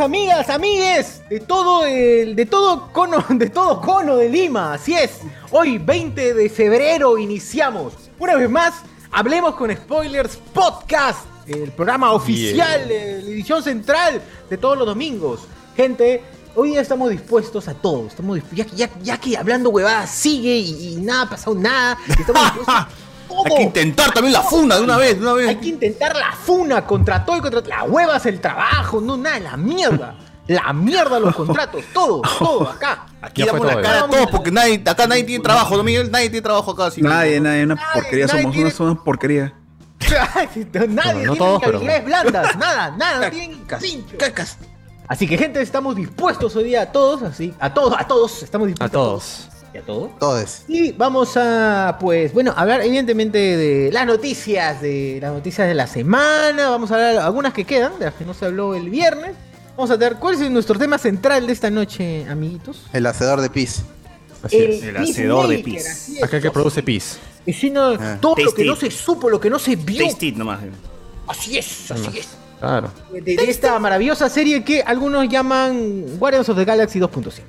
Amigos, amigas, amigues? De todo el, de todo cono, de todo cono de Lima, así es. Hoy, 20 de febrero, iniciamos. Una vez más, hablemos con Spoilers Podcast, el programa oficial, eh, la edición central de todos los domingos. Gente, hoy día estamos dispuestos a todo. Estamos ya, que- ya, ya que hablando huevadas sigue y, y nada ha pasado nada. Estamos dispuestos todo. Hay que intentar también la funda de una vez, de una vez. Hay que intentar la funa contra todo y contra la huevas, el trabajo, no nada, la mierda. La mierda los contratos, todo, todo acá. Aquí Ya damos la cara a todos porque nadie, acá nadie tiene trabajo, ¿no, Miguel? Nadie tiene trabajo acá. así que- Nadie, nadie, una porquería nadie somos, quiere- una, somos porquería. Nadie Bueno, no tiene ni pero- habilidades blandas, nada, nada, no tienen pincho. Así que gente, estamos dispuestos hoy día a todos, así, a todos, a todos, estamos A dispuestos. todos. Y a todos. Todos. Y vamos a, pues, bueno, hablar evidentemente de las noticias, de las noticias de la semana. Vamos a hablar algunas que quedan, de las que no se habló el viernes. Vamos a ver cuál es nuestro tema central de esta noche, amiguitos. El hacedor de pis. Así es. El hacedor de pis. Aquel que produce pis. Y si no, Ah. todo lo que no se supo, lo que no se vio. Taste it nomás. Así es, así es. Claro. De, de esta maravillosa serie que algunos llaman Guardians of the Galaxy 2.5.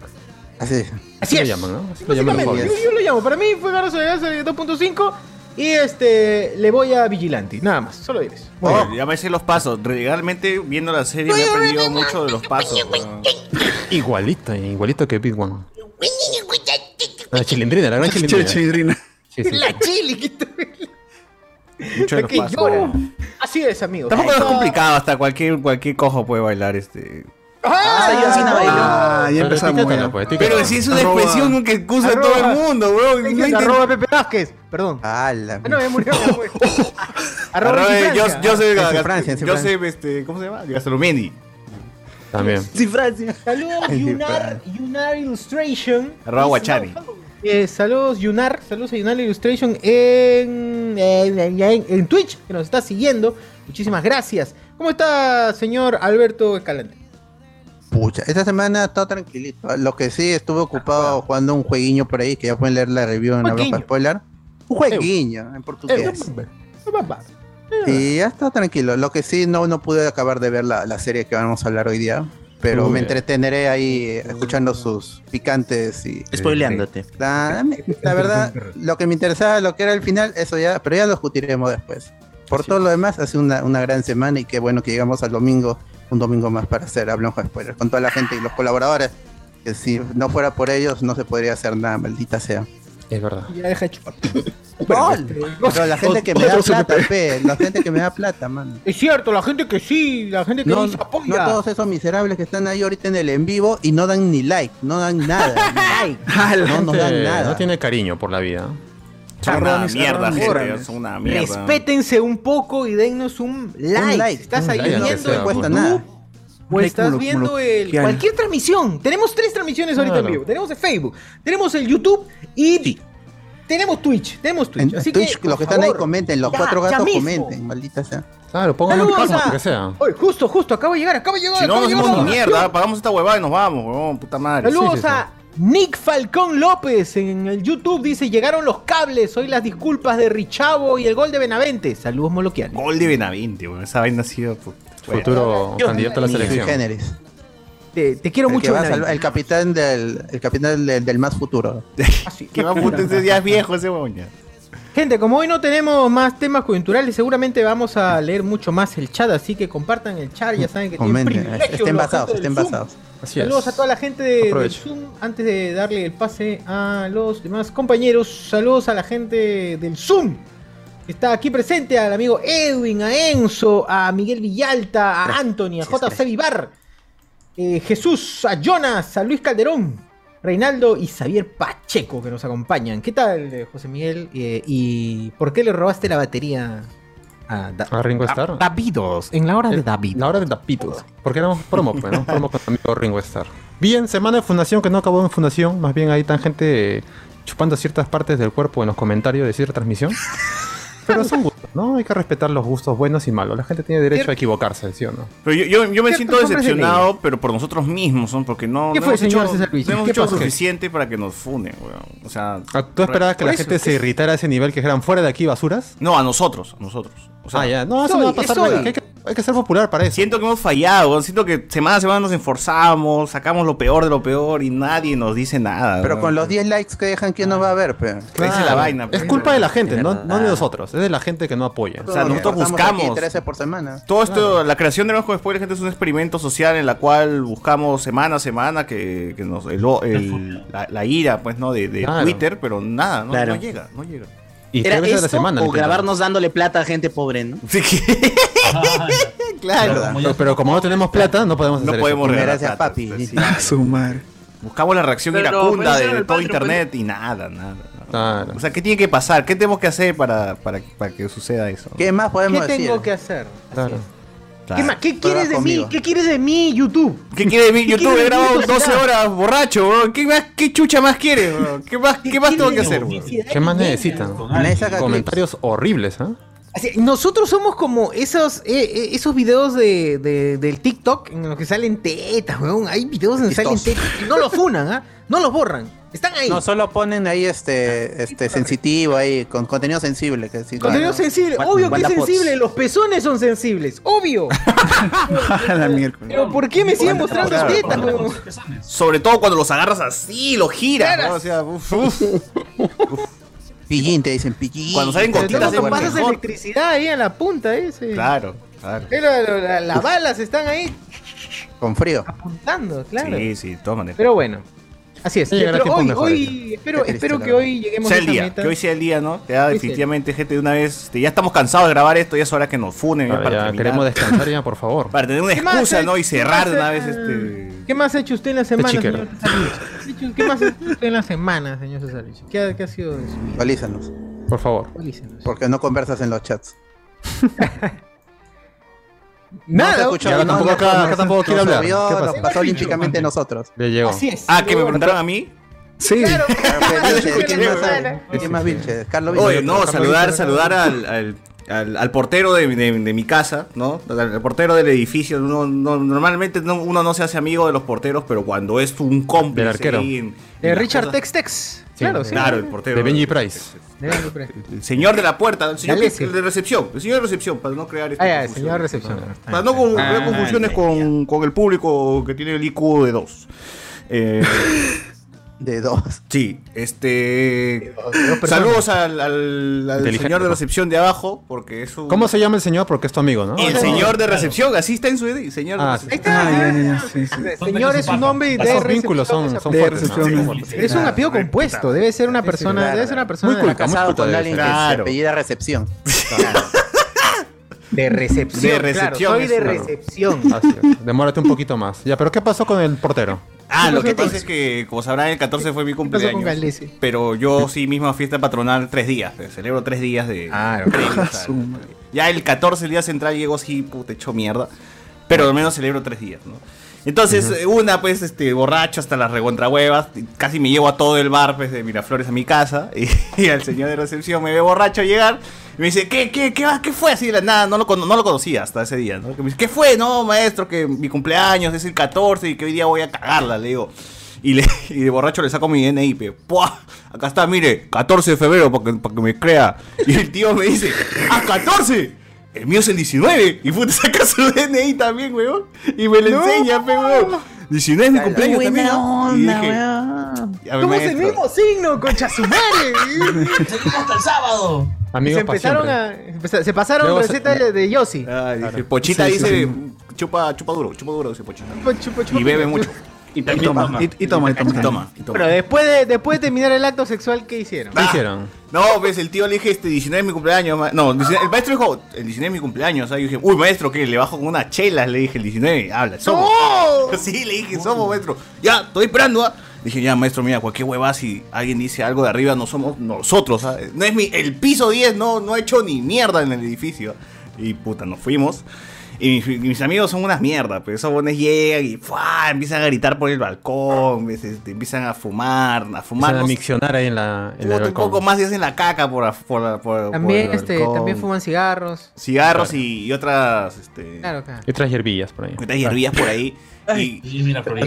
Así. Así lo es. llaman, ¿no? Así lo llaman los Básicamente, yo, yo lo llamo. Para mí fue the Galaxy 2.5 y este le voy a Vigilante. Nada más, solo dices. Bueno, ya me sé los pasos. Realmente, viendo la serie, me he aprendido mucho de los pasos. Igualito, igualito que Big One. La chilindrina, la gran chilindrina. chilindrina. Sí, sí, La chili Mucho de los pasos. Así es, amigos. Tampoco es complicado, hasta cualquier, cualquier cojo puede bailar este. Ah, yo sí no bailo. Ah, ya Pero empezamos. ya. pues. Pero si es una Arroba- expresión que usa arroba- todo el mundo, weón. No Arroba Pepe Vázquez. Perdón. Ah, la Ah, no, ya murió. murió. Arroba Arroba yo, yo soy En Francia, en yo soy este, ¿cómo se llama? Gastromendi. También. Sí, Francia. Saludos, Yunar, Yunar Illustration. Arroba Guachani. Eh, saludos, Yunar. Saludos a Yunar Illustration en, en, en- en- en Twitch, que nos está siguiendo. Muchísimas gracias. ¿Cómo está, señor Alberto Escalante? Pucha, esta semana todo tranquilito. Lo que sí, estuve ocupado jugando un jueguillo por ahí, que ya pueden leer la review en bloca spoiler. Un jueguiño en portugués. Y ya está tranquilo. Lo que sí, no, no pude acabar de ver la, la serie que vamos a hablar hoy día. Pero Muy me bien. entreteneré ahí eh, escuchando sus picantes y... Spoileándote. La, la verdad, lo que me interesaba, lo que era el final, eso ya, pero ya lo discutiremos después. Por todo lo demás, ha sido una, una gran semana y qué bueno que llegamos al domingo, un domingo más para hacer Hablamos de Spoilers, con toda la gente y los colaboradores, que si no fuera por ellos no se podría hacer nada, maldita sea. Es verdad. Ya deja de chupar. Pero la gente que me da plata, pe, la gente que me da plata, man. Es cierto, la gente que sí, la gente que No, dice apoya. no todos esos miserables que están ahí ahorita en el en vivo y no dan ni like, no dan nada. Ay, Ah, la- no nos dan Gente nada. No tiene cariño por la vida. Son una mierda, gente. Son una mierda. respétense un poco y dennos un like. like, Si estás un ahí like, viendo sea, en pues. cuesta YouTube, nada. O Like estás viendo el, cualquier transmisión. Tenemos tres transmisiones ahorita en vivo. Tenemos el Facebook, tenemos el YouTube y tenemos Twitch. Tenemos Twitch. En Así Twitch, que, los que están ahí comenten, los ya, cuatro gatos mismo. comenten, maldita sea. Claro, pónganlo en Saludos paso, que sea. Oye, justo, justo, acabo de llegar, acabo de llegar. Si no, acabo no de hacemos mierda. Pagamos esta huevada y nos vamos, weón. Puta madre. Saludos Sí, sí, sí. a Nick Falcón López en el YouTube. Dice: Llegaron los cables. Hoy las disculpas de Richavo y el gol de Benavente. Saludos, Moloquial. Gol de Benavente, weón. Esa vaina ha sido. bueno. Futuro Dios candidato a la selección. Te, te quiero El, que mucho, va a Benavente. salvar- el capitán del el capitán del, del más futuro. Que va a puta, ese es viejo ese ya. Gente, como hoy no tenemos más temas coyunturales, seguramente vamos a leer mucho más el chat, así que compartan el chat, ya saben que tienen Comenten, privilegio estén basados, estén basados. Así es. Saludos a toda la gente de, del. Zoom. Antes de darle el pase a los demás compañeros, saludos a la gente del Zoom. Está aquí presente al amigo Edwin, a Enzo, a Miguel Villalta, a Anthony, a JC Vivar, eh, Jesús, a Jonas, a Luis Calderón, Reinaldo y Xavier Pacheco que nos acompañan. ¿Qué tal, eh, José Miguel? Eh, ¿Y por qué le robaste la batería a, Da- ¿A Ringo Starr? a Davidos? En la hora de David. La hora de tapitos. Porque éramos promo, pues, ¿no? Promo con mi amigo Ringo Starr. Bien, semana de fundación que no acabó en fundación. Más bien hay tan gente eh, chupando ciertas partes del cuerpo en los comentarios de cierta transmisión. Pero son gustos, ¿no? Hay que respetar los gustos buenos y malos. La gente tiene derecho a equivocarse, ¿sí o no? Pero yo, yo, yo me siento de decepcionado, pero por nosotros mismos, ¿son? porque no, ¿Qué no fue, hemos señor hecho, César Luis? no hemos ¿Qué hecho pasó? suficiente para que nos funen, weón. O sea, Ah, ¿Tú esperabas que la eso, gente se irritara a ese nivel que eran fuera de aquí basuras? no, a nosotros, a nosotros. O sea, ah, ya. No, eso no va a pasar. Hay que, hay que ser popular para eso. Siento que hemos fallado, siento que semana a semana nos esforzamos, sacamos lo peor de lo peor y nadie nos dice nada. Pero weón. con los 10 likes que dejan, ¿quién nos va a ver? Pe? Esa es la vaina. Es pues. culpa de la gente, no, no de nosotros. Es de la gente que no apoya. O sea, nosotros buscamos. aquí 13 por semana. Todo esto, la creación de Nuevos con Spoiler, gente, es un experimento social en la cual buscamos semana a semana que, que nos el- el- la, la ira, pues, ¿no? De, de Claro. Twitter, pero nada, no, Claro. no llega, no llega. Y ¿Era tres veces a la esto semana. o grabarnos dándole plata a gente pobre, no? Sí que- claro. Pero, pero como no tenemos plata, no podemos No hacer podemos eso. regalar Gracias, plata, papi. pues, sí. A su madre. Buscamos la reacción Pero iracunda de, de todo internet y nada, nada. Claro. O sea, ¿qué tiene que pasar? ¿Qué tenemos que hacer para, para, para que suceda eso? ¿Qué más ¿Qué podemos decir? tengo que hacer? Claro. Claro. ¿Qué, más? ¿Qué Prueba quieres de mí? conmigo. ¿Qué quieres de mí, YouTube? ¿Qué quiere de mí? ¿Qué YouTube he grabado mí, 12 sociedad? horas borracho, bro. ¿Qué, más, ¿Qué chucha más quieres, bro? ¿Qué más, qué más tengo que hacer, bro? ¿Qué más necesitan? Comentarios horribles, ¿ah? Así, nosotros somos como esos, eh, eh, esos videos de, de- del TikTok en los que salen tetas, weón. Hay videos donde salen Chistoso. tetas y no los funan, ¿ah? No los borran. Están ahí. No, solo ponen ahí este, este sensitivo ahí, con contenido sensible. Que sí, Contenido claro. sensible. Obvio que es sensible. Los pezones son sensibles. Obvio. La. Pero ¿por qué me siguen mostrando Claro. tetas, weón? Sobre todo cuando los agarras así, los giras, ¿no? O sea, uf, uf. Pillín, te dicen pillín. Cuando salen gotitas de pasas electricidad ahí en la punta, ese. Claro, claro. Pero la- la- las balas están ahí Con frío. apuntando, claro. Sí, sí, maneras. Pero bueno, así es. Sí, llegará Pero hoy, hoy espero, espero que hoy lleguemos sea a el esa día, meta. que hoy sea el día, ¿no? Ya definitivamente, gente, de una vez, este, ya estamos cansados de grabar esto, ya es hora que nos funen. ya Ahora para ya queremos descansar ya, por favor. Para tener una ¿Qué más excusa, ha ¿no? Y cerrar ¿Qué de una más vez este... ¿Qué más ha hecho usted en la semana, señor César Luis? ¿Qué ha hecho- ¿Qué más ha hecho usted en la semana, señor César Luis? ¿Qué ha, qué ha sido de su vida? Actualízanos. Por favor. Actualícenos. Porque no conversas en los chats. Nada, se escuchó, y ahora tampoco acá- acá tampoco quiere nos hablar. obvió, ¿Qué nos pasa? pasó olímpicamente nosotros. Le llegó. así es. Ah, que me preguntaron a mí. Sí. Claro, ¿Quién más Vilches? Carlos Oye, Vilches. no, Carlos saludar, saludar al, al, al- al portero de, de- de mi casa, ¿no? Al portero del edificio. Uno, no- normalmente no- uno no se hace amigo de los porteros, pero cuando es un cómplice Del arquero. ahí en- en Eh, Richard Tex Tex. Claro, sí. Claro, el portero. De Benji Price. De Benji Price. El señor de la puerta, el señor sí. el de recepción, el señor de recepción, para no crear esta Ah, ya, el señor recepción. Para no con- crear Ah, confusiones con, con el público que tiene el IQ de 2. Eh, De dos. sí, este. dos. Saludos al, al- señor de recepción de abajo, porque es un. ¿Cómo se llama el señor? Porque es tu amigo, ¿no? El señor de recepción, así está en su ID, señor de Ah, recepción. Ahí está. Ah, ya, ya, ya, sí, sí. Señor es un nombre de Esos vínculos son, son De fuertes. ¿no? recepción. Es un apellido compuesto, debe ser una persona, claro. debe ser una persona Muy Casado culta con alguien ser. que se Claro. apellida recepción. de recepción. De claro, recepción, soy de claro. recepción. Así es. Demórate un poquito más. Ya, pero ¿qué pasó con el portero? Ah, lo que ¿Qué pasa es que, como sabrán, el 14 fue mi con cumpleaños. Pero yo sí, misma fiesta patronal, tres días. pues, celebro tres días de. Ah, Ah. Ya el 14, el día central, llego así, puta, hecho mierda. Pero al menos celebro tres días, ¿no? Entonces, eh, una, pues, este, borracho hasta las recontrahuevas. Casi me llevo a todo el bar, pues, de Miraflores a mi casa. Y, y al señor de recepción me ve borracho llegar. Y me dice, ¿qué, qué, qué, qué fue? Así de la nada, no lo, no lo conocía hasta ese día, ¿no? Que me dice, ¿qué fue? No, maestro, que mi cumpleaños es el 14 y que hoy día voy a cagarla, le digo. Y, le, y de borracho le saco mi DNI, pe. Acá está, mire, 14 de febrero, para que, pa' que me crea. Y el tío me dice, ¡ah, 14! El mío es el 19. Y puta, saca su DNI también, weón. Y me lo enseña, pe, weón. 19 es mi cumpleaños Buena también. ¿no? Y onda, dije, weón. "Ya, mi Somos el maestro". mismo signo, concha su madre. hasta el sábado. se Amigos para empezaron a. Se pasaron Luego se- recetas de, de Yossi. Dice, Pochita Sí, sí, dice, sí. chupa, chupa duro, chupa duro, dice Pochita. Chupa, chupa, chupa. Y bebe mucho. Y toma, toma. y, y toma, y toma. Y toma, y toma. Pero después de, después de terminar el acto sexual, ¿qué hicieron? ¿Qué hicieron? No, ves, el tío le dije, este, 19 es mi cumpleaños. ma- No, 19 el maestro dijo, el 19 es mi cumpleaños. ¿sabes? Yo dije, uy, maestro, ¿qué? Le bajo con unas chelas, le dije, el 19, habla, somos. Sí, le dije, somos, maestro. Ya, estoy esperando, ¿ah? Dije, ya, maestro, mira, cualquier hueva, si alguien dice algo de arriba, no somos nosotros, ¿sabes? No es mi, el piso 10, no, no ha hecho ni mierda en el edificio. Y puta, nos fuimos. Y mis, amigos son unas mierdas, pues esos bones llegan y ¡fua! empiezan a gritar por el balcón, ves, este, empiezan a fumar, a fumar. Empiezan a miccionar ahí en la en el un balcón. poco más y hacen la caca por, por, la- por- por También, el este, balcón. también fuman cigarros. Cigarros y, y otras, este, Claro, claro. Y otras hierbillas por ahí. otras hierbillas por ahí. Y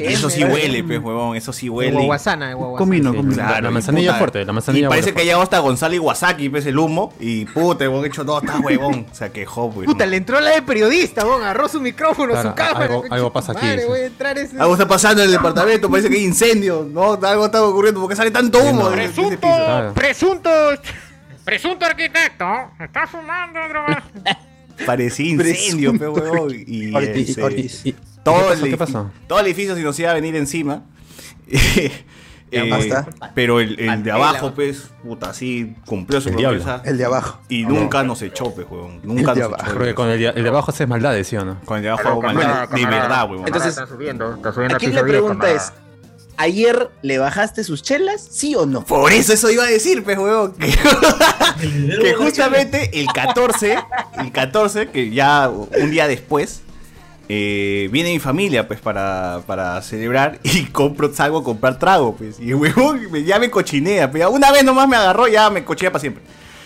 eso sí huele, pues, huevón, eso sí huele. Guaguasana, guaguasana. Comino, comino. la- Claro, la y manzanilla puta, fuerte, la manzanilla Y parece que llegó hasta Gonzalo Iwasaki, pues, el humo. Y puta, huevón, hecho, no, está huevón. Se quejó, pues. Puta, le entró la de periodista, bon, agarró su micrófono, Claro, su cámara. algo- pasa aquí, madre, sí. voy a entrar ese... Algo está pasando en el departamento, parece que hay incendio, ¿no? Algo está ocurriendo, porque sale tanto humo. Claro. presunto, presunto arquitecto, está fumando droga. Parecía incendio, pe huevón. Y, Ortiz, este, Ortiz. ¿Y- todo, ¿Qué el pasó? ¿Qué edifi- pasó? todo el edificio se nos iba a venir encima. Eh, basta. pero el, el de abajo, pues, puta, así cumplió su El diablo. promesa. El de abajo. Y nunca nos echó, pe, huevón. Nunca El nos abajo. echó. Creo que con el, de- el de abajo haces maldades, ¿sí o no? Con el de abajo hago maldad. De verdad, huevón. Entonces, está subiendo, está subiendo aquí la pregunta es, ¿ayer le bajaste sus chelas, sí o no? Por eso eso iba a decir, huevón. Que, que justamente el 14, el 14, que ya un día después, eh, viene mi familia, pues, para, para celebrar y compro, salgo a comprar trago, pues. Y el huevón ya me cochinea, pues. Una vez nomás me agarró, ya me cochinea para siempre.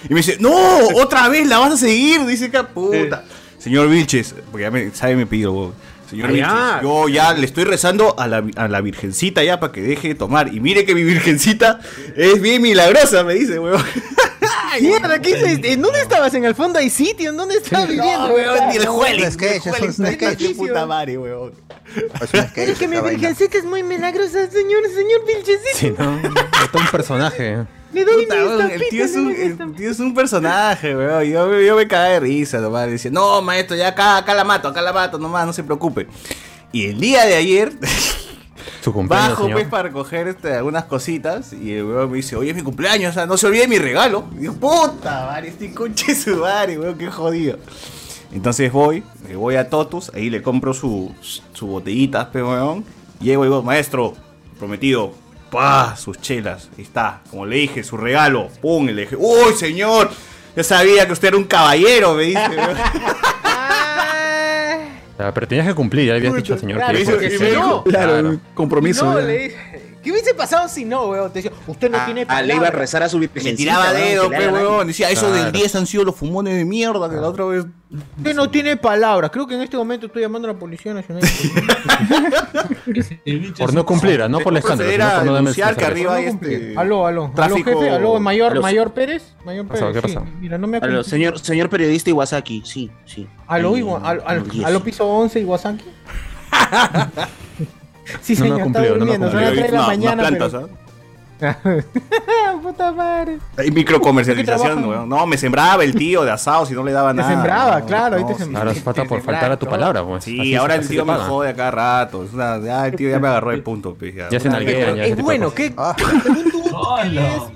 Y me dice, no, otra vez la vas a seguir, dice que puta. Señor Vilches, porque ya me, sabe me pidió, huevón. Señor Ah, Vilches, yo ya le estoy rezando a la, a la virgencita ya para que deje de tomar. Y mire que mi virgencita es bien milagrosa, me dice, huevón. Mierda, ¿qué dices? ¿En dónde estabas? ¿En el fondo hay sitio? ¿En dónde estabas viviendo? No, weón, ni el Juelix, Es es un sketch. de puta madre, weón. Es un sketch Es que mi virgencita es muy milagrosa, señor, señor Vilchecito. Sí, ¿no? Es todo un personaje. Le doy Puta, weón, el, tío es un, el tío es un personaje, weón. Yo, yo me cagaba de risa nomás. Decía, no, maestro, ya acá, acá la mato, acá la mato, nomás, no se preocupe. Y el día de ayer, Su cumpleaños, bajo señor. pues para recoger este, algunas cositas. Y el weón me dice, oye, es mi cumpleaños, o sea, no se olvide mi regalo. Y yo, puta, madre, este conche su madre, weón, qué jodido. Entonces voy, me voy a Totus, ahí le compro su, su botellitas, pe weón. Llego y digo, maestro, prometido, pa, sus chelas, ahí está, como le dije, su regalo, pum, y le dije, uy, señor, yo sabía que usted era un caballero, me dice, weón. Ah, Pero tenías que cumplir, ya le habías dicho al señor claro, que porque dijo- si no- Claro, Claro. compromiso. no, le dije, ¿Qué hubiese pasado si no, weón? Te decía, usted no tiene Ah, le iba a palabra. rezar a su Me virgencita. tiraba weón, dedo, le pe weón. Decía, eso Claro. del 10 han sido los fumones de mierda que la otra vez. Usted no tiene palabra. Creo que en este momento estoy llamando a la Policía Nacional. Por no cumplir, no por el escándalo, a no denunciar que arriba hay este. Aló, aló. Aló, tráfico- jefe. Aló, mayor, Aló. mayor Pérez. Mayor? Pérez. ¿Qué sí. pasó? Mira, no me Aló, acuerdo. señor, señor periodista Iwasaki, sí, sí. Aló, aló, aló, el 10. aló, piso 11, Iwasaki. sí, No señor, no me ha durmiendo. Son las 3 de la mañana. plantas, pero- ¿ah? Puta madre. Hay microcomercialización, weón. No, me sembraba el tío de asado si no le daba Te nada. sembraba, no, claro, ahí no, te sí. sembraba. Ahora falta por faltar a tu palabra, pues. Sí, Así- ahora el tío me jode a cada rato. Es una- ya el tío ya me agarró el punto, pues, ya. Se nalguean, Es bueno. ¿qué? Ah.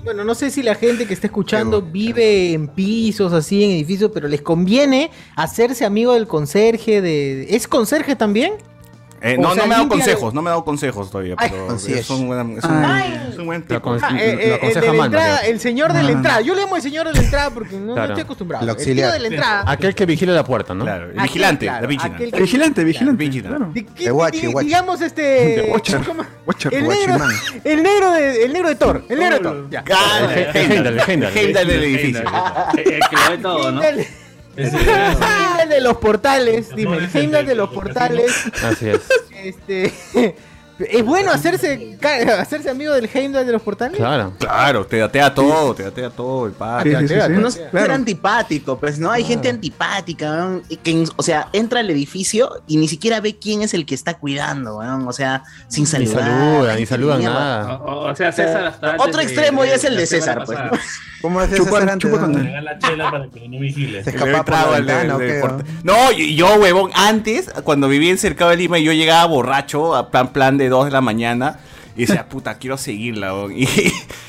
Bueno, no sé si la gente que está escuchando vive en pisos, así, en edificios, pero les conviene hacerse amigo del conserje. de ¿Es conserje también? Eh, no, sea, no me ha dado consejos, no me ha dado consejos todavía, Ay. pero Así es es. un buen, es un, Ay. es un buen La tipo. con- Ah, Lo eh, eh, el aconseja de la entrada, el señor de la entrada. Yo le llamo el señor de la entrada porque no, no Claro. estoy acostumbrado. El auxiliar. de la entrada. Aquel que vigila la puerta, ¿no? Claro, el Aquel, vigilante, claro, la vigilante. aquel que- Vigilante, vigilante. Vigilante. Claro. De Guachi. Digamos este. De Watcher. Watcher, El negro, el negro de, el negro de Thor. El negro de Thor. Ya. Heimdall. el Heimdall del edificio. El que lo ve todo, ¿no? Heimdall de los portales. Dime, el Heimdall de los portales. Así es. Este. ¿Es bueno hacerse, hacerse amigo del Heimdall de los portales? Claro. Claro, te datea todo, te datea todo el padre. Sí, sí, sí, sí. No Claro. antipático, pues no hay gente antipática, que, o sea, entra al edificio y ni siquiera ve quién es el que está cuidando, weón, o sea, sin Ni saludar. saludan, ni gente saludan mierda. nada. O, o sea, César hasta antes Otro extremo ya es el de César, pues, pasada. ¿Cómo es César antes? chupa con no? la chela para que no vigile. Se escapaba de-. No, yo, huevón, antes, cuando vivía en Cercado de Lima, yo llegaba borracho, a plan, plan de 2 de la mañana, y decía, puta, quiero seguirla, huevón.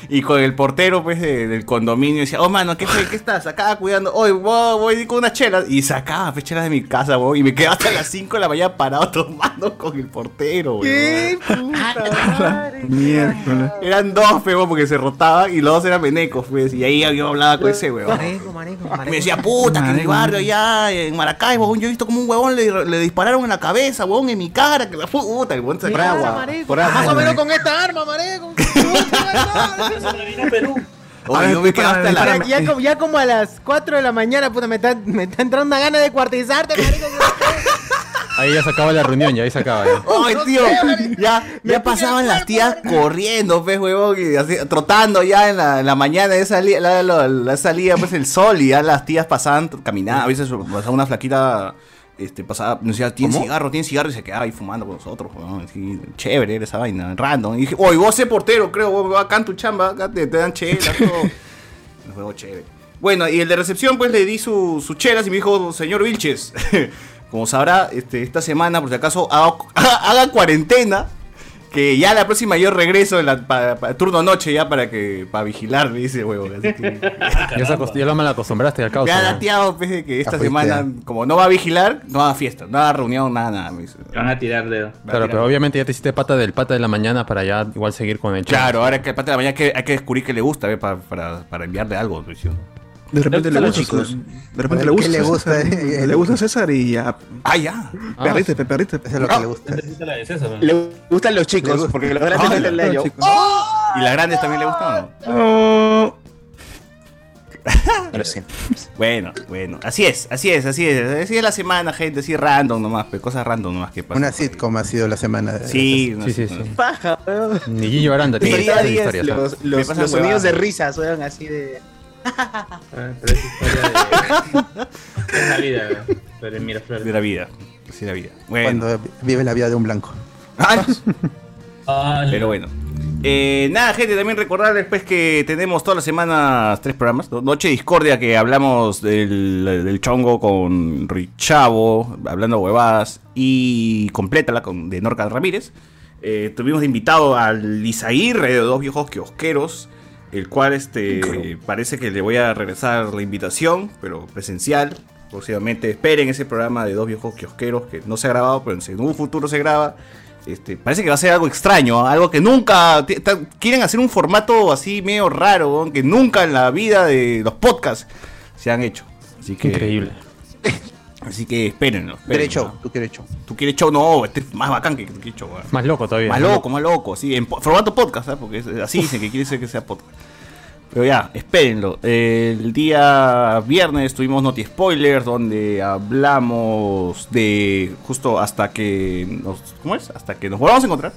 Y, y con el portero, pues, de- del condominio, decía, oh, mano, ¿qué, fue? ¿qué estás? Acá cuidando, hoy voy, voy con unas chelas. Y sacaba pues, chelas de mi casa, huevón, y me quedaba hasta las 5 de la mañana parado tomando con el portero. ¡Qué puta madre! Miércoles. Eran dos, huevón, porque se rotaban, y los dos eran venecos, pues, y ahí yo hablaba con ese, huevón. Mareco, mareco, Y mareco. me decía, puta, que en el Madre barrio allá en Maracay, huevón, yo he visto como un huevón le, le dispararon en la cabeza, huevón, en mi cara, que la puta, el huevón se. Más o menos con esta arma, mareco. Sobrevino a Perú. Oye, yo me quedaba hasta Ya, la... ya como, ya como a las 4 de la mañana, puta, me está, me está entrando una gana de cuartizarte, marico. Ahí ya se acaba la reunión, ya ahí se acaba. ya. Ay, tío, ya, ya pasaban las tías corriendo, pues, huevón, y así, trotando ya en la, en la mañana, ya salía, la, la- la salía, pues, el sol, y ya las tías pasaban, caminaban, a veces pasaba una flaquita, este, pasaba, nos decía, ¿tiene cigarro? ¿Tiene cigarro? Y se quedaba ahí fumando con nosotros, así, chévere era esa vaina, random, y dije, oye, vos sé portero, creo, vos, acá en tu chamba, acá te, te dan chelas, todo, un juego chévere. Bueno, y el de recepción, pues, le di su- sus chelas y me dijo, señor Vilches, como sabrá, este, esta semana, por si acaso, haga, haga cuarentena. Que ya la próxima yo regreso en la pa- pa- turno noche ya para que para vigilar, dice huevo. Así que Ya, se acost- ya lo mal acostumbraste al caos. me ha ¿no? dateado pues, de que esta Ya semana, ya. como no va a vigilar, no haga fiesta, no haga reunión, nada, nada. me dice. Van a tirar dedo. Claro, pero obviamente ya te hiciste pata del pata de la mañana para ya igual seguir con el Claro, ahora que el pata de la mañana hay que, hay que descubrir que le gusta, ¿ve? para, para, para enviarle algo. pues, ¿sí? De repente le Los gusta. chicos. De repente le gusta. ¿qué le gusta? César. Le gusta César y ya. Ah, ya. Ah, Perdiste, pe, perdiste. Eso es lo que le gusta. Le gustan los Le chicos, gusta. porque los grandes Ah, la yo. chicos. ¿Y las grandes también le gustan o no? Oh, Pero sí. Bueno, bueno, así es, así es, así es. Así es la semana, gente, así random nomás, pues, cosas random nomás que pasan. Una sitcom ha sido la semana. de- Sí, Sí, sí. Paja, weón. Ni Gillo Aranda tiene historias. ¿ah? los, los, sonidos de risas, weón, así de. Ah, Pero es historia de. La vida, pero en Miraflores. De la vida, es la vida. Bueno, Cuando vive la vida de un blanco. Pero bueno. Eh, nada, gente, también recordarles pues que tenemos todas las semanas tres programas. ¿no? Noche Discordia, que hablamos del, del chongo con Richavo, hablando huevadas, y complétala con de Norca Ramírez. Eh, tuvimos de invitado al Isaír, de dos viejos kiosqueros, el cual este parece que le voy a regresar la invitación, pero presencial. Próximamente esperen ese programa de dos viejos kiosqueros que no se ha grabado, pero en un futuro se graba. Este, parece que va a ser algo extraño, ¿ah? algo que nunca quieren hacer un formato así medio raro, que nunca en la vida de los podcasts se han hecho. Así que Increíble. Así que espérenlo. espérenlo, Derecho, ¿no? tú quieres show. Tú quieres show, no, este es más bacán que tú quieres show. ¿ah? Más loco todavía. Más loco, más loco, sí, en formato podcast, ¿ah? porque es- así dicen que quiere ser que sea podcast. Pero ya, espérenlo. El día viernes tuvimos Noti Spoilers, donde hablamos de justo hasta que nos. ¿Cómo es? Hasta que nos volvamos a encontrar.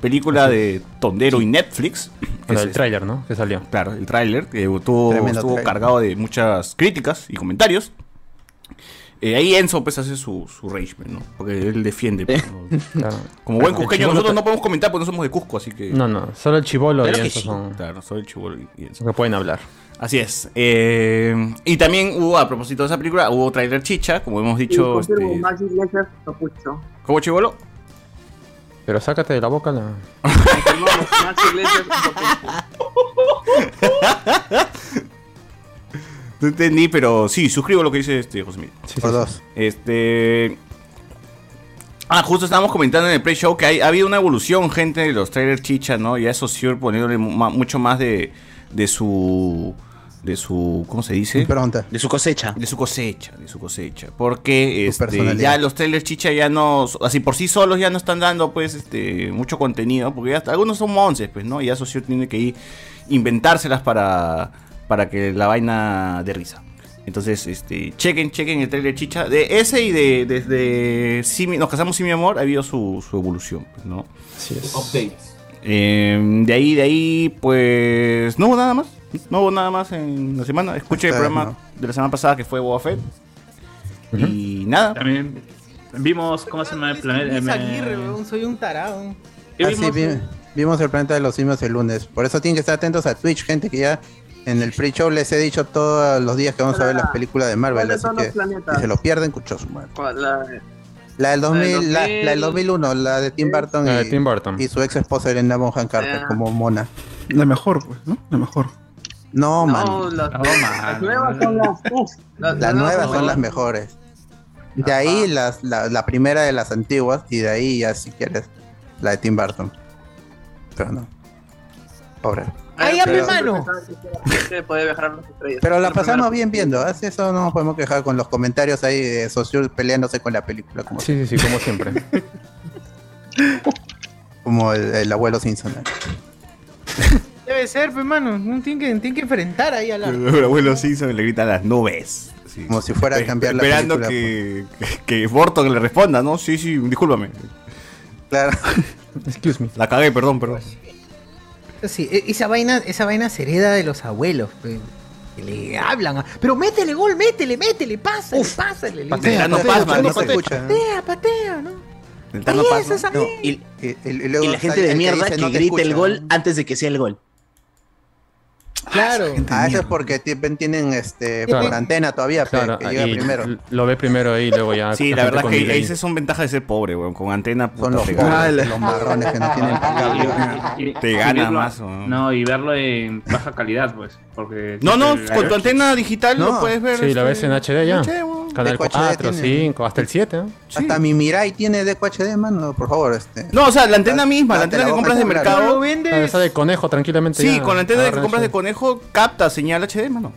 Película de Tondero y Netflix. Con Es- el tráiler, ¿no? Que salió. Claro, el tráiler que estuvo tráiler. cargado de muchas críticas y comentarios. Eh, ahí Enzo pues hace su, su rage, ¿no? Porque él defiende. pues, ¿no? Claro. Como buen El cusqueño, chibolo nosotros no podemos comentar porque no somos de Cusco, así que... No, no. Solo el chivolo y Claro que eso sí. son Claro, soy el chibolo y- y Enzo. los que pueden hablar. Así es. Eh, y también hubo, a propósito de esa película, hubo trailer chicha, como hemos dicho. este, ¿Cómo chivolo? Pero sácate de la boca la. No entendí, pero sí, suscribo lo que dice este José Miguel. Sí, sí, Por sí. dos. Este. Ah, justo estábamos comentando en el pre-show que hay, ha habido una evolución, gente, de los trailers chicha, ¿no? Ya eso Sure poniéndole mucho más de, de su. de su. ¿Cómo se dice? Pregunta. De su cosecha. De su cosecha, de su cosecha. Porque Su este, ya los trailers chicha ya no. Así por sí solos ya no están dando, pues, este. mucho contenido. Porque ya hasta- algunos son monces, pues, ¿no? Y ya Sure tiene que ir inventárselas para. Para que la vaina de risa. Entonces, este, chequen, chequen el trailer chicha. De ese y de desde sí, mi- Nos casamos sin mi amor ha habido su, su evolución, pues, ¿no? Así es. Updates. Eh, de ahí, de ahí, pues. No hubo nada más. No hubo nada más en la semana. Escuché el programa de la semana pasada que fue Boba Fett. Y nada. También vimos cómo se llama el planeta. Soy un tarado. ¿Qué Ah, sí, vimos? vi- vimos el planeta de los simios el lunes. Por eso tienen que estar atentos a Twitch, gente, que ya en el pre-show les he dicho todos los días que vamos a ver las películas de Marvel. ¿Cuáles Así los que si se lo pierden, cuchoso. madre. La- La del 2000, la, 2000. la del 2001, la de Tim Burton, La de y, Tim Burton. y su ex esposa Elena Bonham Carter como mona. La mejor, pues, ¿no? La mejor. No, man. No, las, No, las man. nuevas son las. uf, las, Las nuevas son las mejores. De ahí las, la, la primera de las antiguas y de ahí ya si quieres la de Tim Burton. Pero no. Pobre. Mano. viajar a las estrellas. Pero la pasamos bien viendo, así eso no nos podemos quejar con los comentarios ahí de Sociur peleándose con la película, como, Sí, sí, sí, como siempre. como el, el abuelo Simpson. Debe ser, pues, mano. Que, tiene que enfrentar ahí al arco. El abuelo Simpson le grita a las nubes. Sí. Como si fuera a cambiar la Esperando película. que, que, que Borton le responda, ¿no? Sí, sí, discúlpame. Claro. Excuse me. La cagué, perdón, perdón. Sí, e- esa vaina, esa vaina se hereda de los abuelos, que le hablan. a- Pero métele gol, métele, métele, pásale, pásale. le patea, no Patea, pasma, no dice. escucha. Patea, patea, ¿no? El Ahí es, ¿no? No, y, Y, y- la gente de el mierda dice, que "No grita el escucha". gol antes de que sea el gol. Claro. Ah, eso es porque ti- tienen este Claro. por antena todavía, Claro, que llega primero. lo ve primero ahí y luego ya. Sí, la verdad con es que delay. esas son ventajas de ser pobre, weón. Con antena, puta, Son los, te marrones que no tienen cable. Y- y- te gana más, weón. No, y verlo en baja calidad, pues. Porque No, no, con tu antena digital No. lo puedes ver. Sí, la ves este, en HD ya. HD, weón. Canal Deco HD 4, tiene. 5, hasta el 7. ¿no? Hasta mi Mirai tiene Deco HD, mano, por favor, este. No, o sea, la antena misma, la antena la que compras de mercado. lo Ah, vendes. Esa de conejo tranquilamente. Sí, ya con la antena que compras de conejo, capta señal HD, mano.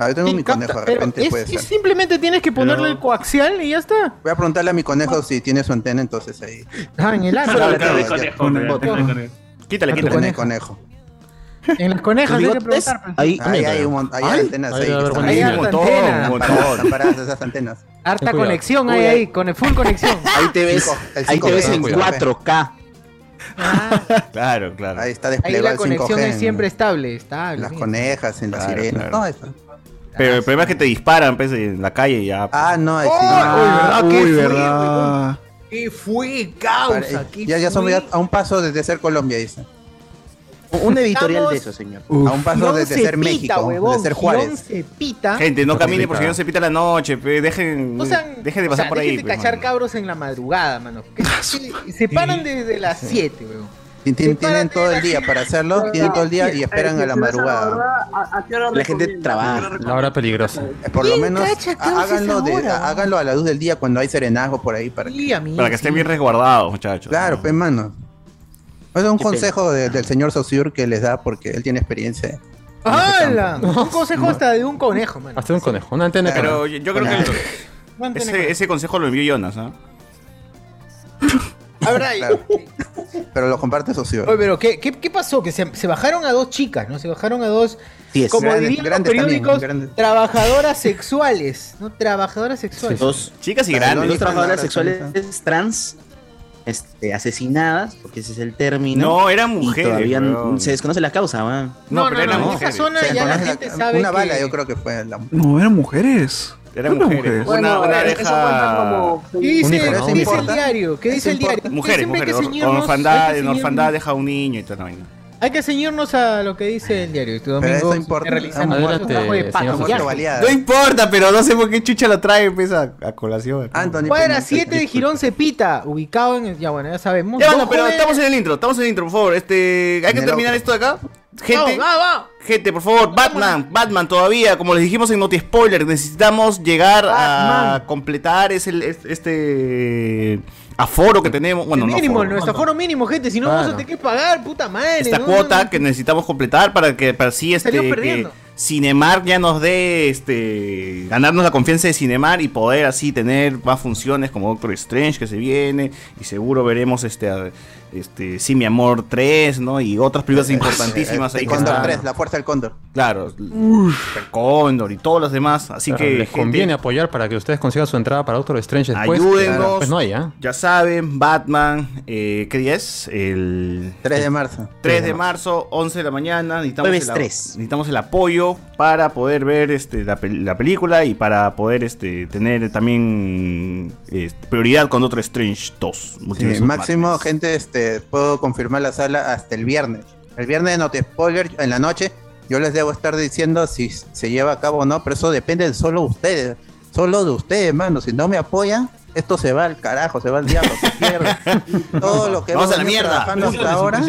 Ah, yo tengo Sí, mi capta, conejo, de repente es- puede es ser. simplemente tienes que ponerle Pero- el coaxial y ya está. Voy a preguntarle a mi conejo si tiene su antena, entonces ahí. Ah, en el conejo. Quítale, quítale. Conejo. En las conejas hay que preguntar. pues. Ahí, Ahí hay un mon- ahí hay Ay, antenas ahí ahí. Ahí ahí. hay Un montón, montón. esas antenas. Harta conexión hay Uy, ahí, con full conexión. ahí te ves, ahí te 5G, ves en cuidado. 4K. Ah, Claro, claro. Ahí está ahí desplegado la el 5G. conexión es en siempre estable, estable. Las bien. conejas, en las Claro, sirenas. claro. No, eso. Pero el problema es que te disparan pues, en la calle y ya. Ah, no, ahí sí. Ah, Ah, ¿Qué uy, verdad. ¿Qué fue, causa? ¿Qué ya, ya ya a un paso desde ser Colombia, dice. Un editorial Estamos- de eso, señor. A un paso se ser pita, México, huevón, de ser Juárez. se pita. Gente, no camine por si complicado. no se pita la noche, pe, dejen, dejen de o pasar sea, por ahí. dejen de pues, cachar mano. cabros en la madrugada, mano. Que- que se paran desde las 7, weón. Tien- tien- Sí, Tienen todo el día para hacerlo, tienen todo el día y esperan Eh, a la madrugada. hora, ¿a- a qué hora La gente trabaja. ¿A qué hora La hora peligrosa. Eh, Por lo ¿Quién menos háganlo, de- háganlo a la luz del día cuando hay serenazgo por ahí. Para que- Para que estén bien resguardados, muchachos. Claro, pues mano. Es un Qué consejo de- del señor Saussure que les da porque él tiene experiencia. ¡Hala! Un consejo hasta de un conejo, mano. Hasta un conejo, una antena de Pero yo, yo creo que. Un de ese, ese consejo lo envió Jonas, ¿ah? A ver, ahí. Claro. Pero lo comparte Saussure. Oye, pero ¿qué, qué, qué pasó? Que se, se bajaron a dos chicas, ¿no? Se bajaron a dos, Sí, es. como Grandes- dirían grandes periódicos, trabajadoras sexuales, ¿no? Trabajadoras sexuales. Dos, Chicas y grandes. Dos trabajadoras sexuales trans este, asesinadas, porque ese es el término. No, eran y mujeres. todavía se desconoce la causa. No, No, pero no, eran no, en mujeres. esa zona ya la gente sabe una que- bala yo creo que fue la... No, eran mujeres. Eran mujeres. mujeres. Una, Bueno, una eh, eso cuenta pareja. como... ¿Qué dice, Un hijo, ¿qué ¿no? dice ¿Eso el diario? ¿Qué dice ¿Eso el diario? Mujeres, mujeres. Orfandad, en orfandad deja un niño y toda la vaina. Hay que ceñirnos a lo que dice el diario. Este domingo Adelante, un de pato. No importa, pero no sé por qué chucha lo trae pues, a, a colación. Anthony Cuadra Peña. 7 de Girón Cepita, ubicado en. el- Ya bueno, ya sabemos. Ya, bueno, pero jóvenes- estamos en el intro, estamos en el intro, por favor. Este, hay que terminar esto de acá. Gente, gente, por favor, Batman, Batman todavía, como les dijimos en Noti Spoiler, necesitamos llegar a completar ese, es- este aforo que tenemos. Bueno, el mínimo, aforo, nuestro foro mínimo, gente. Si no, vamos a tener que pagar, puta madre. esta cuota que necesitamos completar para que para así este que perdiendo. Cinemar ya nos dé este ganarnos la confianza de Cinemar y poder así tener más funciones como Doctor Strange que se viene y seguro veremos este a- este, Sí, mi amor 3, ¿no? Y otras películas importantísimas ahí El que Cóndor están. 3, la fuerza del Cóndor. Claro, el Cóndor y todos los demás. Así Claro, que, les gente, conviene apoyar para que ustedes consigan su entrada para Doctor Strange después. ayúdennos. Pues no hay, ¿ah? Ya saben, Batman, eh, ¿qué día es? El 3 de marzo. 3 de marzo, 11 de la mañana. Necesitamos, el, 3. necesitamos el apoyo para poder ver este, la, la película y para poder este, tener también este, prioridad con Doctor Strange 2. Sí, máximo, Madness. gente, este, puedo confirmar la sala hasta el viernes. El viernes no te spoiler en la noche. Yo les debo estar diciendo si se lleva a cabo o no, pero eso depende de solo ustedes. Solo de ustedes, mano. Si no me apoyan, esto se va al carajo, se va al diablo, se pierde. Todo lo que Vamos a la mierda. trabajando hasta ahora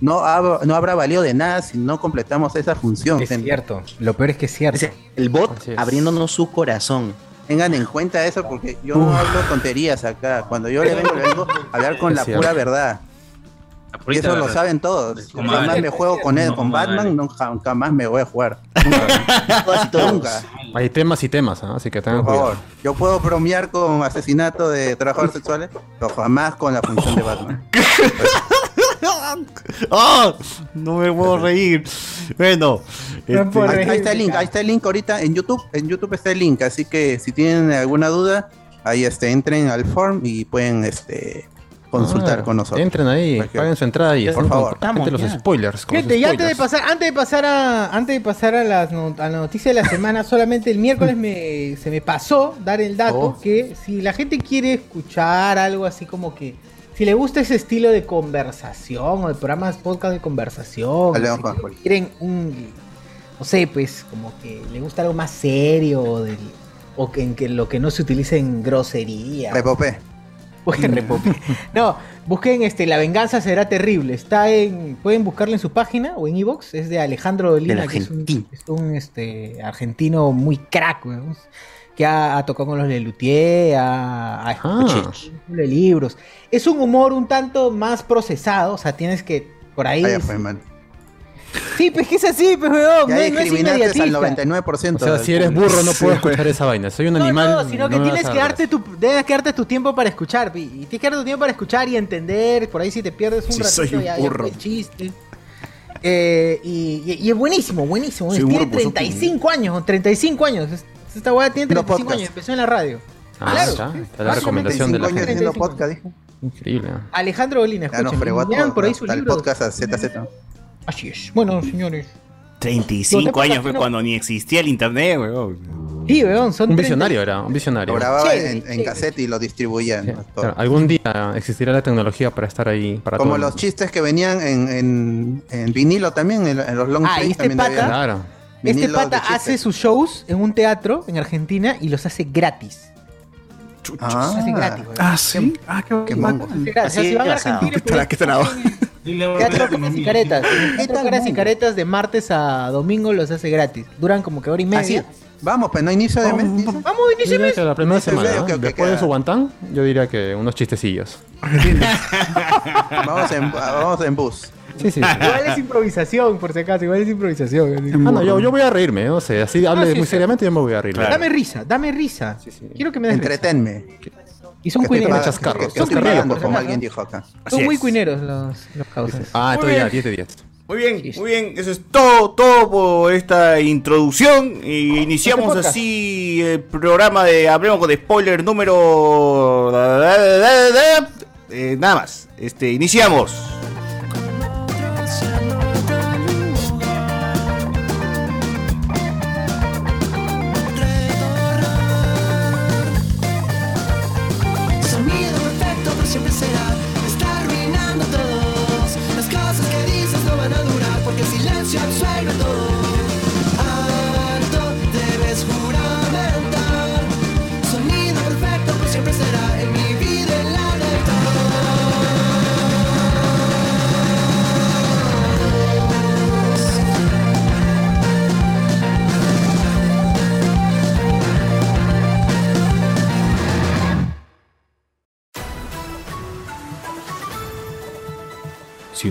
no, no habrá valido de nada si no completamos esa función. Es gente. cierto. Lo peor es que es cierto. Ese- El bot es. abriéndonos su corazón. Tengan en cuenta eso porque yo no hablo tonterías acá. Cuando yo le vengo, le vengo a hablar con Es la cierto. pura verdad. Y eso lo saben todos. Como Jamás me juego con él, No, con. Batman, nunca, jamás me voy a jugar. Nunca. Nunca, Hay temas y temas, ¿ah? así que tengan por cuidado. favor. Yo puedo bromear con asesinato de trabajadores sexuales, pero jamás con la función de Batman. ¡Oh! No me puedo reír. Bueno, No este, Ahí, ahí está el link, ahí está el link ahorita en YouTube. En YouTube está el link, así que si tienen alguna duda, ahí este, entren al form y pueden este, consultar Ah, con nosotros. Entren ahí, paguen su entrada y Por favor. los Estamos ya. spoilers. los Gente, y antes de pasar, antes de pasar a, antes de pasar a las no- a la noticia de la semana, solamente el miércoles me, se me pasó dar el dato Oh. que si la gente quiere escuchar algo así como que, si le gusta ese estilo de conversación o de programas podcast de conversación, si quieren un, no sé, pues como que le gusta algo más serio del- o que en que lo que no se utilice en grosería. Repopé. Busquen Repope. No, busquen este La venganza será terrible. Está en. Pueden buscarlo en su página o en Evox. Es de Alejandro Dolina, Del que es un, argentino. es un, este, argentino muy crack, weón, Que ha, ha tocado con los Lelutier, ha, ha Ah. libros. Es un humor un tanto más procesado. O sea, tienes que. Por ahí. Man. Sí, pues que es así, pues, weón. Ya No, no es discriminaste al inmediatista. 99%. O sea, si eres burro no puedo escuchar esa vaina. Soy un No, animal. no, sino que no tienes que darte tu, debes que darte tu tiempo para escuchar, pi, y tienes que darte tu tiempo para escuchar y entender, por ahí si te pierdes un Sí, ratito soy un ya, ya burro. el chiste. Eh, y, y- y es buenísimo, buenísimo. Soy tiene burro, pues, 35 años, 35 años. Es- Esta weá tiene Haciendo 35 podcast. años, empezó en la radio. Ah, Claro. está, está la recomendación de la 35 años gente. haciendo 35. podcast, dijo. Increíble. Alejandro Bolina, Ya nos escuchen. fregó a lean todos, por ahí ¿no? su el libro. podcast a ZZ. Así es. Bueno, señores. 35 Los años fue no- cuando ni existía el internet, weón. Sí, weón, son Un 30 visionario era, un visionario. Lo grababa en, cassette y lo distribuían. Claro, algún día existirá la tecnología para estar ahí para Como los chistes que venían en, en, en vinilo también, en, en los long Ah, y este también pata-. Claro. Este pata hace sus shows en un teatro en Argentina y los hace gratis. Los hace gratis, weón. Ah, sí. Ah, qué, Qué mongo. Así van a. Argentina, ¿Qué Teatro Caras y. Caretas. Teatro Caras y? Caretas de martes a domingo los hace gratis. Duran como que hora y Así media. es. Vamos, pues no inicio de mes. Vamos, inicio diría mes. la primera semana, que- que después de queda. su guantán, yo diría que unos chistecillos. Vamos en, vamos en bus. Sí, sí. sí. Igual es improvisación, por si acaso. Igual es improvisación. así. Ah, no, yo, yo voy a reírme, no sé, así hable sí, muy sí. seriamente yo me voy a reír. Claro. Dame risa, dame risa. Quiero que me des risa. Y son cuineros. chascarros, pagando, por como alguien dijo acá. Son muy cuineros los, los causas. Ah, estoy Muy ya, bien. 10 de 10. Muy bien, muy bien. Eso es todo, todo por esta introducción. Y iniciamos Este así el programa de Hablemos con Spoiler número. Eh, nada más. Este, iniciamos.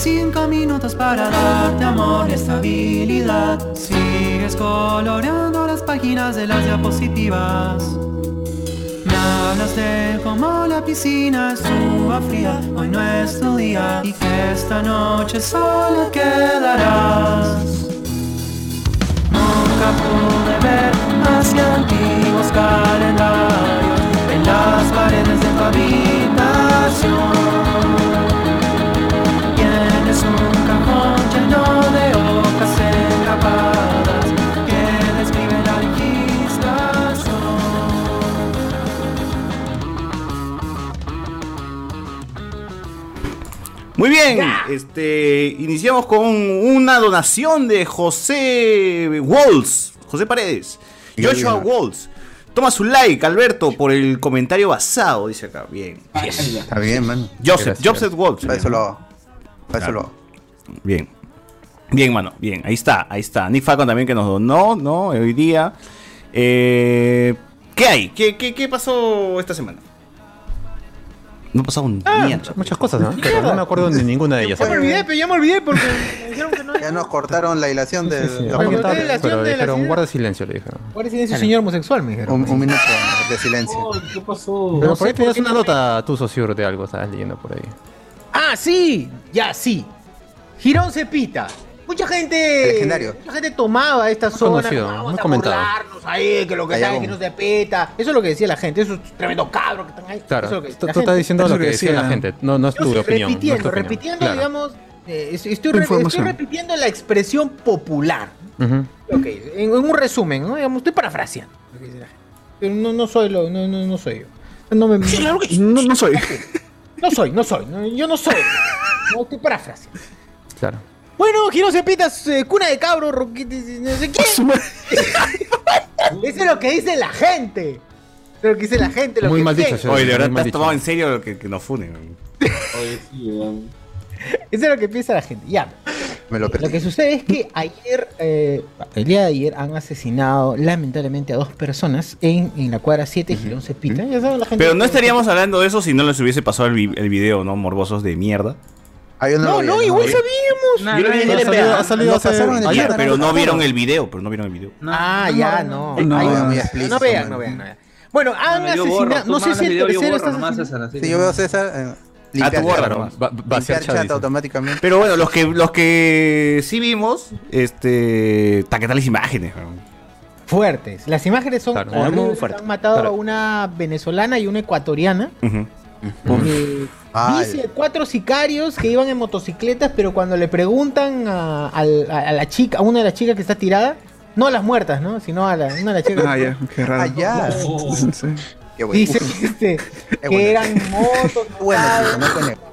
Cinco minutos para darte amor y estabilidad. Sigues coloreando las páginas de las diapositivas. Me hablas de cómo la piscina estuvo fría, hoy no es tu día y que esta noche solo quedarás. Nunca pude ver hacia antiguos calendarios en las paredes de tu Muy bien, este, iniciamos con una donación de José Walls, José Paredes, Joshua Walls. Toma su like, Alberto, por el comentario basado, dice acá. Bien. Está bien, man. Joseph, Gracias. Joseph Walls. Para eso lo hago. Eso lo hago. Bien. Bien, mano, bien. Ahí está, ahí está. Nick Falcon también que nos donó, ¿no? Hoy día. Eh, ¿Qué hay? ¿Qué, qué, qué pasó esta semana? No ha pasado un mierda. Muchas cosas, ¿no? Pero no me acuerdo de ninguna de ellas. Ya me olvidé, pero ya me olvidé porque me dijeron que no. Ya nos cortaron la hilación de. Sí, Pero estaba- la pero acción de la dijeron, ciudad. guarda silencio, le dijeron. Guarda silencio, señor homosexual, me dijeron. Un, un minuto de silencio. ¿Qué pasó? Pero No por ahí tenías una no nota, tú, socio, de algo, estabas leyendo por ahí. Ah, sí, ya, sí. Girón Cepita. Mucha gente. Legendario. Mucha gente tomaba esta Muy zona. conocido, vamos muy a comentado. burlarnos ahí, que lo que Ahí sabe vamos. que no se peta. Eso es lo que decía la gente. Eso es tremendo cabro que están ahí. Claro, Eso es lo que tú, la tú estás diciendo Eso lo que que decía la gente, no, no es Yo tu estoy opinión. no es tu repitiendo, opinión. repitiendo, Claro. digamos. eh, estoy, re- estoy información. repitiendo la expresión popular. Ujú. Ok, en, en un resumen, ¿no? Digamos, estoy parafraseando. lo que dice la gente. Pero no, no soy lo, no, no, no soy yo. No me, No, no soy. no soy, no soy. no, yo no soy. No estoy parafraseando. Claro. Bueno, Girón Cepitas, eh, cuna de cabros, roquitos, no sé qué. Eso es lo que dice la gente. Eso es lo que dice la gente. Lo Muy que mal dicho. Oye, de verdad te has dicho. tomado en serio lo que, que nos funen. Oye, sí, weón. Eso es lo que piensa la gente. Ya. Me lo que sucede es que ayer, eh, el día de ayer, han asesinado lamentablemente a dos personas en, en la cuadra 7 Girón Cepita. Ya saben, la gente Pero no estaríamos hablando de eso si no les hubiese pasado el, vi- el video, ¿no? Morbosos de mierda. Ah, yo No, lo vi, no, igual sabíamos. No, no, Ha no, salido, no, ha salido Lo hace- ayer. Pero no vieron el video, pero no vieron el video. Ah, ya, no. No, Hay- muy no, explícito, no vean, no vean, no vean. Bueno, han asesinado. No sé si el tercero está. Sí, yo veo a César. Eh, limpiar tú borra chat, nomás. Va, va a ser chat, automáticamente. Pero bueno, los que los que sí vimos, este, ¿qué tal las imágenes? weón? Fuertes. Las imágenes son Claro, horribles. muy fuerte. Han matado Claro. a una venezolana y una ecuatoriana. Ujú. Eh, dice cuatro sicarios que iban en motocicletas, pero cuando le preguntan a, al- a- a la chica, a una de las chicas que está tirada, no a las muertas, ¿no? Sino a la, una de las chicas. Ah, ya, qué raro. Ya. Sí. Qué bueno. Dice que, este, que bueno. eran motos. Bueno.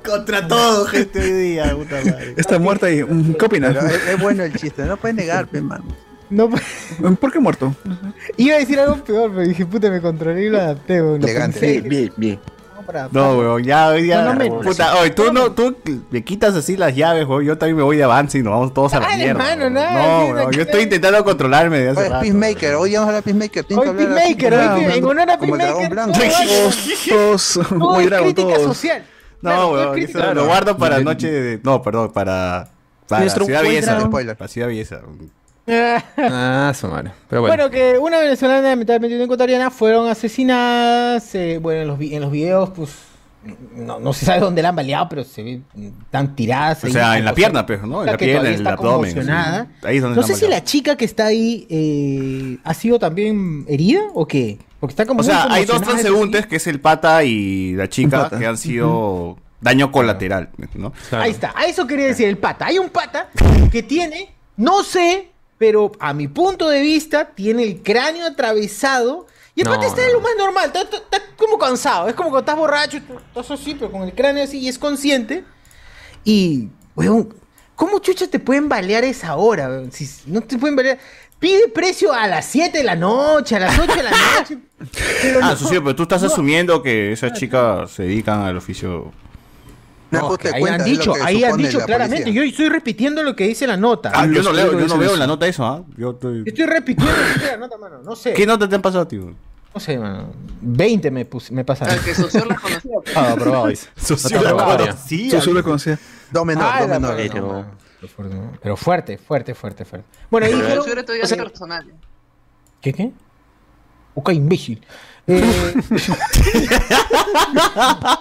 Contra todo, gente, hoy día, puta madre. Está muerta y. mm, ¿Qué opinas? Es, es bueno el chiste, no puedes negar, pe, man. No, ¿Por qué muerto? iba a decir algo peor, pero dije, puta, me controlé y lo adapté. Elegante. pensé. Bien, bien. No, para- No, weón, ya hoy día. No, no me- puta, oye, tú no, tú me quitas así las llaves, weón. Yo también me voy de avance y nos vamos todos a la mierda. mano, nada, no, sí, weón, no, yo estoy intentando controlarme de hace Oye, rato. Peacemaker, hoy vamos a hablar de Peacemaker. tienen Hoy Peacemaker, hoy en honor a Peacemaker, Todos, todos, todo muy es dragón, crítica todos. social. No, es weón, lo guardo para noche de. No, perdón, para. Para Ciudad Belleza. Para Ciudad Belleza. Ah, su madre. Pero bueno. Bueno, que una venezolana lamentablemente una ecuatoriana fueron asesinadas. eh, bueno, en los, vi- en los videos, pues. No, no se sabe dónde la han baleado, pero se ven tan tiradas. O sea, en la pierna, pues, ¿no? En la pierna, en el está abdomen. sí. Ahí es donde No sé si la chica que está ahí eh, ha sido también herida o qué. Porque está como O sea, hay dos transeúntes, que es el pata y la chica, pata. que han sido daño colateral, ¿no? Claro. Ahí está, a eso quería decir el pata. Hay un pata que tiene, no sé, pero a mi punto de vista, tiene el cráneo atravesado. Y el No, está no. lo más normal, está, está- está como cansado. Es como cuando estás borracho, estás así, pero con el cráneo así y es consciente. Y, weón, ¿cómo chuchas te pueden balear esa hora? weón? Si no te pueden balear. Pide precio a las 7 de la noche, a las 8 de la noche. Pero Ah, no- Sucio, pero tú estás no. asumiendo que esas chicas se dedican al oficio. No, No, pues ahí han dicho, ahí han dicho la claramente. policía. Yo estoy repitiendo lo que dice la nota. Ah, yo los no leo, yo no veo en la nota eso, ¿ah? Yo estoy... Yo estoy repitiendo lo que dice la nota, mano. No sé. ¿Qué nota te han pasado, tío? no sé, mano, 20 me, puse, me pasaron. El que Socio la conocía. Ah, Está la conocía. Yo conocía. Do menor, Ah, do menor. Pero- fuerte, fuerte, fuerte, fuerte, fuerte. Bueno, ahí dijeron- o sea, es personal. ¿Qué qué? Ok, imbécil. Eh,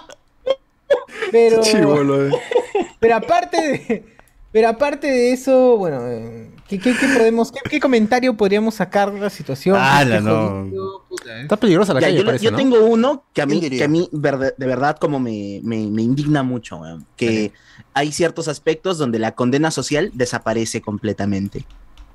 pero, Chivolo, eh. pero aparte de, pero aparte de eso, bueno, eh, ¿qué, qué, qué podemos, qué, qué comentario podríamos sacar de la situación? Ala, Qué no. jodido, puta, eh. Está peligrosa la Ya, calle, yo, parece, yo ¿no? tengo uno que a mí, que a mí verde- de verdad como me, me- me indigna mucho, que hay ciertos aspectos donde la condena social desaparece completamente.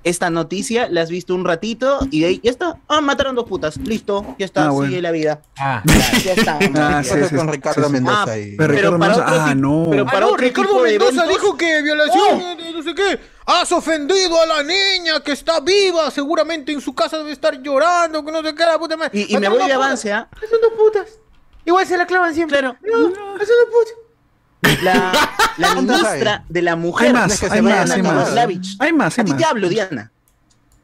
Esta noticia la has visto un ratito y de ahí ya está. Ah, mataron dos putas. Listo, ya está, Ah, bueno. sigue la vida. Ah, Ya, está. Ah, sí, sí, con Ricardo sí. Mendoza Ah, y... Pero Pero Ricardo para Mendoza, otro ah, no. pero Ah, para no, otro Ricardo Mendoza eventos- dijo que violación, eh, no sé qué. Has ofendido a la niña que está viva, seguramente en su casa debe estar llorando, que no sé qué, la puta madre. Y, y me voy de avance, ¿ah? putas. Son dos putas. Igual se la clavan siempre. Claro. No, son dos putas. La, la ¿Cuántas ministra de la Hay mujer, más, que se hay más, a hay más. Hay más, A hay ti te más. hablo, Diana.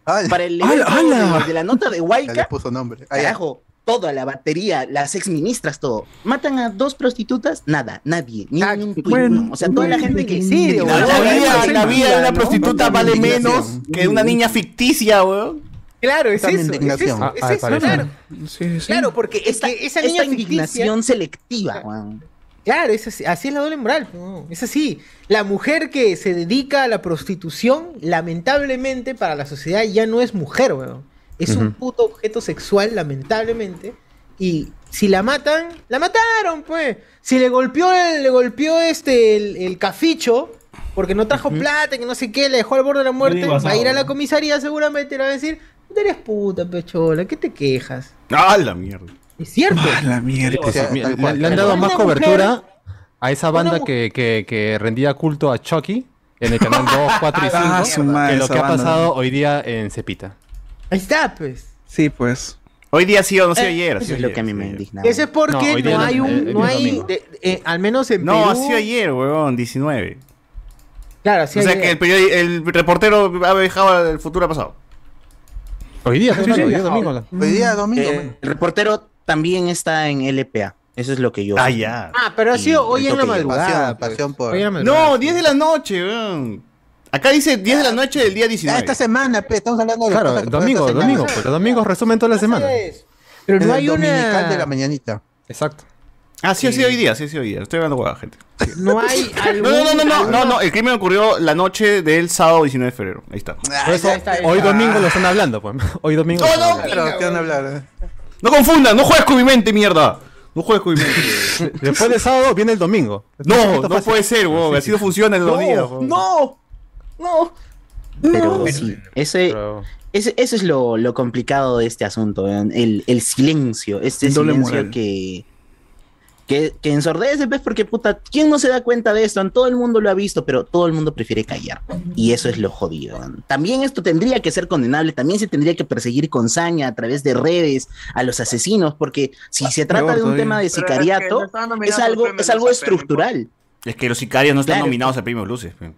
Ah, Para el ¡Hala, evento hala! de, de la nota de Huayca, puso nombre. Ah, carajo, toda la batería, las ex ministras, todo. Matan a dos prostitutas, nada, nadie, ni, Ah, ni un tuit, bueno, no. O sea, toda la gente que serio, La, la vida, Sí, la vida de una ¿no? prostituta vale menos que una niña ficticia, weón. Claro, es eso. Es indignación. eso, Ah, es al eso, parecer. claro. Sí, sí. Claro, porque es esta, esa niña esta ficticia, indignación selectiva, weón. Claro, es así, así es la doble moral, no, es así. La mujer que se dedica a la prostitución, lamentablemente para la sociedad ya no es mujer, weón. Es un puto objeto sexual, lamentablemente. Y si la matan, la mataron, pues. Si le golpeó, el- le golpeó este el, el caficho, porque no trajo plata, que no sé qué, le dejó al borde de la muerte, va a ir a la comisaría seguramente y le va a decir, eres puta, pechola, ¿qué te quejas? Ah, la mierda. Es cierto. Ah, la mierda. O sea, Le, han dado más mujer- cobertura a esa banda que, que, que rendía culto a Chucky en el canal 2, 4 y 5 Ah, que lo que ha banda. pasado hoy día en Cepita. Ahí está, pues. Sí, pues. Hoy día sí o no sí Eh, ayer. Eso sí es lo que a mí me indigna. Ese es No, porque no, día hay no, un, el- el no hay, de- eh, al menos en No, Perú. ha sido ayer, weón, 19. Claro, así o sea ayer. que el, el reportero ha dejado el futuro pasado. Hoy día, Sí, sí, sí, hoy día domingo. Hoy día domingo, Eh, el reportero también está en LPA. Eso es lo que yo. Ah, ya. Ah, pero ha sido Y hoy en la madrugada. pasión, pues. pasión por- Hoy en la madrugada. No, 10 de la noche, weón. Acá dice 10 de la noche del día Ah, 19. esta semana, pe, estamos hablando de Claro, domingo, domingo. Pues los domingos resumen toda la semana. Pero no el hay dominical de la una. mañanita. Exacto. Ah, sí, ha sido hoy día, sí, ha sido hoy día. Estoy hablando hueá, gente. No hay algún. No, no, no, no, no, no, no, el crimen ocurrió la noche del sábado 19 de febrero. Ahí está. Por eso, ahí está, ahí hoy domingo lo están hablando, pues. Hoy domingo. No, lo están no. Pero, ¿qué van a hablar? No confundan, no juegues con mi mente, mierda. No juegues con mi mente. Después del sábado viene el domingo. No, no fácil. puede ser, weón. Así no funciona en los días. weón. no, no. Pero sí, ese, ese, eso es lo, lo complicado de este asunto, weón, el, el silencio, este doble silencio moral. que, que, que ensordece, ¿ves? Porque, puta, ¿quién no se da cuenta de esto? Todo el mundo lo ha visto, pero todo el mundo prefiere callar. Y eso es lo jodido. También esto tendría que ser condenable, también se tendría que perseguir con saña a través de redes a los asesinos, porque si se trata de un tema de Pero es que sicariato, es algo, es algo estructural. Es que los sicarios no están Claro. nominados al premio Luces. pe.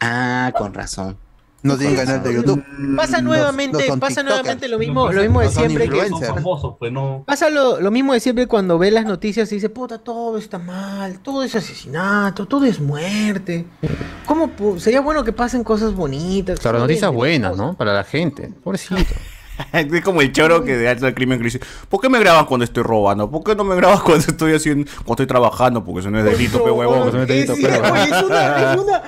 Ah, con razón. No tienen canal de YouTube. Pasa nuevamente, no pasa nuevamente lo mismo, lo mismo de siempre que. Son famosos, pues no. pasa lo, lo mismo de siempre cuando ves las noticias y dice, puta, todo está mal, todo es asesinato, todo es muerte. ¿Cómo pu- sería bueno que pasen cosas bonitas? Claro, noticias buenas, ¿no? Para la gente. Pobrecito. Es como el choro que de alto del crimen que dice, ¿por qué me grabas cuando estoy robando? ¿Por qué no me grabas cuando estoy haciendo, cuando estoy trabajando? Porque eso no es delito, pe huevón. Es una- es una-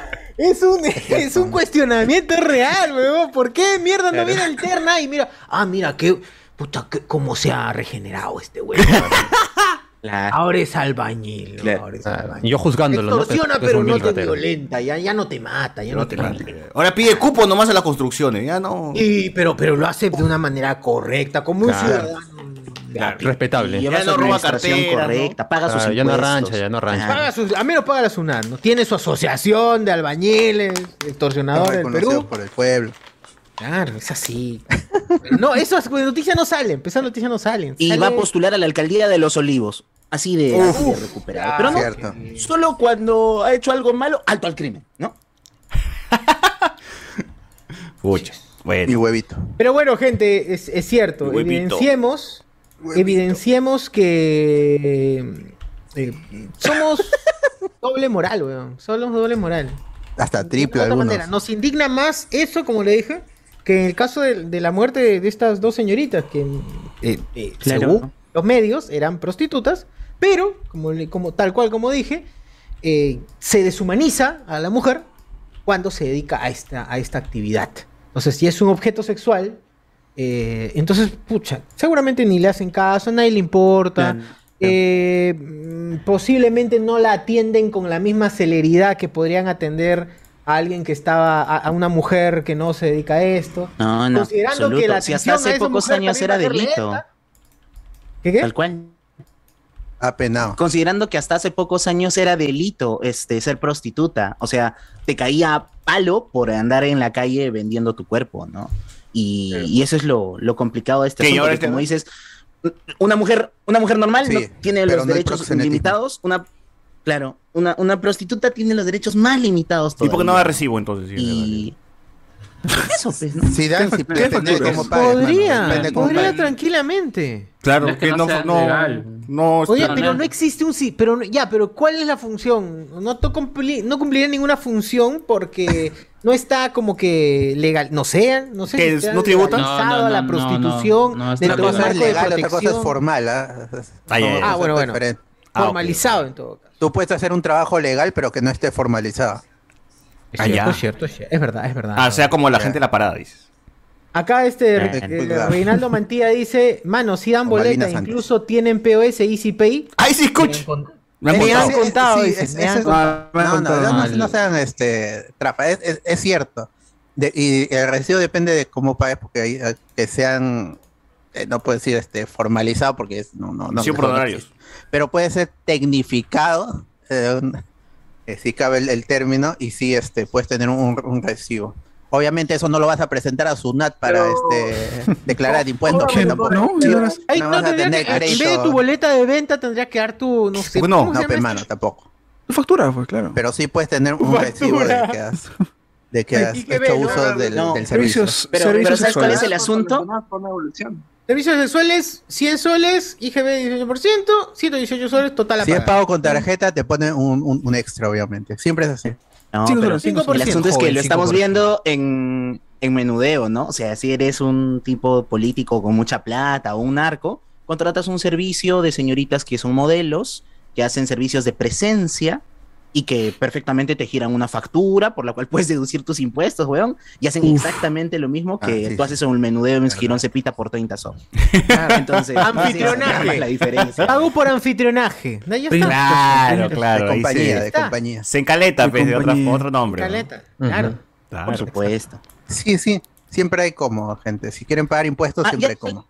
es un, es un cuestionamiento real, weón. ¿Por qué mierda no viene alterna y mira, ah, mira, qué, puta, qué- cómo se ha regenerado este weón. Claro. Ahora es albañil, ¿no? Claro. ahora es albañil. Yo juzgándolo, ¿no? Extorsiona, un pero no te ratero. violenta, ya, ya no te mata, ya no te mata. Ahora pide cupo nomás a las construcciones, ya no. Y, pero, pero lo hace de una manera correcta, como un ciudadano. Claro. Respetable. Lleva Ya su no roba cartera, correcta, paga sus Ah, ya no rancha, ya no rancha. Claro. Paga sus, a menos paga la SUNAT, ¿no? Tiene su asociación de albañiles, extorsionadores del reconocido Perú. por el pueblo. Claro, es así. No, esas noticias no salen, esas noticias no salen. Y Sale- va a postular a la alcaldía de Los Olivos. Así de, Uf. así de recuperado. Ah, Pero no, cierto. solo cuando ha hecho algo malo, alto al crimen, ¿no? Pucha. Y huevito. Pero bueno, gente, es, es cierto. Evidenciemos, evidenciemos que eh, somos doble moral, weón. Somos doble moral. Hasta triple De algunos. manera, nos indigna más eso, como le dije, que en el caso de, de la muerte de, de estas dos señoritas, que eh, eh, Claro. según los medios eran prostitutas, pero, como, como tal cual como dije, eh, se deshumaniza a la mujer cuando se dedica a esta, a esta actividad. Entonces, si es un objeto sexual, eh, entonces, pucha, seguramente ni le hacen caso, a nadie le importa. eh, mm, posiblemente no la atienden con la misma celeridad que podrían atender a alguien que estaba, a, a una mujer que no se dedica a esto. No, no. Considerando absoluto. que la si hasta hace esa pocos mujer años era delito. ¿Qué, qué? Tal cual. Apenado. Considerando que hasta hace pocos años era delito este, ser prostituta. O sea, te caía palo por andar en la calle vendiendo tu cuerpo, ¿no? Y, y eso es lo, lo complicado de este asunto. que este- como dices, una mujer, una mujer normal Sí, no tiene los no derechos limitados. Una, claro, una, una prostituta tiene los derechos más limitados ¿Y por qué no todavía. da recibo entonces? sí, Y... Eso, pues, ¿no? Si dan, si ¿Qué depende de facturas? cómo pagues, mano, Podría, depende cómo podría tranquilamente. Claro, Es que que no no, sea no, legal. no, Oye, está- pero no existe un sí, pero no- ya, pero ¿cuál es la función? No, to- cumpli- no cumpliría ninguna función porque no está como que legal, no sé, no sé ¿Qué si es? está ¿No tributa? legalizado No, no, la no, prostitución no, no está dentro Una del cosa es marco de legal, otra cosa es protección, formal. ¿ah? Ah. Ah, bueno, bueno. diferentes. Ah, formalizado en todo caso. Tú puedes hacer un trabajo legal, pero que no esté formalizado. Es Ah, cierto, es cierto, es verdad, es verdad. Ah, o sea, como la gente de la parada, dices. Acá este Eh, eh. Reinaldo Mantilla dice, mano, si dan boleta, incluso tienen POS Easy Pay. ¡Ay, sí, escuch! Me han Me contado. han contado, Sí, dice, es- me han eso- contado. me han No, no, no, no sean este, trafa, es, es- es cierto. De- y el recibo depende de cómo pagues, porque hay, eh, que sean, eh, no puedo decir este, formalizado, porque es, no, no, no. Sí, por horarios. Pero puede ser tecnificado, eh, un- eh, si cabe el, el término, y sí este, puedes tener un, un recibo. Obviamente eso no lo vas a presentar a SUNAT para este, declarar impuestos. ¿No? ¿Sí, no Ay, no no, tendría tener que- en vez de tu boleta de venta tendrías que dar tu, no sé, ¿Por qué no? ¿cómo se No, pe, esto? mano, tampoco. Tu factura, pues claro. Pero sí puedes tener un Factura. recibo de que has, de que has ¿Y qué hecho ve, uso del, No. del servicio. Servicios, Pero, servicios pero ¿sabes cuál es el asunto? Servicios sexuales, 100 soles, IGB 18%, 118 soles, total a Si es pagar. pago con tarjeta, te pone un, un- un extra, obviamente. Siempre es así. No, Cinco pero soles, cinco el soles. asunto es que Joven, lo estamos 5%. viendo en, en menudeo, ¿no? O sea, si eres un tipo político con mucha plata o un narco, contratas un servicio de señoritas que son modelos, que hacen servicios de presencia y que perfectamente te giran una factura por la cual puedes deducir tus impuestos, weón, y hacen Uf. exactamente lo mismo que Ah, sí, tú haces en un menudeo en un girón cepita por 30 son. Entonces, Anfitrionaje. es la diferencia. Pago por anfitrionaje. No, está. Claro, de claro. ahí compañía, se- de compañía. Se encaleta, De pues, de otro nombre. claro. Claro. Por supuesto. Sí, sí. Siempre hay como, gente. Si quieren pagar impuestos, Ah, siempre ya- hay como.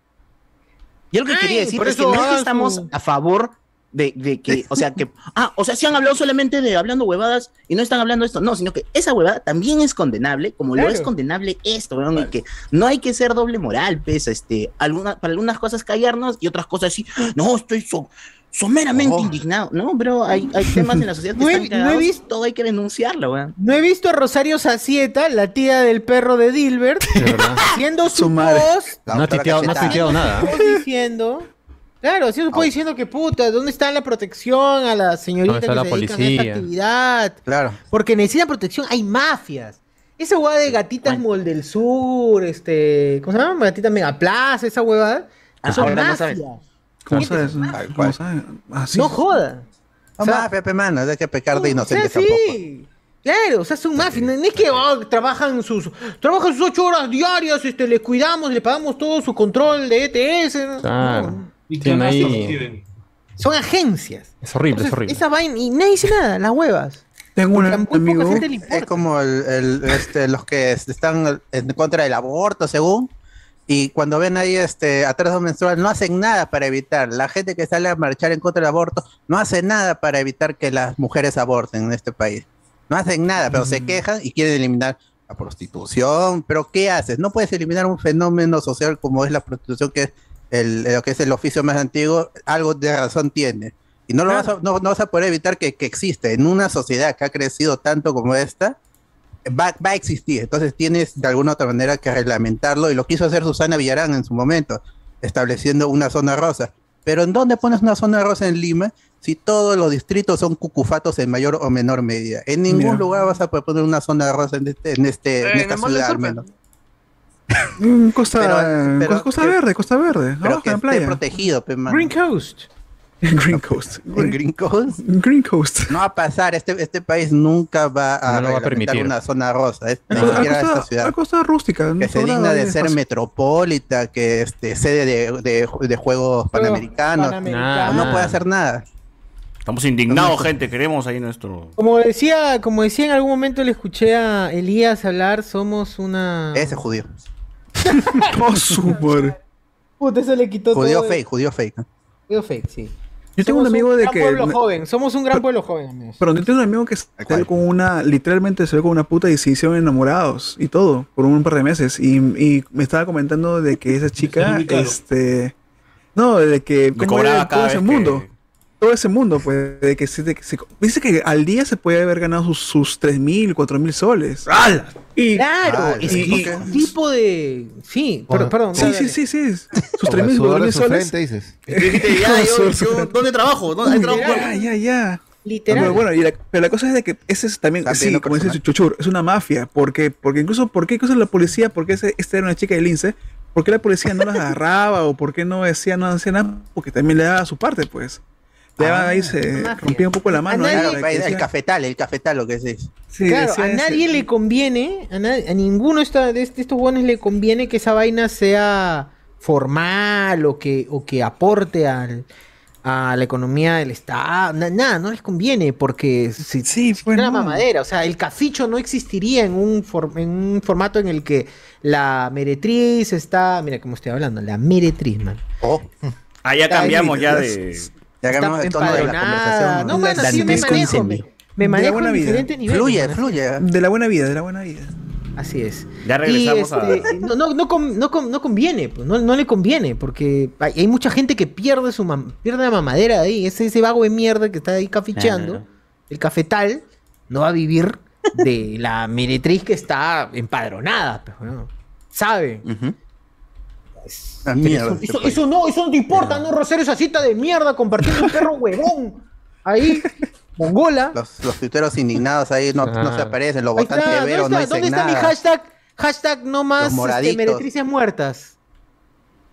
Yo lo que Ay, quería decir es que eso no es que estamos a favor de, de que, o sea, que, ah, o sea, si han hablado solamente de hablando huevadas y no están hablando de esto, no, sino que esa huevada también es condenable, como lo Claro. es condenable esto, weón, y que no hay que ser doble moral, pues, este, alguna, para algunas cosas callarnos y otras cosas así, no, estoy so- someramente Oh. indignado, no, bro, hay, hay temas en la sociedad que No he- no visto- todo hay que denunciarlo, weón. No he visto a Rosario Sacieta, la tía del perro de Dilbert, haciendo su Su madre. post, No ha tuiteado, no nada. diciendo, claro, su post diciendo que puta, ¿dónde está la protección a la señorita ¿Dónde que está se la dedican a esta policía? actividad? Claro. Porque necesitan protección, hay mafias. Esa huevada de gatitas Mall del Sur, este, ¿cómo se llama? Gatitas Megaplaza, esa huevada. Ah, son ahora no mafias. sabes. ¿Cómo sabes? ¿Cómo sabes? Ah, sí. No joda. No O sea, Pepe, mano. Hay que pecar de O sea, inocentes sí. tampoco. Claro, o sea, son mafias. No, no es que oh, trabajan sus trabajan sus ocho horas diarias, este, les cuidamos, le pagamos todo su control de ETS. ¿no? Claro. No, ¿Y qué más son agencias. Es horrible, es horrible. Esa vaina, y nadie dice nada, las huevas. Tengo un amigo. Es como el, el, este, los que están en contra del aborto, según. Y cuando ven ahí este atraso menstrual, no hacen nada para evitar. La gente que sale a marchar en contra del aborto no hace nada para evitar que las mujeres aborten en este país. No hacen nada, pero se quejan y quieren eliminar la prostitución. Pero ¿qué haces? No puedes eliminar un fenómeno social como es la prostitución, que es el, lo que es el oficio más antiguo. Algo de razón tiene. Y no, lo vas a, no, no vas a poder evitar que, que existe en una sociedad que ha crecido tanto como esta. va, va a existir. Entonces tienes de alguna otra manera que reglamentarlo y lo quiso hacer Susana Villarán en su momento, estableciendo una zona rosa. Pero ¿en dónde pones una zona rosa en Lima si todos los distritos son cucufatos en mayor o menor medida? En ningún lugar vas a poder poner una zona rosa en, este, en, este, En esta ciudad al menos. Mm, Costa, Pero- pero Costa Verde, Costa Verde. Pero que en esté protegido, pe, mano. Green Coast. Green Coast. En Green Coast. Green Coast. No va a pasar, este, este país nunca va a, No va a permitir. una zona rosa, es- A ni costa- siquiera a esta costa, ciudad. costa rústica. que se digna de ser espacio. metropolita, que este, sede de, de- de juegos panamericanos. Panamericanos. No puede hacer nada. Estamos indignados, gente. Queremos ahí nuestro. Como decía, como decía en algún momento le escuché a Elías hablar, somos una. Ese judío. Oh, su madre. Puta, eso le quitó Judío todo. fake, judío fake. Judío fake, sí. Yo tengo un amigo de gran que. pueblo me- joven. Somos un gran pueblo joven, amigos. Pero yo tengo un amigo que ve con una, literalmente se ve con una puta y se hicieron enamorados y todo por un par de meses. Y, y me estaba comentando de que esa chica, este, no, de que Me cómo cobraba era cada todo ese que- mundo, todo ese mundo, pues, de que, se, de que se- dice que al día se puede haber ganado sus, sus 3.000, 4.000 soles. Y, Claro, Ah, y- y- tipo de. Sí, pero, perdón. sí, sí, sí, sí, sus Con el 3.000, sudor de 4.000 su soles. frente, dices. Ya, yo, yo, ¿dónde trabajo? ¿Dónde hay trabajo? Ya, ya, ya. Literal. Pero bueno, y la, pero la cosa es de que ese es también, Está sí, pidiendo como dice. Chuchur, es una mafia. Porque, porque incluso, ¿por qué incluso la policía, por qué ese- esta era una chica del INSE, por qué la policía no las agarraba o por qué no decía, no hacía nada? Porque también le daba su parte, pues. Le daba ahí, se rompía un poco la mano. Nadie- Claro, que el cafetal, el cafetal, lo que es eso. sí, claro, a ese- nadie le conviene, a, nadie- a ninguno esta- de est- estos buenos le conviene que esa vaina sea formal o que, o que aporte al, a la economía del Estado. Na- nada, no les conviene porque si, Sí, si pues fuera no. mamadera. O sea, el caficho no existiría en un, for- en un formato en el que la meretriz está. Mira cómo estoy hablando, la meretriz, man. Oh, Ah, ya cambiamos ahí, ya de. Ya Está cambiamos el tono de la conversación. No, La sí, me manejo. Me, incendio. me De la manejo buena en vida. diferentes niveles. Fluye, fluye. De la buena vida, de la buena vida. Así es. Ya regresamos Y, este, no, no, no, con- no con- no conviene, pues, no, no le conviene, porque hay, hay mucha gente que pierde su mam- pierde la mamadera de ahí, ese, ese vago de mierda que está ahí caficheando, el cafetal, no va a vivir de la meretriz que está empadronada, pues, weón. ¿sabe? Ujú. Mierda. Eso, eso no, eso no te importa, no hacer esa cita de mierda compartiendo un perro huevón. Ahí, mongola. Los, los tuiteros indignados ahí no, no se Ah. aparecen, los votantes de ¿dónde Vero no está, dicen ¿dónde está mi hashtag? Hashtag no más este, meretrices muertas.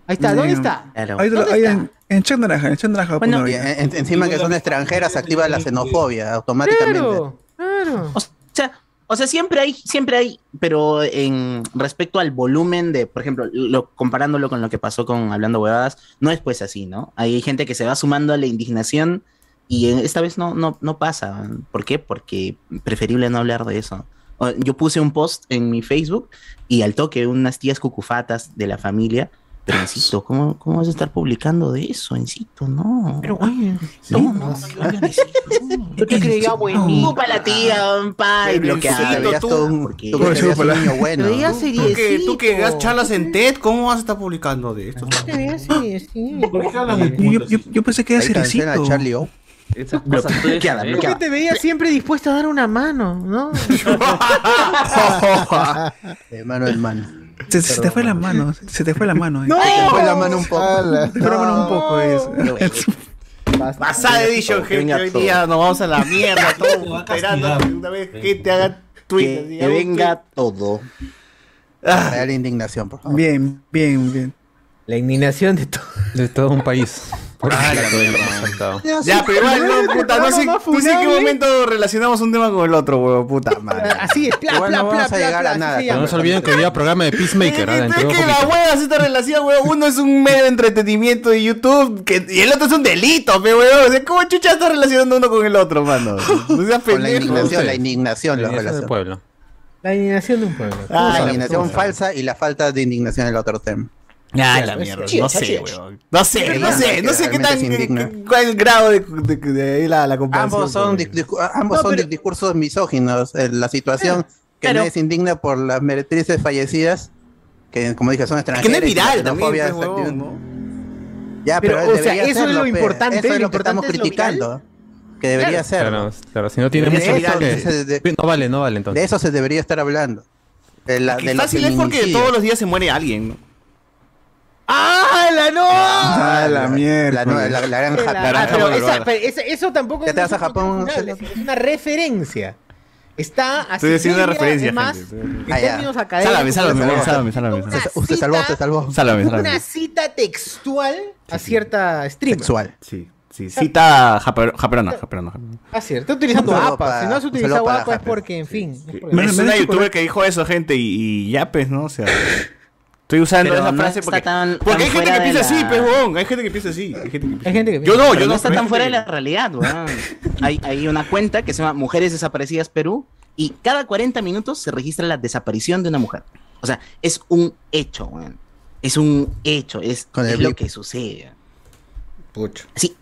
Ahí está, ¿dónde está? Claro. Ahí, ¿Dónde ahí está? en, en chat naranja, en chat naranja. Bueno, en- encima que son extranjeras, activa la xenofobia automáticamente. Claro, claro. O sea, o sea, siempre hay, siempre hay, pero en respecto al volumen de, por ejemplo, lo, comparándolo con lo que pasó con Hablando Huevadas, no es pues así, ¿no? Hay gente que se va sumando a la indignación y esta vez no, no, no pasa. ¿Por qué? Porque preferible no hablar de eso. Yo puse un post en mi Facebook y al toque unas tías cucufatas de la familia, pero insisto, ¿cómo, cómo vas a estar publicando de eso, insisto? No. Pero, oye, no, no, no, no, no. yo te creía buenito. Ocupa la tía, pa, y insisto, Te veías tú- todo un, tú. Tú que, tú que seriecito. das charlas en TED, ¿cómo vas a estar publicando de esto? Te veías seriecito. ¿Por qué hablan de Yo, pensé que era cerecito. Charlie O. Esas cosas Bloqueada, ¿eh? bloqueada. Te veías siempre dispuesto a dar una mano, ¿no? De mano en mano. Se, se te fue la mano, se te fue la mano. eh. ¡No! Te fue la mano un poco. Se te fue la mano un poco. es. Pasada edition, gente. venga Hoy día nos vamos a la mierda, todos va a esperando una vez que te haga tweet. Que, venga todo. Ah, Real indignación, por favor. Bien, bien, bien. La indignación de todo. De todo un país. Por Ah, la saltado. Ya, pero igual, no, puta, no sé, no en qué momento relacionamos un tema con el otro, huevo, puta madre. Así es, pla, Igual pla, no pla, vamos a pla, llegar a nada, Pero no se olviden que había programa de Peacemaker. Es un que la hueva es esta relación, weón. Uno es un medio de entretenimiento de YouTube que, y el otro es un delito, pe, weón. O sea, ¿cómo chucha está relacionando uno con el otro, mano? No seas Con la pendejo. indignación, la indignación La indignación del relaciona. pueblo. La indignación de un pueblo. Ah, La la indignación falsa y la falta de indignación en el otro tema. Ah, la mierda. No sé, weón. No sé, no sé, no sé qué tan. cuál es el grado de, de, de la, la comparación. Ambos son, ambos No, son discursos misóginos. Eh, La situación que Pero- nadie se indigna por las meretrices fallecidas, que como dije son Es que extranjeras. no es viral también, es. ¿no? Ya, Pero, pero, o sea, eso es lo importante, Eso es lo lo que estamos es criticando. Que debería ser. Claro, claro, si no tiene De mucho eso que- de- No vale, no vale De entonces. eso se debería estar hablando. De la, Que de fácil es porque todos los días se muere alguien, ¿no? ¡Ah, la no! Ah, la mierda. La, no- la, la granja. La- La ah, pero Bolívar. esa- pero esa- eso tampoco Ya te es vas a Japón, es una referencia. Está así. Estoy haciendo una referencia, es más, gente. en Ah, términos académicos. Sálvame, sálvame, una sálvame, sálvame, sálvame. cita- Usted salvó, usted salvó. Sálvame, sálvame. Una cita textual a cierta streamer. Sexual. Sí, sí, cita japer- japerona, japerona. japerona. Ah, cierto. Está utilizando APA. Si no has utilizado APA es porque, en fin. es una youtuber que dijo eso, gente, y, y ya, pues, ¿no? O sea. Estoy usando Pero esa no frase está porque. tan- porque tan hay gente piensa así, pues. Hay gente que piensa así. Hay gente que piensa Hay gente que Yo no, Pero yo no. está tan fuera de la realidad, weón. hay, hay una cuenta que se llama Mujeres Desaparecidas Perú y cada 40 minutos se registra la desaparición de una mujer. O sea, es un hecho, weón. Es un hecho, es, es lo que sucede. Pucha. Sí,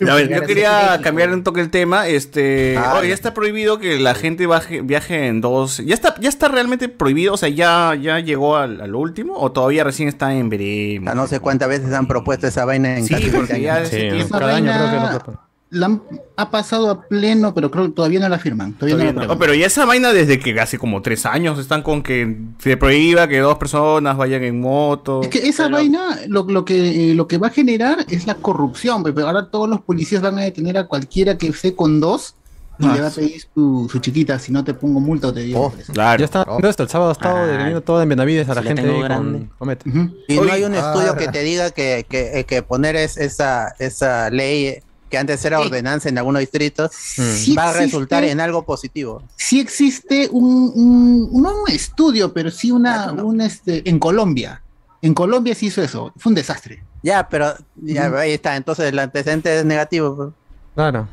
A ver, yo quería cambiar un toque el tema. Este, Ah, oh, ya está prohibido que la gente baje- viaje en dos. Ya está, ya está realmente prohibido. O sea, ya, ya llegó al, al último o todavía recién está en veremos. Ah, No sé cuántas veces han propuesto esa vaina en Sí, casi porque 20 ya años. ese Sí, cada año creo que proponen. La han- ha pasado a pleno, pero creo que todavía no la firman. Todavía, Todavía no la no. aprueban. Oh, pero ya esa vaina desde que hace como tres años están con que se prohíba que dos personas vayan en moto. Es que esa Pero- vaina lo, lo que, eh, lo que va a generar es la corrupción, pe, pero ahora todos los policías van a detener a cualquiera que esté con dos y Ah, le va a pedir su, su chiquita, si no te pongo multa o te digo. Oh. Claro. Ya está haciendo esto. El sábado ha estado Ah. deteniendo todo en Benavides a la Si gente ahí con. Ujú. Y no hay un estudio ah. que te diga que, que, que poner es, esa, esa ley eh, que antes era ordenanza en algunos distritos Sí va a existe- resultar en algo positivo. sí existe un, un- no un estudio, pero sí una, un este, en Colombia. En Colombia se hizo eso, fue un desastre. Ya, pero ya, ahí está. Entonces el antecedente es negativo. pues. Claro.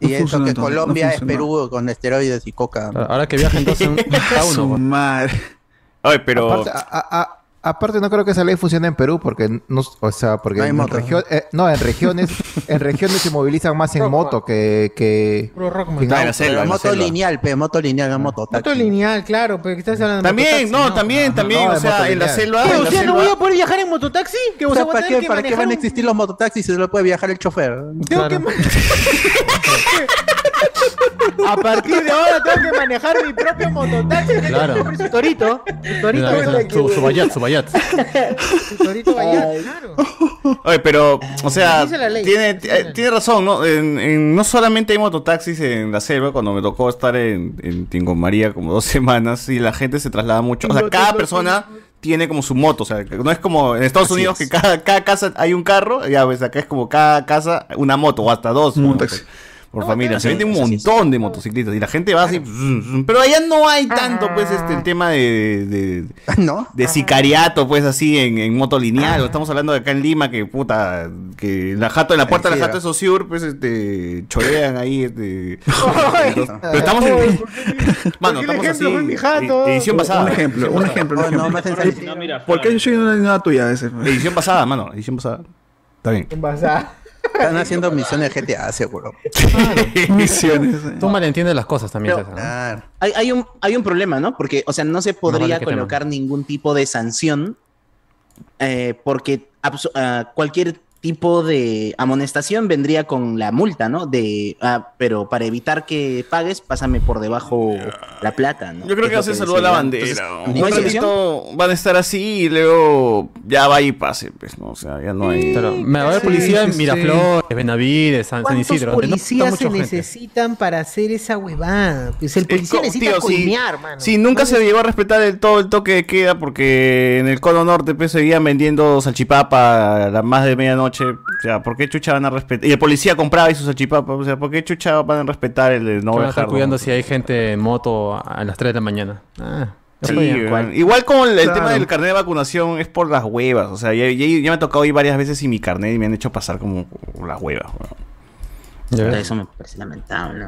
Y No eso que no Colombia es. Perú con esteroides y coca. Claro, Ahora que viaja entonces Su uno. Oye, pero. Aparte, a- a- a- aparte no creo que esa ley funcione en Perú porque no, o sea, porque No hay en, moto. regio- eh, no, en regiones, en regiones se movilizan más en moto que, que, que en auto. selva, Pero moto selva. lineal, pe, moto lineal, no moto Moto lineal, claro, pero que estás hablando de También, no, también, también. No, o sea, en la selva. ¿Qué? en O la sea, ¿no voy a poder viajar en mototaxi? ¿Que o sea, sea, voy a ¿para qué, que ¿para qué van a existir los mototaxis si solo puede viajar el chofer? Tengo que A partir de ahora tengo que manejar mi propio mototaxi. Claro. Su torito. Su torito. Su, su bayat, su bayat. Su torito vaya, claro. Oye, pero, o sea, Dice la ley, tiene, eh, tiene razón, ¿no? En, en- no solamente hay mototaxis en la selva, cuando me tocó estar en, en Tingo María como dos semanas, y la gente se traslada mucho. O sea, cada persona tiene como su moto, o sea, que no es como en Estados Así Unidos es. que cada, cada casa hay un carro, ya ves, acá es como cada casa una moto, o hasta dos Un motos taxi. Por familia. Se vende un montón de motocicletas y la gente va así, pero allá no hay tanto, pues, este, el tema de- de, ¿No? de sicariato, pues así en, en moto lineal. Estamos hablando de acá en Lima que puta, que la jato, en la puerta de la jato de. Sociur, pues este chorean ahí, este. pero estamos en. Mano, ¿Por qué el estamos así. jato? Edición pasada. Un ejemplo, un ejemplo, no, mira, ¿Por qué yo soy una nada tuya a veces? Edición pasada, mano. Edición pasada. Está bien. En Bazar. Están haciendo misiones de GTA, seguro. Misiones. eh. Tú malentiendes las cosas también, Pero- César, ¿no? Claro. Hay, hay un, hay un problema, ¿no? Porque, o sea, no se podría vale colocar ningún tipo de sanción eh, porque ah, cualquier tipo de amonestación vendría con la multa, ¿no? De, ah, pero para evitar que pagues, pásame por debajo la plata, ¿no? Yo creo Es que se saludó la bandera. Entonces, ¿no? ¿no hay ratito van a estar así y luego ya va y pase, pues, ¿no? O sea, ya no hay. Me va Sí, policía sí, en sí. Miraflores, Benavides, San, San ¿Cuántos Isidro. no policías se gente. necesitan para hacer esa huevada? Pues el Eh, policía necesita tío, coimear, mano. Sí, nunca se llegó a respetar el todo el toque de queda porque en el cono norte pues seguían vendiendo salchipapa a las más de medianoche. O sea, ¿por qué chucha van a respetar? Y el policía compraba y su salchipapa. O sea, ¿por qué chucha van a respetar el de no van a estar cuidando si hay gente en moto a las 3 de la mañana. Ah, Sí, ya. weón. igual con el, el Claro. tema del carnet de vacunación es por las huevas. O sea, ya, ya- ya me ha tocado ir varias veces sin mi carnet y me han hecho pasar como las huevas. Eso me parece lamentable.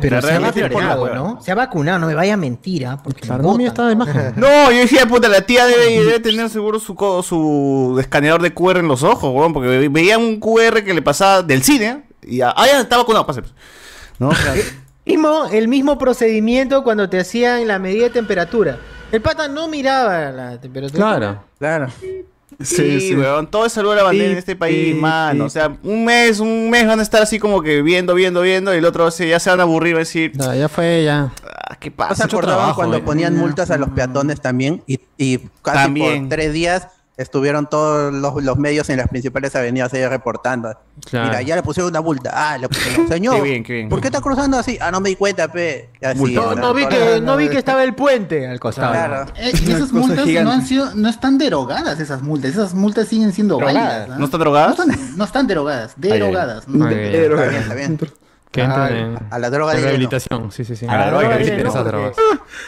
Pero se ha vacunado. ¿no? Se ha vacunado, no me vaya mentira. Porque Claro, me no, mira, botan. está de imagen. No, yo decía, puta, la tía debe, debe tener seguro su, su escaneador de QR en los ojos, weón, porque ve- veía un QR que le pasaba del cine y ya, ah, ya está vacunado, pase. ¿No? Sea, Mismo, el mismo procedimiento cuando te hacían la medida de temperatura. El pata no miraba la temperatura. Claro. Claro. Sí, weón, todo es salud a la bandera en este país, mano. O sea, un mes, un mes van a estar así como que viendo, viendo, viendo, y el otro se- ya se van a aburrir, van a decir, Ya, ya fue, ya. ah, ¿qué ¿No pasa? se acordaban trabajo, cuando eh. ponían multas a los peatones también? Y, y casi También. por tres días estuvieron todos los, los medios en las principales avenidas ahí reportando. Claro. Mira, ya le pusieron una multa. Ah, le pusieron. Señor, Qué bien, qué bien. ¿por qué está cruzando así? Ah, no me di cuenta, pe. Así, No, no vi que, no vi que estaba el puente al costado. Claro. Eh, y esas multas no, han sido, no están derogadas, esas multas. Esas multas siguen siendo Drogadas. válidas. ¿ah? ¿No están drogadas? No están, no están derogadas, derogadas. Bien. Está bien, está bien. Que entren en A la droga en de rehabilitación. Sí, sí, sí. A la droga que de rehabiliten lleno, esas drogas.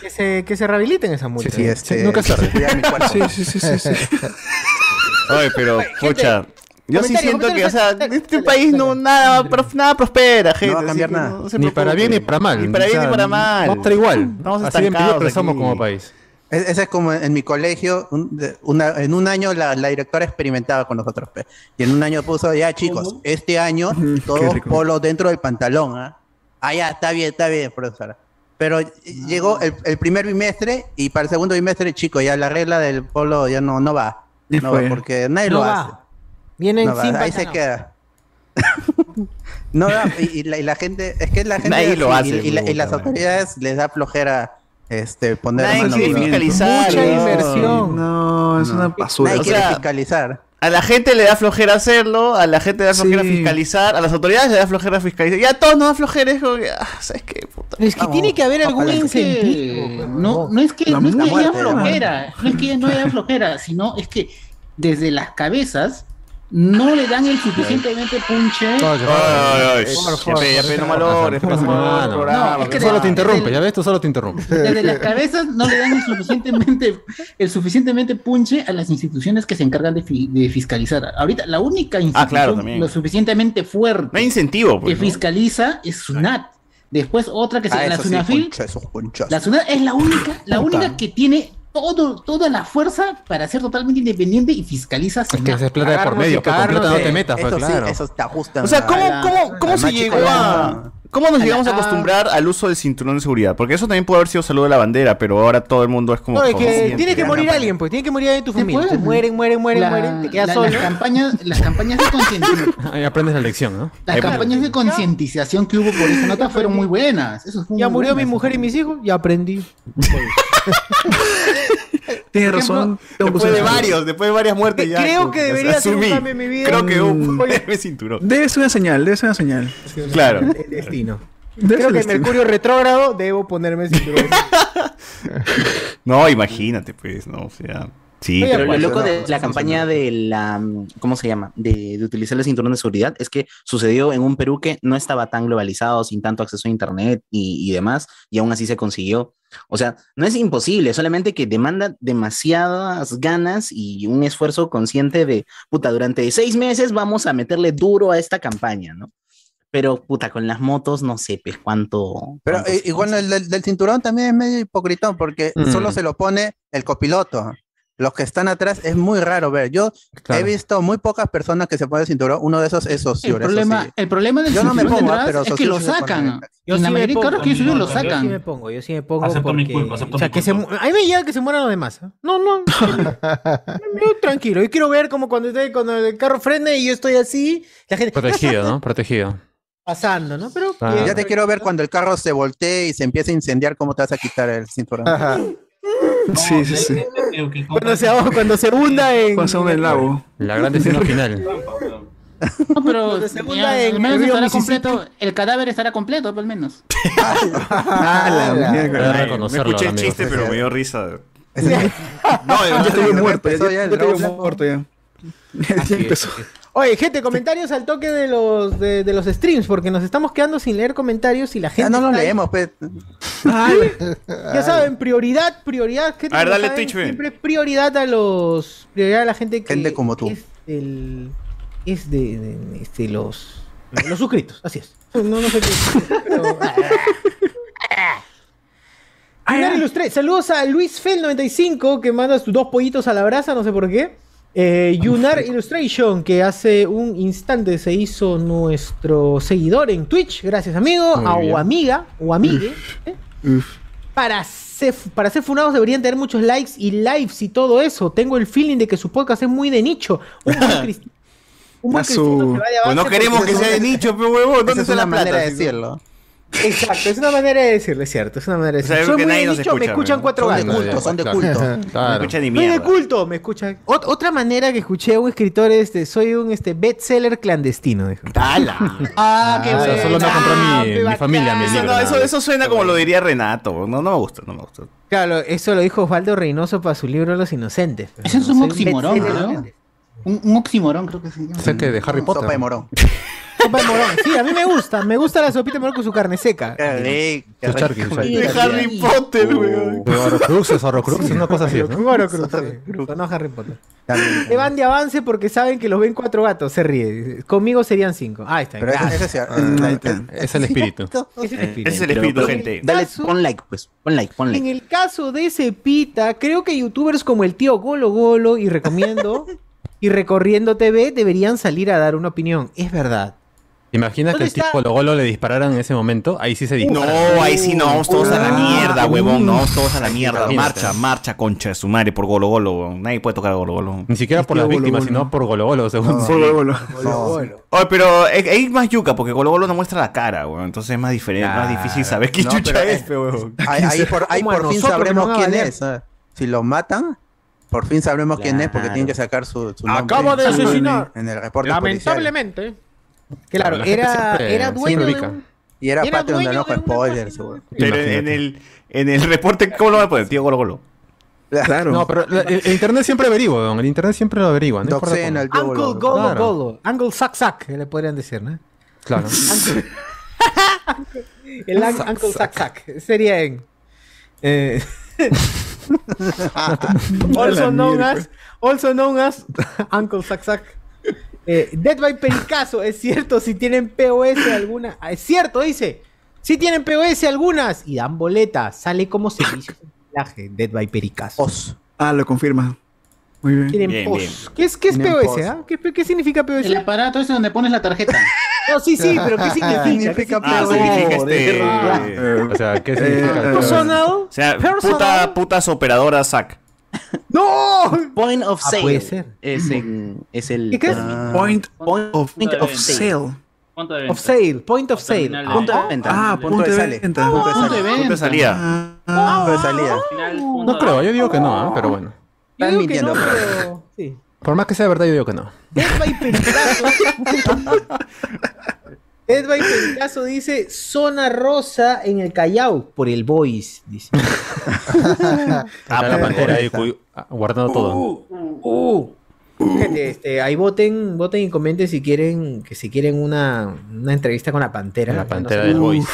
Que se, que se rehabiliten esas multas. Sí, este, nunca es tarde. cuidar mi cuerpo. Sí, sí, sí, sí, sí. Oye, pero, pucha. Yo sí siento que, o sea, este país no nada, nada prospera, gente. va a cambiar así nada. no se Ni para bien ni para mal. Ni para bien O sea, ni para mal. Vamos a estar igual. Estamos Así de estancados mediocres somos aquí. como país. Es- Ese es como en mi colegio, un- de- una- en un año la, la directora experimentaba con nosotros. pe. Y en un año puso, ya chicos, este año todos polos dentro del pantalón. ¿ah? Ah, ya, está bien, está bien, profesora. Pero llegó el, el primer bimestre y para el segundo bimestre, chicos, ya la regla del polo ya no, no va. No fue. va porque nadie No lo va. hace. Vienen No va, sin ahí se queda. no va, y, y la, y la gente, es que la gente Nadie lo hace, y, y la- y puta las autoridades les da flojera este, poner Nadie mano quiere fiscalizar. Mucha no. inversión. No, es una basura. Nadie O quiere fiscalizar. A la gente le da flojera hacerlo, a la gente le da flojera Sí. fiscalizar, a las autoridades le da flojera fiscalizar. Ya a todos nos da flojera, es como que, ah, ¿sabes qué? Puta. Es que Vamos, tiene que haber algún que incentivo. no, no es que, no es que haya flojera, no es que no haya flojera, sino es que desde las cabezas no le dan el suficientemente punche. Ay, ay, ay, no malores, no es que Solo te interrumpe, ya ves, tú solo te interrumpe. Desde las cabezas no le dan el suficientemente, el suficientemente punche a las instituciones que se encargan de, fi- de fiscalizar. Ahorita, la única institución Ah, claro, también. lo suficientemente fuerte No hay incentivo, que pues. ¿no? fiscaliza es SUNAT. Después otra que se Ah, sí, SUNAFIL. ponchos. La SUNAT es la única, la única que tiene todo, toda la fuerza para ser totalmente independiente y fiscaliza Es que se plata de por medio, pues con plata no te de- metas, pues eso sí, claro. eso te ajusta. O sea, ¿cómo, la- cómo, cómo la se llegó a... ¿Cómo nos llegamos a la- acostumbrar al uso del cinturón de seguridad? Porque eso también puede haber sido salud de la bandera, pero ahora todo el mundo es como... No, es que tiene que morir alguien, pues. Tiene que morir alguien de tu familia. Te mueren, mueren, mueren, La- mueren. Te quedas la- solo. Las campañas, las campañas de concientización. Ahí aprendes la lección, ¿no? Las Ahí- campañas de concientización que hubo por esa nota fueron muy buenas. Eso fue Ya muy murió mi mujer y mis hijos, ya aprendí. Tienes razón. tengo Después de varios, después de varias muertes ya... Creo que debería ser un cambio en mi vida. Creo que un ponerme cinturón. Debe ser una señal, debe ser una señal. Claro. El destino. Debe Creo que destino. Mercurio retrógrado debo ponerme cinturón. No, imagínate, pues, no, o sea... Sí, Oye, Pero lo loco no, de la campaña de la, ¿cómo se llama? De, de utilizar el cinturón de seguridad es que sucedió en un Perú que no estaba tan globalizado, sin tanto acceso a Internet y, y demás, y aún así se consiguió. O sea, no es imposible, solamente que demanda demasiadas ganas y un esfuerzo consciente de, puta, durante seis meses vamos a meterle duro a esta campaña, ¿no? Pero, puta, con las motos no sé, pues, cuánto... Pero eh, igual el del, del cinturón también es medio hipocritón porque Mm. solo se lo pone el copiloto. Los que están atrás es muy raro ver. Yo Claro. he visto muy pocas personas que se ponen el cinturón. Uno de esos es El socio. eso problema, sí. el problema del Yo no me cinturón pongo, detrás pero es que lo sacan. Yo en sí la me mayoría de pongo, carros que yo subo lo Yo sí me sacan. pongo, yo sí me pongo Acepto mi porque... culpa, acepto o sea, mi que se, culpa. mu- a mí me llega que se mueran los demás. ¿eh? No, no. yo tranquilo. Yo quiero ver como cuando, estoy- cuando el carro frene y yo estoy así, la gente Protegido, ¿no? Protegido. pasando, ¿no? Pero Ah. Ya te quiero ver cuando el carro se voltee y se empiece a incendiar, ¿cómo te vas a quitar el cinturón? Sí, sí, sí. cuando, se, cuando se hunda en... Pasa un el lago. La gran destino final. No, pero Cuando se hunda ya, en al menos estará Mississippi. completo. El cadáver estará completo, al menos. Ah, la Debe mierda. Me escuché el amigo. chiste, pero me dio risa. No, de estoy muerto, ya, empezó estoy muerto ya. Oye, gente, comentarios al toque de los, de, de los streams, porque nos estamos quedando sin leer comentarios y la gente... Ya no lo está ahí. leemos, pues. Ya saben, prioridad, prioridad. gente A ver, dale saben, Twitch. Siempre prioridad a los. Prioridad a la gente que. Gente como tú. Es, de, de- este, los. Los suscritos, así es. No, no sé qué. Pero, Yunar Ilustre- Saludos a Luis Fel95 que manda sus dos pollitos a la brasa, no sé por qué. Eh, Yunar Illustration, que hace un instante se hizo nuestro seguidor en Twitch. Gracias, amigo. Muy a, bien. o amiga, o amigue. ¿eh? Uf. Para se- para ser funados deberían tener muchos likes y lives y todo eso. Tengo el feeling de que su podcast es muy de nicho. Un buen cristiano. Un buen su- va de Pues no queremos que sea de nicho, pero huevón, ¿dónde es está una la plata? manera de decirlo. Exacto, es una manera de decirlo, es cierto. Es una manera de O sea, decirlo. Soy que muy nadie me escucha, escuchan cuatro Son de culto, son de Claro. culto. No Claro. escucha ni Soy de mierda. culto, me escuchan. Ot- otra manera que escuché a un escritor este, soy un este bestseller clandestino. dijo. ¡Hala! Ah, qué Ah, bueno. solo me compró Ah, mi, bacán. familia, mi Eso, no, eso, eso suena como lo diría Renato. No, no me gusta, no me gusta. Claro, eso lo dijo Osvaldo Reynoso para su libro Los Inocentes. Ese es Soy un oxímoron, bestseller ¿no? Un, un oxímoron, creo que sí. Sé que de Harry Potter. Sopa de morón. Sopa de morón. Sí, a mí me gusta. Me gusta la sopita de morón con su carne seca. Qué rico. De Harry Potter, weón. De Horrocruxes, Horrocruxes, una cosa así. sí. No Harry Potter. Se van de avance porque saben que los ven cuatro gatos. Se ríe. Conmigo serían cinco. Ah, está. Pero. Es el espíritu. Ese es el espíritu. Es el espíritu, gente. Dale, pon like, pues. Pon like, pon En like. el caso de Cepita, creo que youtubers como el tío Golo Golo y recomiendo y recorriendo TV deberían salir a dar una opinión. Es verdad. ¿Te imaginas que ¿Dónde el tipo Golo le dispararan en ese momento? Ahí sí se dispara. No, ahí sí nos vamos todos a la mierda, huevón. Nos vamos todos a la mierda. Imagínate. Marcha, marcha, concha de su madre por Golo Golo. Nadie puede tocar a Golo Golo. Ni siquiera por las Golo víctimas, Golo. sino por Golo Golo, según. Por lo- lo- Oye, pero hay más yuca porque Golo Golo no muestra la cara, weón. Entonces es más diferente, más difícil saber qué No, chucha pero, es, eh, weón. Ahí, ahí por, fin sabremos quién es. Si lo matan, por fin sabremos quién es porque tienen que sacar su, su nombre. Acaba de asesinar. En el reporte policial. Lamentablemente. Claro, era, siempre- era dueño de un- Y era Era Patreon de dueño Ojo de una Spoiler, página. seguro. Pero en el, en el reporte, ¿cómo lo va a poner? Tío Golo Golo. Claro. No, pero el, el internet siempre averigua, don. El internet siempre lo averigua. No Doxena, cómo. el tío Uncle Golo. Golo Claro. Golo. Uncle Sack Sack, le podrían decir, ¿no? Claro. El un- Uncle Sack Sack. Sería en. Eh, also, known as, also known as Uncle Sack Sack. Eh, Dead by Pericazo, es cierto, si tienen POS alguna. ah, Es cierto, dice. Si tienen POS algunas y dan boleta, sale como servicio de viaje. Dead by Pericazo. Os. Ah, lo confirma. Muy bien. Tienen Bien, POS. bien. ¿Qué es, qué es POS? POS. ah? ¿Qué, qué significa POS? El aparato ese donde pones la tarjeta. No, sí, sí, pero ¿qué significa? Significa ¿Qué Ah, POS. significa este. Eh, O sea, ¿qué significa? Eh, Personal. O sea, Personal. puta, putas operadoras SAC. ¡No! Point of Ah, sale. puede ser. Es, en- es el. ¿Qué crees? ah, Point point of, point of of sale. Punto de venta. Of sale, point of sale. Terminal de Punto de venta. Ah, punto de sale. venta. Punto de Punto de salida. Punto de venta. salida. Ah, Punto de salida. Final, punto No creo, yo digo que no, ¿ah? pero bueno. Yo Están mintiendo, no, pero- pero... Sí. Por más que sea verdad, yo digo que no. By Pericazo dice zona rosa en el Callao por el Boys. Dice. Ah, la pantera ahí ah, guardando todo. Uh. Gente, este, ahí voten, voten y comenten si quieren, que si quieren una, una entrevista con la pantera. La No pantera sé. del Boys.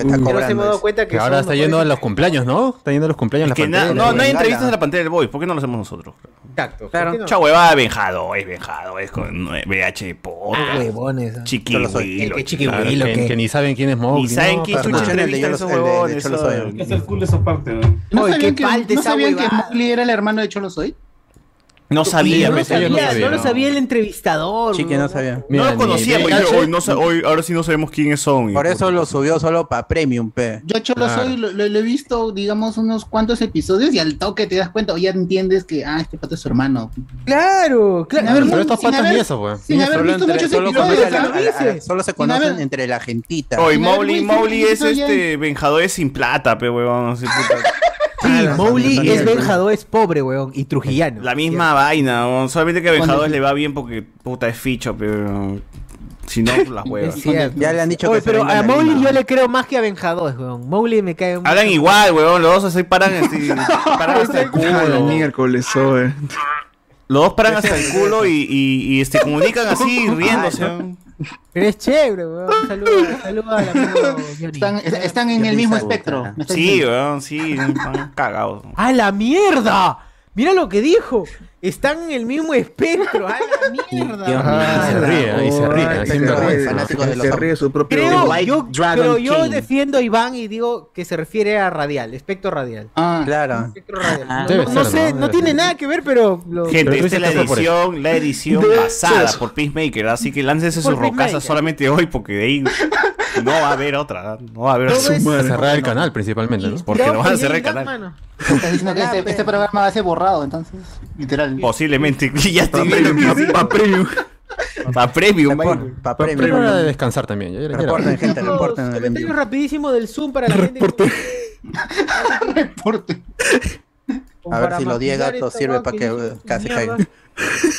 Está Yo no se me he cobrando. dado cuenta que, Que ahora está yendo a los cumpleaños, ¿no? Está yendo a los cumpleaños la Que no, no hay entrevistas a la pantalla del Boys. ¿Por qué no lo hacemos nosotros? Exacto. Claro. ¿por qué no? Huevada, Benjado, es Benjado, es con VH por Ah, huevones. ah. Chiqui Yo lo soy. Huilo, El chiqui Claro, huilo, que, que ni saben quién es Mowgli. Ni saben quién de entrevista esos huevones. Es el cool de esa parte, ¿no? ¿No Oye, sabían, qué que, falta ¿no esa sabían que huevada. Mowgli era el hermano de Cholo Soy? No sabía, no, lo me sabía, no sabía, no lo sabía el entrevistador. Sí, que no sabía. Mira, No ni lo conocía, el porque VH, hoy, no hoy- ahora sí no sabemos quiénes son. Por eso lo subió solo para Premium, pe. Yo Cholo Claro. Soy lo, lo- lo he visto, digamos, unos cuantos episodios y al toque te das cuenta o ya entiendes que, ah, este pato es su hermano. Claro, claro. A ver, Pero estos patas ni eso, pues. Sin haber Solo, visto entre- muchos solo episodios. la- la- la- solo se conocen haber- entre la gentita. Haber Mowgli, es este Benjado es sin plata, pe huevón. Mowgli Mierda. es Benjado, es pobre, weón, y trujillano. La misma vaina, weón. solamente que a Benjador le va bien porque puta es ficho, pero si no, por las huevas. Ya le han dicho Oye, que pero a Mowgli yo le creo más que a Benjador, weón. Mowgli me cae un... Hablan igual, weón, los dos así paran, así, paran hasta el Ah, culo. miércoles. Los dos paran hasta el culo y, y, y, este, comunican así, riéndose. Pero es chévere, weón. Saluda, saluda al amigo Johnny. Están, están en el mismo espectro. Sí, weón, sí, están cagados. ¡A la mierda! Mira lo que dijo. Están en el mismo espectro. ¡A la mierda! Ah, se ríe, y se ríe, se ríe, su propio. Creo, yo, Dragon pero yo King. defiendo a Iván y digo que se refiere a radial, espectro radial. Ah, Claro. Espectro radial. Ah, No, sé, ¿no? tiene ser. nada que ver, pero. lo- Gente, esta es la edición, la edición basada por Peacemaker, así que láncese su Por rocaza solamente hoy porque de ahí no va a haber otra, no va a haber otra. cerrar el canal principalmente, ¿no? Porque lo van a cerrar el canal. Gunn, mano. Estás diciendo que este, este programa va a ser borrado, entonces. Literal. Posiblemente, ya estoy Pa' viendo premium, que pa' premium. para premium, Para premium. de descansar también. ya- Reporten, gente, reporten envío. rapidísimo del Zoom para la gente. que- Reporte. A ver para si lo Diega esta sirve para que eh, casi caiga.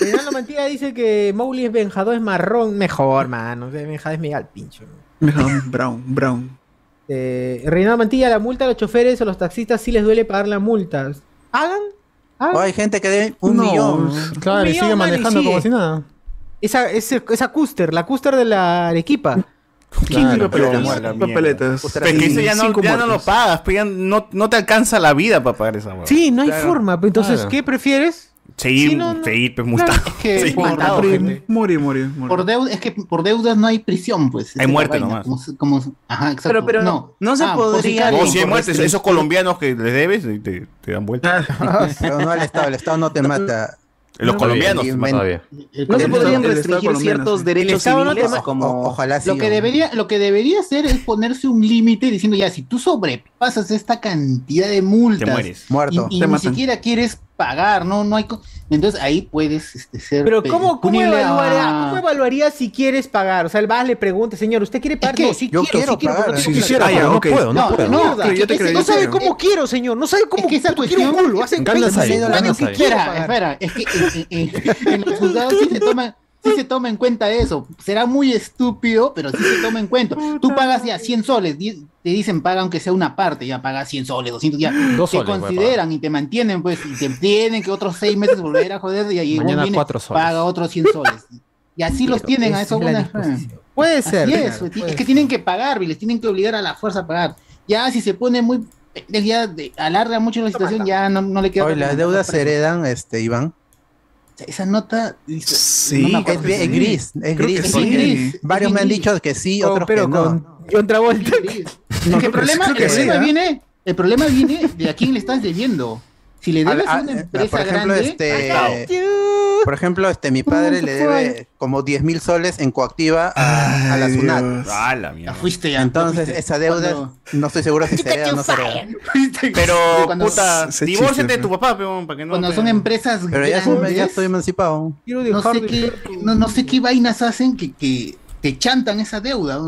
Reinaldo Mantilla dice que Mowgli es Benjador es marrón. Mejor, mano. Benjador es mega al pincho. Brown, Brown. Eh, Reinaldo Mantilla, la multa a los choferes o los taxistas sí les duele pagar la multa. ¿Hagan? Oh, hay gente que debe un No, millón. Claro, Un y millón, sigue manejando como si nada. Esa, ese- esa Custer, la Custer de la Arequipa. Claro, pero- Papeletas. Papeletas. Pero que eso ya no, Cinco ya no lo pagas, pues ya no, no te alcanza la vida para pagar esa hueá. Sí, no hay Claro. forma. Entonces, Claro. ¿qué prefieres? Seguir, Sí, no, no. seguir pues multado. Es que Seguir por, multado, por- gente. Morir, morir, morir. por deuda, es que por deudas no hay prisión, pues. La muerte vaina, nomás. Como, ajá, exacto. Pero- pero no- no se Ah, podría- No, si hay por muertes, restri- esos colombianos que les debes te, te- dan vuelta. Pero no al Estado, el Estado no te mata. Los colombianos. Y No el- se podrían restringir ciertos sí. derechos no o- como... ojalá sí. Lo que debería, lo que debería hacer es ponerse un límite diciendo ya, si tú sobrepasas esta cantidad de multas Te mueres. Muerto. y, y Te ni matan. siquiera quieres pagar, no, no hay, co- entonces ahí puedes este, ser. Pero pe- ¿cómo, cómo, evaluaría, a- ¿cómo evaluaría si quieres pagar? O sea, el vas le pregunta, señor, ¿usted quiere pagar? que no, sí yo quiero, quiero sí quiero. pagar. pero no Sí, tengo sí, plata. sí, ah, ya, no ok. puedo, no No, puedo. no, yo te es No te sabe creo. cómo quiero, señor. No sabe cómo Es que esa puto quiero un culo. Hace Ganas 20 ahí, años ganas que ahí. quiero Espera, es que en los juzgados sí se toma, sí se toma en cuenta eso. Será muy estúpido, pero sí se toma en cuenta. Tú pagas ya 100 soles, te dicen paga aunque sea una parte, ya pagas 100 soles, 200, ya. Dos te soles consideran y te mantienen, pues, y te tienen que otros 6 meses volver a joder y ahí Mañana viene, cuatro soles. paga otros 100 soles. Y así los Pero tienen a eso. es una-. Puede Así ser. es, claro, pues, puede es que ser. tienen que pagar y les tienen que obligar a la fuerza a pagar. Ya si se pone muy ya de- alarga mucho la situación, ya no, no le queda. Hoy las que deudas se heredan, este, Iván. Esa nota dice- Sí, no Es, es sí. gris, es Creo gris. Es sí. gris, es Varios me han dicho que sí, Con- otros pero que no. con John Travolta. No, Es el problema, el problema viene, el problema viene de a quién le estás debiendo. Si le debes a Al- una a- empresa por ejemplo, grande, este, por ejemplo, este, mi padre le debe como 10 mil soles en coactiva a, a la SUNAT. Ah, la mierda. fuiste ya. Entonces, fuiste. esa deuda, Cuando- no estoy seguro si se hereda o no se. Pero, cuando, puta, divórciate de tu papá, peón, para que no. cuando te- son empresas Pero ya, grandes, ya estoy emancipado. Quiero no sé de qué, no, no sé qué vainas hacen que, que te chantan esa deuda,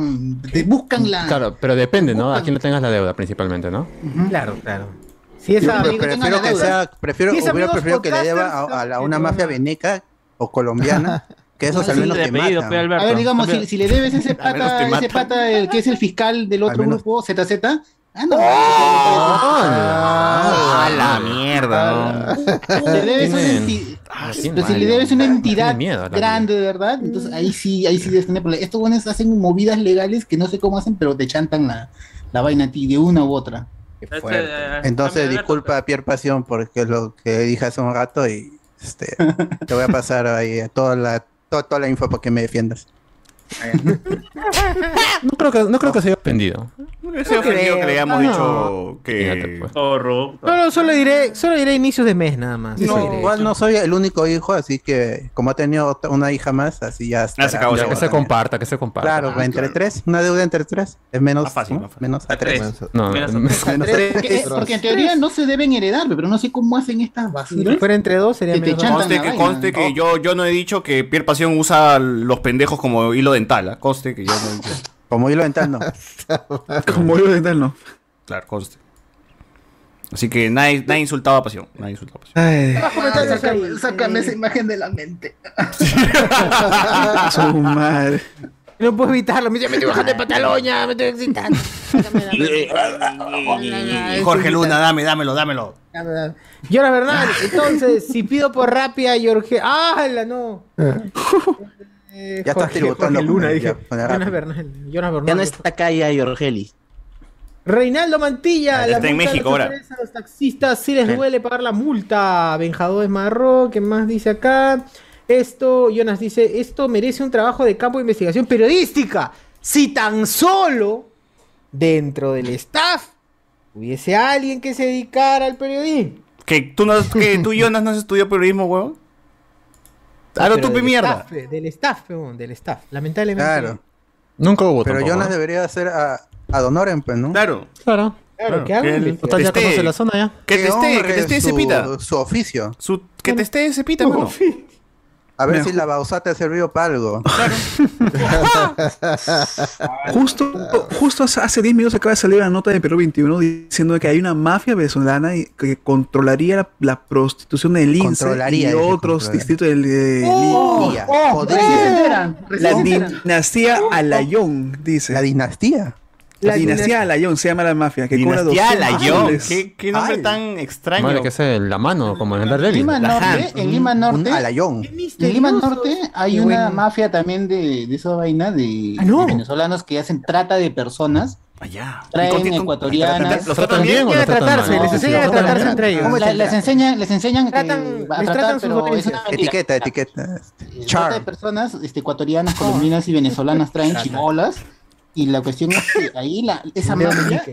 te buscan la... Claro, pero depende, ¿no? A quién le tengas la deuda principalmente, ¿no? Claro, claro. Si amigo prefiero la que deuda. sea, prefiero, Sí, es hubiera amigos preferido que le deba podcasters, a, a la- una mafia a- veneca o colombiana, que esos No, al sí, menos de te. Alberto. A ver, digamos, si, si le debes ese pata, ese pata el que es el fiscal del otro menos- grupo, ZZ, ah, no. Ah, la mierda. no. Le debes una Tienen- enti- Ah, pero sí, si le debes una entidad miedo a la grande de verdad, entonces ahí sí, ahí sí debes tener problemas. Estos buenos hacen movidas legales que no sé cómo hacen, pero te chantan la, la vaina a ti de una u otra. Este, eh, Entonces, disculpa a Pierre Pasión porque lo que dije hace un rato y este, te voy a pasar ahí toda la, toda, toda la info para que me defiendas. No creo que, no creo que se haya ofendido. Ese ofendido que le hayamos No. dicho que. pues. Zorro. Solo, solo diré, solo diré inicios de mes nada más. No, diré. igual no soy el único hijo, así que como ha tenido una hija más, así ya está. se acabó Ya que se comparta, que se comparta. Claro, Ah, entre claro. tres, una deuda entre tres es menos, fácil, ¿no? menos a tres. tres. No, Menos no, a Menos a Tres. Porque, en teoría no se deben heredar, pero no sé cómo hacen estas Si basuras. fuera entre dos sería menos. Conste que, vaina. conste que yo, yo no he dicho que Pierre Pasión usa los pendejos como hilo dental. ¿ah? Conste que yo no. Como hilo dental, no. Como yo dental, no. Claro, conste. Así que nadie, nadie insultaba a Pasión. Nadie insultaba a Pasión. Ay, Sácame, sácame esa imagen de la mente. su madre. No puedo evitarlo. Me dice, me estoy bajando el pantalón ya, me estoy excitando. Y Jorge Luna, dame, dámelo, dámelo. Jonas Bernal, entonces, si pido por rápida, Jorge. ¡Ah, la no! Eh, Ya estás Jorge- tributando Jorge Luna, dije. Jonas. Bernal. Jonas Bernal. Ya no está acá ya Yorgeli. Reinaldo Mantilla, Ah, la está en México ahora. a los taxistas sí les duele pagar la multa. Benjador Marro, ¿qué más dice acá? Esto, Jonas dice, esto merece un trabajo de campo de investigación periodística. Si tan solo dentro del staff hubiese alguien que se dedicara al periodismo. Que tú, no, que tú Jonas, no has estudiado periodismo, huevón. Ah, no, Pero tú, pe del mierda. staff, eh, del staff, del staff. Lamentablemente. Claro. Nunca hubo Pero tampoco, Jonas ¿no? debería hacer a, a Donoren, pues, ¿no? Claro. Claro. Claro, que hagan Total, ya conoce la zona ya. Que te esté, que te esté ese su- pita. Su oficio. Su- que te esté ese pita, mano. A ver si la bausata ha servido para algo. Justo, justo hace- hace 10 minutos acaba de salir una nota de Perú 21 diciendo que hay una mafia venezolana que controlaría la, la prostitución del INSE Controlaría, y otros distritos del de Oh, oh, se enteran, La dinastía Alayón, dice. La dinastía. La dinastía Alayón se llama la mafia. Que Dinastía 200 Layón. soles. ¿Qué, qué nombre Ay. tan extraño. Madre que es la mano, como en el En Daredevil. Lima Norte, en Lima Norte, alayón. En Lima. Norte hay Qué una bueno. mafia también de, de esa vaina de, Ah, no. de venezolanos que hacen trata de personas, Allá. traen ¿Y con- con- ecuatorianas. ¿Los tratan bien o los a tratan tratarse, mal? les enseñan a ¿Los tratan tratarse entre ellos. La- les enseñan, les enseñan que Tratan- a les tratar, pero es una. Etiqueta, etiqueta. Eh, Trata de personas este, ecuatorianas, colombianas y venezolanas traen chibolas y la cuestión es que ahí la, esa mafia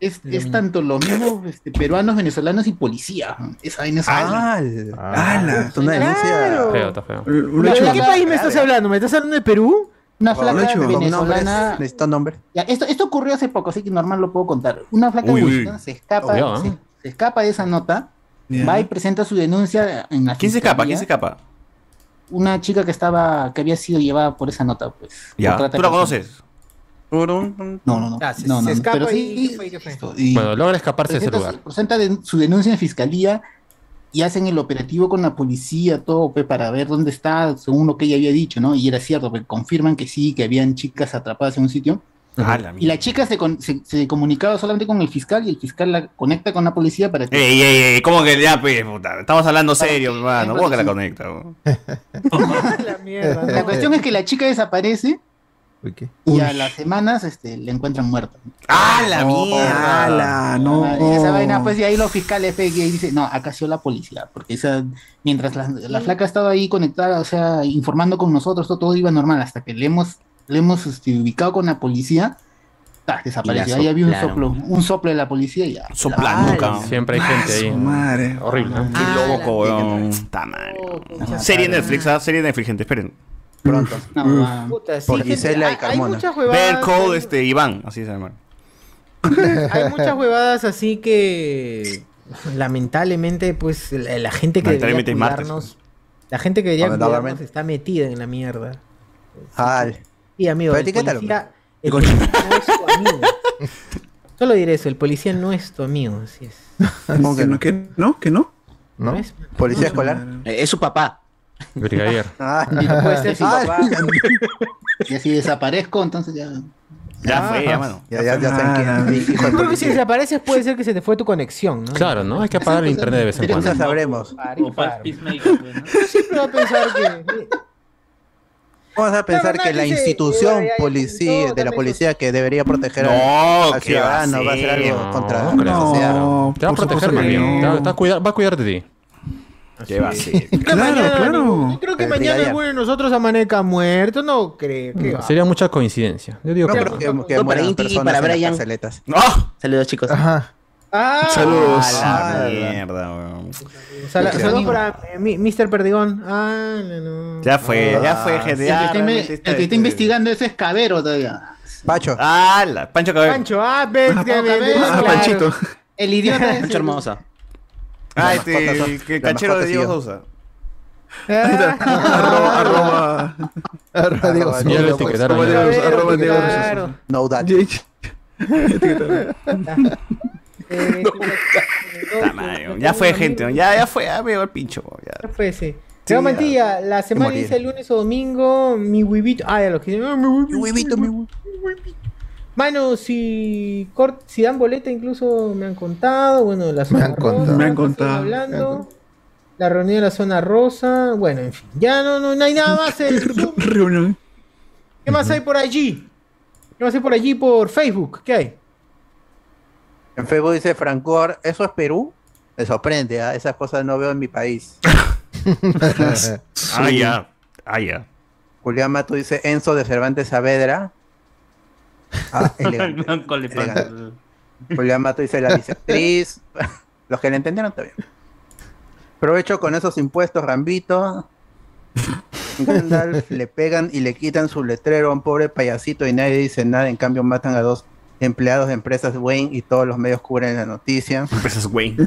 es, es tanto los mismos este, peruanos, venezolanos y policía. Esa vaina es ¡Al! ¡Hala! Es una denuncia. Claro. Feo, está feo. ¿De hecho- qué país me estás hablando? ¿Me estás hablando de Perú? Una flaca nombres, venezolana. necesito nombre. Ya, esto, esto ocurrió hace poco, así que normal lo puedo contar. Una flaca Uy, uy. venezolana se escapa, Obvio, ¿eh? se, se escapa de esa nota, Ya. va y presenta su denuncia en la ¿Quién se escapa? ¿Quién se escapa? Una chica que estaba, que había sido llevada por esa nota, pues. Ya. ¿Tú la conoces? No, no, no. Ah, se- no, se no, no, escapa pero y- sí, ¿qué fue? ¿Qué fue? y Bueno, logra escaparse de ese lugar. presenta de- su denuncia en fiscalía y hacen el operativo con la policía, todo, pues, para ver dónde está, según lo que ella había dicho, ¿no? Y era cierto, porque confirman que sí, que habían chicas atrapadas en un sitio. Ah, la Y la chica se, con- se, se comunicaba solamente con el fiscal y el fiscal la conecta con la policía para que... Ey, ey, ey, ¿cómo que ya, pues, puta? Estamos hablando serio, hermano. ¿Cómo que la conecta? La mierda. La cuestión es que la chica desaparece Y a las semanas este, la encuentran muerta. ¡Ah, la mierda! ¡Hala! No. Ah, y esa vaina, pues, y ahí los fiscales que dicen, no, acá ha sido la policía, porque esa, mientras la, la flaca estaba ahí conectada, o sea, informando con nosotros, todo, todo iba normal, hasta que le hemos, le hemos este, ubicado con la policía, ta, desapareció. Ahí había un soplo, un soplo de la policía y ya. Soplando, cabrón. Siempre hay gente ahí. Madre. Horrible. ¿no? Qué Ah, loco, la weón. Oh, Serie. Netflix, ¿ah? Serie Netflix, gente, esperen. Pronto. No, ah, Puta, sí, Por gente, Gisela y Carmona. muchas huevadas, Ver Code, hay- este, Iván, así se llama. Hay muchas huevadas así que lamentablemente pues la, la gente que debería cuidarnos, la gente que debería Lamentablemente. cuidarnos está metida en la mierda. ¡Al! Y amigo, Pero el etiquétalo. policía, el policía no es tu amigo. Solo diré eso, el policía no es tu amigo, así es. ¿Cómo que no? ¿Qué? ¿No? ¿Que no? ¿No ¿No? es? ¿Policía escolar? Eh, Es su papá. Brigadier. Ah, Y no puede ser su Ah, papá. y así desaparezco, entonces ya... Ya fue, ya, mano. Ya, ya, ya saben quién. Ah, Yo creo que si desapareces puede ser que se te fue tu conexión, ¿no? Claro, ¿no? Hay que apagar el internet de vez en cuando. sabremos. O. Peacemaker, ¿no? Yo siempre voy a pensar que... Vamos a pensar que la institución eh, ya, ya, policía, de la policía que debería proteger No, al, al ¿qué va ciudadano va a hacer ser? algo No, contra no la sociedad. No, Te va a proteger va, va va a cuidar de ti. ¿Qué va a ser? Creo que Claro, mañana, claro. Yo creo que El mañana alguno de nosotros amanezca muerto, no creo. ¿qué va? Sería mucha coincidencia. Yo digo No que que, que No, para Inti para Brian. ¡No! Saludos, chicos. Ajá. Ah, Saludos. ¡A la Ah, mierda, weón! Sal- Saludos para eh, mi- Mr. Perdigón. Ah, no, no. Ya fue, ya fue, gente. El que, está, el que este- investigando ese es Cabero todavía. Pacho. ¡Ah, la! Pancho Cabello. Pancho, ah, ves Ah, que ves, Ah, claro. Panchito. El idiota es Mucho el- hermosa. Ah, este, que la cachero de Diego sí. Sousa. Arroba, arroba, Arroba Diego Arroba Ya lo Sousa. etiquetaron. arroba. Diego, claro. No that. Eh, Ya fue, gente. Ya, ya fue, ya veo el pincho. Ya. Ya fue, sí. Leo Mantilla, la semana dice el lunes o domingo, mi huevito. Ah, ya lo que mi huevito. Mi huevito, mi huevito. Mano, si, cort- si dan boleta, incluso me han contado. Bueno, la zona han rosa, contado. Me han contado. hablando. La reunión de la zona rosa. Bueno, en fin. Ya no, no, no hay nada más. el Zoom. ¿Qué más hay por allí? ¿Qué más hay por allí por Facebook? ¿Qué hay? En Facebook dice Francor, ¿eso es Perú? Me sorprende, ¿ah? esas cosas no veo en mi país. Ah, ya. Ah, ya. Julián Mato dice Enzo de Cervantes Saavedra. Ah, elegante, le dice la bisectriz. Los que le entendieron está bien. Provecho con esos impuestos, Rambito. Gandalf le pegan y le quitan su letrero a un pobre payasito y nadie dice nada. En cambio, matan a dos empleados de empresas Wayne y todos los medios cubren la noticia. Empresas Wayne.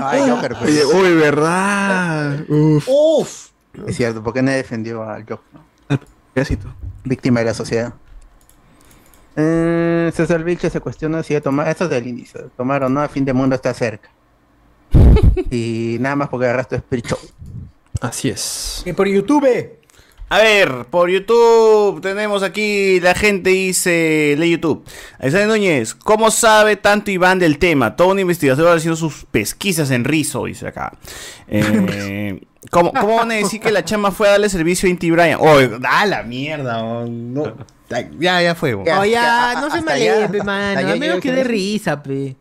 Ay, Joker, pues. Oye, uy, verdad. Uf. Uf. Es cierto, porque nadie defendió al Joker. Payasito. Víctima de la sociedad. Eh, César Vilche se cuestiona si tomar. Esto es del inicio. Tomar o no, a fin de mundo está cerca. y nada más porque agarraste Spirit Show. Así es. Y por YouTube. A ver, por YouTube tenemos aquí la gente dice de YouTube. Alexander Núñez, ¿cómo sabe tanto Iván del tema? Todo un investigador haciendo sus pesquisas en rizo, dice acá. Eh, ¿cómo, ¿Cómo van a decir que la chama fue a darle servicio a Inti Brian? Oh, da la mierda. oh, no. Ya, ya fue. oh. Oh, ya, hasta- no se hasta me allá- pe, mano. A menos que de risa, pe.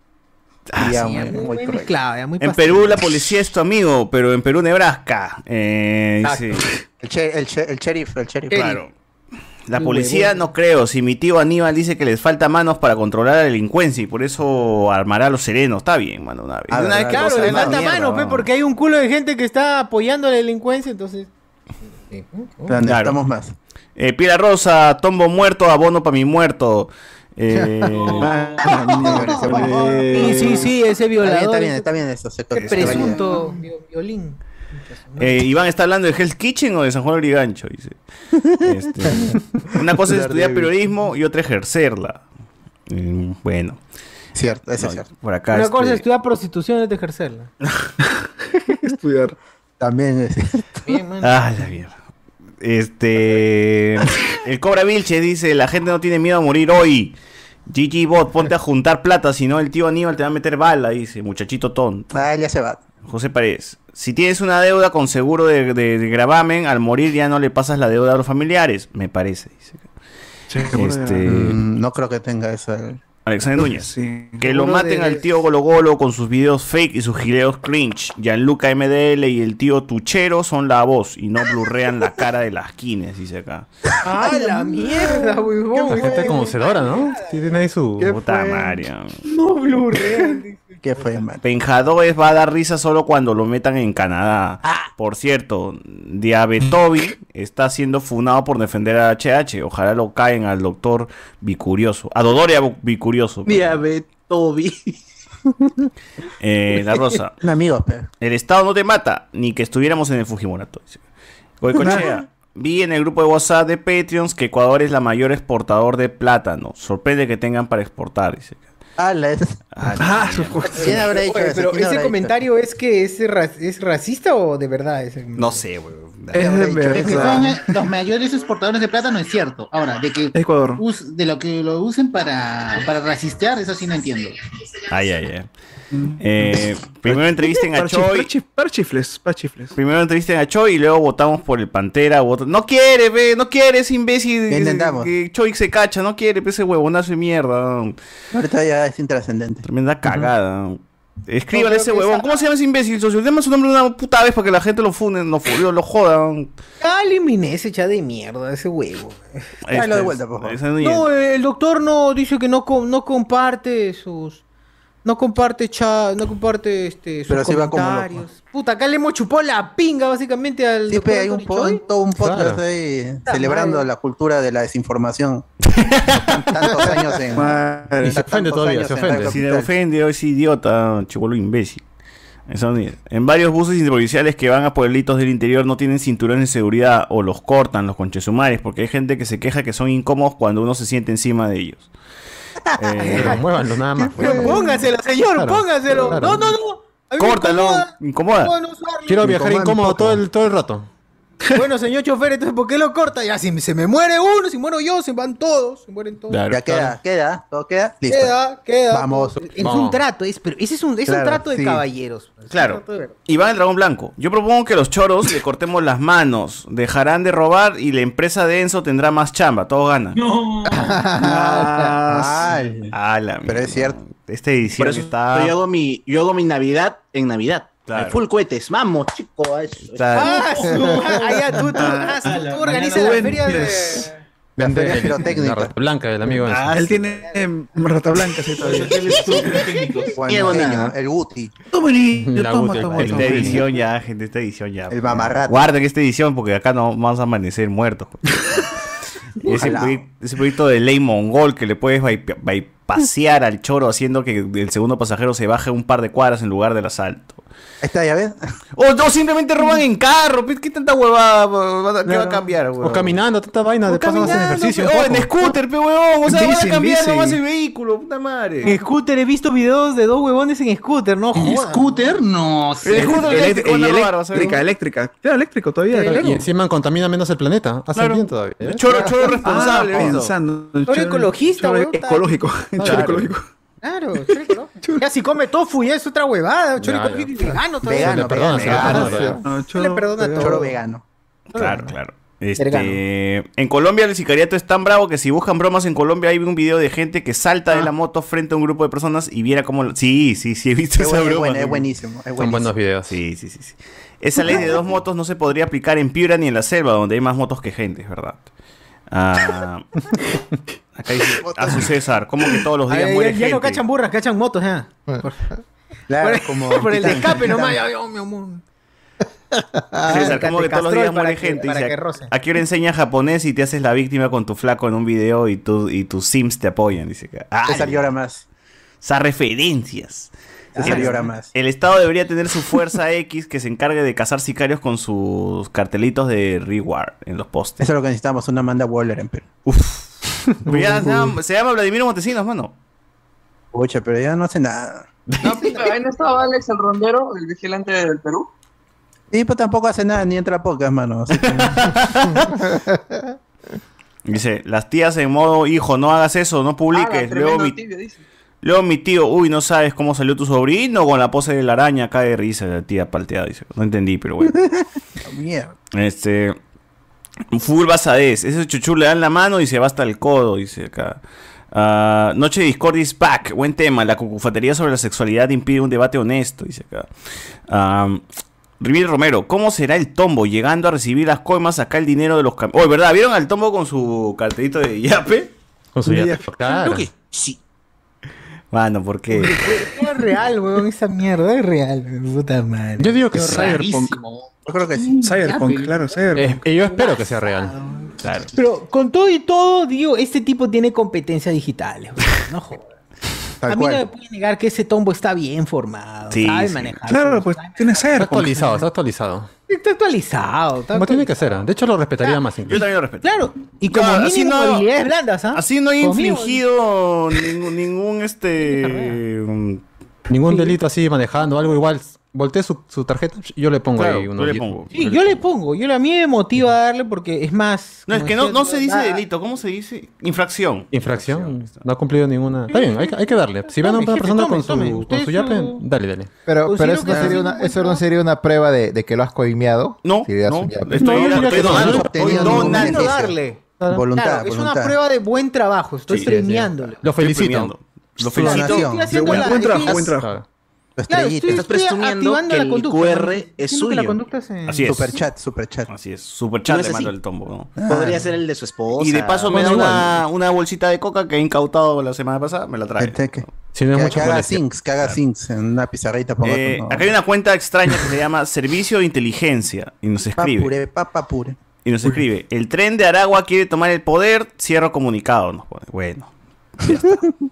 Ah, Ya, sí, muy- ya, muy, muy mezclado, ya, muy En. Perú la policía es tu amigo, pero en Perú Nebraska. Eh, dice, El, che- el, che- el sheriff, el sheriff. claro. La policía no creo. Si mi tío Aníbal dice que les falta manos para controlar la delincuencia y por eso armará a los serenos. Está bien, mano. Una vez, Ah, una Claro, le falta mierda, mano, pe, ¿no? porque hay un culo de gente que está apoyando la delincuencia, entonces. Necesitamos más. Eh, Piedra Rosa, tombo muerto, abono para mi muerto. Eh, Sí, sí, sí, ese Está bien, violador. está bien, está bien eso. se- presunto vi- violín. Eh, Iván está hablando de Hell's Kitchen o de San Juan de Brigancho, dice. Este, una cosa es estudiar periodismo y otra ejercerla. Mm, bueno, Cierto, eso no, es cierto. por acá. Una cosa es este, estudiar prostitución y otra ejercerla. Estudiar. También es Bien, man. Ah, la mierda. Este. El Cobra Vilche dice: La gente no tiene miedo a morir hoy. GG Bot, ponte a juntar plata, si no el tío Aníbal te va a meter bala, dice, muchachito tonto. Ah, ya se va. José Paredes. Si tienes una deuda con seguro de, de- de gravamen, al morir ya no le pasas la deuda a los familiares, me parece. Dice. Este, Mm, no creo que tenga eso. Alexander Núñez. Sí. Que lo maten de- al tío Golo Golo con sus videos fake y sus gileos cringe. Gianluca MDL y el tío Tuchero son la voz y no blurrean la cara de las quines, dice acá. ¡Ah, la mierda, huevón! Gente conocedora, ¿no? Tiene ahí su. Puta madre. No blurrean. ¿Qué fue, man? Penjadores va a dar risa solo cuando lo metan en Canadá. Por cierto, Diabetobi está siendo funado por defender a HH. Ojalá lo caen al doctor Bicurioso. A Dodoria Bicurioso. Diabetobi. Eh, la Rosa. Un amigo, pe. El Estado no te mata, ni que estuviéramos en el Fujimorato. Goicochea, vi en el grupo de WhatsApp de Patreons que Ecuador es la mayor exportador de plátano. Sorprende que tengan para exportar, dice. Ah, la es. Ah, ¿Quién habrá dicho Oye, eso? pero ¿Quién habrá ese dicho? comentario es que es, ra- es racista o de verdad ese No sé, güey. Es que son verdad. los mayores exportadores de plátano es cierto. Ahora, de que Ecuador. de lo que lo usen para, para rasistear, eso sí no entiendo. Ay, ay, ay. Eh, primero entrevisten a Choi. chif- para chifles, para chifles. Primero entrevisten a Choi y luego votamos por el Pantera. vota- No quiere, ve, no quiere ese imbécil. Que- intentamos. Que Choi se cacha, no quiere, pe, ese huevonazo de mierda. Ahorita ya es intrascendente. Tremenda cagada. Escríbale No, ese huevón. esa- ¿Cómo se llama ese imbécil, socio? Deme su nombre una puta vez para que la gente lo funen, lo, fu- lo jodan. Ah, eliminé ese chat de mierda, ese huevo. Tráelo de vuelta, por favor. Este, No, el doctor no dice que no, com- no comparte sus. No comparte chat, no comparte este, sus Pero sí va como comentarios. Puta, acá le hemos chupado la pinga básicamente al. Sí, pe, hay un, Anthony po- Choi. todo un podcast Claro. ahí celebrando la cultura de la desinformación. Tantos años en. Y se ofende tantos todavía, años se en ofende. Radio Si le Capital. ofende, es idiota, chivolo imbécil. En varios buses improvisados que van a pueblitos del interior no tienen cinturones de seguridad o los cortan los conchesumares porque hay gente que se queja que son incómodos cuando uno se siente encima de ellos. Eh, Pero muévanlo nada más. Pero póngaselo, señor, Claro, póngaselo. claro. No, no, no. Córtalo, incomoda. Quiero viajar incómodo todo el, todo el rato. Bueno, señor chofer, entonces ¿por qué lo corta? Ya, si se me muere uno, si muero yo, se van todos, se mueren todos. Claro. Ya queda, queda, todo queda. Listo. Queda, queda. Vamos. Es un trato, es, pero ese es un, es un trato de sí. caballeros. Claro. de. Iván el Dragón Blanco. Yo propongo que los choros le cortemos las manos, dejarán de robar y la empresa de Enzo tendrá más chamba, todos ganan. No. Ay, Ah, la pero es cierto. Esta edición Por eso está. yo hago mi, yo hago mi Navidad en Navidad. Claro. Full cohetes. Vamos, chico. a eso. Ah, ah, tú, tú, ah, tú organizas la feria de... Vende feria el- pirotécnica. la rata blanca del amigo. ese. Ah, él tiene eh, rata blanca, sí, todavía. Bueno, buena. niño, el Guti. Toma, niño, La toma, Guti, toma, el toma. Esta edición ya, gente, esta edición ya. El mamarrato. Guarden esta edición porque acá no vamos a amanecer muertos. ese, Ojalá. proye- ese proyecto de ley mongol que le puedes bypa- bypasear al choro haciendo que el segundo pasajero se baje un par de cuadras en lugar del asalto. Ahí está, ya ves. O, o simplemente roban en carro. ¿Qué tanta huevada va- va- qué va a cambiar, O caminando, tanta vaina, de paso hacen ejercicio. pe- en scooter, pe huevón. O sea, van a cambiar bici. nomás el vehículo, puta madre. En scooter he visto videos de dos huevones en scooter, no ¿En scooter? No El sé. scooter Elect- eléctrico a ver. eléctrica, eléctrica. Claro, eléctrico todavía. Y claro. encima contamina menos el planeta. Hacen Claro. bien todavía. ¿eh? Choro, choro responsable, Ah, pensando. Choro Choro- ecologista, choro weón, Ecológico. Choro ecológico. Claro, Ya si come tofu ya es otra huevada. Ecológico y ya. vegano todavía. Vegano, le perdona, se le vegano, perdona, vegano. No, le perdona todo. Choro vegano. Claro, claro. Este, en Colombia el sicariato es tan bravo que si buscan bromas en Colombia hay un video de gente que salta Ah. de la moto frente a un grupo de personas y viera cómo... Sí, sí, sí, he visto Es, esa es broma. es buenísimo. Es Son buenísimo. buenos videos. Sí, sí, sí, sí. Esa ley de dos motos no se podría aplicar en Piura ni en la selva, donde hay más motos que gente, es verdad. Ah, acá dice a su César, ¿cómo que todos los días Ay, ya, muere ya gente? no cachan burras, cachan motos, ya. Por, Claro, por- como por el escape nomás. Ya, ya, mi amor. César, ¿cómo Te que todos los días muere que- gente? Dice, que roce. ¿A qué hora enseña japonés y te haces la víctima con tu flaco en un video y, tu, y tus sims te apoyan? Dice que, ah, César llora más. esas referencias. César llora más. El Estado debería tener su fuerza X que se encargue de cazar sicarios con sus cartelitos de reward en los postes. Eso es lo que necesitamos, una Amanda Waller en Perú. Pero ya se llama, se llama Vladimiro Montesinos, mano. Pucha, pero ya no hace nada. No, pero ahí no estaba Alex el rondero, el vigilante del Perú. Y pues tampoco hace nada, ni entra a pocas, mano. así que- Dice, las tías en modo, hijo, no hagas eso, no Ah, publiques. la luego, tremendo mi, tibio, dice. luego mi tío, uy, no sabes cómo salió tu sobrino con la pose de la araña, cae de risa la tía palteada. Dice, no entendí, pero bueno. Mierda. Este. Full basadez. Ese chuchu le dan la mano y se va hasta el codo, dice acá. Ah, Noche de Discord is back. Buen tema. La cucufatería sobre la sexualidad impide un debate honesto, dice acá. Um, Rivier Romero, ¿cómo será el tombo llegando a recibir las coimas, acá el dinero de los cam- Oh, ¿verdad? ¿Vieron al tombo con su cartelito de yape? Con su yape, claro. Creo que sí. Mano, ¿por qué? Es real, weón, esa mierda es real, weón, puta madre. Yo digo que sí. rarísimo. Yo creo que sí. Cyberpunk, claro, Cyberpunk. Eh, yo espero que sea real. Claro. Pero con todo y todo, digo, este tipo tiene competencias digitales, no jodas. A mí cual. no me puede negar que ese tombo está bien formado, Sí, sabe sí. manejar. Claro, pues tiene Está Cyberpunk. actualizado, está actualizado. Está actualizado. Está Como tiene que ser. De hecho, lo respetaría más Yo incluso. también lo respeto. Claro, y como Claro, así mínimo no- habilidades blandas, ¿ah? Así no he infligido ningún, ningún este. Ningún delito así manejando, algo igual. Volteé su, su tarjeta, yo le pongo Claro, ahí yo unos le pongo. Sí, yo le pongo, yo a mí me motiva a darle porque es más. No, es que no, no se dice da- delito, ¿cómo se dice? Infracción. Infracción, no ha cumplido ninguna. Está bien, hay, que- hay que darle. Si ven a una jefe, persona tome, con su, tome. con su yape, su- dale, dale. Pero, Considero pero eso, no sería una, eso no sería una prueba de, de que lo has coimeado. No, Si no, estoy, No, yo darle. Voluntad, es una prueba de buen trabajo, estoy premiándole. Lo felicito. Lo felicito. buen trabajo. Claro. Estoy, Estás presumiendo que el conducta. QR ¿no? es suyo. conducta se- Así es. Super chat, super chat. Así es, super chat No es le mando el tombo, ¿no? Podría ser el de su esposa. Y de paso me da una, una bolsita de coca que he incautado la semana pasada, me la trae. Este que- Si no es Que, mucho que haga sinks, que haga sinks en una pizarrita. Ponga Eh, tu- acá hay una cuenta extraña que se llama Servicio de Inteligencia y nos escribe. Papure, papapure. Y nos escribe, el tren de Aragua quiere tomar el poder, cierro comunicado. Nos pone. Bueno.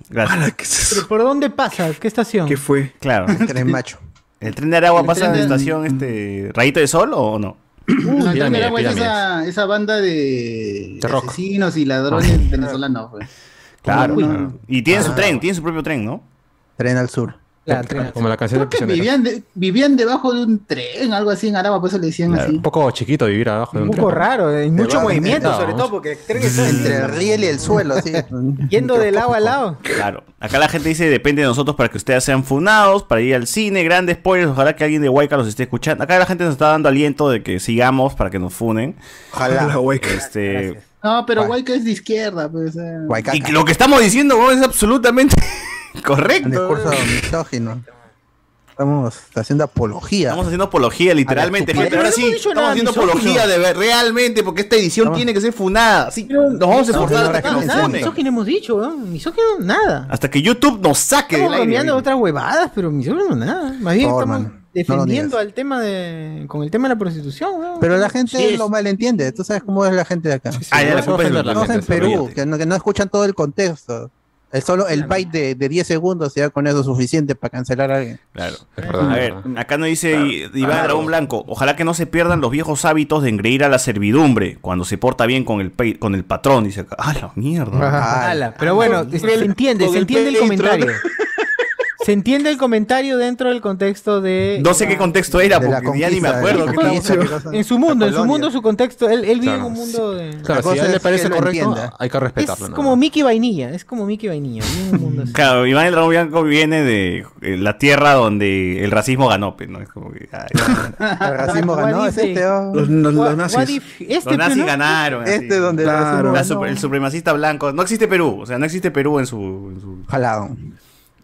Gracias. Ala, ¿qué, es ¿Pero eso? por dónde pasa? ¿Qué estación? ¿Qué fue? Claro. Tren macho. ¿El tren de Aragua El pasa tren en la de- estación este Rayito de Sol o no? No, el Tren Pirámide, del Agua es esa, esa banda de, De rock. asesinos y ladrones venezolanos. pues. Claro. Uy. claro. Y tiene su Ah. tren, tiene su propio tren, ¿no? Tren al sur. La tren- Como la canción de Creo que prisionero. vivían, de- vivían debajo de un tren, algo así en Aragua, por eso le decían así. Un poco chiquito vivir abajo de Un un poco tren. raro, hay mucho va movimiento, sobre todo porque el tren está Entre el riel y el suelo, así. yendo de lado a lado. Claro. Acá la gente dice, depende de nosotros para que ustedes sean funados, para ir al cine, grandes spoilers, ojalá que alguien de Huayca los esté escuchando. Acá la gente nos está dando aliento de que sigamos para que nos funen. La Ojalá. hueca. Este, No, pero. Huayca es de izquierda, pues. eh. Y lo que estamos diciendo es absolutamente Correcto. Un discurso misógino. Estamos haciendo apología. Estamos haciendo apología, literalmente, gente. Ahora sí, estamos haciendo misógino. apología de ver, realmente, porque esta edición tiene que ser funada. Sí, nos vamos a esforzar hasta que nos Nada, funen. misógino hemos dicho, ¿no? Misógino nada. Hasta que YouTube nos saque del Estamos aire. de otras huevadas, pero misógino nada. Más bien Por favor, estamos mano, defendiendo al tema de. con el tema de la prostitución, ¿no? Pero la gente Sí, es- lo malentiende. Tú sabes cómo es la gente de acá. Ah, ya, la culpa es de la Estamos en gente, Perú, olvídate. que no, que no escuchan todo el contexto. El solo el byte de, de 10 segundos ya con eso suficiente para cancelar a alguien. Claro. verdad, a es ver, acá nos dice I- Iván Claro. Dragón Blanco. Ojalá que no se pierdan los viejos hábitos de engreír a la servidumbre cuando se porta bien con el, pe- con el patrón. Dice acá. ¡Ah, la mierda! Ala, pero bueno, se entiende, se entiende el comentario. Se entiende el comentario dentro del contexto de. No sé qué contexto era, De porque ya ni me de acuerdo. la qué cosa. En su mundo, en su mundo, su contexto. Él, él vive en Claro. un mundo de. Claro, si cosa a él le parece correcto, hay que respetarlo. Es ¿no? como Mickey Vainilla, es como Mickey Vainilla. vive en un mundo así. Claro, Iván el Dragón Blanco viene de eh, la tierra donde el racismo ganó, pues, ¿no? Es como que, ay, El racismo ganó, es este. oh. Los, los- nazis. if- este, los nazis ganaron. así. Este donde el Claro. supremacista blanco. No existe Perú, o sea, no existe Perú en su, en su, Jalado.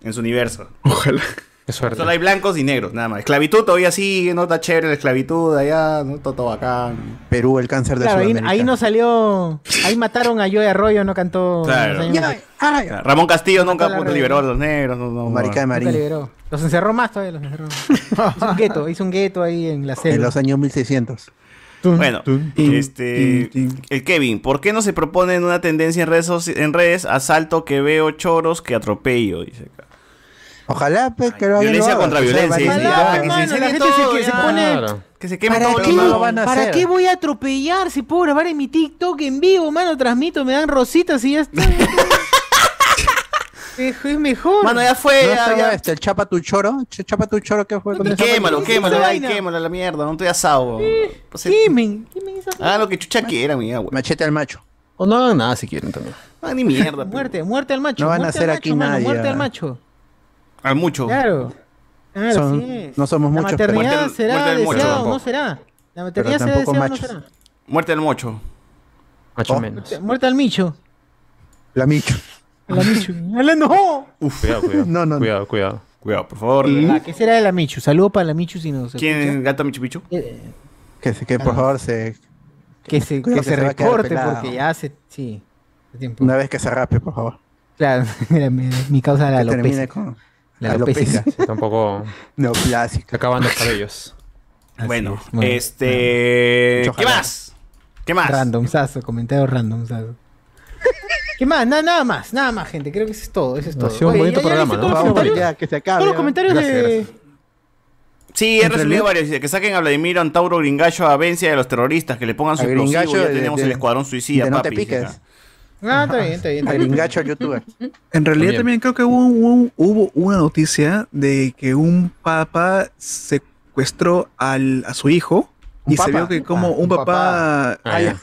En su universo. Ojalá. Qué suerte. Solo hay blancos y negros, nada más. Esclavitud todavía sigue, no está chévere la esclavitud allá, no todo, todo bacán. Perú, el cáncer de Claro, ahí, Sudamérica. ahí no salió. Ahí mataron a Joey Arroyo, no cantó. Claro. en Ramón Castillo nunca puto, liberó a los negros. No, no, Marica de Marín. liberó. Los encerró más todavía, los encerró. hizo un gueto, hizo un gueto ahí en la En selva. los años 1600. Bueno, este, el Kevin, ¿por qué no se propone en una tendencia en redes, en redes asalto que veo choros que atropello? Dice acá. Ojalá, pues, que lo hagan. Violencia lo contra violencia. Ojalá, ya, que se mano, incendie la gente se- todo, que se ya. pone- Claro. Que se queme ¿Para, todo. qué, lo van a ¿Para hacer? qué voy a atropellar? Si puedo grabar en mi TikTok en vivo, mano, transmito, me dan rositas y ya está. es, mejor. Mano, ya fue, ¿No ya, ya. este, el Chapa tu choro? Ch- Chapa tu choro, ¿qué fue? No Quémalo, ¿Qué es quémalo, ay, quémalo a la mierda, no estoy asado. Pues, eh, Quemen, quemen esa Hagan lo que chucha quieran, mi agua. Machete al macho. O no hagan nada si quieren también. Ah, ni mierda. Muerte, muerte al macho. No van a hacer aquí macho, mano, nadie, Muerte ah. al macho. Al mucho. Claro. Claro, Son- así es. no somos La muchos, pero- maternidad Muerte será muerte al mocho deseada o tampoco. no será. La maternidad será deseada o no será. Muerte al mocho. Macho Oh. menos. Muerte al micho. La micho. La michu. A la no. Cuidado, cuidado. No, no, no. Cuidado, cuidado. Cuidado, por favor. Ah, ¿Qué será de la michu? Saludo para la michu si nos ¿Quién escucha. es Gato Michu Pichu? Eh, Que, se- que por favor se. Que se, que que se se recorte porque ya hace. Sí. hace tiempo. Una vez que se rape, por favor. Claro, mi, causa la alopecia. con. La alopecia. alopecia. Tampoco Neoplásica. se acaban los cabellos. Así Bueno, es. Bueno, este. Mucho ¿Qué más? ¿Qué más? Randomzazo, comentario randomzazo. ¿Qué más? Na- nada más, nada más, gente. Creo que eso es todo. Eso es Ha todo. sido un Oye, bonito ¿ya- ya programa, ¿no? todos los ya, que se acabe. Todos los comentarios Gracias, de. gracias. Sí, he realidad- varios. Dice que saquen a Vladimir Antauro Gringallo a Vencia de los terroristas, que le pongan su A explosivo. Ya tenemos de- el escuadrón suicida, de no te papi. piques. Ah, está bien, está bien. Está A bien. gringacho al youtuber. En realidad También. también, creo que hubo, un- hubo una noticia de que un papá secuestró al, a su hijo ¿Un y se papa? vio que como Ah, un un papá... Ah.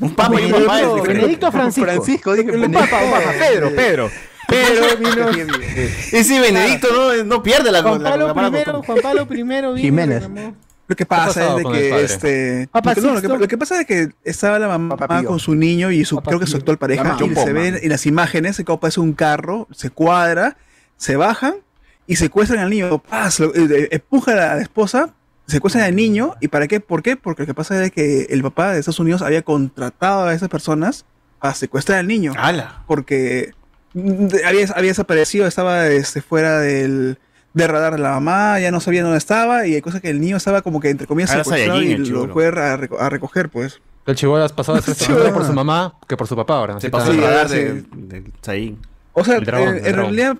Un papa y un papá. Benedicto, es. Benedicto Francisco. Francisco, dije Un papa, un papa. Pedro, Pedro. Pedro vino. Ese Benedicto no, no pierde la Juan la- Pablo la mala I, costumbre. Juan Pablo I vino. Jiménez. Lo que pasa es de que este Papá lo que, no, lo, que, Sixto. lo que pasa es que estaba la mamá con su niño y su Papá creo que su actual pareja y se ven en las imágenes se como aparece un carro, se cuadra, se bajan y secuestran al niño, ¡paz! Lo- eh, eh, empujan a la esposa, secuestran al niño y para qué? ¿Por qué? Porque lo que pasa es que el papá de Estados Unidos había contratado a esas personas para secuestrar al niño ¡Hala! porque mm, de- había, había desaparecido, estaba este, fuera del, del radar de la mamá, ya no sabía dónde estaba y hay cosas que el niño estaba como que entre comillas Ah, secuestrado y lo fue a, reco- a recoger pues. El chihuahua has pasado a ser secuestrado por su mamá que por su papá ahora. Se pasó está. el Sí, radar sí. de, Saiyín. O sea, dragón, en, realidad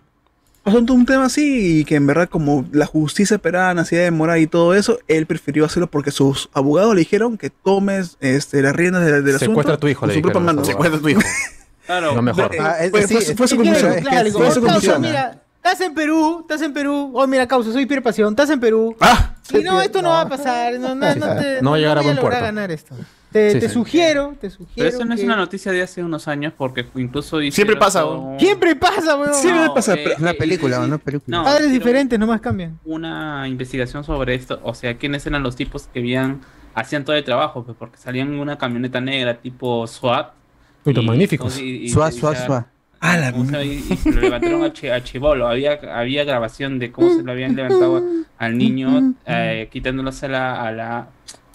pasó un tema así y que en verdad como la justicia peruana hacía demorar y todo eso, él prefirió hacerlo porque sus abogados le dijeron que tomes este, las riendas del, del Secuestra asunto a tu hijo, le su dijeron Secuestra a tu hijo. Claro. Lo mejor. Ah, es- Fue- sí, fue- fue su conclusión. Claro, sí, mira, estás en Perú, estás en Perú. Oh, mira, causa, soy Pierre Pasión, estás en Perú. ¡Ah! Y no, esto no va a pasar. No, no, no, te, No va a llegar a buen puerto. ganar esto. Te, Sí, te sí. sugiero, te sugiero. Pero eso no es una noticia de hace unos años porque incluso Siempre pasa, todo- Siempre pasa, weón. Siempre No, pasa, eh, una eh, película, eh, una película. Padres diferentes, nomás cambian. Una investigación sobre esto, o sea, quiénes eran los tipos que habían hacían todo el trabajo, pues, porque salían en una camioneta negra tipo SWAT. Uy, los y- magníficos. y- y- Suá, y suá, ya- suá. Ah, la O sea, y, y se lo levantaron a, a Chibolo. Había, había grabación de cómo se lo habían levantado al niño, eh, quitándose a la, a la,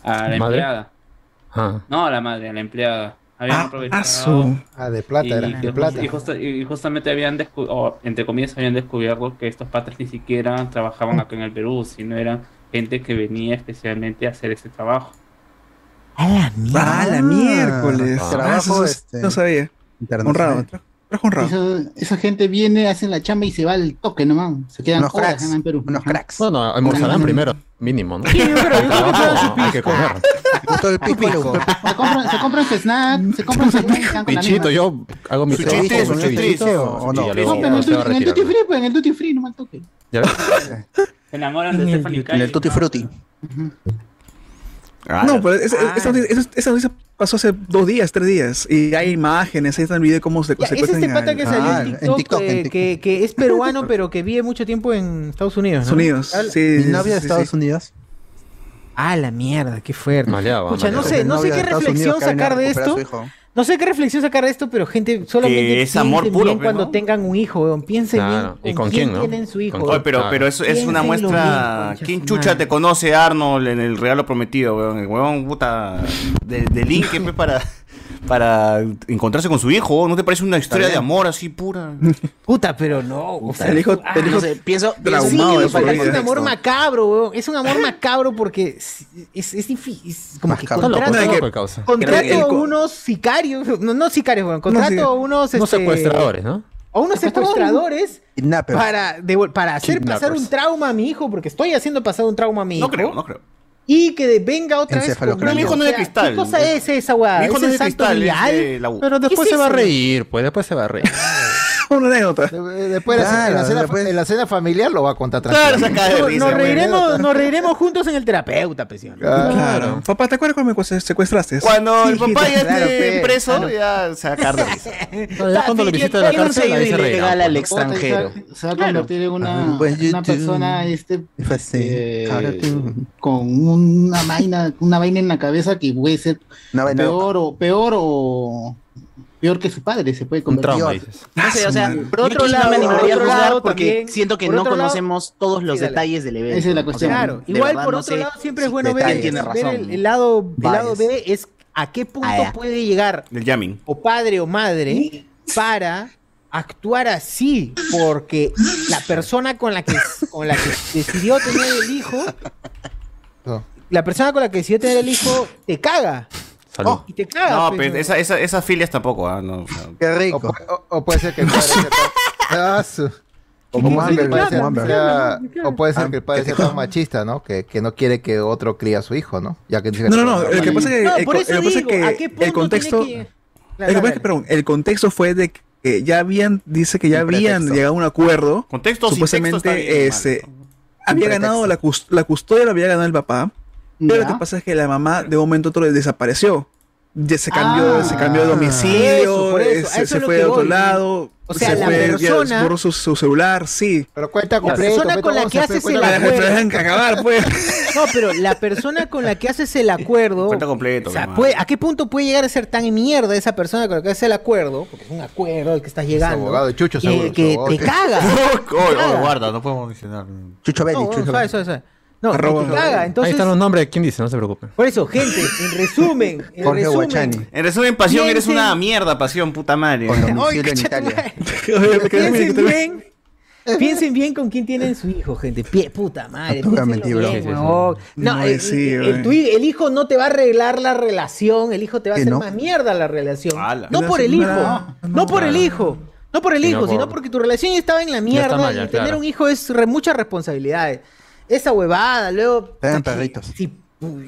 a la empleada. Ah. No a la madre, a la empleada. Habían Ah, aprovechado. ah, su- Ah, de plata, y, era, y de plata. y justa- y justamente habían descubierto, o entre comillas, habían descubierto que estos patas ni siquiera trabajaban acá en el Perú, sino eran gente que venía especialmente a hacer ese trabajo. A la mierda. Ah, la miércoles. Ah, Ah, trabajo, eso este, no sabía. Honrado. Eso- esa gente viene, hacen la chamba y se va al toque nomás. Se quedan Unos horas cracks, en Perú. unos cracks. Bueno, almorzarán primero, mínimo, ¿no? Sí, pero yo creo que fueron su hay que comer. Gustó el pico, el pico. Se compran, se compran su snack, se compran su snack Pichito, yo hago mi chiste, su chiste, bichito ¿sí o no? en el, duty- en el retirar. duty free, pues en el duty free, nomás al toque. ¿Ya ves? Se enamoran de Stephanie En el Tutti Frutti. Ah, No, pero esa, Ah. esa noticia pasó hace dos días, tres días. Y hay imágenes, ahí está el video de cómo se Ya, es secuestran este pata al- que salió Ah, en en TikTok, TikTok, en eh, TikTok. Que, que es peruano, pero que vive mucho tiempo en Estados Unidos. ¿no? Estados Unidos. Sí, Mi sí, novia de sí, Estados sí. Unidos. Ah, la mierda, qué fuerte. Maleaba, Escucha, no maleaba. sé, no sé qué reflexión Unidos sacar de esto. No sé qué reflexión sacar de esto, pero gente solamente Que es amor piensen puro, bien cuando ¿no? tengan un hijo, weón. Piensen Claro, bien ¿y con quién, no? tienen su hijo. Con Oye, pero, Claro. pero eso es una muestra. bien, concha ¿Quién chucha madre. te conoce Arnold en el regalo prometido, weón? El weón, puta. De, de link pues, para, para encontrarse con su hijo. ¿No te parece una historia de amor así pura? Puta, pero no. O sea, El hijo, ah, el hijo No sé, pienso, traumado Sí, de vida. un amor macabro, weón. Es un amor macabro porque es, es, es difícil. Es como que contrato, está que- contrato el a unos sicarios, no, no sicarios, weón. Contrato a unos, No este, secuestradores, ¿no? a unos secuestradores para, hacer pasar un trauma a mi hijo, porque estoy haciendo pasar un trauma a mi hijo. No creo, no creo. Y que venga otra vez. con- Encefalocráneo. Mi hijo no es de cristal. ¿Qué cosa es esa, weá? Mi hijo ¿Es no es de cristal, es de la U. Pero después ¿Qué es se va a reír, pues después se va a reír. Una anécdota. De- Después, en la- Claro, en, la cena, después- en la cena familiar lo va a contar Claro, tranquilo. saca de Nos, reiremos, nos reiremos juntos en el terapeuta, pesión. Claro. Papá, ¿te acuerdas cuando me secuestraste? Cuando el Sí, papá ya claro, esté preso, Ah, no. ya se va a de risa. Ya cuando lo visita de la cárcel, ahí se reirá. al extranjero. Se va- a convertir en una, Ah, una persona este, eh, con una vaina, una vaina en la cabeza que puede ser peor o peor o peor que su padre se puede Un convertir. dices. No sé, o sea, Por otro lado, lado- me animaría por a otro juzgar lado porque también- siento que no lado- conocemos todos los Sí, detalles del evento. Esa es la cuestión. Claro, de igual verdad por no otro sé lado siempre es bueno ver, quién el, tiene ver razón. el, el lado, el lado. B es a qué punto Ah, puede llegar Del jamming. o padre o madre para actuar así porque la persona con la que con la que decidió tener el hijo No. la persona con la que decidió tener el hijo te caga Salud. y te caga No, pues, pero esa, esa, esas filias tampoco, ¿ah? No, o sea, Qué rico. o- o puede ser que el padre sea Ah, o puede ser que el Amber, padre como Amber. sea- o puede ser Ah, que el padre ¿qué sea tan machista, ¿no? Que, que no quiere que otro cría a su hijo, ¿no? Ya que No, no, no. es Lo que normal. pasa es que, No, el, por co- eso lo que pasa es digo, ¿a qué que punto el contexto. el, contexto fue de que ya habían, dice que ya habían llegado a un acuerdo. Contexto Supuestamente este, había ganado la custodia, la había ganado el papá. Pero lo que pasa es que la mamá de un momento a otro desapareció. Ya se cambió, Ah. se cambió de domicilio, Eso, por eso, se, eso se es lo fue que a otro voy. lado. O sea, se la fue, persona- borró su, su celular, sí. Pero cuenta La completo. persona Beto, con la que haces el que dejen acabar, pues. No, pero la persona con la que haces el acuerdo. Cuenta completo, O sea, puede-. ¿a qué punto puede llegar a ser tan mierda esa persona con la que haces el acuerdo? Porque es un acuerdo al que estás llegando. abogado de Chucho, que, seguro, que su abogado. te caga. Oye, Caga. oye, guarda, no podemos mencionar. Chucho Belli, No, Chucho suave, Belli. suave, suave. No, Arroba. te caga. Ahí Entonces, están los nombres de quién dice, no se preocupen. por eso, gente, en resumen, en Jorge resumen, Guachani. En resumen, pasión, eres una mierda, pasión, puta madre. En Italia. Piensen bien. Piensen bien con quién tienen su hijo, gente. Pie- puta madre. No bien. No, No, el, sí, el- el tu- el hijo no te va a arreglar la relación, el hijo te va a hacer no. más mierda la relación. Ala. No por el hijo, no, no, por el hijo. No por el Sino hijo, por- sino porque tu relación ya estaba en la mierda mal, ya, y tener claro. un hijo es re, muchas responsabilidades. Esa huevada, luego... Tengan perritos. Sí,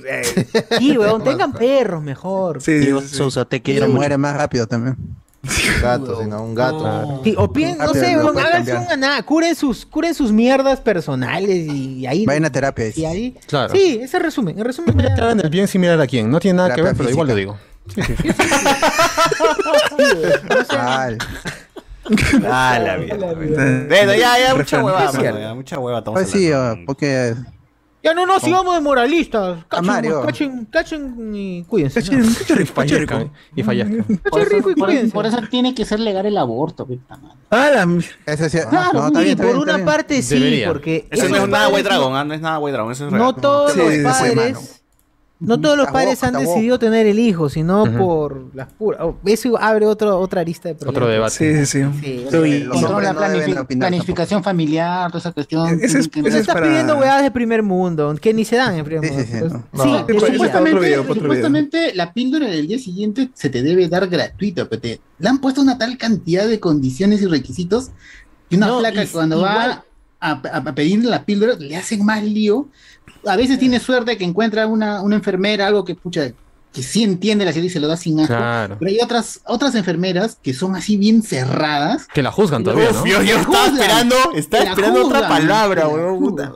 eh, sí, weón, tengan perros mejor. Sí, sí, sí. Sousa, te quiero muere más rápido también. Un gato, sino un gato. Sí, o pien- no sé, puedes háganse una nada, curen sus, curen sus mierdas personales y ahí. Vayan a terapia. y ahí. Claro. Sí, ese resumen, en resumen. Ya hagan el bien similar a quién. No tiene nada que ver, pero igual lo digo. Sí, sí, Ah, la vida. Bueno, ya, ya, mucha hueva, mano, ya, mucha hueva. estamos pues sí, hablando. ah, porque Ya no, no, sigamos de moralistas. Cachen, Mario. cachen, cachen y cuídense. Cachen- ¿no? cachen rico, cachen rico. Y fallezcan. Por Cachen rico y cuídense. por eso tiene que ser legal el aborto. puta madre. Ah, la- Ese sí- Claro, no, está Sí, bien, está por bien, una bien. parte sí, Debería. porque Eso no esos es nada White Dragon, ¿ah? no es nada White Dragon, eso es real. No todos Sí, los sí, sí, padres. No todos los padres han decidido tener el hijo, sino Ujú. por las puras. oh, Eso abre otro, otra arista de problemas. Otro debate. Sí, sí, sí. Sí, Pero los Controla hombres no planificación familiar, toda esa cuestión. Ese es- que- ese es estás para- pidiendo weadas de primer mundo, que ni se dan en primer Sí, mundo. sí, sí, no. Sí, No. otro Supuestamente, video, supuestamente la píldora del día siguiente se te debe dar gratuita, pero te le han puesto una tal cantidad de condiciones y requisitos que una No, flaca y- cuando igual- va a, a- a pedir la píldora le hacen más lío. A veces tiene suerte que encuentra una, una enfermera, algo que pucha, que sí entiende la serie y se lo da sin asco. Claro. Pero hay otras, otras enfermeras que son así bien cerradas. Que la juzgan todavía, ¿no? Uf, yo, yo La estaba juzgan. esperando, estaba esperando otra juzgan. palabra, La weón.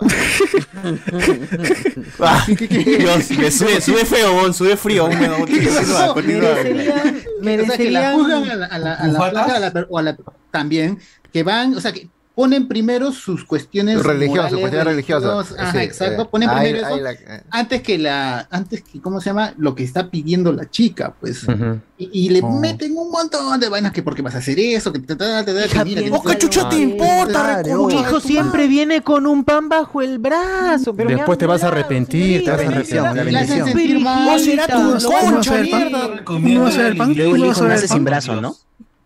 Ah, Dios, me sube, sube feo, weón, sube frío. me- Continúa, continúa. O sea, que la juzgan a la, a la, a la flaca, a la per- o a la- también, que van, o sea, que ponen primero sus cuestiones Religioso, morales, cuestiones religiosas. religiosas, Ajá, Sí, exacto. eh, Ponen ahí- primero ahí eso la- eh. antes que la, antes que, ¿cómo se llama? Lo que está pidiendo la chica, pues. Ujú. Y, y le Oh. meten un montón de vainas que porque vas a hacer eso, que te da, te da, que mira, que piensa te- ¿O qué chucha te importa. Un hijo siempre viene con un pan bajo el brazo. Pero Después te vas a arrepentir, te vas a arrepentir. Oh, será tu Lo- ¿Cómo vas a concha, mierda. ¿Cómo vas a ver el pan? ¿Cómo vas hijo a ver sin brazo, ¿no?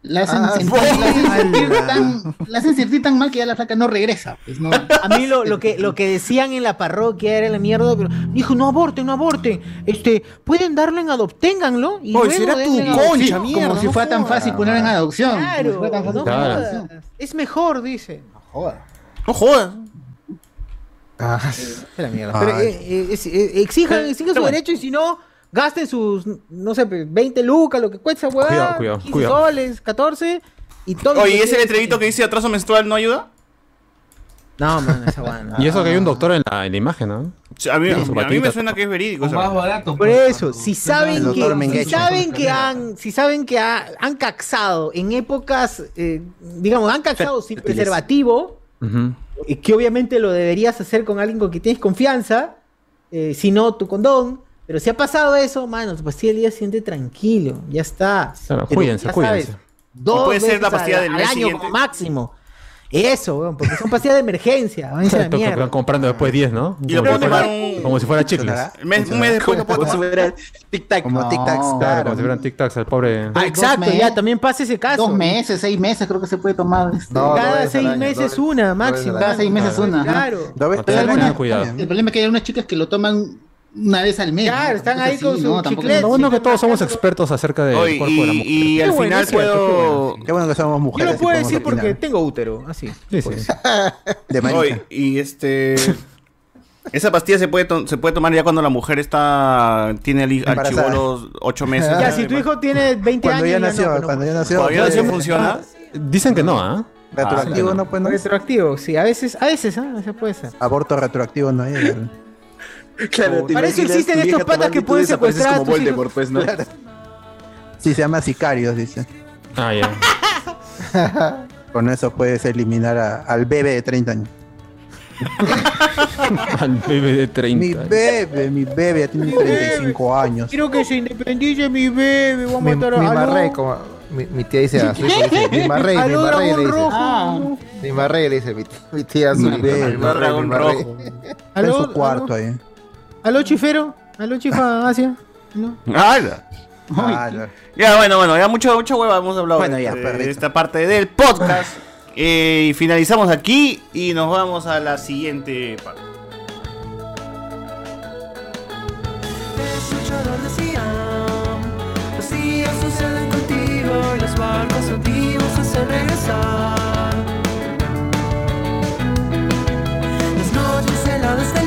La hacen, Ah, sentir, la hacen sentir tan, la hacen sentir tan mal que ya la flaca no regresa. Pues, no. A mí lo, lo que lo que decían en la parroquia era la mierda, pero dijo, no aborten, no aborten. Este, pueden darlo en adopténganlo y Oye, luego será tu concha, adopción". Mierda, como si fuera tan fácil poner en adopción. como si Claro, fuera tan fácil no poner en Claro. adopción. jodas. Es mejor, dice. No jodas. No jodas. Ah, Es la mierda. Pero, eh, eh, eh, exijan, exijan su bueno. derecho y si no, gasten sus, no sé, 20 lucas, lo que cuesta, weón. Cuidado, cuidado, 15 cuidado. soles, 14 y todo. Oye, ¿y ese que- letrerito que dice atraso menstrual no ayuda? No, man, esa weón. Y eso que hay un doctor en la, en la imagen, ¿no? A mí, a me suena que es verídico. O más barato. Por pues, eso, si saben que, si saben que han, si saben que ha- han caxado en épocas, eh, digamos, han caxado sin preservativo, y que obviamente lo deberías hacer con alguien con quien tienes confianza, eh, si no tu condón, pero si ha pasado eso, mano, tu pastilla del día siguiente tranquilo, ya está. Claro, Pero cuídense, ya cuídense. sabes, Dos puede ser veces la pastilla al- del al mes año siguiente. máximo. Eso, weón, porque son pastillas de emergencia. Exacto, que van comprando después 10, ¿no? Y lo Como, si pueden fuera, tomar un- como si fuera chicles. Un mes, un mes después lo puedo Como si tomar. fuera tic-tac. Como tic-tacs. Claro, Claro. como si fueran tic-tacs al pobre. Ah, exacto, ya también pasa ese caso. Dos meses, seis meses creo que se puede tomar. este. No, Cada seis año, meses dos- una, máximo. Cada seis meses una. Claro. Dos No. El problema es que hay unas chicas que lo toman una vez al mes. Claro, ¿no? están ahí con su ¿no? Bueno que todos somos expertos acerca del Oye, cuerpo de la y, mujer. y Qué al bueno, final puedo. Qué bueno que somos Yo mujeres. lo puedo y decir porque tengo útero, así. Sí, sí. De. Oye, y este. Esa pastilla se puede, se puede tomar ya cuando la mujer está tiene al, chibolo ocho meses. Ya, si tu hijo tiene 20 Cuando años. ya no, nació, pero no. cuando ya nació. ¿Todavía puede- no se funciona? Dicen que no, ¿ah? Retroactivo Ah, no, pues no. Retroactivo, sí, a veces, a veces, ¿ah? Se puede ser. Aborto retroactivo no hay. Claro, te Para eso existen estos patas que pueden secuestrar a como hijos. Voldemort, pues, ¿no? Sí, se llama sicarios, dice. Ah, ya. Con eso puedes eliminar a- al bebé de 30 años. Al bebé de 30. Mi bebé, mi bebé ya tiene 35 años. Quiero que se independice mi bebé, voy a Mi, matar a mi como mi, mi tía dice a su hijo, dice, mi marrey, mi marrey, le dice. rojo. Ah, Mi marrey, le dice mi, mi tía a su Mi bebé. Mi marrey, mi marrey. Está en su cuarto ahí. Aló, chifero, aló, chifa, Asia. ¿No? ¡Hala! Ah, ya. Ya, bueno, bueno, ya mucha, mucha hueva hemos hablado Bueno, de, ya, de perrito. esta parte del podcast. Eh, y finalizamos aquí y nos vamos a la siguiente parte. Escuchador de Siam, los días suceden contigo y los barcos antiguos hacen regresar. Las noches heladas del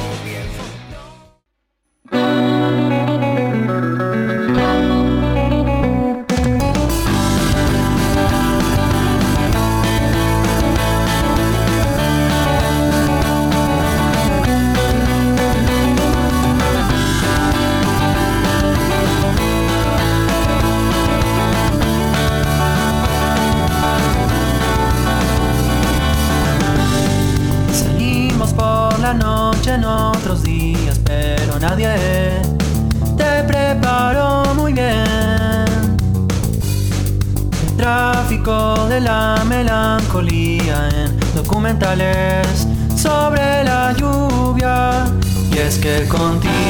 Documentales sobre la lluvia. Y es que contigo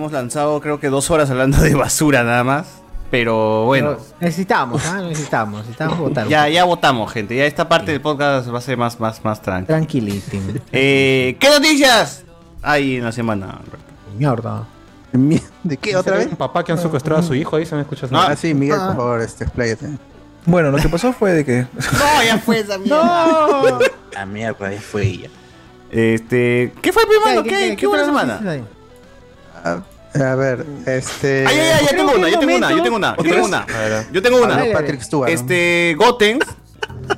hemos lanzado creo que dos horas hablando de basura nada más. Pero bueno. Necesitamos, ¿ah? Necesitamos, necesitamos votar. Ya, ya votamos, gente. Ya esta parte del podcast va a ser más, más, más tranquila. Tranquilísimo. Eh, ¿Qué noticias hay en la semana? Mierda. ¿De qué otra vez? Un papá que han secuestrado a su hijo, ahí se me escucha. Ah, sí, Miguel, por favor, este, expláyate. Bueno, lo que pasó fue de que. No, ya fue esa mierda. La mierda, ya fue ella. Este. ¿Qué fue, primero? ¿Qué- ¿Qué, qué- qué, qué buena otra semana? A, a ver, este. Ay, ay, ay, ya tengo ¿en una, yo tengo una, yo tengo una, yo tengo una. Yo tengo una. Patrick Stewart. Este, Goten,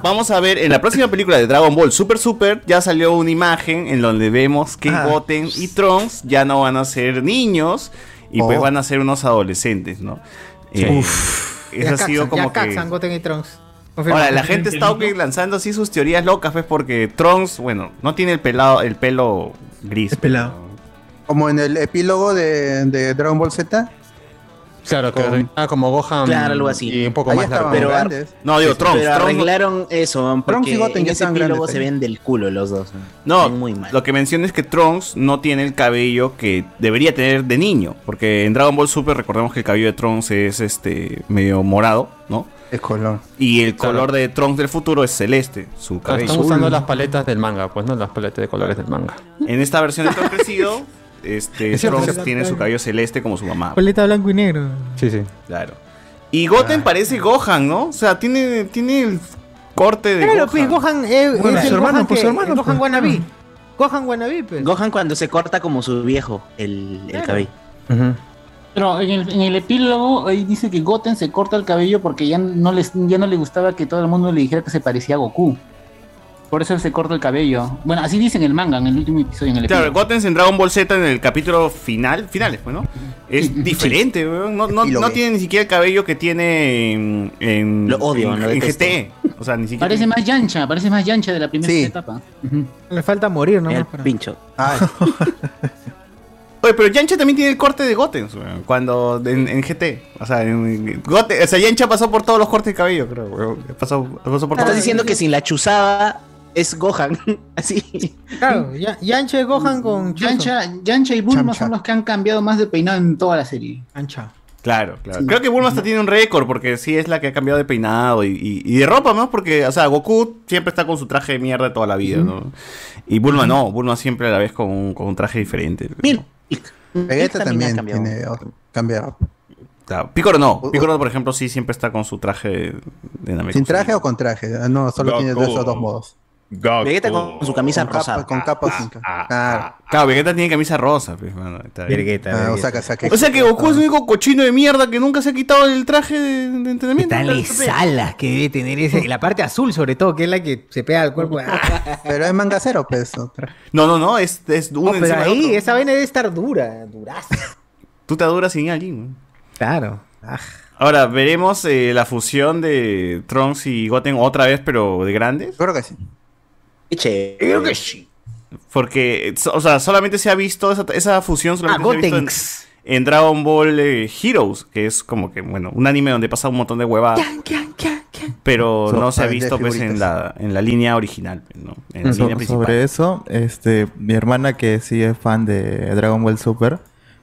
vamos a ver en la próxima película de Dragon Ball Super Super, ya salió una imagen en donde vemos que Ah. Goten y Trunks ya no van a ser niños y pues Oh. van a ser unos adolescentes, ¿no? Sí. Eh, Ya Eso ha sido caxan, como ya que... caxan, Goten y Trunks. Ahora, la gente está ok lanzando así sus teorías locas, pues, porque Trunks, bueno, no tiene el pelado, el pelo gris. Es pelado. Como en el epílogo de, de Dragon Ball Z. Claro, que Con- ah, como Gohan. Claro, algo así. Y un poco Ahí más largo. Pero-. No, digo, Trunks. Pero Trunks- arreglaron eso, porque y Goten en ya ese epílogo se ¿eh? ven del culo los dos. No, muy mal. lo que menciono es que Trunks no tiene el cabello que debería tener de niño. Porque en Dragon Ball Super recordemos que el cabello de Trunks es este medio morado, ¿no? Es color. Y el Claro. color de Trunks del futuro es celeste, su Ah, cabello. Están usando las paletas del manga, pues no las paletas de colores del manga. En esta versión de Trunks crecido, este Es cierto, Trunks tiene su cabello celeste como su mamá. Paleta blanco y negro. Sí, sí. Claro. Y Goten parece Gohan, ¿no? O sea, tiene, tiene el corte de Claro, Gohan. pues Gohan eh, Bueno, es su el hermano, Gohan pues, que- su hermano, Gohan pues. Wannabe. Gohan Wannabe, pues. Gohan cuando se corta como su viejo el, el cabello. Pero en el, en el epílogo ahí dice que Goten se corta el cabello porque ya no, les, ya no le gustaba que todo el mundo le dijera que se parecía a Goku. Por eso él se corta el cabello. Bueno, así dice en el manga, en el último episodio, en el Claro, en Dragon Ball Z en el capítulo final, finales, pues, ¿no? Es Sí, diferente, weón. No, no, tiene ni siquiera el cabello que tiene en, en, Lo odio, en, lo en detesto. GT. O sea, ni siquiera. Parece más yancha, parece más yancha de la primera Sí. etapa. Le falta morir, ¿no? El Para- pincho. Ay, Oye, pero Yancha también tiene el corte de Goten, weón, cuando en, en GT. O sea, en, Goten, o sea, Yancha pasó por todos los cortes de cabello, creo, weón. Pasó, pasó por Estás todos. diciendo que sin la chuzada es Gohan. Así. Claro, ya- Yancha y Gohan con. Yancha, Yancha y Bulma Chamcha. son los que han cambiado más de peinado en toda la serie. Ancha. Claro, claro. Creo que Bulma hasta tiene un récord, porque sí es la que ha cambiado de peinado y, y- y de ropa, ¿no? Porque, o sea, Goku siempre está con su traje de mierda toda la vida, ¿no? Y Bulma no, Bulma siempre a la vez con un, con un traje diferente. Mira. Vegeta también, ha cambiado. tiene otro- cambiado. Claro, Piccolo no. Piccolo, por ejemplo, sí siempre está con su traje de Namekusei. ¿Sin traje o con traje? Ah, No, solo tiene de esos dos modos. Vegeta con su camisa Con capa- rosada. con capa sin Ah, capa. Claro. Claro, Vegeta tiene camisa rosa, pues, mano, está bien. Vergueta, Ah, o sea, que- o sea, que- O sea que Goku es el único cochino de mierda que nunca se ha quitado el traje de, de entrenamiento. Tan alas que debe tener ese. Y la parte azul, sobre todo, que es la que se pega al cuerpo. Ah, Pero es manga cero, pues. otra. No, no, no, es, es no, pero ahí, otro. esa vaina debe estar dura, duraza. Tú te adoras sin alguien. Claro. Ah. Ahora, veremos eh, la fusión de Trunks y Goten otra vez, pero de grandes. Creo que sí. Che. Creo que sí. Porque, o sea, solamente se ha visto esa, esa fusión solamente Ah, se ha visto en, Dragon Ball eh, Heroes, que es como que, bueno, un anime donde pasa un montón de huevadas. Pero So- no se ha visto pues en la, en la línea original, pues, ¿no? En la So- línea principal. sobre eso, este, mi hermana que sí es fan de Dragon Ball Super,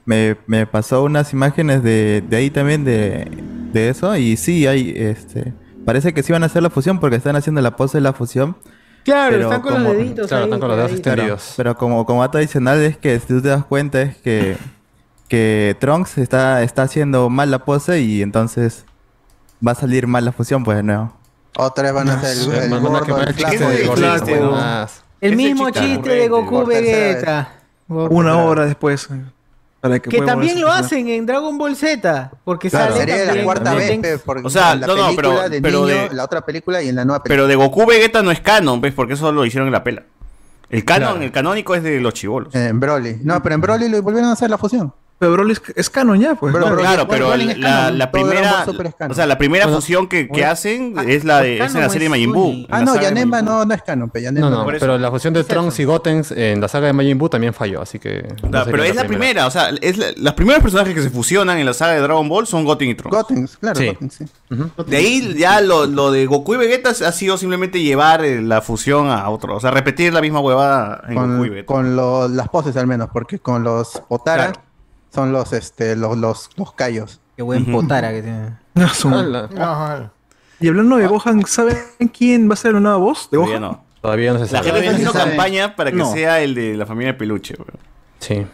me, me pasó unas imágenes de, de ahí también de, de eso y sí hay, este, parece que sí van a hacer la fusión porque están haciendo la pose de la fusión. Claro, pero están con como- los deditos. Claro, ahí, están con los dedos extendidos. Pero como, como dato adicional es que si tú te das cuenta es que, que Trunks está, está haciendo mal la pose y entonces va a salir mal la fusión pues de nuevo. Otra van a hacer el, mismo chiste de Goku Vegeta. Una hora después. Para que, también lo hacen en Dragon Ball Z. Porque Claro, sale sería la también cuarta vez, porque O sea, la no, no, película pero- de pero niño, de- la otra película y en la nueva Pero película. de Goku Vegeta no es canon, ¿ves? Porque eso lo hicieron en la pela. El canon, Claro. el canónico es de los chivolos. En Broly. No, pero en Broly lo volvieron a hacer la fusión. Pero Broly es, es canon ya, pues. Pero ¿no? Broly- Claro, pero Broly es la, canon. la primera, o sea, la primera Bueno, fusión que, que hacen Ah, es la de es en la serie de Majin Buu. Ah, no, Yanemba no, no es canon, pe, Yanemba No, pero la fusión de. Trunks y Gotenks en la saga de Majin Buu también falló, así que... no pero es la primera, o sea, es la- los primeros personajes que se fusionan en la saga de Dragon Ball son Goten y Trunks. Gotenks, claro, Sí. Gotenks, sí. De ahí ya lo, lo de Goku y Vegeta ha sido simplemente llevar eh, la fusión a otro, o sea, repetir la misma huevada en Goku y Con, Vegeta. con las poses al menos, porque con los Claro. Son los este los los, los callos. Qué buen potara que tiene. No, son- Y hablando de Gohan, ¿saben quién va a ser la nueva voz de Todavía no. Todavía no se La sabe. gente está no haciendo campaña para que No. sea el de la familia Peluche, weón. Sí.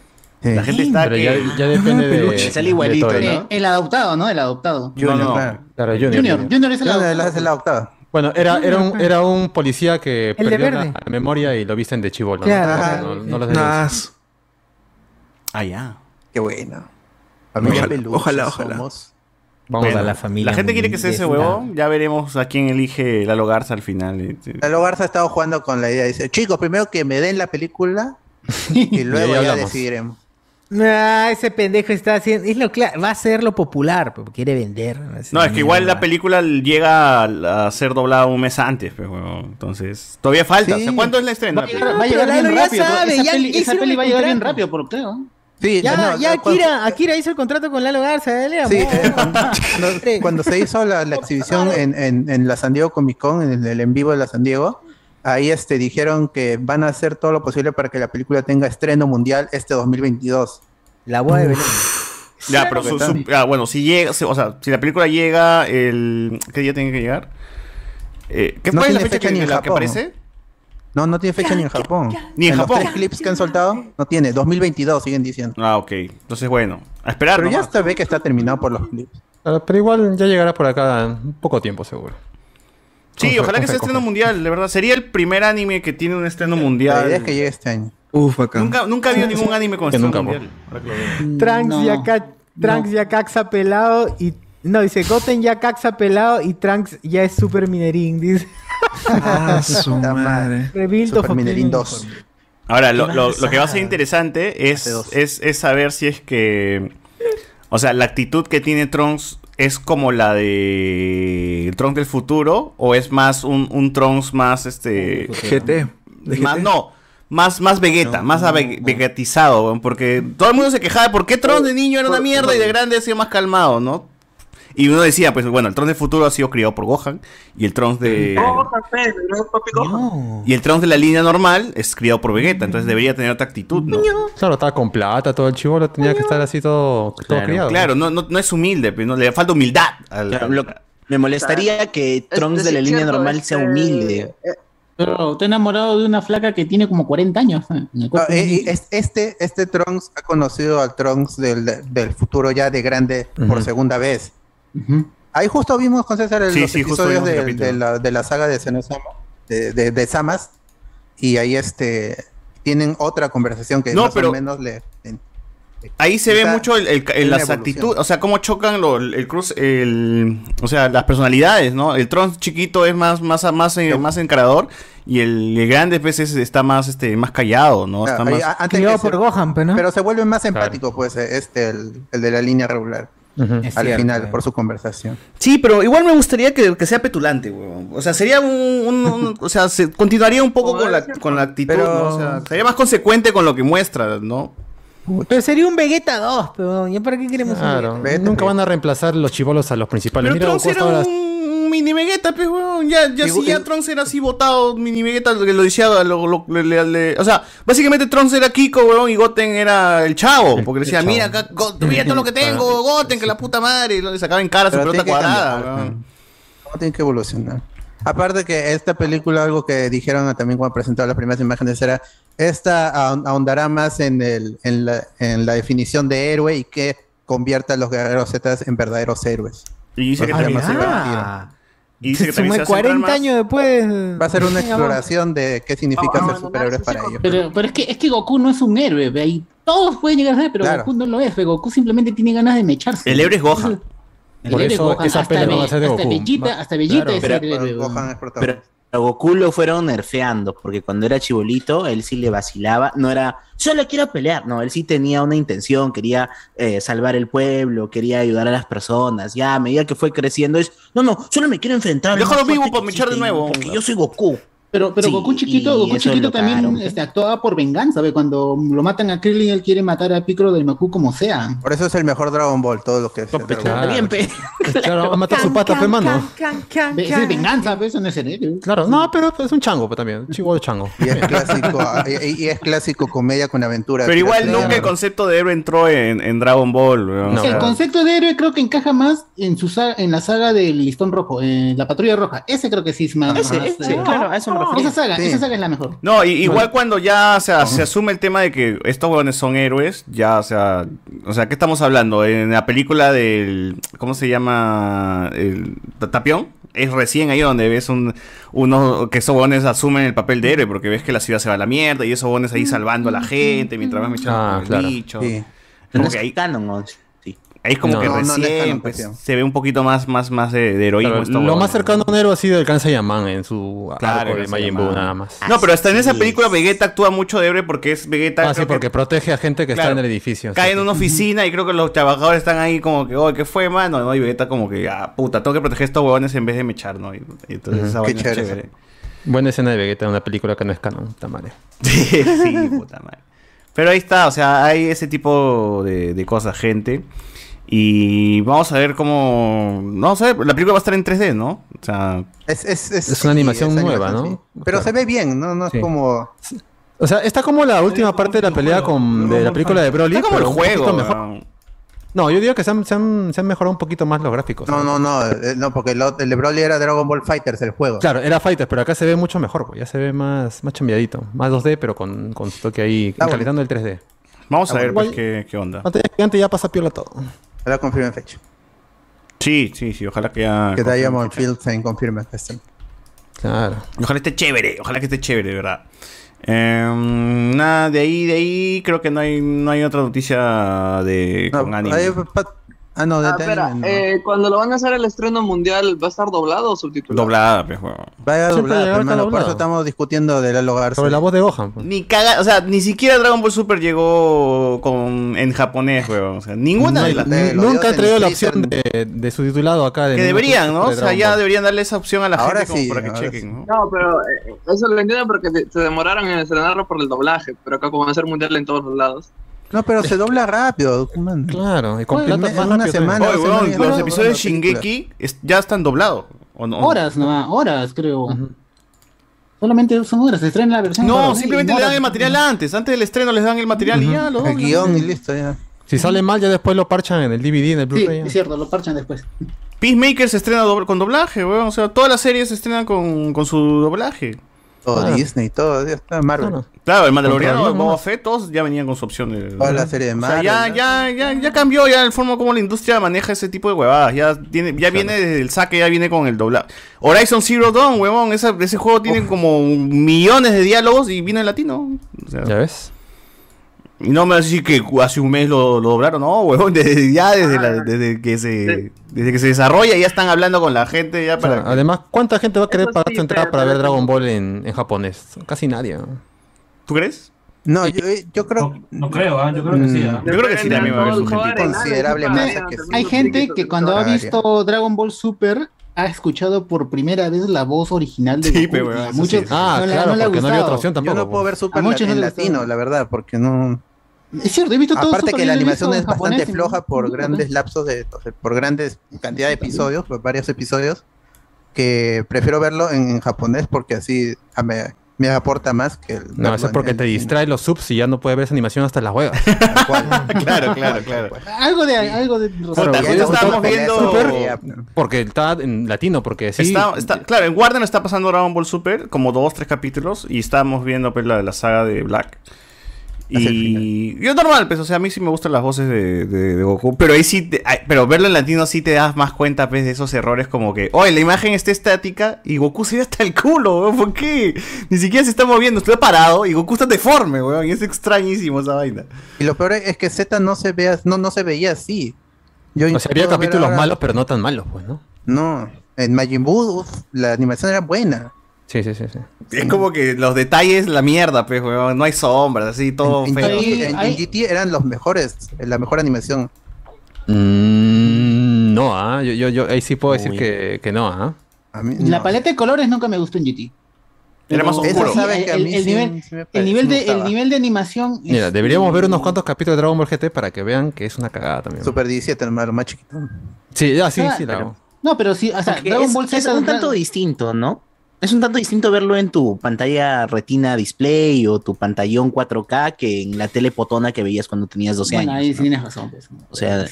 La gente está Pero que... ya, ya depende de... peluche. Sale igualito, de todo, Eh, el adoptado, ¿no? El adoptado. Junior, no, no. claro. Claro, Junior. Junior, Junior es el adoptado. la, la. Bueno, era, era, un, era un policía que El de perdió la, verde. la memoria y lo visten de chivolo. ¿no? Claro. No, no lo sé. Nah, Ah, ya. Qué bueno. Familia Ojalá, Peluche ojalá, ojalá. somos. Vamos Bueno, a la familia. La gente quiere que sea ese huevón. Ya veremos a quién elige Lalo Garza al final. este. Lalo Garza ha estado jugando con la idea. Dice, chicos, primero que me den la película y luego ya hablamos. decidiremos. Ah, ese pendejo está haciendo. Es lo va a ser lo popular, pero quiere vender. No, es que igual la película llega a a ser doblada un mes antes, pues, huevón. Entonces, todavía falta. Sí. O sea, ¿cuándo es la estrena? Va a llegar, va a pero llegar bien rápido. sabe, esa ya peli, esa va a llegar bien rápido, por creo. Sí, Ya, no, ya no, cuando- Akira, Akira hizo el contrato con Lalo Garza, dale, Sí, amor. eh, cuando, se hizo la, la exhibición en, en- en la San Diego Comic Con, en el, el en vivo de la San Diego, ahí este, dijeron que van a hacer todo lo posible para que la película tenga estreno mundial este 2022. La boda de Belén. Ya, pero su- su- ah, bueno, si llega, si- o sea, si la película llega el ¿qué día tiene que llegar? Eh, ¿Qué No es la fecha fecha que, ni en la que Japón. aparece? No, no tiene fecha ni en Japón. Ni en los Japón. tres clips que han soltado, no tiene. 2022 siguen diciendo. Ah, ok. Entonces, bueno, a esperar. Pero ya se ve que está terminado por los clips. Pero, pero igual ya llegará por acá en un poco tiempo, seguro. Sí, Con ojalá con que sea estreno mundial, de verdad. Sería el primer anime que tiene un estreno La mundial. idea es que llegue este año. Uf, acá. Nunca, nunca había ningún anime con estreno mundial. Lo veo. Trunks No. ya caxa pelado y. No, dice Goten ya caxa pelado y Trunks ya es super minerín. Dice. Ah, su madre. Rebuild Super Opinion 2. Ahora, lo, lo- lo que va a ser interesante es, es, es saber si es que. O sea, la actitud que tiene Trunks es como la de Trunks del futuro o es más un, un Trunks más este. GT. Más, no, más, más Vegeta, más ave- vegetizado, porque todo el mundo se quejaba de por qué Trunks de niño era una mierda y de grande ha sido más calmado, ¿no? Y uno decía, pues bueno, el Trunks del futuro ha sido criado por Gohan y el Trunks de. Gohan, pe, ¿no? Y el Trunks de la línea normal es criado por Vegeta, entonces debería tener otra actitud, ¿no? Claro, estaba con plata, todo el chivolo tenía que estar así todo, todo criado. Claro, no, no, no es humilde, pues, no, le falta humildad. al- Claro, lo- me molestaría que Trunks de la línea normal sea humilde. Pero estoy enamorado de una flaca que tiene como 40 años. ¿eh? En el Ah, eh, este, este Trunks ha conocido al Trunks del, del futuro ya de grande por segunda vez. Ahí justo vimos con César el- Sí, los sí, episodios el de, la, de la saga de Senosama, de, de, de Samas, y ahí este tienen otra conversación que No, más pero- o menos le, le- Ahí se ve mucho el, el- las actitudes, o sea, cómo chocan lo- el cruz, el, o sea, las personalidades, ¿no? El Tron chiquito es más, más, más, eh, más encarador y el, el grande pues es- está más, este, más callado, ¿no? Está ahí, más... a- antes que se- Pero se vuelve más empático, pues, eh, este, el, el de la línea regular. Al cierto, final, eh. por su conversación. Sí, pero igual me gustaría que, que sea petulante, weón. O sea, sería un, un- un- o sea, se continuaría un poco con la, con la actitud, Pero- ¿no? O sea, sería más consecuente con lo que muestra, ¿no? Pero sería un Vegeta 2, pero ¿ya para qué queremos Claro, un Vegeta? nunca van a reemplazar los chivolos a los principales. Pero Mira, Goku hasta ahora- un mini Vegeta, pues, weón. Ya, ya sí, ya Trunks era así votado, mini Vegeta, lo que lo decía, lo, lo- le- le- le- o sea, básicamente Trunks era Kiko, weón, y Goten era el chavo, porque decía, chavo. mira acá, mira todo lo que tengo, Goten, que la puta madre, y lo- le sacaba en cara su Pero pelota tiene que cuadrada, cambiar, weón. No tiene que evolucionar. Aparte que esta película, algo que dijeron también cuando presentaron las primeras imágenes era, esta ahon- ahondará más en, el, en, la, en la definición de héroe y que convierta a los guerreros Z en verdaderos héroes. Y dice que Ah. Y dice que Se también suma se va a centrar 40 más- años después. Va a ser una exploración de qué significa ser superhéroes para ellos. Pero, pero es, que, es que Goku no es un héroe, ve, y todos pueden llegar a ser, pero Claro. Goku no lo es. ve, Goku simplemente tiene ganas de mecharse. El héroe es Gohan. El Por héroe es eso Gohan, esa hasta pelea no va a Be- ser de hasta Goku. Va- hasta Claro. es Pero- el héroe. Gohan es protagonista. Pero a Goku lo fueron nerfeando, porque cuando era chibolito, él sí le vacilaba, no era, solo quiero pelear, no, él sí tenía una intención, quería eh, salvar el pueblo, quería ayudar a las personas, ya a medida que fue creciendo es, no, no, solo me quiero enfrentar. al Déjalo vivo para que mechar de nuevo. Porque yo soy Goku. Pero, pero Sí, Goku chiquito, Goku chiquito también este, actuaba por venganza, ve, cuando lo matan a Krillin, él quiere matar a Piccolo del Maku como sea. Por eso es el mejor Dragon Ball, todo lo que es. Dragon claro. Pe. Claro, va a matar su pata, pe, mano. Ve, Esa es venganza, pe, eso no es el héroe. Claro, no, pero es un chango pues, también, un chivolo chango. Y es clásico, y, y es clásico comedia con aventura. Pero igual nunca el concepto de héroe entró en, en Dragon Ball, o el concepto de héroe creo que encaja más en su saga- en la saga del listón rojo, en la patrulla roja. Ese creo que sí es más. Ese, más, ese, eh, claro, a eso me refería. Esa saga, Sí. esa saga es la mejor. No, y- igual cuando ya o sea, se asume el tema de que estos huevones son héroes, ya, o sea, o sea, ¿qué estamos hablando? En la película del, ¿cómo se llama? El Tapión. Es recién ahí donde ves un, uno que esos huevones asumen el papel de héroe, porque ves que la ciudad se va a la mierda y esos huevones ahí salvando a la gente mientras van echando Ah, el claro. bicho. Sí. No Como es que ahí, canon, ¿no? Ahí es como No, que no, no, no recién canon, pues, Tapión. se ve un poquito más, más, más de, de heroísmo. Claro, lo más cercano a un héroe ha sido el Yaman en su Claro, arco de el Majin. Buu nada más. No, pero hasta en esa película es. Vegeta actúa mucho de héroe porque es Vegeta. Ah, sí, creo que- porque protege a gente que Claro. está en el edificio. cae en una oficina y creo que los trabajadores están ahí como que, oh, ¿qué fue, mano? ¿no? Y Vegeta como que, ah, puta, tengo que proteger a estos huevones en vez de mechar, ¿no? Y, y entonces Ujú. esa Qué es chévere. chévere. Buena escena de Vegeta en una película que no es canon, está mal. Sí, sí, puta madre. Pero ahí está, o sea, hay ese tipo de, de cosas, gente. Y vamos a ver cómo... No sé, la película va a estar en 3D, ¿no? O sea, Es, es, es, Es una animación nueva, ¿no? sí. Pero se ve bien, ¿no? No es Sí. como. O sea, está como la última parte de la pelea con de la película de Broly, está como el juego. mejor. No, yo digo que se han, se han, se han mejorado un poquito más los gráficos. No, no, no, eh, no, porque el, el de Broly era Dragon Ball Fighters, el juego. Claro, era Fighters, pero acá se ve mucho mejor, pues, ya se ve más, más chambeadito. Más 2D, pero con, con su toque ahí, calentando el 3D. Vamos a ver, pues, qué, qué onda. Pantalla gigante ya pasa piola todo. Ahora confirmen fecha. Sí, sí, sí, ojalá que ya... que Diamond confirmen fecha. Field se confirme que estén. Claro. Ojalá esté chévere, ojalá que esté chévere, de verdad. Em, nada, de ahí, de ahí, creo que no hay, no hay otra noticia de No, con anime. Ah, no, de Ah, espera, no. eh, cuando lo van a hacer el estreno mundial, ¿va a estar doblado o subtitulado? Doblada, pues, weón. Vaya Siempre doblada, llega hermano, por eso estamos discutiendo de Lalo Garza. Sobre la voz de Gohan. pues. Ni caga, o sea, ni siquiera Dragon Ball Super llegó con en japonés, weón. O sea, ninguna No, de las nunca traído la opción de, de subtitulado acá. De que deberían, ¿no? O sea, ya deberían darle esa opción a la Ahora gente como sí, para que ahora chequen, sí. ¿no? No, pero eh, eso lo entiendo porque se demoraron en estrenarlo por el doblaje, pero acá como va a ser mundial en todos los lados. No, pero se dobla rápido, man. Claro, y en más una rápido semana-. Oye, weón, los episodios de. Shingeki es- ya están doblados. ¿o no? Horas nomás, horas creo. Solamente son horas, se estrena la versión. No, simplemente En le dan el material antes. Antes del estreno les dan el material y ya lo El doblan. guion y listo ya. Si sale mal, ya después lo parchan en el DVD, en el Sí, Blu-ray. ya. es cierto, lo parchan después. Peacemaker se estrena doble- con doblaje, weón. O sea, todas las series se estrenan con, con su doblaje. Todo Ah. Disney, todo, ya está Marvel. Claro, el Mandaloriano, Boba ¿no? Fett, todos ya venían con su opción de. Toda la serie de O sea, Marvel, ya, ¿no? ya, ya, ya cambió ya el forma como la industria maneja ese tipo de huevadas. Ya, tiene, ya viene desde el saque, ya viene con el doblaje. Horizon Zero Dawn, huevón, esa- ese juego tiene como millones de diálogos y viene en latino. O sea, ¿Ya ves? Y no me vas a decir que hace un mes lo, lo doblaron, no, huevón, desde, ya desde, la- desde que se desde que se desarrolla ya están hablando con la gente ya O sea, para además, ¿cuánta gente va a querer Eso pagar sí, su entrada pero- para ver Dragon Ball en, en japonés? Casi nadie. ¿no? ¿Tú crees? No, yo, yo creo. No creo, ¿ah? yo creo que sí. ¿ah? Yo creo que sí también va a haber su gente. Considerable masa que sí. Hay gente que cuando ha visto Dragon Ball Super ha escuchado por primera vez la voz original de Sí, Goku. muchos sí. Ah, no claro, no le ha porque no había opción tampoco. Yo no puedo ver A Super muchos no en latino, la verdad, porque no. Es cierto, he visto todo Aparte que la animación es bastante japonés floja no- por grandes lapsos de, por grandes cantidad de episodios, por varios episodios, que prefiero verlo en, japonés porque así me, me aporta más que el No, eso es porque en- te distrae los subs y ya no puedes ver esa animación hasta las huevas. claro, claro, claro. Algo de algo de no estábamos viendo Super, porque está en latino, porque sí. Está, está- claro, en Warner está pasando Dragon Ball Super, como dos, tres capítulos, y estábamos viendo pues, la, la saga de Black. Y yo normal, pues, o sea, a mí sí me gustan las voces de, de- de Goku, pero ahí sí, te- pero verlo en latino sí te das más cuenta, pues, de esos errores como que, oye, la imagen está estática y Goku se ve hasta el culo, weón, ¿por qué? Ni siquiera se está moviendo, está parado y Goku está deforme, weón, y es extrañísimo esa vaina. Y lo peor es que Z no se vea, no, no se veía así. Yo O sea, había capítulos ahora- malos, pero no tan malos, pues, ¿no? No, en Majin Buu uf, la animación era buena. Sí, sí, sí, sí. Es como que los detalles, la mierda, pues, weón, no hay sombras, así, todo En, feo. GT, en- en GT eran los mejores, la mejor animación. Mm, no, ah, yo, yo, yo ahí sí puedo decir que, que no, ah. La paleta de colores nunca me gustó en GT. Era más Pero oscuro. el, el nivel, el, de, el gustaba. nivel de animación es- Mira, deberíamos ver unos cuantos capítulos de Dragon Ball GT para que vean que es una cagada también. Super 17, hermano, más chiquito. Sí, ya, sí, Ah, sí, la hago. No, pero sí, o sea, Dragon es, Ball es Z un tanto distinto, ¿no? Es un tanto distinto verlo en tu pantalla retina display o tu pantallón 4K que en la tele potona que veías cuando tenías 12 Bueno, años. ahí sí tienes razón. pues. O sea,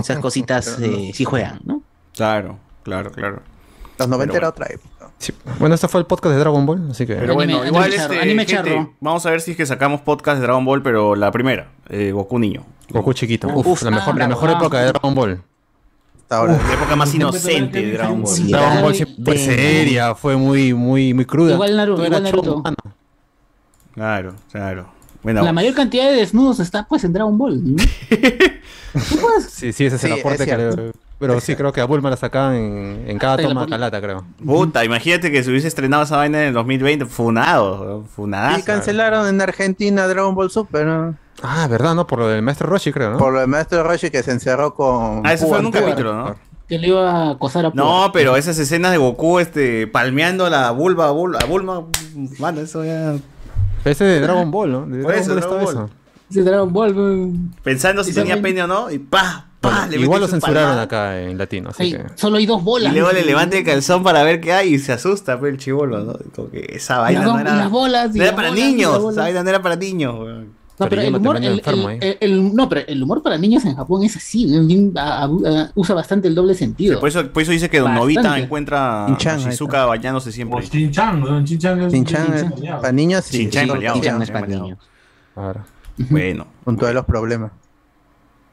esas cositas eh, sí juegan, ¿no? Claro, claro, claro. Los 90 Pero era otra época. Sí. Bueno, este fue el podcast de Dragon Ball, así que. Pero bueno, igual este, gente, vamos a ver si es que sacamos podcast de Dragon Ball, pero la primera, eh, Goku niño. Goku chiquito. Uf, Uf, la mejor, ah, la mejor época de Dragon Ball. Ahora. la época más inocente de Dragon Ball. Sí, Dragon Ball siempre fue seria, fue muy, muy, muy cruda. Igual Naruto, igual Naruto. Claro, claro. Bueno, La mayor cantidad de desnudos está pues en Dragon Ball. ¿no? Sí, sí, ese es el Sí, aporte es que. Pero sí, creo que a Bulma la sacaban en, en cada toma pon- calata, creo. Puta, imagínate que se hubiese estrenado esa vaina en el 2020, funado, funadazo. Y cancelaron en Argentina Dragon Ball Super, ¿no? Ah, verdad, ¿no? Por lo del maestro Roshi, creo, ¿no? Por lo del maestro Roshi que se encerró con. Ah, eso fue en un capítulo, ¿no? Que le iba a acosar a No, pero esas escenas de Goku este palmeando la vulva a Bul- a Bulma, mano, eso ya Ese de Dragon Ball, ¿no? De Por Dragon eso, Ball Dragon estaba Ball. eso. Ese Dragon Ball. pensando si tenía pene o no y pa, pa, le Igual lo censuraron acá en latino, así Ay, que. Solo hay dos Y bolas. luego le levanta el calzón para ver qué hay y se asusta, pues, el chivolo, ¿no? Como que esa vaina no era, las bolas y no era las para y niños, esa vaina no era para niños, weón. No, pero el humor, el, el- el- el- no, pero el humor para niños en Japón es así, bien, a- a- a- usa bastante el doble sentido. Por eso, por eso dice que Don Bastante. Novita encuentra a Shizuka bañándose siempre. Shin-chan, ¿no? Shin-chan es Shin-chan es bañado. para niños sí. Sí, Shin-chan es para niños. Bueno, Con todos los problemas.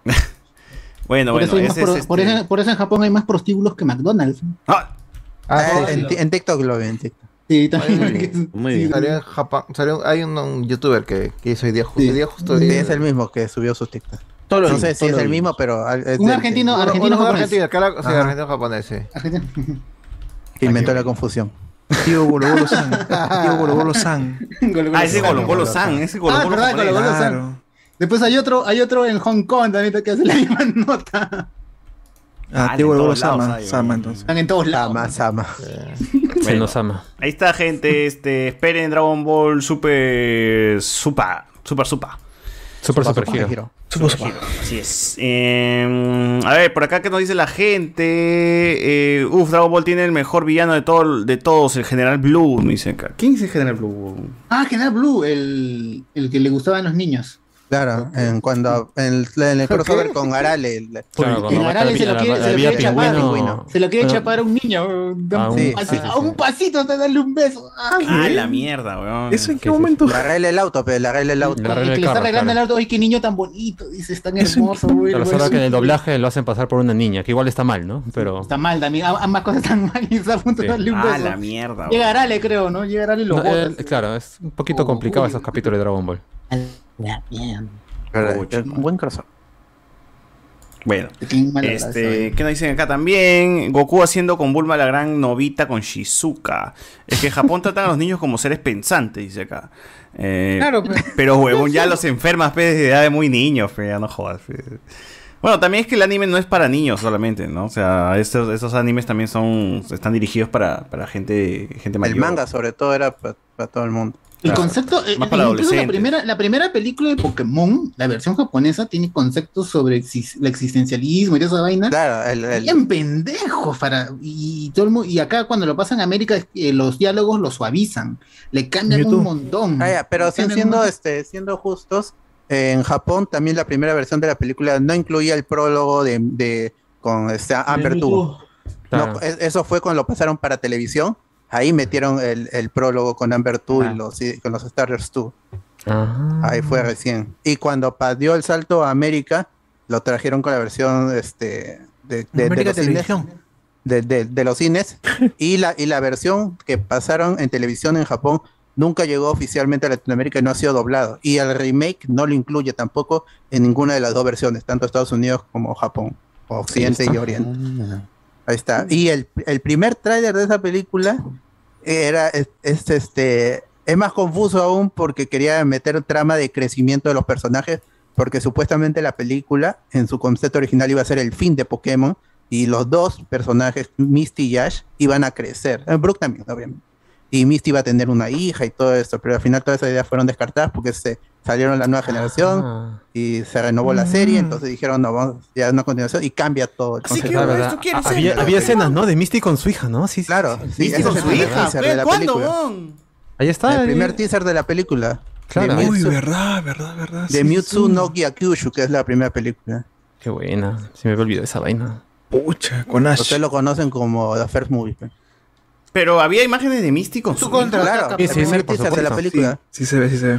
bueno, por, bueno. eso ese es pro- por este- eso, por eso en Japón hay más prostíbulos que McDonald's. Ah, Ah, en, en TikTok lo vi, en TikTok. Sí, también. Muy bien. Salió en Japón, salió- hay un, un youtuber que, que hizo hoy día justo. Sí. hoy día justo Sí, es el mismo que subió sus TikTok. Todos los no sé si es el mismo, pero es Un del- argentino, Uno- argentino uno japonés. argentino, sí, argentino japonés, sí. Argentino. que inventó la confusión. Tío Bolo Bolo San. Tío Bolo Bolo San. Ah, ese Golo Golo San, ese Golo Ah, Golo verdad, japonés. Golo Golo San. Después hay otro, hay otro en Hong Kong también que hace la misma nota. Ah, Ah, lados Sama. Sama, ¿no? entonces. Están en todos lados. Sama, Sama. Se Bueno. nos ama. Ahí está, gente. Este, esperen Dragon Ball Super Supa. Super Supa. Super, super, Super giro. Hero. Super, super. Así es. Eh, a ver, por acá que nos dice la gente. Eh, uf, Dragon Ball tiene el mejor villano de, todo, de todos, el General Blue. Me dicen acá. ¿Quién es el General Blue? Ah, General Blue, el, el que le gustaban los niños. Claro, en cuando en, en el crossover con Arale. el- Claro, En Arale se lo la- quiere, la se lo quiere chapar. pingüino- Se lo quiere Bueno, chapar a un niño. Ah, un- Sí, sí, sí, a un pasito hasta darle un beso. Ay, Ah, la mierda, weón. ¿Eso en qué momento? Le arregla el auto, pero le arregla el auto. Arregla que el le está carro, arreglando claro. el auto. Ay, qué niño tan bonito. Dice, es tan hermoso. Claro, güey, solo que en el doblaje lo hacen pasar por una niña, que igual está mal, ¿no? Pero. Está mal también. am- Ambas cosas están mal y está a punto de darle un Ah, beso. la mierda. Llega weón. Arale, creo, ¿no? Llega Arale y lo eh, claro, es un poquito complicado esos capítulos de Dragon Ball. Un buen crossover. Bueno, este, ¿qué nos dicen acá también? Goku haciendo con Bulma la gran novita con Shizuka. Es que en Japón tratan a los niños como seres pensantes, dice acá. Eh, Claro, pues. pero huevón, ya los enfermas pe, desde edad de muy niños, pe, ya no jodas. pe. Bueno, también es que el anime no es para niños solamente, ¿no? O sea, estos, estos animes también son están dirigidos para, para gente, gente mayor. El manga, sobre todo, era para todo el mundo. El concepto, eh, Más para incluso la primera, la primera película de Pokémon, la versión japonesa, tiene conceptos sobre exis- el existencialismo y toda esa vaina. Claro, el, el- Bien pendejos para. Y, todo el y acá cuando lo pasan a América, eh, los diálogos los suavizan. Le cambian YouTube. un montón. Ah, ya, pero sin- un siendo, este, siendo justos, eh, en Japón también la primera versión de la película no incluía el prólogo de, de- con este, Amber. Two. Claro. No, es- eso fue cuando lo pasaron para televisión. Ahí metieron el, el prólogo con Amber 2 y los, y con los Starters 2. Ahí fue recién. Y cuando dio el salto a América, lo trajeron con la versión este, de, de- de los cines, de, de- de los cines. y, la, y la versión que pasaron en televisión en Japón nunca llegó oficialmente a Latinoamérica y no ha sido doblado. Y el remake no lo incluye tampoco en ninguna de las dos versiones, tanto Estados Unidos como Japón, o Occidente y Oriente. Ahí está. Y el, el primer tráiler de esa película era es, es, este es más confuso aún porque quería meter trama de crecimiento de los personajes porque supuestamente la película en su concepto original iba a ser el fin de Pokémon y los dos personajes Misty y Ash iban a crecer. Eh, Brook también, obviamente. Y Misty iba a tener una hija y todo esto, pero al final todas esas ideas fueron descartadas porque se salieron la nueva generación y se renovó la serie, entonces dijeron, no, vamos, ya una continuación y cambia todo. el concepto. Ah, ¿verdad? Ah, había, había escenas, ¿no? De Misty con su hija, ¿no? Sí, sí. Claro, sí, Misty con su el hija. ¿Cuándo, weón? Ahí está. El primer teaser de la película. Claro. De Uy, verdad, verdad, verdad. de sí, Mewtwo sí. no Gyakushu, que es la primera película. Qué buena. Se me había olvidado esa vaina. Pucha, con Ash. Ustedes lo conocen como The First Movie. pues. Pero había imágenes de Misty con su hija. Claro, teaser de la película. Sí, se ve, sí se ve.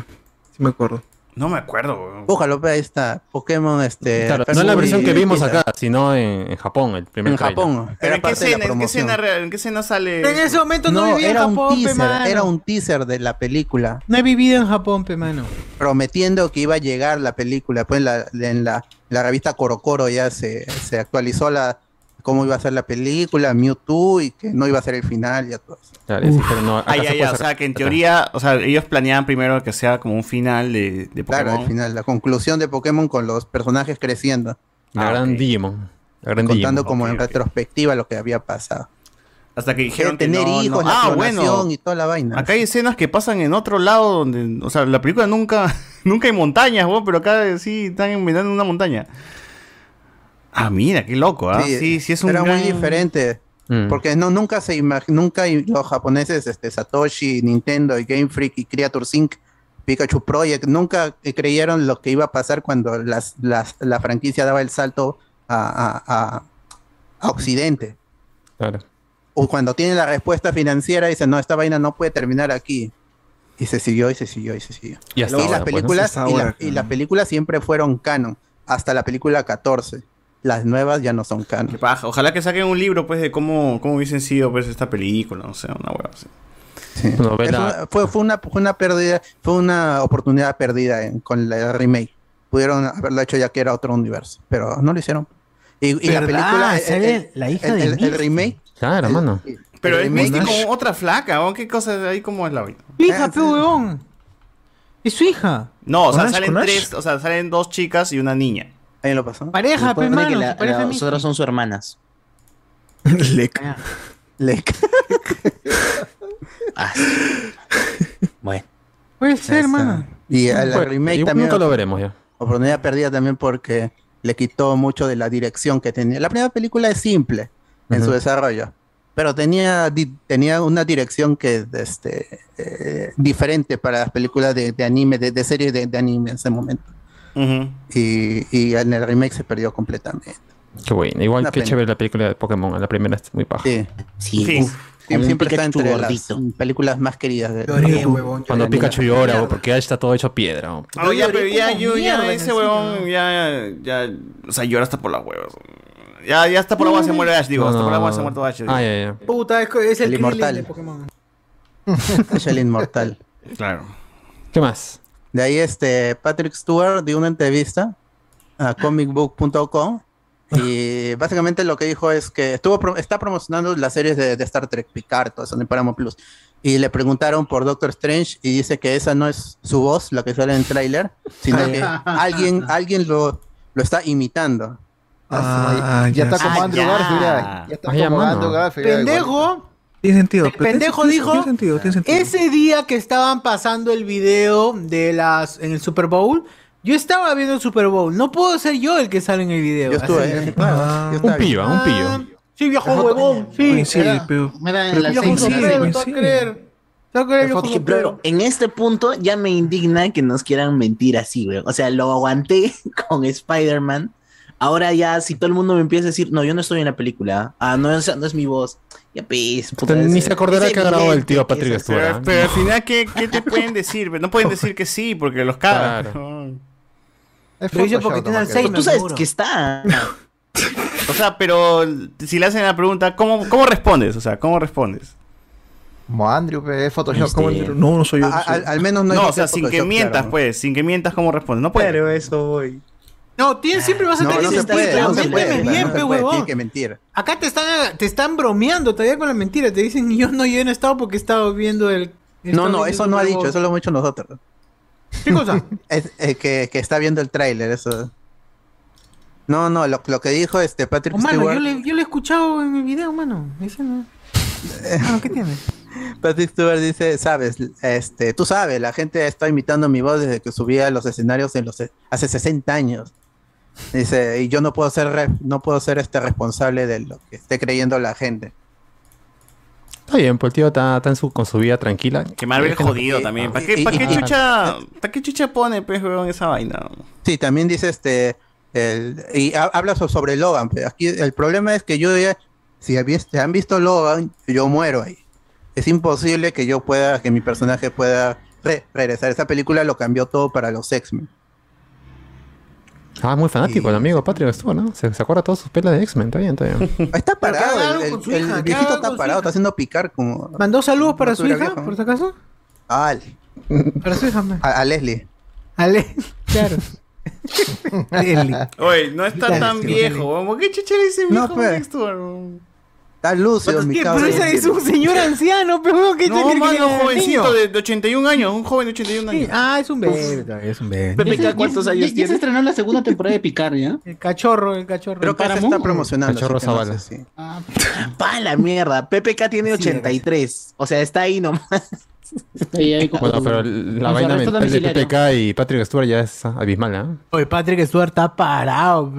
Sí me acuerdo. No me acuerdo, weón. Búscalo, ahí está. Pokémon, este. Claro, no en la versión que vimos acá, sino en, en Japón, el primer En. Japón. ¿Pero en qué, escena, en, qué escena, en qué escena sale? Pero en ese momento no, No, vivía en era un Japón, pe, teaser, era un teaser de la película, No he vivido en Japón, pe, mano. prometiendo que iba a llegar la película. Pues en la, en la, la revista Coro Coro ya se, se actualizó la cómo iba a ser la película, Mewtwo, y que no iba a ser el final, ya todo eso. Claro, sí, pero no, acá Ah, se ya, puede ya, o sea, que en teoría, o sea, ellos planeaban primero que sea como un final de, de Pokémon. Claro, al final, la conclusión de Pokémon con los personajes creciendo, La gran Digimon. La gran contando Digimon. como en retrospectiva lo que había pasado. Hasta que dijeron que tener no, hijos, no. la Ah, bueno. y toda la vaina. Acá hay escenas que pasan en otro lado donde, o sea, la película nunca, nunca hay montañas, weón, pero acá sí están inventando una montaña. Ah, mira, qué loco, ¿ah? Sí, sí, es un era gran- muy diferente. Mm. Porque no, nunca se nunca y- los japoneses, este, Satoshi, Nintendo y Game Freak y Creature Sync, Pikachu Project, nunca creyeron lo que iba a pasar cuando las, las- la franquicia daba el salto a, a- a- a Occidente. Claro. O cuando tienen la respuesta financiera, dicen, no, esta vaina no puede terminar aquí. Y se siguió y se siguió y se siguió. Y hasta las ahora, pues, ¿no? películas, Hasta y, la- ahora, y las películas siempre fueron canon, hasta la película 14. Las nuevas ya no son canon. Qué paja. Ojalá que saquen un libro, pues, de cómo, cómo hubiesen sido, pues, esta película, no sé, una hueá así. Es una- fue, fue una, fue una pérdida, fue una oportunidad perdida en- con la remake. Pudieron haberlo hecho ya que era otro universo, pero no lo hicieron. Y, y la película, el- el, la hija el- de el- el remake, Claro, mano. Pero El es remake- Misty con otra flaca, ¿o ¿qué cosa ahí cómo es la vaina? Hija, pe, huevón. Es su hija. No, o ¿Con sea, salen tres, o sea, salen dos chicas y una niña. Ahí lo pasó. Pareja, pe, mano. la- pareja otras son sus hermanas. Lec. Lec. Ah, Bueno. Puede ser, hermano. Y el Bueno, remake y también. nunca lo veremos ya. Oportunidad perdida también porque le quitó mucho de la dirección que tenía. La primera película es simple en su desarrollo, pero tenía, di- tenía una dirección que este, eh, diferente para las películas de, de anime, de, de series de, de anime en ese momento. Y, y en el remake se perdió completamente. Qué bueno. Igual Una que pena. chévere la película de Pokémon. La primera es muy paja. Sí. Sí, sí, siempre está entre las películas más queridas de Cuando Pikachu llora, porque ya está todo hecho piedra. bo. Ah, ya, pero ya, yo, ya, ese huevón, ya, ya, o sea, llora hasta por las huevas. Ya, ya hasta por la hueva se muere Ash, digo, No, hasta por hueva se ha muerto Ash. Ah, ya, ya. Puta, es, es el, El inmortal. de Pokémon. Es el inmortal. Claro. ¿Qué más? De ahí este Patrick Stewart dio una entrevista a comicbook.com y básicamente lo que dijo es que estuvo pro- está promocionando las series de, de Star Trek, Picard, todo eso, de Paramount Plus. Y le preguntaron por Doctor Strange y dice que esa no es su voz, la que sale en el tráiler, sino que alguien, alguien lo, lo está imitando. Ah, ya, está como Andrew Garfield, ya, ya está Ah, ya, como. Andrew Garfield. ya, Pendejo. Tiene sentido. El pendejo dijo, Tiene sentido, tiene sentido. ese día que estaban pasando el video de las en el Super Bowl, yo estaba viendo el Super Bowl. No puedo ser yo el que sale en el video. Yo estuve, Así. eh, yo estaba Un pillo, un pillo. Ah, Sí, viejo huevón. Sí, Sí, pero. Mira, Pero la viejo seis, a creer. Bro, en este punto ya me indigna que nos quieran mentir así, güey. O sea, lo aguanté con Spider-Man. Ahora ya, si todo el mundo me empieza a decir, no, yo no estoy en la película. Ah, no, esa no es mi voz. Ya, puta, Ni se acordará que ha grabado el tío Patrick eso- Stewart. Pero, ¿ah? pero al final, ¿qué, ¿qué te pueden decir? No pueden decir que sí, porque los cagan. Es Lo hice porque tiene Alzheimer. Tú sabes que está. O sea, pero si le hacen la pregunta, ¿cómo, cómo respondes? O sea, ¿cómo respondes? Como Andrew, es Photoshop. Este, como Andrew? No, no soy yo. A- al, al menos no, No, o sea, sin que mientas, claro. pues. Sin que mientas, ¿cómo respondes? No puedes. Pero eso voy. No, tienes, siempre vas a No, tener no puede, filtro, no se puede, miénteme no bien, se puede, tiene que mentir. Acá te están, te están bromeando todavía con la mentira. Te dicen, yo no, yo no he estado porque he estado viendo el. No, no, eso no ha dicho, Bowl". eso lo hemos hecho nosotros. ¿Qué cosa? Es, eh, que, que está viendo el tráiler, eso. No, no, lo, lo que dijo este Patrick Oh, mano, Stewart. yo le, yo le he escuchado en el video, mano. No. Mano, ¿qué tiene? Patrick Stewart dice, sabes, este, tú sabes, la gente está imitando mi voz desde que subí a los escenarios en los, hace 60 años. Dice, y yo no puedo ser re- no puedo ser este responsable de lo que esté creyendo la gente. Está bien, pues el tío está, está en su, con su vida tranquila. Que Marvel jodido también. ¿Para qué, y- y- qué y- chucha, ¿para qué chucha pone, pues, weón, esa vaina? Sí, también dice este, el- y ha- habla so- sobre Logan. pero Aquí el problema es que yo ya, si habéis- han visto Logan, yo muero ahí. Es imposible que yo pueda, que mi personaje pueda re- regresar. Esa película lo cambió todo para los X-Men. Ah, muy fanático el amigo Patrick Stewart, ¿no? Se, se acuerda todas sus pelas de X-Men, está bien, está bien. Está parado, el, el- con su el viejito está parado, está haciendo picar como ¿Mandó saludos para No su hija, viejo. por si acaso? Al, Para su hija, man. a, a Leslie. Claro. Leslie. Oye, no está Claro, tan viejo. ¿Por qué chucha le dice No, viejo Stewart, weón? Está lúcido, mi ¿Qué? Pero cabrón. ese es un señor anciano, pero ¿qué te No, que mano, haga, jovencito niño? de, de 81 años, un joven de 81 Sí, años. ah, es un bebé, es un bebé. Pepe, ¿cuántos años ya- Ya tiene? se estrenó la segunda temporada de Picar, ¿ya? El cachorro, el cachorro. Creo que se está promocionando. Cachorro que no Zavala. sé si- Ah, Pa la mierda. PPK tiene 83. O sea, está ahí nomás. Bueno, pero la vaina mental de. PPK y Patrick Stewart ya es abismal, ¿ah? Oye, Patrick Stewart está parado.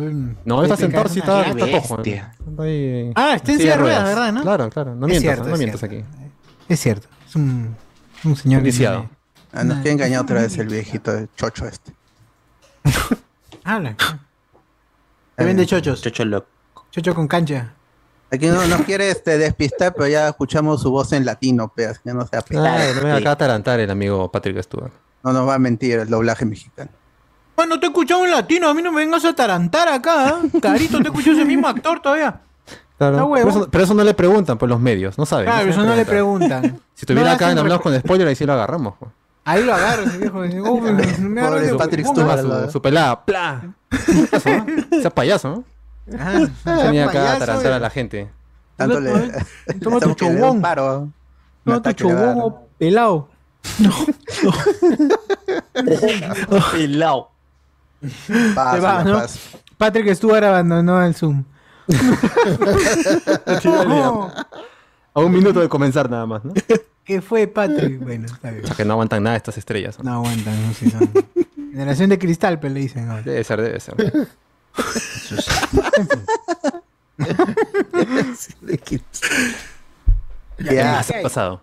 No, está sentado, es sí, está, está cojo. ¿eh? Está ahí- Ah, está en silla de ruedas, ¿verdad, no? Claro, claro. No Es mientas, cierto, no mientas aquí. Es cierto, es un, un señor tiene- Ah, nos quiere engañar otra vez el viejito de chocho este. Habla. Te vende chochos. Chocho loco. Chocho con cancha. Aquí no nos quiere este, despistar, pero ya escuchamos su voz en latino, pe, así que no sea pe- Ah, no me acaba de atarantar el amigo Patrick Stewart. No nos va a mentir el doblaje mexicano. Bueno, te he escuchado en latino, a mí no me vengas a tarantar acá, ¿eh? Carito, te he escuchado ese mismo actor todavía. Claro. Pero eso, pero eso no le preguntan por los medios, no saben. Claro, eso no le preguntan. Si estuviera No acá en Hablamos con Spoiler, ahí sí lo agarramos. pues. Ahí lo agarro, ese viejo. dice, "Oh, me- me agarro Patrick Stewart, Su, su pelada. Sea payaso, ¿no? Ah, Venía acá a payaso, atarantar a eh. la gente. Tanto le. Toma tu que chobón. paro. No, tu va chobón pelado. Pelao. Paz, Se va, la ¿no? Patrick Stewart abandonó el Zoom. No, A un minuto de comenzar nada más, ¿no? ¿Qué fue Patrick? Bueno, está bien. O sea que no aguantan nada estas estrellas. ¿no? No aguantan, no sé. son- Generación de cristal, pero le dicen. Debe ser, debe ser. Ya, Ya. ¿Qué ha pasado?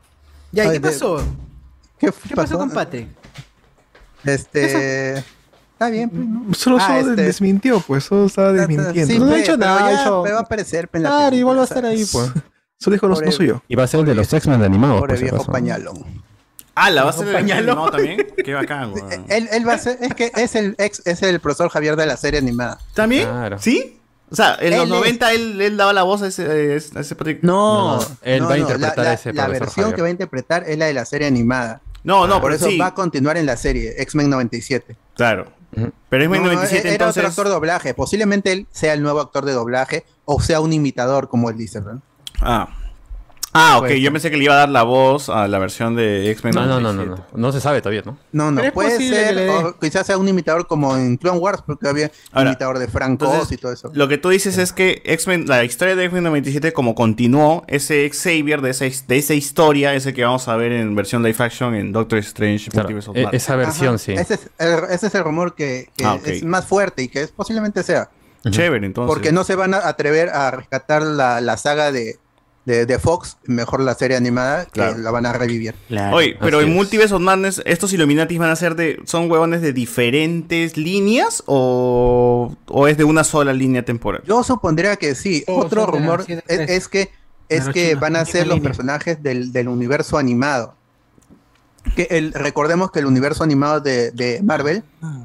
Ya, ¿y ¿qué pasó? ¿Qué ¿Qué pasó con Patrick? Este. Está bien, pues, ¿no? Solo, Ah, solo este- desmintió, pues, solo estaba desmintiendo. Sí, No ha pe, hecho nada, ya, pe, va a aparecer en la Claro, película, igual va a estar ahí, pues. Solo dijo, no, no soy yo. Y va a ser el de los X-Men de animados, Pobre por si viejo pañalón. Ah, la va a ser el Pañalo. no también. Qué bacán, weón. Él, él va a ser, es que es el ex, es el profesor Javier de la serie animada. ¿También? Claro. ¿Sí? O sea, en los Él es- 90 él, él daba la voz a ese, a ese Patrick. No, No, no, él va a interpretar la, la- ese la versión Javier. que va a interpretar es la de la serie animada. No, no, Por pero eso sí. va a continuar en la serie X-Men 97. Claro. Pero es No, no, 97 era entonces. otro actor de doblaje. Posiblemente él sea el nuevo actor de doblaje o sea un imitador, como él dice. ¿no? Ah. Ah, ok. Puede Yo pensé que le iba a dar la voz a la versión de X-Men. No, no, no, no, 97. no. No se sabe todavía, ¿no? No, no, puede ser, o quizás sea un imitador como en Clone Wars, porque había Ahora, imitador de Frank entonces, Oz y todo eso. Lo que tú dices es que X-Men, la historia de X-Men 97, como continuó, ese Xavier de esa, de esa historia es el que vamos a ver en versión live action en Doctor Strange Claro, Multiverse of e- esa versión, sí. Ese es, el, ese es el rumor que, que Ah, es más fuerte y que es, posiblemente sea. Chévere, entonces. Porque no se van a atrever a rescatar la, la saga de, de, de Fox, mejor la serie animada, Claro. que la van a revivir. Oye, pero en. Multiverse of Madness, ¿estos Illuminatis van a ser de. ¿Son huevones de diferentes líneas o, o es de una sola línea temporal? Yo supondría que sí. Todos Otro rumor es, que es que van a ser los línea. personajes del, del universo animado. Que el, recordemos que el universo animado de, de Marvel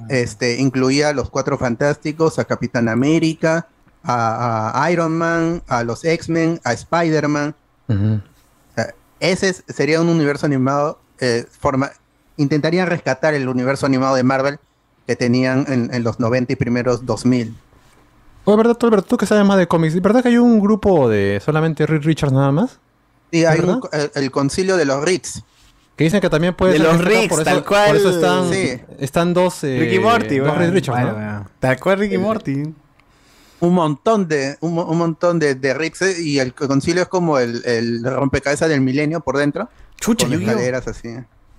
este, incluía a los Cuatro Fantásticos, a Capitán América, a, a Iron Man, a los X-Men, a Spider-Man. Ujú. O sea, ese es- sería un universo animado. eh, forma, intentarían rescatar el universo animado de Marvel que tenían en, en los 90 y primeros 2000. Oye, ¿verdad, tú, Alberto, tú que sabes más de cómics? ¿Verdad que hay un grupo de solamente Reed Richards nada más? Sí, hay un el, el concilio de los Ritz. Que dicen que también puede De ser los por eso, tal cual. Por eso están, Sí. están dos, eh, Ricky Morty, dos weón. Reed Richards, ¿no? Bueno, bueno. Tal cual Ricky Morty. Un montón de, un, un montón de, de eh, y el concilio es como el, el rompecabezas del milenio por dentro. Chucha, con escaleras así.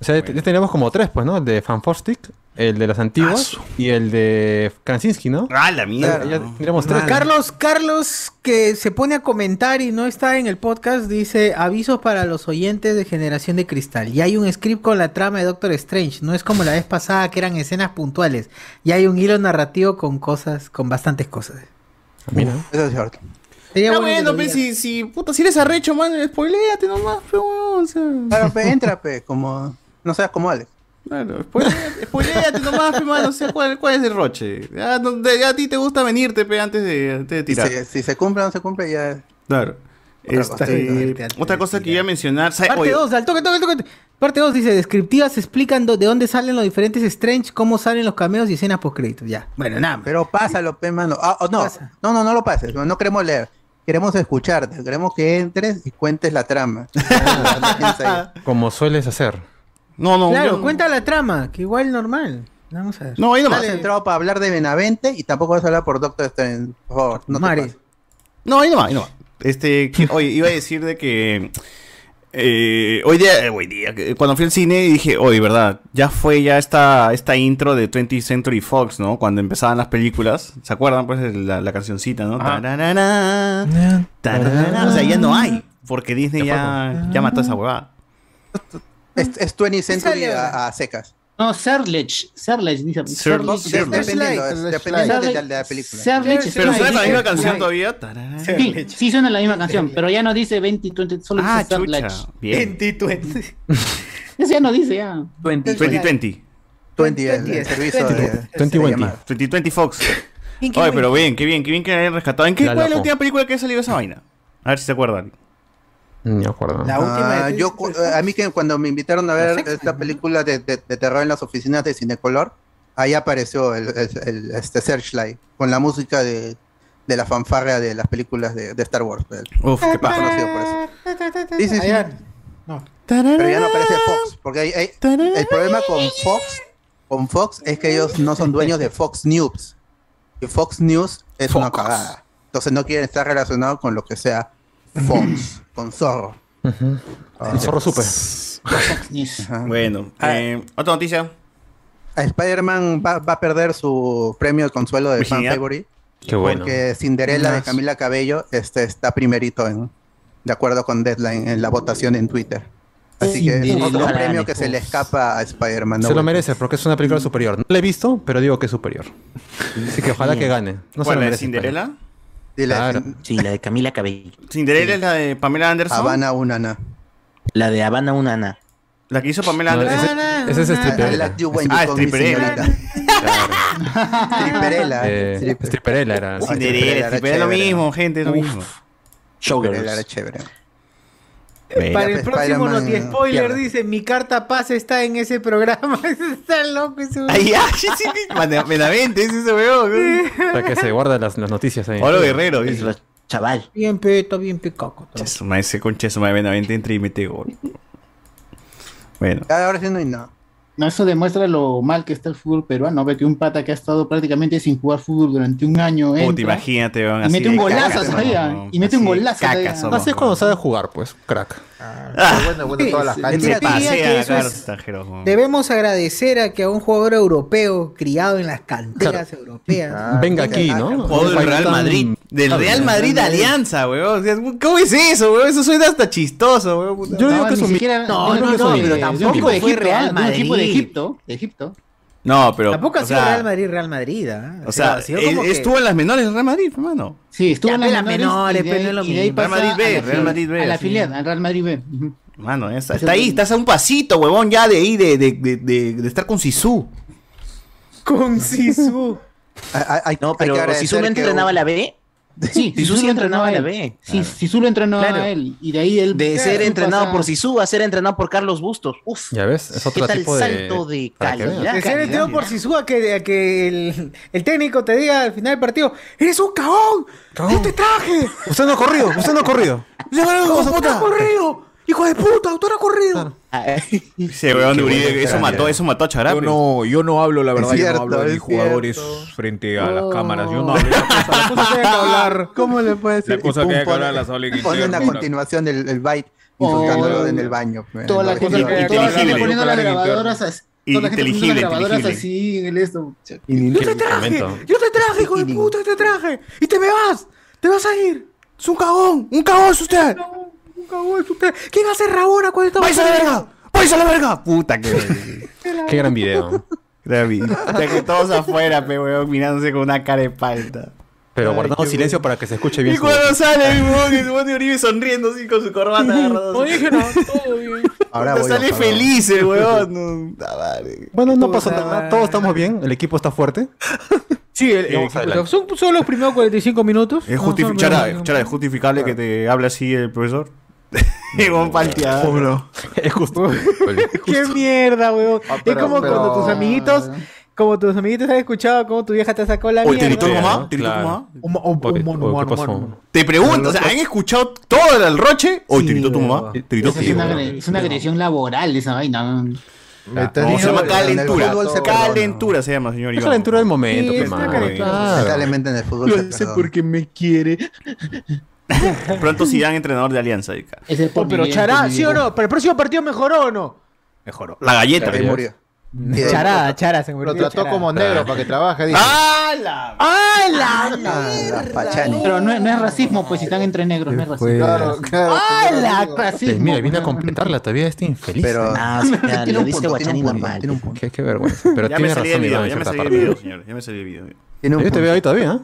O sea, ya tenemos como tres, pues, ¿no? El de Fanfostic, el de las antiguas y el de Krasinski, ¿no? Ah, la mierda. Ya tendremos tres. Carlos, Carlos, que se pone a comentar y no está en el podcast, dice avisos para los oyentes de Generación de Cristal. Ya hay un script con la trama de Doctor Strange. No es como la vez pasada que eran escenas puntuales. Ya hay un hilo narrativo con cosas, con bastantes cosas. Mira. Eso es cierto. Sería Ya bueno pues digan. si, si, puta, si eres arrecho, man, spoileate nomás, pe, weón, o sea. Claro, pe, entra, pe, como. No seas como Alex. Claro, spoileate, spoileate nomás, pe, man, o sea, ¿cuál, cuál es el roche? Ya, no- de- ya a ti te gusta venirte, pe, antes de, antes de Si tirar. se, si se cumple o no se cumple, ya. Claro. Otra cosa. Este, otra cosa que iba a mencionar. Parte Oye, 2, al toque, toque, toque. Parte 2 dice, descriptivas explican de dónde salen los diferentes Strange, cómo salen los cameos y escenas post créditos. Ya. Bueno, nada más. Pero pásalo, pe, mano. Ah, oh, no, Pasa. no, no, no lo pases. No, no queremos leer. Queremos escucharte. Queremos que entres y cuentes la trama. Como sueles hacer. no, no, Claro, yo- cuenta la trama, que igual normal. Vamos a ver. No, ahí No has entrado para hablar de Benavente y tampoco vas a hablar por Doctor Strange. Por favor, no pases. No, ahí nomás, ahí nomás. Este, oye, iba a decir de que eh, hoy día, eh, hoy día, que cuando fui al cine dije, oye, verdad, ya fue ya esta, esta intro de 20th Century Fox, ¿no? Cuando empezaban las películas, ¿se acuerdan pues la, la cancioncita, ¿no? O sea, ya no hay, porque Disney ya, ya mató esa huevada. Es, es 20 Century a secas. No, Serlech. Serlech, dice. Ser- Serlech. Ser- Dependiendo, dependiendo de, la- película. Serlech Pero suena la misma canción todavía. Sí, sí suena la misma canción, pero ya no dice 2020, solo Ah, dice Serlech. chucha. Bien. 2020. Eso ya no dice ya. 2020. 20, el, servicio de, 2020. de llamada. 2020 Fox. Oye, pero bien, qué bien, qué bien que hayan rescatado. ¿En qué La cuál es la última película que ha salido esa vaina? A ver si se acuerdan. No acuerdo. La última Ah, yo, a mí que cuando me invitaron a ver X-Men, esta película de, de- de terror en las oficinas de Cinecolor, ahí apareció el, el- el- este Searchlight con la música de, de la fanfarria de las películas de, de Star Wars. El- Uf, qué conocido por eso. Sí, sí, sí. Allá. No. Pero ya no aparece Fox, porque hay- hay- el problema con Fox, con Fox es que ellos no son dueños de Fox News. Y Fox News es una cagada. Entonces no quieren estar relacionados con lo que sea Fox, con Zorro. Zorro supe. Fox News. Ajá. Bueno, Ah. eh, otra noticia. Spider-Man va, va a perder su premio de consuelo de fan favorite Qué bueno. porque Cinderella de. Camila Cabello este, está primerito en, de acuerdo con Deadline en la votación en Twitter. Así que es otro premio que se le escapa a Spider-Man. Se lo merece porque es una película superior. No la he visto, pero digo que es superior. Así que ojalá que gane. No se ¿Cuál, lo la de. Sí, la de Camila Cabello. ¿Cinderella es la de Pamela Anderson? Habana Unana. La de Habana Unana. La que hizo Pamela No, Anderson. ese es stripperella. I like you when you Ah, call me stripperella. señorita. Stripperella. Eh, Stripperella era. Cinderella, era Stripperella es lo mismo, gente, es lo mismo. Stripperella era chévere. Para el Spider-Man, próximo Noti Spoiler pierde. dice, mi carta paz está en ese programa. está loco ese weón. Ay, ay, sí, Benavente, es ese weón. Para que se guarda las, las noticias ahí. Oro Guerrero, dice. Chaval. Bien peto, bien pecaco. Chesuma, ese con Chesuma de Benavente entra y mete gol. Bueno. Ahora sí no hay nada. No, eso demuestra lo mal que está el fútbol peruano. Ve que un pata que ha estado prácticamente sin jugar fútbol durante un año Puta, entra imagínate, y así mete un golazo weón. Y mete un golazo cacas todavía. somos, Así es cuando sabe jugar, pues, crack. Ah, bueno, bueno, pasea, que claro, es-. Debemos agradecer a que a un jugador europeo criado en las canteras europeas. Venga aquí, ¿no? O del Real Madrid. Del Claro, Real Madrid Madrid. Alianza, weón. ¿Cómo es eso, weón? Eso suena hasta chistoso, weón. Yo digo No, que es ni un siquiera- No, no, no, pero tampoco de Real ¿ah? De un equipo de Madrid. Egipto. De Egipto. No, pero. Tampoco ha sido sea, Real Madrid, Real Madrid. ¿ah? O sea, ha sido él- como que- estuvo en las menores del Real Madrid, hermano. Sí, estuvo Ya, en las menores de pero no es lo de mismo. Real Madrid B, Real Madrid B, A la filial, al Real Madrid B. Mano, está, está ahí, estás a un pasito, huevón, ya de ahí, de, de, de, de, de estar con Sisu. Con Sisu. Hay- hay- No, pero que si agradecer solo que entrenaba la B. Sí, Sisu sí entrenaba a la él. B. Sí, Sisu lo entrenó Claro. a él. Y de ahí él. De ser entrenado pasa- por Sisu a ser entrenado por Carlos Bustos. Uf. Ya ves, es otro ¿Qué tal tipo de. salto de calidad? De ser entrenado por Sisu a que, a que el, el técnico te diga al final del partido, ¡Eres un cagón! ¡No te traje! Usted no ha corrido, usted no ha corrido. ¡No, no ha corrido! ¡Hijo de puta! ¡Usted no ha corrido! Ese huevón de Uribe, eso mató, eso mató a Charape. Yo no, yo no hablo la verdad, Es yo cierto, no hablo de mis jugadores cierto. frente a las Oh. cámaras. Yo no hablo de esa cosa. La cosa que hay que hablar. ¿Cómo le puede decir? La cosa que hay que hablar las Ponen a continuación el, el byte insultándolo Oh. en el baño. Toda la gente, poniendo las grabadoras así. Toda la gente las Inteligible, grabadoras inteligible. así en el esto. ¡Yo te traje! ¡Yo te traje, hijo de puta! ¡Te traje! ¡Y te me vas! ¡Te vas a ir! ¡Es un cagón! ¡Un cagón es usted! ¿Quién hace Rabona cuando estaba ¡Váyase a la verga! ¡Váyase a la verga! Puta que. Qué gran video. Que todos afuera, pe, weón, mirándose con una cara de palta. Pero guardando silencio para que se escuche bien. Y su cuando sale el el huevón de Uribe sonriendo así con su corbata agarrada. No dije nada, todo bien. Ahora voy a sale feliz el. No, puta madre. Bueno, no pasa nada. Todos estamos bien. El equipo está fuerte. Sí, el, el- adelante. son solo los primeros 45 minutos. Es No, justifi- son- Chara, no, no, Chara, es justificable que te hable así el profesor. Palteada. Es justo. ¡Qué mierda, weón! Ah, es como pero- cuando tus amiguitos, como tus amiguitos han escuchado cómo tu vieja te sacó la Oye, ¿te mierda. gritó tu Sí, mamá? ¿no? ¿Te gritó. Te pregunto, o sea, ¿han escuchado todo el roche? Oye, ¿te gritó tu mamá? ¿Te gritó es, una, agre- es una agresión laboral esa vaina. No, se llama calentura. Calentura se llama, señor Es calentura del momento. Lamentablemente en el fútbol se perdona. me quiere. Pronto Zidane entrenador de Alianza. Es el Oh, pero Chará, ¿sí o no? ¿Pero el próximo partido mejoró o no? Mejoró. La galleta. ¿verdad? murió. Chará, Chará, se murió. Lo trató Chará. como negro para que trabaje. dice. ¡Ah, la! ¡Ah, la Ah, la Pachani. Pero no, es- no es racismo, pues si están entre negros, no es racismo. Claro, claro. ¡Ah, la Pues Racismo. mira, viene a completarla todavía este infeliz. Pero Ah, tiene lo un dice punto, Guachani normal. tiene un punto. Qué, qué vergüenza. Pero Ya me tiene salí el razón, video, ya me salí el video, señor. Ya me salí el video. Yo te veo ahí todavía.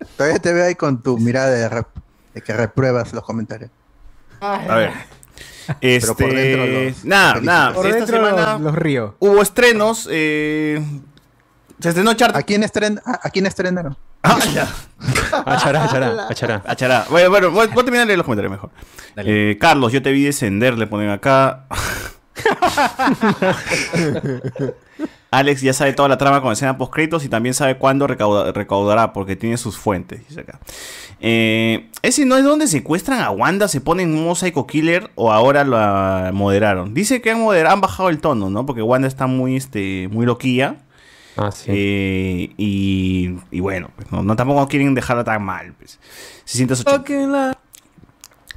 ¿eh? Todavía te veo ahí con tu mirada de, rep- de que repruebas los comentarios. A ver. Este, por dentro los- nada, nada. Por Esta dentro semana los, los ríos. hubo estrenos. Eh, se estrenó Chart. ¿A quién, estren ¿a, a quién estrenaron? Ah, ya. Achará, achará, achará. Achará. Bueno, bueno, voy, voy a terminar de leer los comentarios mejor. Eh, Carlos, yo te vi descender, le ponen acá. Alex ya sabe toda la trama con escena post créditos y también sabe cuándo recauda- recaudará porque tiene sus fuentes. Dice acá. Eh, ese no es donde secuestran a Wanda, se ponen un Psycho Killer o ahora la moderaron. Dice que han moderado, han bajado el tono, ¿no? Porque Wanda está muy, este, muy loquilla. Ah, sí. Eh, y, y bueno, pues, no, no tampoco quieren dejarla tan mal. Pues. Se siente eso ch-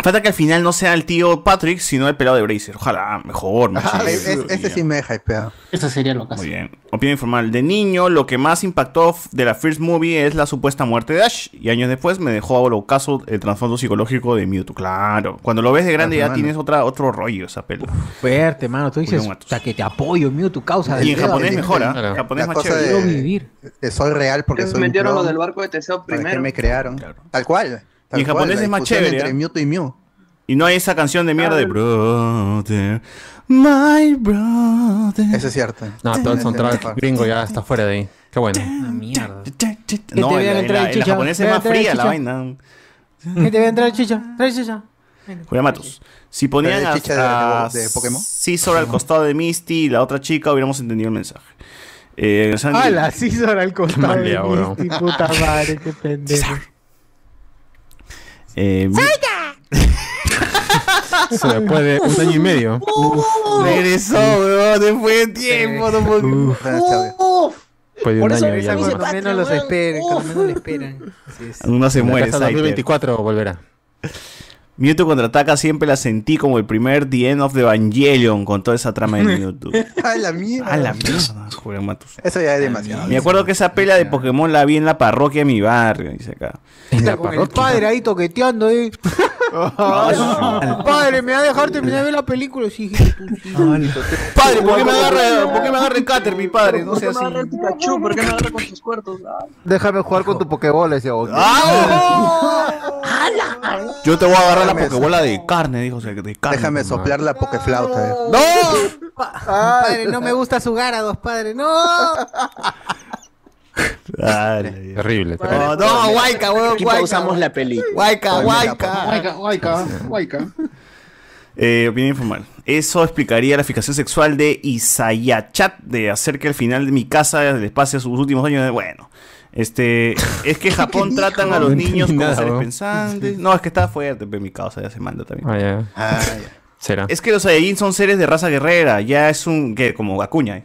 Falta que al final no sea el tío Patrick, sino el pelado de Bracer. Ojalá, mejor. Ah, es- este sí me deja hypeado. Eso sería lo que Muy bien. Opinión informal. De niño, lo que más impactó de la First Movie es la supuesta muerte de Ash. Y años después me dejó a lo caso el trasfondo psicológico de Mewtwo. Claro. Cuando lo ves de grande ya tienes otra, otro rollo esa peli. Fuerte, mano. Tú dices, hasta que te apoyo, tu causa. Y en japonés dedo". mejora. Claro. En japonés La más cosa chévere. De soy real porque soy un metieron lo clon, del barco de Teseo ¿Para qué primero. me crearon? Tal cual. Y en japonés es más chévere, Entre ¿ah? Mewtwo y Mew. Y no hay esa canción de mierda de Brother, my brother. Eso es cierto. No, todo el soundtrack gringo ya está fuera de ahí. Qué bueno. Una mierda. No, te en la, en japonesa es más fría la vaina. Que te voy a entrar chicha. Trae chicha. Julián Matos. Si ponían a, de- a de- de Pokémon. Scizor al costado de Misty y la otra chica, hubiéramos entendido el mensaje. Eh, Sandy- Ah, la César al costado de. Misty, puta madre, qué pendejo. Eh, Eso después de un año y medio. Regresó, weón, después de tiempo. No puedo- Después de un año ya. Cuando menos los esperen, cuando menos lo esperan. Así es. Uno se muere. Saiter. 2024 volverá. Mewtwo contraataca siempre la sentí como el primer The End of the Evangelion con toda esa trama de Mewtwo. A la mierda. A la mierda, Julián Matos. Eso ya es demasiado. Me acuerdo que esa pela de Pokémon la vi en la parroquia de mi barrio, dice acá. Está con el padre ahí toqueteando, eh. padre, me va a dejar terminar de ver la película. Sí, hijito, tú, sí. Padre, ¿por qué me agarra, ¿por qué me agarra el cáter, mi padre? No ¿Por sea qué me así. agarra el Pikachu? ¿Por qué me agarra con sus cuartos? Ah. Déjame jugar con tu Pokébola, decía. "Ok". Yo te voy a agarrar la pokebola de carne, dijo, o sea, de carne. Déjame soplar la Pokeflauta. eh. ¡No! Padre, no me gusta su Garados, padre, no. Dale. Terrible. No, no, guayca, weón, Aquí guayca. pausamos la película. Guayca, guayca. Guayca, guayca, guayca. Eh, opinión informal. Eso explicaría la fijación sexual de Isayachat de hacer que al final de mi casa les pase sus últimos años de bueno. Este, es que Japón tratan a los niños como nada, seres pensantes. No, es que está fuerte, pero mi causa ya se manda también. Ah, ya. Ah, ya. Será. Es que los Saiyajin son seres de raza guerrera, ya es un, que como Acuña,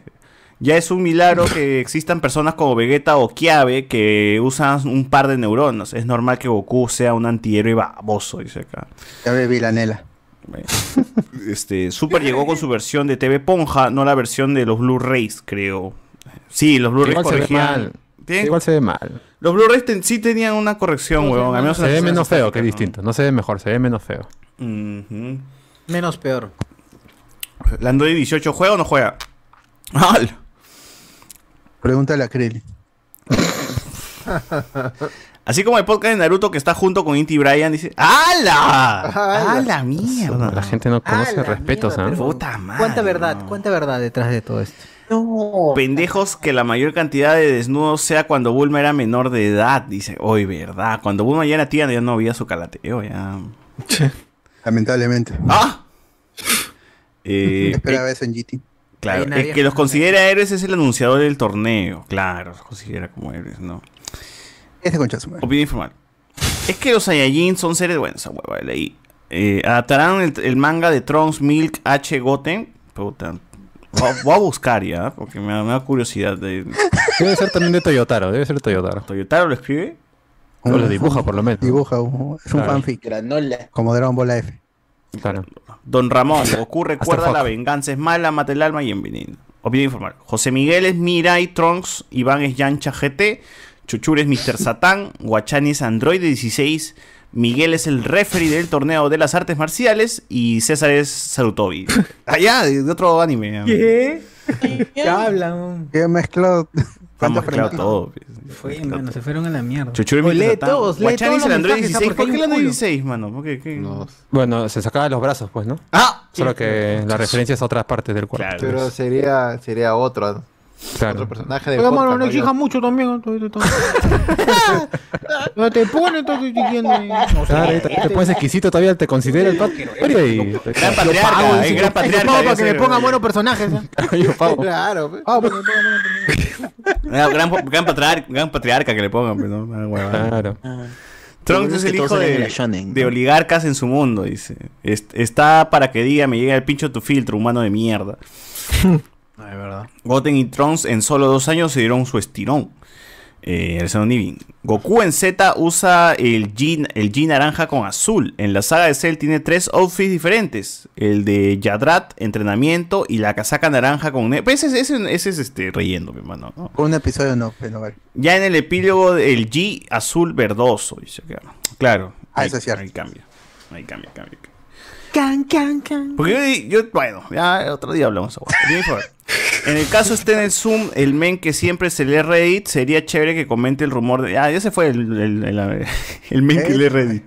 ya es un milagro que existan personas como Vegeta o Kiabe que usan un par de neuronas. Es normal que Goku sea un antihéroe baboso, dice acá. Ya ve Vilanela. Este, Super llegó con su versión de TV Ponja, no la versión de los Blu-rays, creo. Sí, los Blu-rays Igual se ve corregían. Tienen- Igual se ve mal. Los Blu-rays ten- sí tenían una corrección, huevón. Al menos Se ve menos feo, que es distinto. No se ve mejor, se ve menos feo. ¿no? Menos peor. ¿La Android 18 juega o no juega? ¡Al! Pregúntale a Krillin. Así como el podcast de Naruto que está junto con Inti Brian dice ¡Hala! ¡Hala mierda! La gente no conoce respetos, pero- Puta madre. ¿Cuánta verdad? ¿Cuánta verdad detrás de todo esto? Pendejos que la mayor cantidad de desnudos sea cuando Bulma era menor de edad. Dice, hoy verdad. Cuando Bulma ya era tía, ya no había su calateo, ya. Lamentablemente. ¡Ah! Eh, Esperaba eh, eso en GT. claro, el que los considera héroes es el anunciador del torneo. Claro, los considera como héroes, ¿no? Ese concha su madre. Opinión informal. Es que los Saiyajin son seres buenos, esa hueva, leí. Eh, adaptarán el, el manga de Trunks Milk H. Goten. Puta. Voy a- buscar ya, porque me da, me da curiosidad. De... Debe ser también de Toyotaro, debe ser de Toyotaro. ¿Toyotaro lo escribe? O lo dibuja por lo menos. Dibuja, un- es un Claro. fanfic. Granola. Como Dragon Ball F. Claro. Don Ramón, Goku recuerda la venganza es mala, mata el alma y envenena. Opinión informal. José Miguel es Mirai Trunks, Iván es Yancha GT, Chuchur es Mr. Satán, Guachani es Android 16, Miguel es el referee del torneo de las artes marciales y César es Sarutobi. Allá, de de otro anime. ¿Qué? ¿Qué hablan? Que mezclado. Vamos mezclado todo. Fue, mano, se fueron a la mierda. Chuchur es Oye, Mr. lee todos, lee el Android mensajes, ¿ah? 16. Porque ¿Por qué el Android culo. 16, mano? ¿Por qué? qué? Bueno, se sacaba los brazos, pues, ¿no? ¡Ah! Solo que la referencia es a otras partes del cuerpo. Claro. Pero sería, sería otro, Claro. otro personaje de Oiga, mano, podcast, no exijas mucho también. ¿no? Te pone, entonces. Claro, te, te pones exquisito todavía, te considera el y... Gran patriarca, eh, gran patriarca. Pago para debe que me ser, pongan eh. buenos personajes. Yo pago. Claro, pe. Pago para que me pongan buenos personajes. Ah, gran, gran, patriarca, gran patriarca que le pongan, pues, ¿no? Ah. Claro. Trunks Lo es es el hijo de de, oligarcas en su mundo, dice. Est- está para que diga, me llega el pincho tu filtro, humano de mierda. No, es verdad. Goten y Trunks en solo dos años se dieron su estirón. Eh, Alessandro Nivin. Goku en Z usa el G, el naranja con azul. En la saga de Cell tiene tres outfits diferentes. El de Yadrat, entrenamiento, y la casaca naranja con... Pues ese, ese- ese es este relleno, mi hermano. un episodio no, pero vale. Ya en el epílogo el G azul verdoso. Dice. Claro. Ah, ahí- eso es cierto. Ahí cambia. Ahí cambia, cambia. cambia. Can, can, can. Porque yo, yo- bueno, ya otro día hablamos. En el caso esté en el Zoom, el men que siempre se lee Reddit, sería chévere que comente el rumor de. Ah, ya se fue el, el, el- el men que lee Reddit.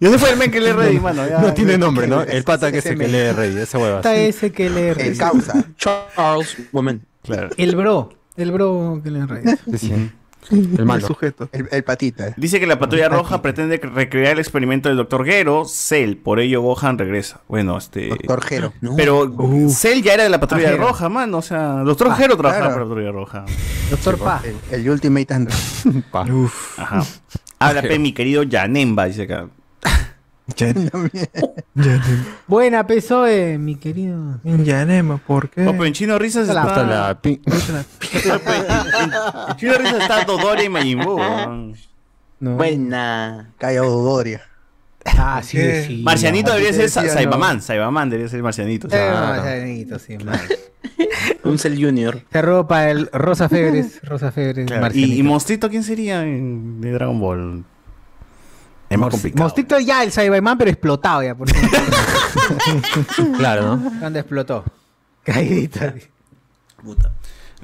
Ya se fue el men que lee Reddit, mano. ya. No tiene nombre, ¿no? El pata que se que lee rey, ese hueva. Está ese que le El causa. Charles Woman. Claro. El bro. El bro que le rey. El malo. sujeto. El, el patita. Dice que la patrulla roja pretende recrear el experimento del Dr. Gero, Cell, por ello Gohan regresa. Bueno, este. Doctor Gero. Pero Cell ya era de la patrulla Ah, Gero. roja, mano. O sea, Doctor Ah, Gero trabajaba claro. para la patrulla roja. Doctor Pa. El, el Ultimate Android. Ajá. Habla, pe, mi querido Yanemba, dice acá. Buena PSOE, mi querido. Yanema, ¿por qué? No, pero en Chino Risas está. Hasta la En Chino Risas está Dodori y Majin Buu, weón. No. Buena. Calla Dodoria. Ah, sí, ¿Qué? sí. Marcianito debería ser decía, Sa- no. Saibaman. Saibaman debería ser Marcianito. Eh, Claro. Marcianito, sí, man. Un Cell Junior. Se ropa el Rosa Febres. Rosa Febres. Claro. ¿Y, Marcianito. y Monstrito quién sería en- de Dragon Ball? Es más complicado. Mostito ya el Cyberman, pero explotado ya. Por. Claro, ¿no? Cuando explotó. Caídita. Puta.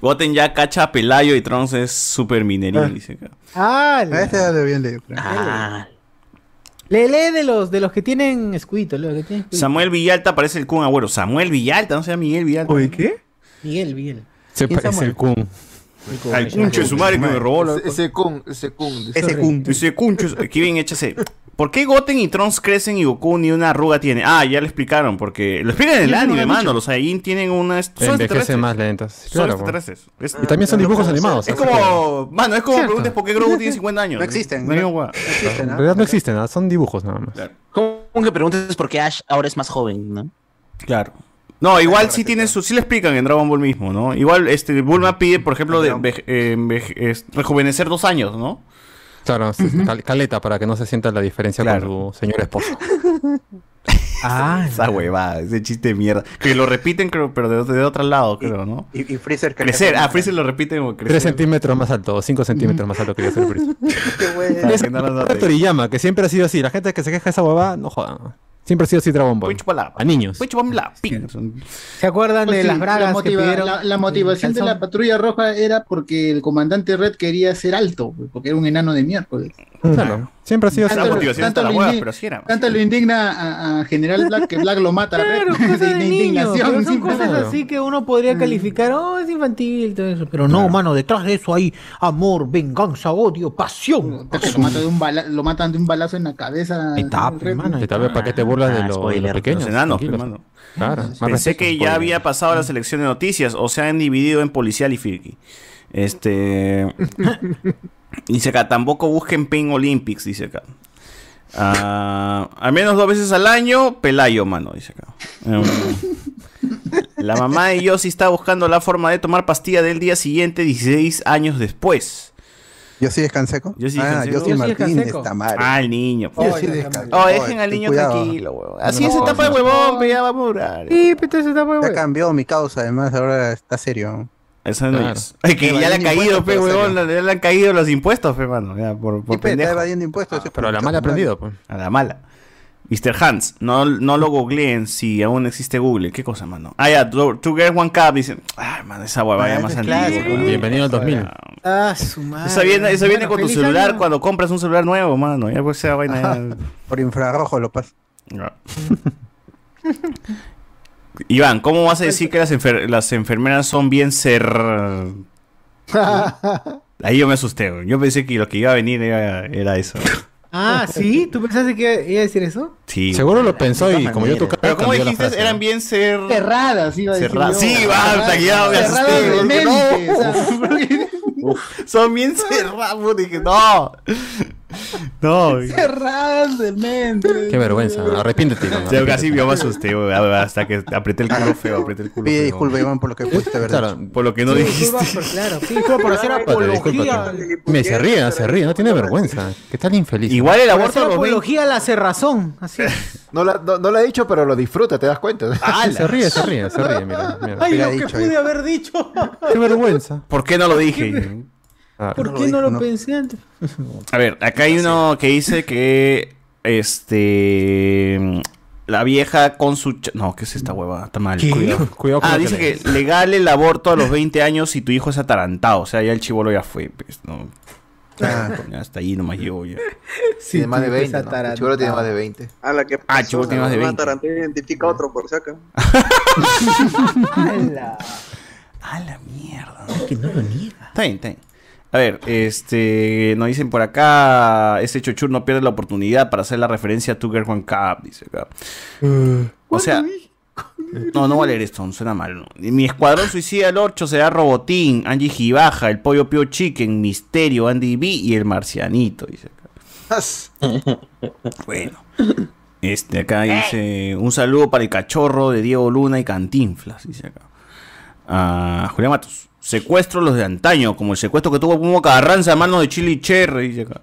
Goten ya cacha a Pelayo y Trunks es super minerín, dice acá. Ah, A este ya lo bien leído. creo. Ah, le lee de los, de los que tienen escudito. Los que tienen escudito. Samuel Villalta parece el Kun Agüero. Samuel Villalta, no sea Miguel Villalta. Oye, ¿qué? Miguel, Miguel. Se ¿Quién parece Samuel? el Kun. Al cuncho de su madre que me robó la... Ese, ese Kun, ese Kun. Ese Kun. Dice cuncho, aquí bien échase. ¿Por qué Goten y Trunks crecen y Goku ni una arruga tiene? Ah, ya lo explicaron, porque lo explican en el anime, mano. Los Saiyajin tienen una... Son Envejece extraterrestres. más lentas. Son Claro, extraterrestres. Es, Y también son dibujos animados. es como... Mano, es como Cierto. preguntas por qué Grogu tiene 50 años. No existen, No hay no. hueá. No existe, En realidad no existen, ¿no? son dibujos nada más. ¿Cómo que preguntes por qué Ash ahora es más joven, no? Claro. No, igual sí tiene su, sí le explican en Dragon Ball mismo, ¿no? Igual este Bulma pide, por ejemplo, de eh, es- rejuvenecer dos años, ¿no? Claro, cal- caleta para que no se sienta la diferencia Claro. con su señor esposo. Ah, Esa huevada, ese chiste de mierda. Que lo repiten, creo, pero de, de otro lado, creo, ¿no? Y, y Freezer Crecer, ah, Freezer lo repite como Tres crecer. centímetros más alto, cinco centímetros más alto que yo soy Freezer. Qué bueno. Que no. Toriyama, que siempre ha sido así. La gente que se queja de esa huevada, no jodan. Siempre ha sido así Dragon Ball. A niños. ¿Se acuerdan Pues de sí, las bragas la, motiva- que pidieron? la- la motivación de la patrulla roja era porque el comandante Red quería ser alto, porque era un enano de miércoles. Claro. Siempre ha sido así. Tanto- motivación tanto está la lo hueá, indi- pero así era. Tanto lo indigna a, a General Black que Black lo mata Claro, cosas de niños, pero son cosas claro. así que uno podría calificar, oh, es infantil, todo eso. Pero no, mano, detrás de eso hay amor, venganza, odio, pasión. Lo, mata de un bala- lo matan de un balazo en la cabeza. Hermano. Para qué te burlas de Ah, lo, spoiler. lo pequeños. Los enanos, hermano. Claro. Pensé que ya había pasado la selección de noticias, o se han dividido en policial y Firki. Este. dice acá, tampoco busquen Pain Olympics, dice acá. Ah, al menos dos veces al año, Pelayo, mano, dice acá. Em, la mamá de Yossi está buscando la forma de tomar pastilla del día siguiente, 16 años después. ¿Yo sí descanseco? Yo sí ah, descanseco. yo sí Martín descanseco. está mal. Ah, el niño. Yo sí Oye, descanso. Oh, dejen al niño tranquilo, weón. Así No, es etapa de no. huevón, ya va a durar. Sí, pero entonces está muy Ya bueno. cambió mi causa, además ahora está serio. Esa no Claro. es. Ay, que ya le han caído, pe, pero huevón. Ya le han caído los impuestos, pe, mano. Ya, por, por Y pe, está evadiendo impuestos. ese Pero a la mala ha aprendido, pues. A la mala. Mr. Hans, no, no lo googleen si aún existe Google. ¿Qué cosa, mano? Ah, ya, Two Girls One Cup. Dicen, ay, mano, esa hueva Ah, ya ese más antigua. Bienvenido al 2000. Ah, su madre. Esa viene, esa viene Bueno, con tu celular año. cuando compras un celular nuevo, mano. Ya pues esa vaina ya- Por infrarrojo lo pasa. Ya. Iván, ¿cómo vas a decir que las, enfer- las enfermeras son bien ser... Ahí yo me asusté. Yo pensé que lo que iba a venir era, era eso. Ah, ¿sí? ¿Tú pensaste que iba a decir eso? Sí. Seguro lo pensó y como yo tu cara Pero ¿cómo cambió la dijiste? frase. Eran bien ser... Cerradas, iba a decir Cerradas. Sí, que ya me Cerradas asusté, de porque no. mente, o sea, porque- Son bien cerrados. Dije, no. No. Cerradas del mente. Qué vergüenza. Arrepiéntete. Yo casi yo me asusté, hasta que apreté el culo feo, apreté el culo Pide feo. disculpas, Iván, por lo que fuiste, ¿verdad? Claro, Por lo que no Sí, dijiste. disculpa claro, sí, disculpa por hacer apología. Me se ríe, se ríe, no tiene vergüenza. ¿Qué tal infeliz? Igual el aborto hacer a los 20. apología a la cerrazón. Así. No, la- no, no lo he dicho, pero lo disfruta, ¿te das cuenta? Sí, se ríe, se ríe, se ríe, mira. mira. Ay, lo que pude haber dicho. Qué vergüenza. ¿Por qué no lo dije? Ah, ¿Por No qué lo no lo dijo, no. pensé antes? A ver, acá hay uno que dice que este la vieja con su ch- no, ¿qué es esta hueva? Está mal. Cuidado. Cuidado con Ah, dice lees. que legal el aborto a los 20 años si tu hijo es atarantado, o sea, ya el chivolo ya fue, pues, no. Ah. Ya hasta ahí nomás llegó ya. tiene más de tú 20. estás ¿no? El chivolo tiene más de 20. A la que Ah, chivo, tiene más de 20. Tarantino identifica a otro por si acá. ¡Hala! A la mierda. Que no lo niega. Está bien, está bien. A ver, este, nos dicen por acá, este chochur no pierde la oportunidad para hacer la referencia a Tucker One Cup, dice acá. O sea, no, no voy a leer esto, no suena mal. Mi escuadrón suicida el 8 será Robotín, Angie Gibaja, el Pollo Pio Chicken, Misterio, Andy B y el Marcianito, dice acá. Bueno. Este, acá dice, un saludo para el cachorro de Diego Luna y Cantinflas, dice acá. Ah, Julián Matos. Secuestro los de antaño, como el secuestro que tuvo Pumo Carranza a mano de Chili Cherry, dice acá.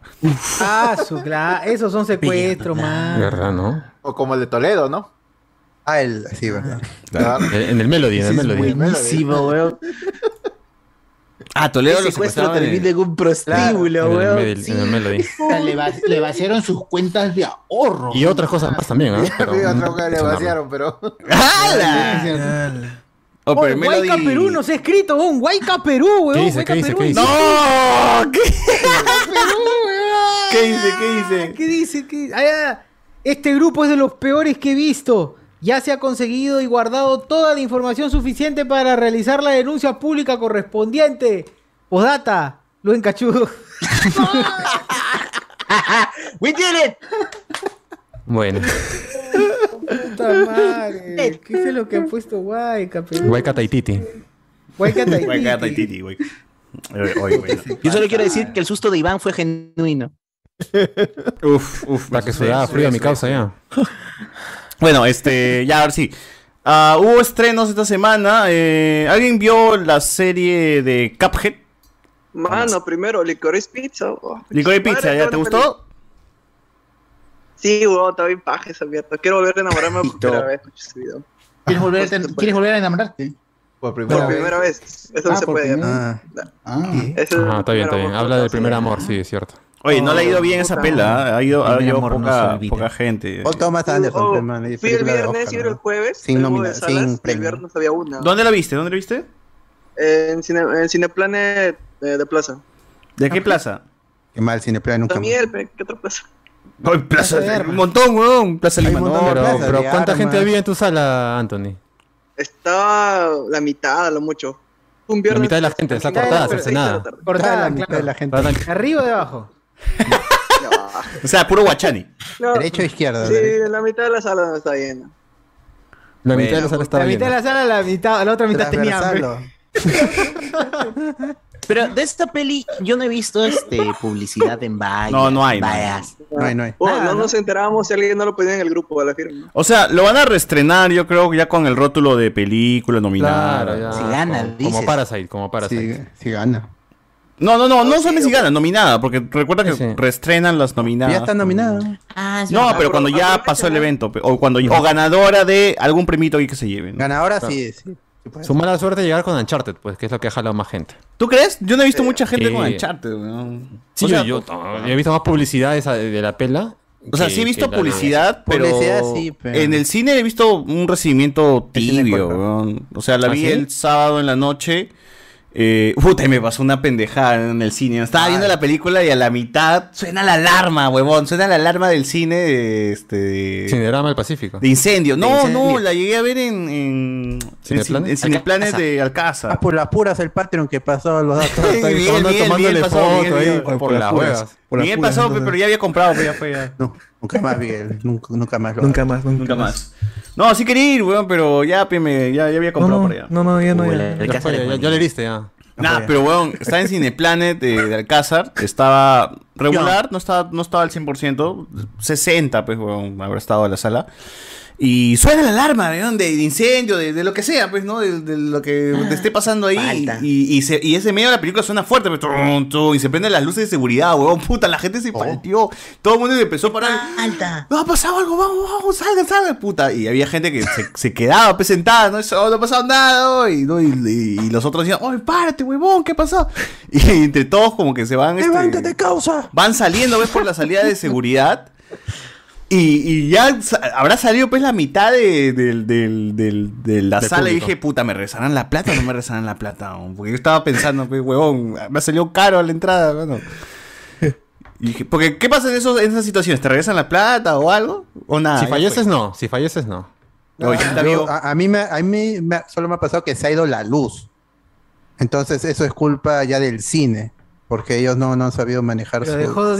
Ah, su, claro. Esos son secuestros, man. ¿Verdad, no? O como el de Toledo, ¿no? Ah, el, sí, ¿verdad? Claro. Eh, En el Melody, en el Sí, Melody. Buenísimo, weón. Ah, Toledo lo El secuestro secuestraban en- termina en un prostíbulo, En el, weón. En el Melody. O sea, Le, va- le vaciaron sus cuentas de ahorro. Y otras cosas más también, ¿ah? Pero Sí, no otra cosa le vaciaron, pero. Oh, pero Melody- Huayca Perú nos ha escrito, un Huayca Perú, weón. ¿Qué dice? Huayca ¿Qué dice? Perú. ¿Qué dice? ¡No! ¿Qué, Perú, weón. ¿Qué dice? ¿Qué dice? ¿Qué dice? ¿Qué- Ah. Este grupo es de los peores que he visto. Ya se ha conseguido y guardado toda la información suficiente para realizar la denuncia pública correspondiente. Postdata, Luen Cachudo. We did it. Bueno, Puta madre. ¿Qué es lo que ha puesto Perú? Huayca Taititi. Huayca Taititi. Yo solo quiero decir que el susto de Iván fue genuino. Uf, uf. La que sudaba frío a mi causa ya. Bueno, este, ya, a ver si. Ah, hubo estrenos esta semana. eh, ¿Alguien vio la serie de Cuphead? Mano, primero, Licorice Pizza. oh, Licorice Pizza, ¿ya te gustó? Sí, weón, está bien paja esa mierda. Quiero volver a enamorarme por primera vez. ese video. ¿Quieres volver, a, ten- ¿Quieres volver a enamorarte? Por primera Por vez. primera vez. Eso no Ah, se por puede. Ah, Ah. Es Ah, está bien, está bien. Habla del primer amor, sí, es cierto. Oye, no le ha ido bien esa pela. ¿eh? Ha ido, ha Primer ido amor no se poca, olvida. poca gente. Paul Thomas Anderson, Oh, hermano, y fui el película de viernes Oscar, y ¿no? el jueves. Sin nomina- de salas, sin y El premio. viernes había una. ¿Dónde la viste? ¿Dónde la viste? En, cine, en Cineplanet eh, de Plaza. ¿De qué plaza? Qué mal, Cineplan nunca pe, ¿qué otra plaza? Ay, plaza, Plaza de Armas. un montón, weón. Plaza Hay Lima. un No, montón de Pero, plazas, pero de ¿cuánta gente armas. había en tu sala, Anthony? Estaba la mitad, a lo mucho. Un La viernes. mitad de la gente, está cortada, la cercenada. tarde. Cortada, la mitad de la gente. ¿Arriba o de abajo? No, O sea, puro guachani. no. ¿Derecho o izquierda? Sí, la mitad de la sala no está llena. La mitad de la sala estaba La mitad de llena. la sala, la mitad, la otra mitad tenía hambre. Transversalo. Pero de esta peli yo no he visto este publicidad en vallas. No, no hay, no vallas. No hay, no hay. Oh, Nada, no, ¿no? nos enterábamos si alguien no lo ponía en el grupo de la firma. O sea, lo van a reestrenar, yo creo, ya con el rótulo de película nominada. Claro. Si gana, como, dices. como Parasite, como Parasite. Sí, sí gana. No, no, no, no son ni siquiera nominada, porque recuerda que Sí, sí. reestrenan las nominadas. Ya está nominado. Ah, es No, verdad. pero cuando ya pasó el evento, o cuando o ganadora de algún premito que se lleven. Ganadora Claro. sí, sí. Puede. Su mala suerte es llegar con Uncharted, pues, que es lo que ha jalado más gente. ¿Tú crees? Yo no he visto mucha gente con Uncharted, weón. Sí, o sea, yo, yo he visto más publicidad de, esa- de la pela. o sea, que- sí he visto publicidad, pero, Publicidad sí, pero- en el cine he visto un recibimiento tibio, weón. O sea, la ¿Ah, vi sí? el sábado en la noche. Eh, puta, y me pasó una pendejada en el cine. Estaba viendo la película y a la mitad suena la alarma, huevón. Suena la alarma del cine de, este, de- Cinerama del Pacífico. de incendio. No, incendio. no, la llegué a ver en, en, Alcázar. de Alcázar. Ah, por las puras el Patreon que pasó los datos. Miguel, Miguel, tomando- Miguel, pasó, foto Miguel, ahí Miguel. por, Por las huevas. Por Miguel puras, pasó, entonces. pero ya había comprado, pero ya fue ya. No, nunca más, Miguel. Nunca, nunca más. lo Nunca más, nunca, Nunca más. No, sí quería ir, weón, pero ya, pe, me- ya, ya había No, comprado no, para allá. no, no, ya no, Uy, ya. le diste, ya. Nah, pero weón, estaba en Cineplanet de, de Alcázar, estaba regular, no estaba, no estaba al 100%, 60 pues weón, habrá estado en la sala. Y suena la alarma, weón, de, de incendio, de, de lo que sea, pues, ¿no? De, de lo que te esté pasando ahí. Y, y, se- y ese medio de la película suena fuerte, pues, trum, trum, y se prenden las luces de seguridad, weón, puta, la gente se palteó. Todo el mundo empezó a parar. Alta. No ha pasado algo, vamos, vamos, salgan, salgan, puta. Y había gente que se, se quedaba pues, sentada, no, Eso, no ha pasado nada, y, ¿no? los otros decían, oye, párate, huevón, ¿qué pasó? Y entre todos como que se van... Este, causa! Van saliendo, ves, por la salida de seguridad. Y, y ya habrá salido pues la mitad de, del- del- del- de la sala y dije, puta, ¿me rezarán la plata o no me rezarán la plata? Porque yo estaba pensando, pues, huevón, me ha salido caro la entrada, bueno. Y dije, porque, ¿qué pasa en, esos, en esas situaciones? ¿Te regresan la plata o algo? ¿O nada? si falleces, no. Si falleces, no. Oye, está Yo- a, a mí, me, a mí me- solo me ha pasado que se ha ido la luz. Entonces eso es culpa ya del cine, porque ellos no, no han sabido manejar su... Se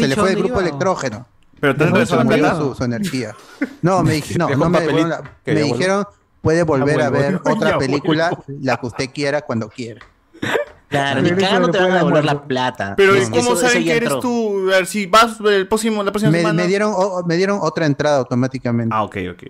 le fue el grupo iba. electrógeno. Pero te Se regresó la murió plata. su, su energía. No, me, dij- no, no me, la- que me dijeron, puede volver a vuelvo. ver Ya otra película, la que usted quiera, cuando quiera. Claro, ni cagando te van a devolver la plata. Pero ¿y Eso- cómo eso saben ya que eres entró. tú? A ver, si vas el próximo, la próxima Me, semana. me dieron, o- me dieron otra entrada automáticamente. Ah, ok, ok.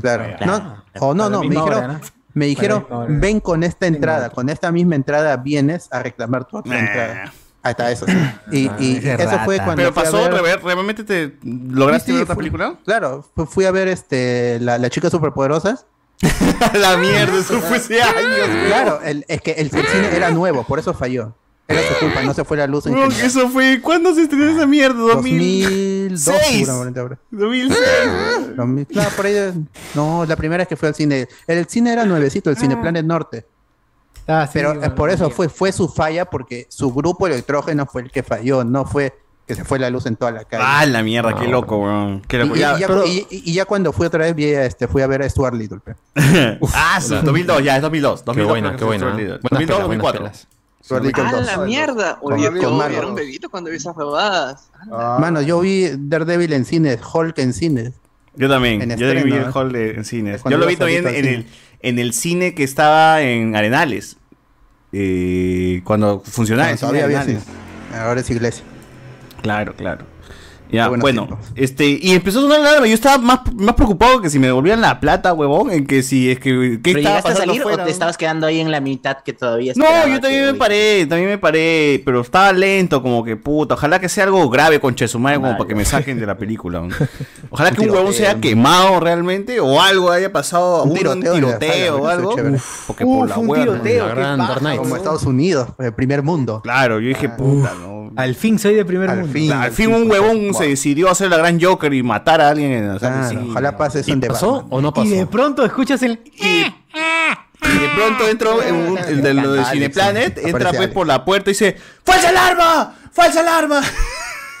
Claro. Claro. No, o no, A la no, me dijeron, hora, ¿no? me dijeron, A ven con esta entrada, con esta misma entrada vienes a reclamar tu otra entrada. Ahí está, eso sí. Y, eso fue cuando Pero pasó, ver- rever- ¿realmente te lograste Sí, sí, ver otra fue- película? Claro, fu- fui a ver este la, la chica superpoderosas. la mierda, eso fue hace años. Claro, el- es que el, el cine era nuevo, por eso falló. Era su culpa, no se fue la luz en general. Eso fue, ¿cuándo se estrenó esa mierda? 2002 2006. seguramente habrá. 2006. 2000, Claro, por ahí. No, la primera vez que fui al cine. El cine era nuevecito, el Cine Planet Norte. Ah, sí, Pero bueno, eh, por eso fue, fue su falla, porque su grupo electrógeno fue el que falló, no fue que se fue la luz en toda la calle. Ah, la mierda, qué loco, weón. Qué Y, loco. y- Ya, y ya, pero- y- y ya cuando fui otra vez, vi, a este, fui a ver a Stuart Little. pe. ah, sí, 2002, ya, es 2002. 2002 buena, creo qué buena, ¿eh? Solid. Buenas 2002, pelas, buenas 2004. pelas. Stuart Little ¡Ah, 2. la mierda! Con- Oye, era un bebito cuando vi esas huevadas. Mano, yo vi Daredevil en cines, Hulk en cines. Yo también, En yo también vi estreno, el ¿eh? hall de, en cines. Yo lo vi también en el, en el cine que estaba en Arenales. Eh, cuando funcionaba todavía había Arenales. cine. Ahora es iglesia. Claro, claro. Ya, bueno, tiempos. este, y empezó a sonar la alarma. Yo estaba más, más preocupado que si me devolvían la plata, huevón, en que si es que. ¿Qué ¿Pero estaba llegaste a pasando salir o te no? estabas quedando ahí en la mitad que todavía No, yo también me paré, también me paré, pero estaba lento, como que puta. Ojalá que sea algo grave con Chesumare, como para que me saquen de la película. ¿no? Ojalá Un que un huevón sea un- quemado realmente, o algo haya pasado, Un un tiroteo o algo. chévere. Uf, porque por la un hueva. tiroteo, paja. Como. Estados Unidos, el primer mundo. Claro, yo dije, puta, no. Al fin soy de primer Al mundo. fin. Al fin un huevón se decidió hacer la gran Joker y matar a alguien en Claro, cine. ojalá pase eso ¿Pasó Batman. o no pasó? Y de pronto escuchas el. Y de pronto entró en un- el de lo de Alex, Cineplanet, entra pues por la puerta y dice, ¡Falsa alarma! ¡Falsa alarma!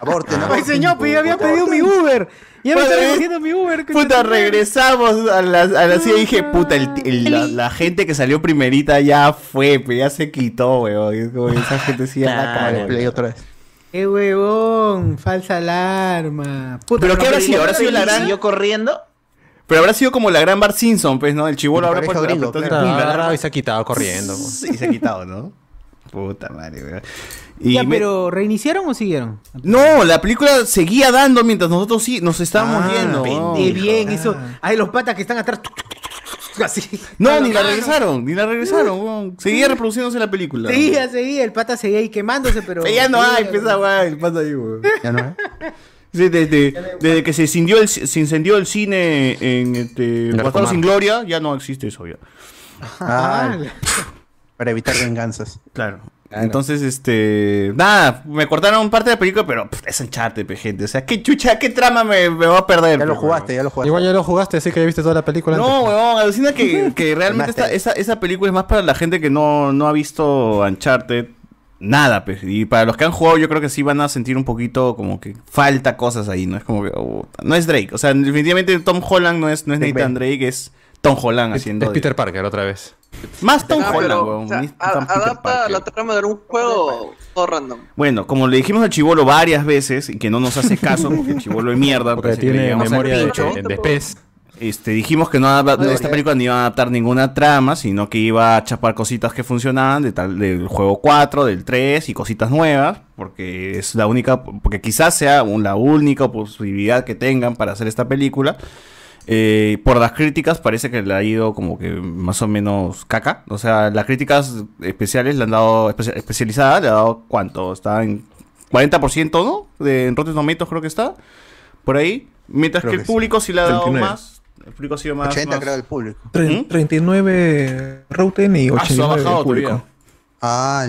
Aborten, Ay, señor, yo había pedido mi Uber. Ya me Puta, está ¿eh? recogiendo mi Uber. Puta, regresamos a la, a la silla y dije, puta, el- el- la, la gente que salió primerita ya fue, pues ya se quitó, weón. Es como que esa gente sí ya la play weón. otra vez. ¡Qué huevón! Falsa alarma. Puta, Pero ¿qué habrá Pero sido? ¿Habrá sido la ¿y gran? siguió corriendo? Pero habrá sido como la gran Bart Simpson, pues, ¿no? El chivolo habrá puesto gringo, claro. y se ha quitado corriendo. po. Sí, se ha quitado, ¿no? Puta madre, weón. Y Ya, me- pero ¿reiniciaron o siguieron? No, la película seguía dando mientras nosotros sí nos estábamos Ah, yendo. pendejo. Bien, eso. Hay los patas que están atrás. Así. No, ni la regresaron, ni la regresaron, weón. Seguía reproduciéndose la película. Seguía, seguía. El pata seguía ahí quemándose, pero. Ya no hay, weá, el pasa ahí, weón. Ya no, desde, desde que se incendió el, se incendió el cine en este, Arcomar. sin Gloria, ya no existe eso ya. Ah, para evitar venganzas. Claro. Entonces, este. Nada, me cortaron parte de la película, pero pff, es Uncharted, gente. O sea, qué chucha, qué trama me, me va a perder. Ya lo jugaste, ya lo jugaste. Igual ya lo jugaste, así que ya viste toda la película. No, antes. weón, alucina que, que realmente esta, esa, esa película es más para la gente que no, no ha visto Uncharted. Nada, pues. Y para los que han jugado, yo creo que sí van a sentir un poquito como que falta cosas ahí, ¿no? Es como que. oh, no es Drake. O sea, definitivamente Tom Holland no es, no es Nathan Ben. Drake, es Tom Holland Es, haciendo. es de- Peter Parker otra vez. Más Tom Ah, Holland, pero, weón. o sea, ni a- adapta Parker. la trama de un juego todo random. Bueno, como le dijimos al chivolo varias veces y que no nos hace caso, porque el chivolo es mierda, Porque parece que le tiene memoria de, de pez. este, dijimos que no Oye, esta película no iba a adaptar ninguna trama, sino que iba a chapar cositas que funcionaban de tal, del juego 4, del 3 y cositas nuevas, porque es la única, porque quizás sea un- la única posibilidad que tengan para hacer esta película. Eh, por las críticas parece que le ha ido como que más o menos caca. O sea, las críticas especiales le han dado, especia- especializadas, le ha dado cuánto, está en 40%, ¿no? De, en Rotten Tomatoes creo que está, por ahí. Mientras Creo que que el público sí le ha dado 39. más. El público ha sido más. 80 más- creo el público. Tre- 39 Rotten y Ah, se ha 89 bajado público. todavía. Ah,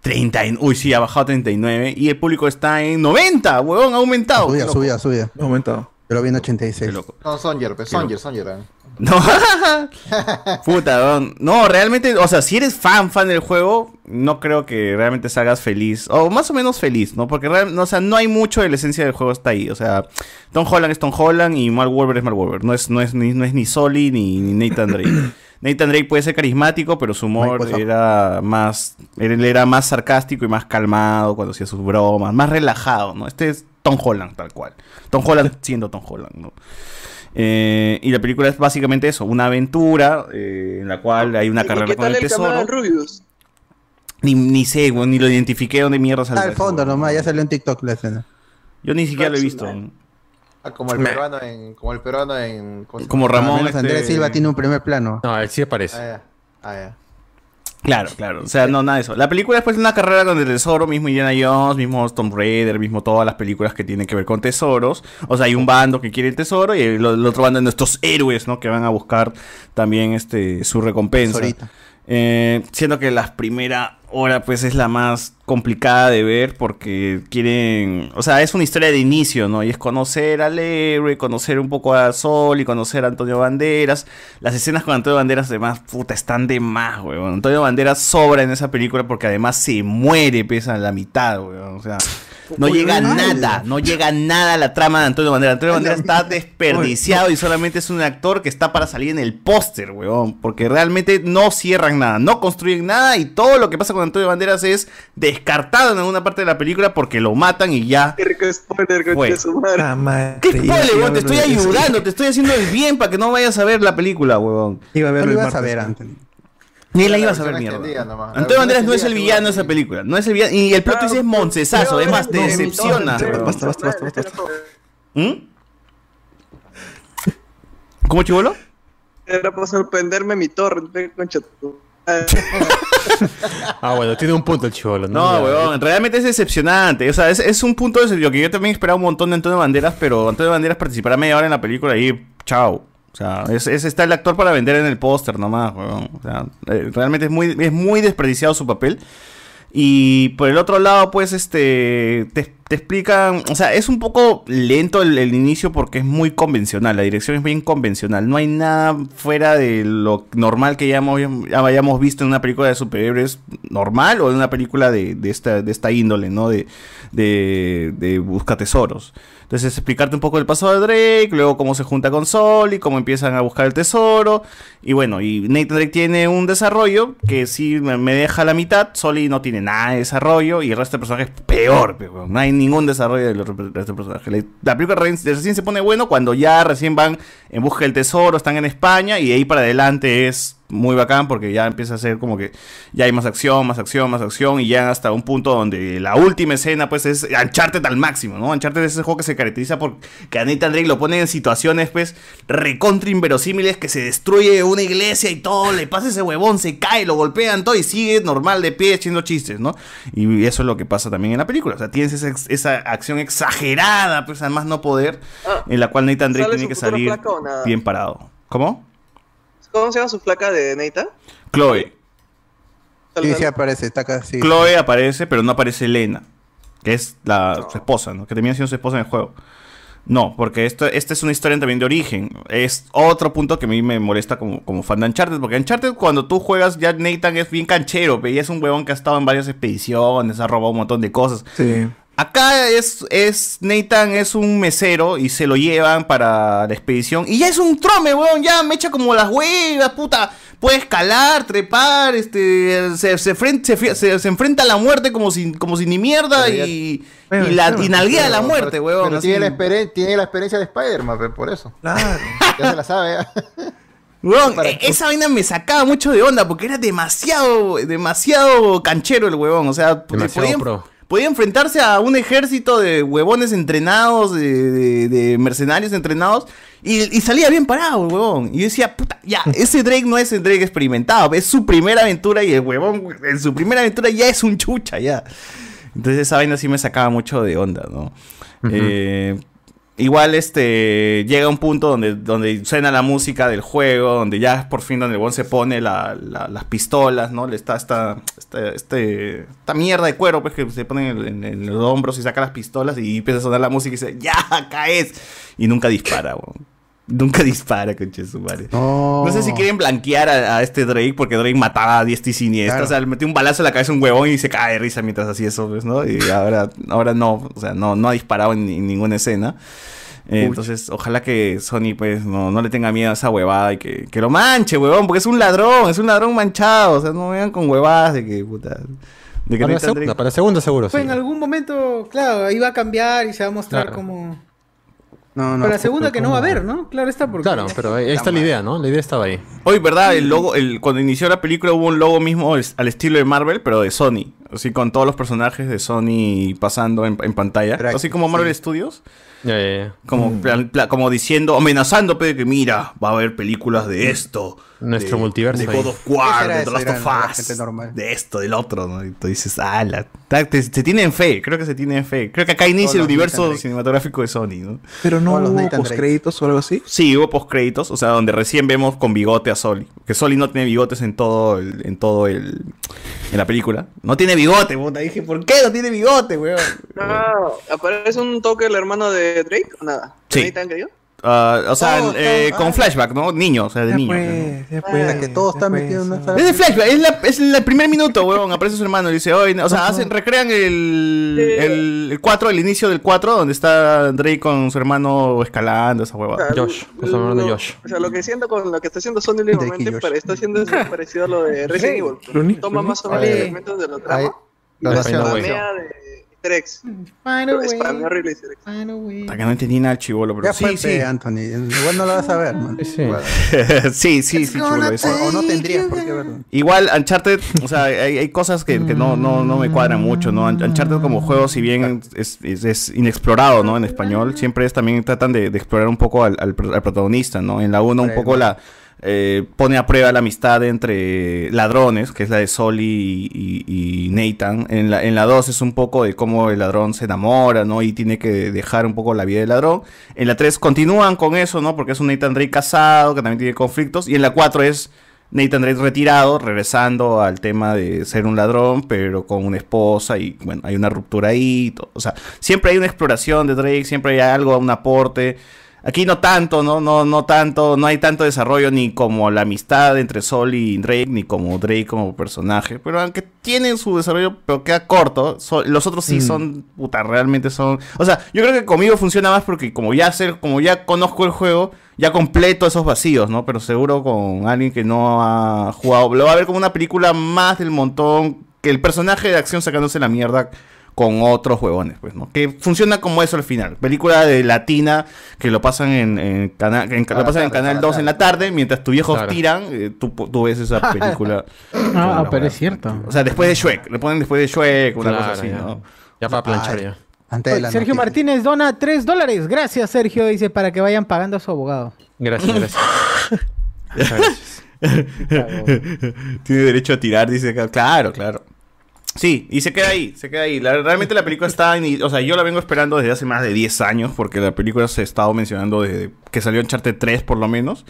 30, y- uy, sí, ha bajado a 39. Y el público está en 90, huevón, ha aumentado. subía, subía, subía. Ha aumentado. Yo lo vi en 86. No, Songer, pues, Songer, Songer. ah. No, puta, weón. no, realmente, o sea, si eres fan, fan del juego, no creo que realmente salgas feliz, o más o menos feliz, ¿no? Porque, real- no, o sea, no hay mucho de la esencia del juego está ahí, o sea, Tom Holland es Tom Holland y Mark Wahlberg es Mark Wahlberg, no es, no es, ni, no es ni Soli ni, ni Nathan Drake. Nathan Drake puede ser carismático, pero su humor era más, él era más sarcástico y más calmado cuando hacía sus bromas, más relajado, ¿no? Este es Tom Holland, tal cual. Tom Holland siendo Tom Holland, ¿no? Eh, y la película es básicamente eso, una aventura eh, en la cual hay una ¿Y carrera qué con tal el el tesoro. Rubius? Ni, ni sé, weón, ni lo identifiqué dónde mierda salió. Al fondo nomás, ya salió en TikTok la escena. Yo ni siquiera lo he visto. Ah, como el peruano en. Como el peruano en. ¿cómo se Como? Ramón, menos Andrés este- Silva tiene un primer plano. No, él sí aparece. Ah, ya. Ah, ya. Claro, claro. O sea, no, nada de eso. La película después de una carrera con el tesoro, mismo Indiana Jones, mismo Tomb Raider, mismo todas las películas que tienen que ver con tesoros. O sea, hay un bando que quiere el tesoro y el, el otro bando de nuestros héroes, ¿no? Que van a buscar también este su recompensa. Tesorito. Eh, siendo que la primera hora pues es la más complicada de ver porque quieren, o sea, es una historia de inicio, ¿no? Y es conocer al héroe, conocer un poco a Sol y conocer a Antonio Banderas. Las escenas con Antonio Banderas además, puta, están de más, weón. Antonio Banderas sobra en esa película porque además se muere, pesa a la mitad, weón. O sea, no llega mal. nada, no llega nada a la trama de Antonio Banderas. Antonio Banderas está desperdiciado y solamente es un actor que está para salir en el póster, weón. Porque realmente no cierran nada, no construyen nada y todo lo que pasa con Antonio Banderas es descartado en alguna parte de la película porque lo matan y ya. Qué rico spoiler. Ah, madre, ¿Qué spoiler, weón? Te estoy ayudando, te estoy haciendo el bien para que no vayas a ver la película, weón. Iba a No verlo lo el ibas a ver. Ni la La ibas a extendida mierda. nomás. La Antonio Banderas no es el villano de esa película. No es el villano. Y el plot twist es moncesazo. Es más, te decepciona. Basta, basta, basta, basta. basta. ¿Mm? ¿Cómo chivolo? Era para sorprenderme mi torre, concha. Ah, bueno, tiene un punto el chivolo, ¿no? No, weón, realmente es decepcionante. O sea, es, es un punto de lo que yo también esperaba un montón de Antonio Banderas, pero Antonio Banderas participará media hora en la película y chao. O sea, es, es- está el actor para vender en el póster nomás, weón. O sea, eh, realmente es muy, es muy desperdiciado su papel. Y por el otro lado, pues, este, te, te explican, o sea, es un poco lento el, inicio porque es muy convencional, la dirección es bien convencional, no hay nada fuera de lo normal que ya, hemos- ya hayamos visto en una película de superhéroes normal o en una película de, esta, de esta índole, ¿no? De, de busca tesoros. Entonces, explicarte un poco el pasado de Drake, luego cómo se junta con Sol y cómo empiezan a buscar el tesoro. Y bueno, y Nathan Drake tiene un desarrollo que sí me deja la mitad. Soli no tiene nada de desarrollo y el resto de personajes peor. pe, weón. No hay ningún desarrollo del del resto de personajes. La- La película re- recién se pone bueno cuando ya recién van en busca del tesoro, están en España y de ahí para adelante es muy bacán porque ya empieza a ser como que ya hay más acción, más acción, más acción y ya hasta un punto donde la última escena pues es Uncharted al máximo, ¿no? Uncharted es ese juego que se caracteriza por que a Nathan Drake lo pone en situaciones pues recontra inverosímiles que se destruye una iglesia y todo, le pasa ese huevón, se cae, lo golpean todo y sigue normal de pie haciendo chistes, ¿no? Y eso es lo que pasa también en la película, o sea, tienes esa, esa acción exagerada pues al más no poder en la cual Nathan Drake ¿sale tiene que salir bien parado. ¿Cómo? ¿Cómo se llama su flaca de Neita? Chloe. Sí, sí aparece, está acá, sí. Chloe aparece, pero no aparece Elena, que es la su esposa, ¿no? Que termina siendo su esposa en el juego. No, porque esto, esta es una historia también de origen. Es otro punto que a mí me molesta como, como fan de Uncharted. Porque Uncharted, cuando tú juegas, ya Nathan es bien canchero. pe, y es un huevón que ha estado en varias expediciones, ha robado un montón de cosas. Sí. Acá es, es Nathan es un mesero y se lo llevan para la expedición. Y ya es un trome, weón. Ya me echa como las huevas, puta. Puede escalar, trepar, este. Se, se, se se- se enfrenta a la muerte como si, como si ni mierda Pero ya- y, y, la, y nalguea pero- la muerte, pero- weón. Pero tiene la, experien- tiene la experiencia de Spider-Man, por eso. Claro. Ya se la sabe. ¿eh? Weón, e- esa vaina me sacaba mucho de onda porque era demasiado, demasiado canchero el huevón. O sea, Demasiado podía, pro. Podía enfrentarse a un ejército de huevones entrenados, de, de- de mercenarios entrenados, y, y salía bien parado el huevón. Y yo decía, puta, ya, ese Drake no es el Drake experimentado, es su primera aventura y el huevón en su primera aventura ya es un chucha, ya. Entonces esa vaina sí me sacaba mucho de onda, ¿no? Eh, igual este llega un punto donde, donde suena la música del juego, donde ya por fin donde el bon se pone la- la- las pistolas, ¿no? Le está esta, esta, este, esta mierda de cuero pues, que se pone en, en- en los hombros y saca las pistolas y empieza a sonar la música y dice, ¡ya, caes! Y nunca dispara, weón. Nunca dispara, conche su madre. No sé si quieren blanquear a, a este Drake, porque Drake mataba a diestra y siniestra. O sea, le metió un balazo en la cabeza a un huevón y se cae de risa mientras hacía eso, pues, ¿no? Y ahora, ahora no, o sea, no, no ha disparado en, en ninguna escena. Eh, entonces, ojalá que Sony, pues, no, no le tenga miedo a esa huevada y que, que lo manche, huevón, porque es un ladrón, es un ladrón manchado. O sea, no me vean con huevadas de que, puta. De que Para la, Nathan segunda, Drake- para la segunda seguro, sí. Pues en algún momento, claro, iba a cambiar y se va a mostrar Claro. como. No, Para la segunda que no va a haber, ¿no? Claro está porque. Claro, pero ahí está la idea, ¿no? La idea estaba ahí. Hoy, ¿verdad? El logo, el, cuando inició la película hubo un logo mismo es- al estilo de Marvel, pero de Sony. Así con todos los personajes de Sony pasando en, en pantalla. Así como Marvel Studios. Como, plan- pla- como diciendo, amenazando, pero que mira, va a haber películas de esto. Nuestro de- multiverso De. God of War, de The Last of Us, de esto, del otro, ¿no? Y tú dices, ah, la, ta- te- se tienen fe, creo que se tienen fe. Creo que acá inicia el universo cinematográfico de Sony, ¿no? Pero no los hubo postcréditos o algo así. Sí, hubo postcréditos, o sea, donde recién vemos con bigote a Soli. Que Soli no tiene bigotes en todo el, en todo el, en la película. No tiene bigote, puta. Dije, ¿por qué no tiene bigote, weón? No, ¿aparece un toque el hermano de Drake o nada? Sí. ¿Nathan que yo? Ah, o sea, Oh, eh, no, con ah. flashback, ¿no? Niño, o sea, de niño. Ah, que todo está metido en una Es de flashback, es, la, es el primer minuto, weón. Aparece su hermano y dice, oye, o sea, hacen, recrean el, el, el 4, el inicio del 4, donde está Drake con su hermano escalando, esa huevada. Josh, con su hermano Lo- Josh. O sea, lo que siento con lo que está haciendo Sony últimamente pare- está haciendo es parecido a lo de Resident Evil. Toma más o menos Vale. elementos de la trama y la spamea de Easter eggs. Find a way, Easter eggs. find a way. Hasta que no entendí nada el chivolo, pero Ya sí, sí. Anthony. Igual no lo vas a ver, man. Sí. sí, sí, sí, chivolo, eso. O, o no tendrías por qué verlo. Igual Uncharted, o sea, hay, hay cosas que, que no, no, no me cuadran mucho, ¿no? Un- Uncharted como juego, si bien es, es- es inexplorado, ¿no? En español, siempre es también tratan de, de explorar un poco al, al al protagonista, ¿no? En la 1 un poco la... eh, pone a prueba la amistad entre ladrones, que es la de Sol y, Nathan. En la, en la 2 es un poco de cómo el ladrón se enamora, ¿no? Y tiene que dejar un poco la vida del ladrón. En la 3 continúan con eso, ¿no? Porque es un Nathan Drake casado, que también tiene conflictos. Y en la 4 es Nathan Drake retirado, regresando al tema de ser un ladrón, pero con una esposa y bueno, hay una ruptura ahí. O sea, siempre hay una exploración de Drake, siempre hay algo, un aporte. Aquí no tanto, ¿no? No, no tanto, no hay tanto desarrollo ni como la amistad entre Sol y Drake, ni como Drake como personaje. Pero aunque tienen su desarrollo, pero queda corto. so- los otros sí son, puta, realmente son. O sea, yo creo que conmigo funciona más porque como ya sé, como ya conozco el juego, ya completo esos vacíos, ¿no? Pero seguro con alguien que no ha jugado, lo va a ver como una película más del montón, que el personaje de acción sacándose la mierda con otros huevones, pues, ¿no? Que funciona como eso al final. Película de latina que lo pasan en, en canal, en- lo pasan en Canal 2 en la tarde, mientras tus viejos Claro. tiran, eh, tú, tú ves esa película. Ah, pero es cierto. O sea, después de Shrek, le ponen después de Shrek, una cosa así, ya. ¿no? Ya para planchar ya. Antes de la Sergio noticia. Martínez dona 3 dólares. Gracias, Sergio. Dice para que vayan pagando a su abogado. Gracias, gracias. Gracias. Tiene derecho a tirar, dice. Claro, claro. Sí, y se queda ahí, se queda ahí. La- realmente la película está, en- o sea, yo la vengo esperando desde hace más de 10 años, porque la película se ha estado mencionando desde que salió en Uncharted 3 por lo menos.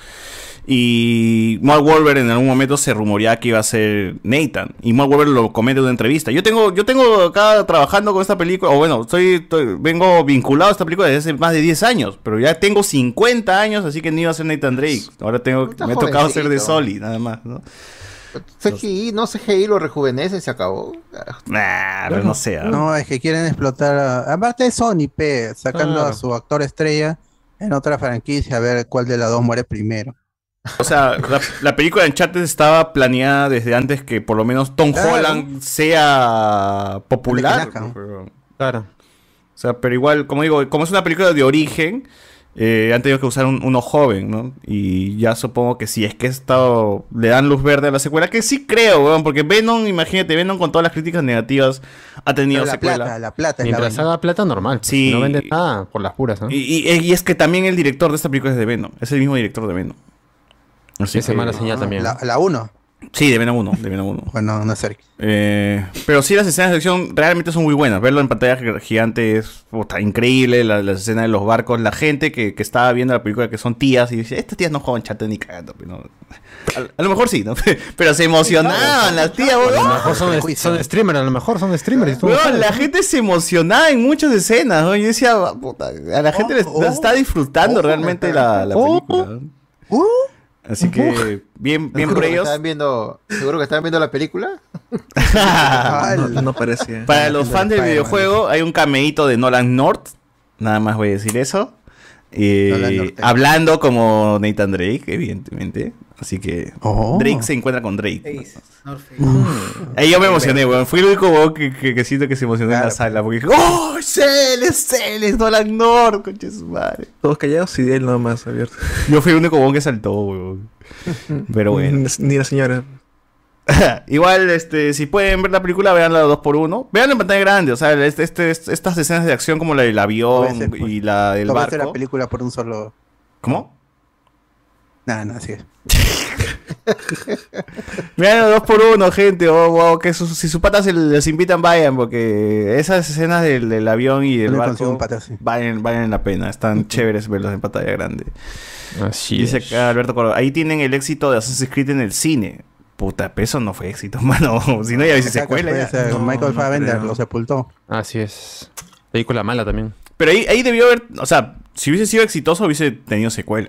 Y Mark Wahlberg en algún momento se rumoreaba que iba a ser Nathan. Y Mark Wahlberg lo comenta en una entrevista. Yo tengo, yo tengo acá trabajando con esta película, o bueno, estoy, estoy- vengo vinculado a esta película desde hace más de 10 años, pero ya tengo 50 años, así que no iba a ser Nathan Drake. Ahora tengo, me ha tocado ser de. Soli, nada más, ¿no? CGI, no CGI lo rejuvenece y se acabó. Nah, pero no sé. No, es que quieren explotar. a- Aparte de Sony, P, sacando Claro. a su actor estrella en otra franquicia, a ver cuál de las dos muere primero. O sea, la, la película de Uncharted estaba planeada desde antes que por lo menos Tom Claro. Holland sea popular. Claro. O sea, pero igual, como digo, como es una película de origen, eh, han tenido que usar un- uno joven, ¿no? Y ya supongo que si es que esto le dan luz verde a la secuela, que sí creo, weón, porque Venom, imagínate, Venom con todas las críticas negativas ha tenido Pero la secuela. plata, la plata es la Mientras vaina. haga plata normal. Sí. No vende nada por las puras, ¿no? Y, y- y es que también el director de esta película es de Venom, es el mismo director de Venom. Así Esa es mala señal también. La, la 1. Sí, de Venom 1, de Venom 1. Bueno, no sé. Eh, pero sí, las escenas de acción realmente son muy buenas. Verlo en pantalla gi- gigante es puta, increíble. La, las escenas de los barcos, la gente que, que estaba viendo la película que son tías y dice: Estas tías no juegan chat ni cagando. no". A, a lo mejor sí, ¿no? Pero se emocionaban las tías, A lo mejor son, son streamers, a lo mejor son streamers. no la gente se emocionaba en muchas escenas. ¿no? Yo decía, puta, a la gente le le está disfrutando realmente la, la película. Así que, bien, bien por ellos. Estaban viendo, seguro que estaban viendo la película. no, no parecía. Para los fans del videojuego, hay un cameíto de Nolan North. Nada más voy a decir eso. Eh, Nolan North. hablando como Nathan Drake, evidentemente. Así que Oh. Drake se encuentra con Drake. Face. Ahí yo me emocioné, weón. Fui el único weón que, que, que siento que se emocionó en la sala. Porque dije, ¡Oh! ¡Es él! ¡Es él! ¡Es Nolan North! ¡Conche su madre! Todos callados y él nomás abierto. Yo fui el único weón que saltó, weón. Pero bueno. Ni la señora. Igual, este, si pueden ver la película, veanla dos por uno. Veanla en pantalla grande, o sea, este, este- estas escenas de acción como la del avión Tómese, pues. y la del barco. la película por un solo. ¿Cómo? Nada, nada, así es. Veanla dos por uno, gente. O o que si sus patas se les invitan, vayan, porque esas escenas del, del avión y del No barco un pata, sí. valen, valen la pena. Están chéveres verlos en pantalla grande. Así Dice es. acá Alberto Coro, ahí tienen el éxito de Assassin's Creed en el cine. Puta, pero eso no fue éxito, mano. Si no, ya hubiese secuela. ya. ese Michael Fassbender lo sepultó. Así es. Película mala también. Pero ahí, ahí debió haber, o sea, si hubiese sido exitoso hubiese tenido secuela.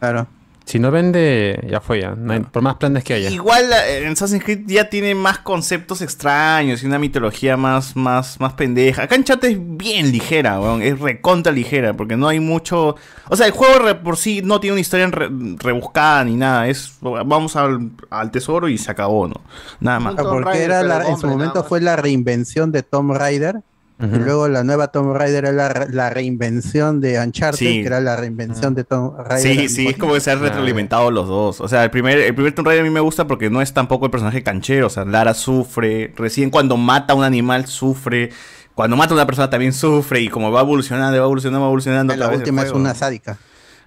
Claro. Si no vende, ya fue ya. No hay- por más planes que haya. Igual eh, en Assassin's Creed ya tiene más conceptos extraños y una mitología más, más, más pendeja. Acá en chat es bien ligera, weón. Es recontra ligera, porque no hay mucho. O sea, el juego por sí no tiene una historia re- rebuscada ni nada. Es vamos al, al tesoro y se acabó, ¿no? Nada más. Ah, porque era la- en su momento fue la reinvención de Tomb Raider. Y luego la nueva Tomb Raider era la, la reinvención de Uncharted, Sí. que era la reinvención de Tomb Raider. Sí, sí, es como que se han retroalimentado los dos. O sea, el primer, el primer Tomb Raider a mí me gusta porque no es tampoco el personaje canchero. O sea, Lara sufre. Recién cuando mata a un animal sufre. Cuando mata a una persona también sufre. Y como va evolucionando, va evolucionando, va evolucionando. a La última es una sádica.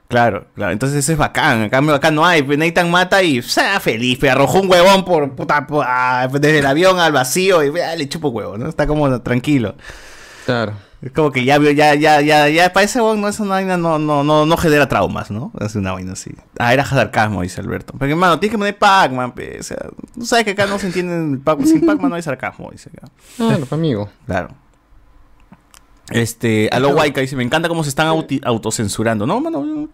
Claro, claro. Entonces eso es bacán. Acá, acá no hay. Pues Nathan mata y sea feliz. Pero arrojó un huevón por, puta, desde el avión al vacío y ah, le chupo huevo, ¿no? Está como tranquilo. Claro. Es como que ya vio, ya, ya, ya, ya, para ese huevón no es una vaina, no, no, no, no genera traumas, ¿no? Es una vaina así. Ah, era sarcasmo, dice Alberto. Porque, hermano, tienes que poner Pac-Man, pe. O sea, tú sabes que acá no se entiende el Pac- sin Pac-Man no hay sarcasmo, dice acá. Claro, amigo. Claro. Este, a lo Waika dice, me encanta cómo se están autocensurando. No, mano,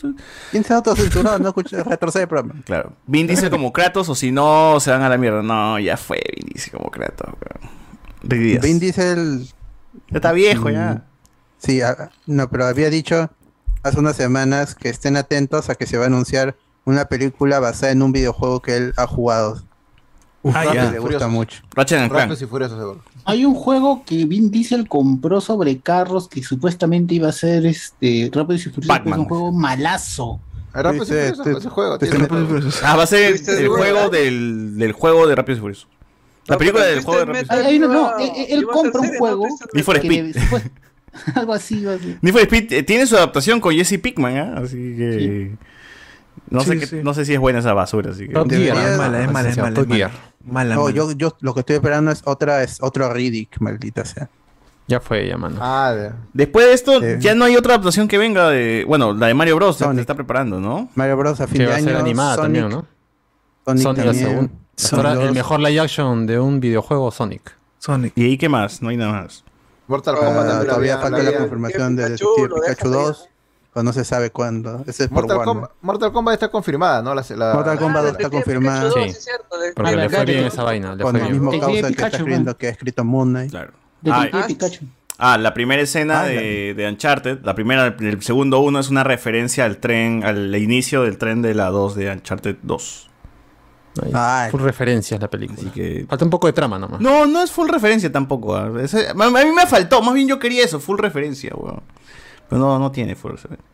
¿Quién se ha autocensurado? No escuché, retrocede el programa. Claro. Vin dice como Kratos o si no se van a la mierda. No, ya fue Vin dice como Kratos. weón. Vin Diesel. Ya está viejo ya. Sí, ah, no, pero había dicho hace unas semanas que estén atentos a que se va a anunciar una película basada en un videojuego que él ha jugado. Ah, ya. le gusta mucho. Ratchet Clank. Y furiosos, seguro. Hay un juego que Vin Diesel compró sobre carros que supuestamente iba a ser este Rápidos y Furiosos, es un juego malazo. Rápidos y Furiosos, ese juego. Ah, va a ser ¿Viste el, el juego del, del juego de Rápidos y Furiosos. La película del juego de ¿viste el Rápidos y Furiosos. no, él, él iba a compra un juego. Need for Speed. algo así, algo así. Need for Speed eh, tiene su adaptación con Jesse Pickman, ¿ah? Así que... No, sé sí. no sé si es buena esa basura, así que... Top Gear. Debería- Es mala, es mala, es mala. Top es mala. Gear. Mala, No, mala. yo, yo lo que estoy esperando es otra, es otro Riddick, maldita sea. Ya fue ya, mano. Ah, de- Después de esto, Sí. ya no hay otra adaptación que venga de... Bueno, la de Mario Bros. se- está preparando, ¿no? Mario Bros. a fin Que de va a año. ser animada Sonic, también, ¿no? Sonic, Sonic la también. segunda. Hasta ahora, Sonic el 2. mejor live action de un videojuego Sonic. Sonic. ¿Y ahí qué más? No hay nada más. Mortal Kombat lo todavía falta la había- confirmación de Pikachu, Pikachu dejan 2, pero no se sabe cuándo. Ese es por Mortal, Warner. Kombat, Mortal Kombat está confirmada, ¿no? La, la- Mortal Kombat Ah, está confirmada Pikachu 2, Sí. sí, es cierto, de- Porque Ah, le fue bien esa vaina. Le Con fue el bien. mismo Detective causa que está escribiendo, que ha escrito Moon Knight. Claro. Ah, Pikachu. Ah, la primera escena Ah, de, de Uncharted, la primera, el segundo uno es una referencia al tren, al inicio del tren de la 2 de Uncharted 2. Ahí. Ah, Full referencias la película. Así que... Falta un poco de trama nomás. No, no es full referencia tampoco. ah. A a mí me faltó, más bien yo quería eso, full referencia, weón. Pero no, no tiene full referencia.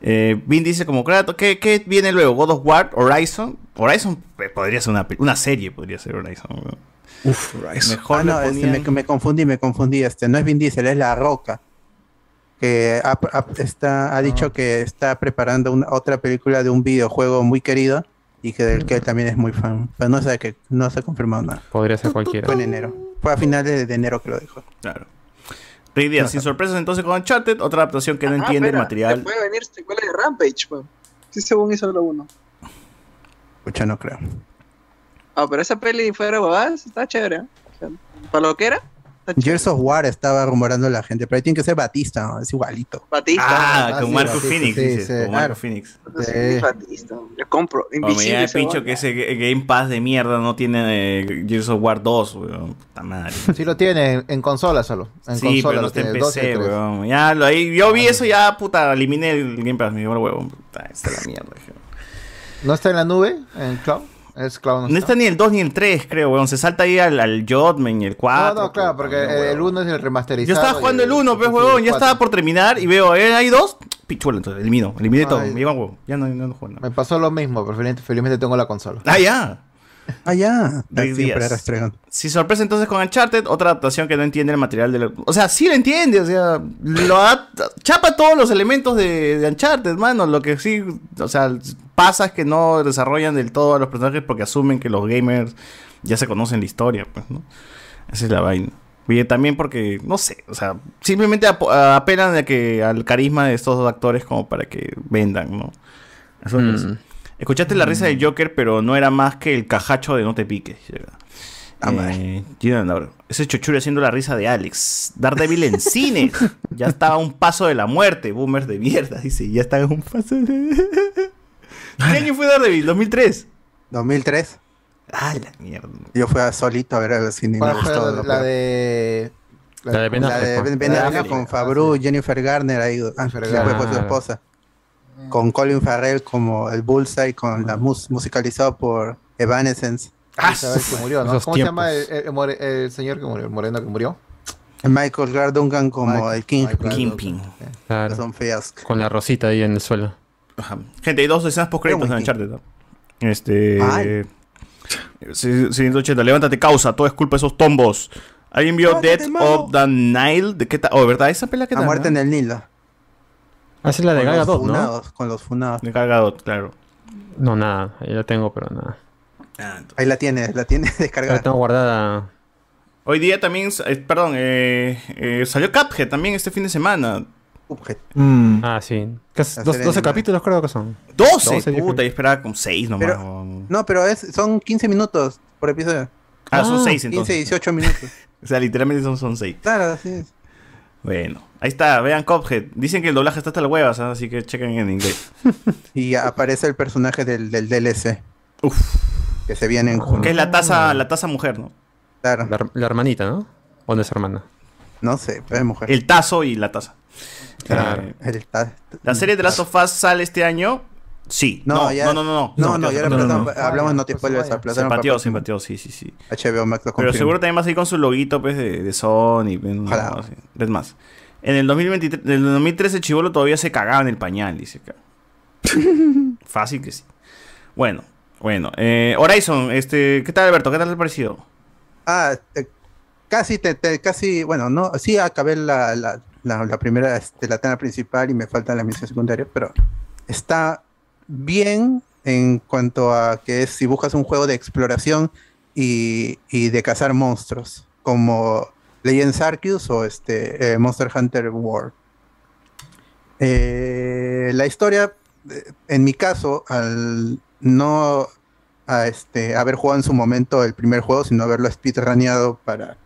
Eh, Vin dice como Kratos, ¿qué, qué viene luego? ¿God of War? ¿Horizon? Horizon eh, podría ser una, una serie, podría ser Horizon. weón. Uf, Horizon. Mejor Ah, no, este, ponían- me, me confundí, me confundí. Este, no es Vin Diesel, es La Roca. Que ha, ha- está, ha dicho que está preparando una, otra película de un videojuego muy querido y que del que él también es muy fan. Pero no sé que no se ha confirmado nada. Podría ser cualquiera. Fue en enero. Fue a finales de enero que lo dijo. Claro. Rick Díaz, sin sorpresas entonces con Uncharted, otra adaptación que no Ah, entiende el espera, material. Puede venir secuela de Rampage, weón. Sí, según hizo lo uno. Escucha, no creo. Ah, pero esa peli fuera huevadas, está chévere. ¿eh? O sea, para lo que era, Gears of War estaba rumorando la gente, pero ahí tiene que ser Batista, ¿no? es igualito. Batista. Ah, con sí, Marco Batista, Phoenix, sí, dices, sí, con claro. Marco Phoenix. Sí, Batista. Le compro. Como Invisible. ya ese pincho que ese Ga- Game Pass de mierda no tiene eh, Gears of War 2, weón. Puta madre. Sí lo tiene en, consola solo. En Sí, consola pero no está en PC, weón. Ya, lo, ahí, yo vi eso, ya, puta, eliminé el Game Pass, me dio el huevo. Puta, esta es la mierda. dije. ¿No está en la nube? ¿En cloud? ¿Es cloud? No está ni el 2 ni el 3, creo, weón. Se salta ahí al, al Jotman y el 4. No, no, claro, porque el 1 es el remasterizado. Yo estaba jugando el 1, pues, huevón. Ya estaba por terminar y veo, ¿eh? Hay dos. Pichuela, entonces, elimino. Eliminé todo. Me iba huevo. Ya no, no, no juego nada. Me pasó lo mismo, pero felizmente, felizmente tengo la consola. Ah, ya. Ah, ya. Rick Díaz. Si sorpresa entonces con Uncharted, otra adaptación que no entiende el material de la... O sea, sí lo entiende, o sea, lo adapta- chapa todos los elementos de, de Uncharted, mano. Lo que sí, o sea, pasa es que no desarrollan del todo a los personajes porque asumen que los gamers ya se conocen la historia, pues, ¿no? Esa es la vaina. Y también porque, no sé, o sea, simplemente apelan a que, al carisma de estos dos actores como para que vendan, ¿no? Eso Mm. es. Escuchaste la risa del Joker, pero no era más que el cajacho de No te piques. Eh, Gina Navarro. Ese chochuri haciendo la risa de Alex. Daredevil en cines. Ya estaba a un paso de la muerte. Boomers de mierda. Dice, ya está a un paso de... ¿Qué año fue Daredevil? ¿2003? 2003. Ah, la mierda. Yo fui a solito a ver al cine me ¿Cuál fue gustó. la, lo la de. La de Ben La de. Ben, Ben La de Affleck Affleck, con Fabru, Jennifer Garner ahí, ah, fue su Garner. esposa. Con Colin Farrell como el Bullseye, con la mus musicalizado por Evanescence. Ah, ¿Cómo se llama el, tiempos. el- el more- el señor que murió? El moreno que murió. Michael Clark Duncan como Michael- el King. Michael Kingpin. Claro. Son feas. Con la rosita ahí en el suelo. Ajá. Gente, hay dos escenas post créditos de Uncharted, ¿no? Este... Sí, 180, levántate causa, todo es culpa de esos tombos. ¿Alguien vio Death of the Nile? ¿De qué tal? Oh, ¿verdad? Esa pelea que tal? muerte no? en el Nilo. Ah, esa es la de Con Gal los Gadot, ¿no? Con los funados. De cargado, claro. No, nada. Ahí la tengo, pero nada. Ahí la tienes, la tienes La descargada. tengo guardada. Hoy día también, eh, perdón, eh, eh, salió Cuphead también este fin de semana. Cuphead. Mm. Ah, sí. La dos- serie 12 animada. capítulos creo que son. 12, 12, yo puta, creo. y esperaba como 6 nomás. Pero- No, pero es, son 15 minutos por episodio. ah, son Ah, 6 15, entonces. 18 minutos. O sea, literalmente son, son 6. Claro, así es. Bueno, ahí está, vean Cuphead. Dicen que el doblaje está hasta las huevas, ¿ah? así que chequen en inglés. Y aparece el personaje del, del DLC. Uf. Que se viene en junio. Que es la taza, la taza mujer, ¿no? Claro. La, la hermanita, ¿no? ¿O no es hermana? No sé, pero es mujer. El tazo y la taza. Claro. Eh, El ta- ¿La serie de Last of Us sale este año? Sí. No, No, ya- no, no, no. no. No, no, ya hablamos de Noti Spoilers, Se pateó, se pateó, sí, sí, sí. HBO Max lo Pero seguro también va a salir con su loguito pues, de, de Sony. pues, no, Ojalá. no más, en el 2023, en el 2013 Chivolo todavía se cagaba en el pañal, dice acá. Fácil que sí. Bueno, bueno. Eh, Horizon, este, ¿qué tal Alberto? ¿Qué tal te ha parecido? Ah, eh, casi, te, te- casi, bueno, no, sí acabé la, la, la, la primera, este, la tela principal y me faltan las misiones secundarias, pero está bien en cuanto a que es si buscas un juego de exploración y, y de cazar monstruos, como Legends Arceus o este eh, Monster Hunter World. Eh, la historia, eh, en mi caso, al no este, haber jugado en su momento el primer juego, sino haberlo speedruneado para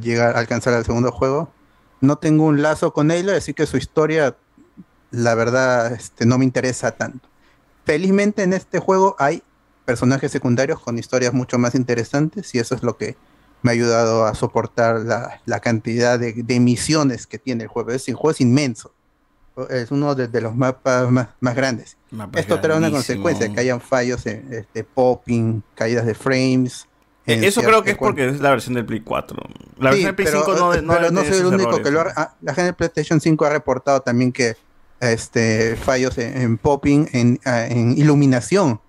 llegar a alcanzar al segundo juego, no tengo un lazo con Aloy, así que su historia, la verdad, este, no me interesa tanto. Felizmente en este juego hay personajes secundarios con historias mucho más interesantes y eso es lo que me ha ayudado a soportar la, la cantidad de, de misiones que tiene el juego. Es, el juego es inmenso. Es uno de, de los mapas más, más grandes. Esto trae una consecuencia, que hayan fallos en este, popping, caídas de frames. Eh, Eso creo que es porque es la versión del Play 4. La Sí, versión del Play pero, 5 no, eh, no pero no soy el único errores, que lo ha... ah, La gente de PlayStation 5 ha reportado también que este, fallos en, en popping, en, ah, en iluminación.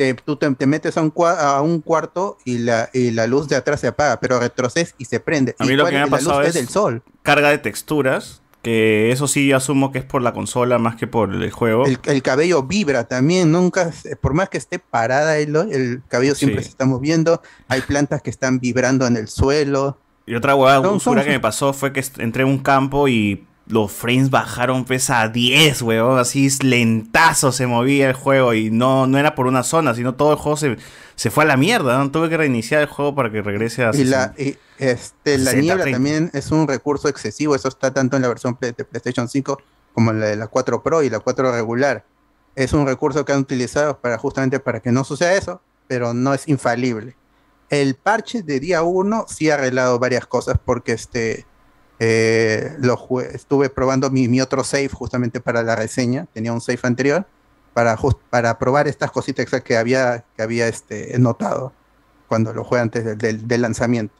Te- tú te, te metes a un, cua- a un cuarto y la, y la luz de atrás se apaga, pero retrocedes y se prende. A mí lo que me ha pasado es del sol. carga de texturas, que eso sí asumo que es por la consola más que por el juego. El, el cabello vibra también, nunca, por más que esté parada el, el cabello siempre Sí. se está moviendo. Hay plantas que están vibrando en el suelo. Y otra son- que me pasó fue que entré a un campo y los frames bajaron pues a 10, weón. Así lentazo se movía el juego y no, no era por una zona, sino todo el juego se, se fue a la mierda. ¿no? Tuve que reiniciar el juego para que regrese a Y la, 60. y, este, la 60, niebla 30. también es un recurso excesivo. Eso está tanto en la versión de PlayStation 5 como en la de la 4 Pro y la 4 regular. Es un recurso que han utilizado para justamente para que no suceda eso, pero no es infalible. El parche de día 1 sí ha arreglado varias cosas porque este eh, lo estuve probando mi, mi otro save justamente para la reseña. Tenía un save anterior para, para probar estas cositas que había, que había este, notado cuando lo jugué antes del, del- del lanzamiento.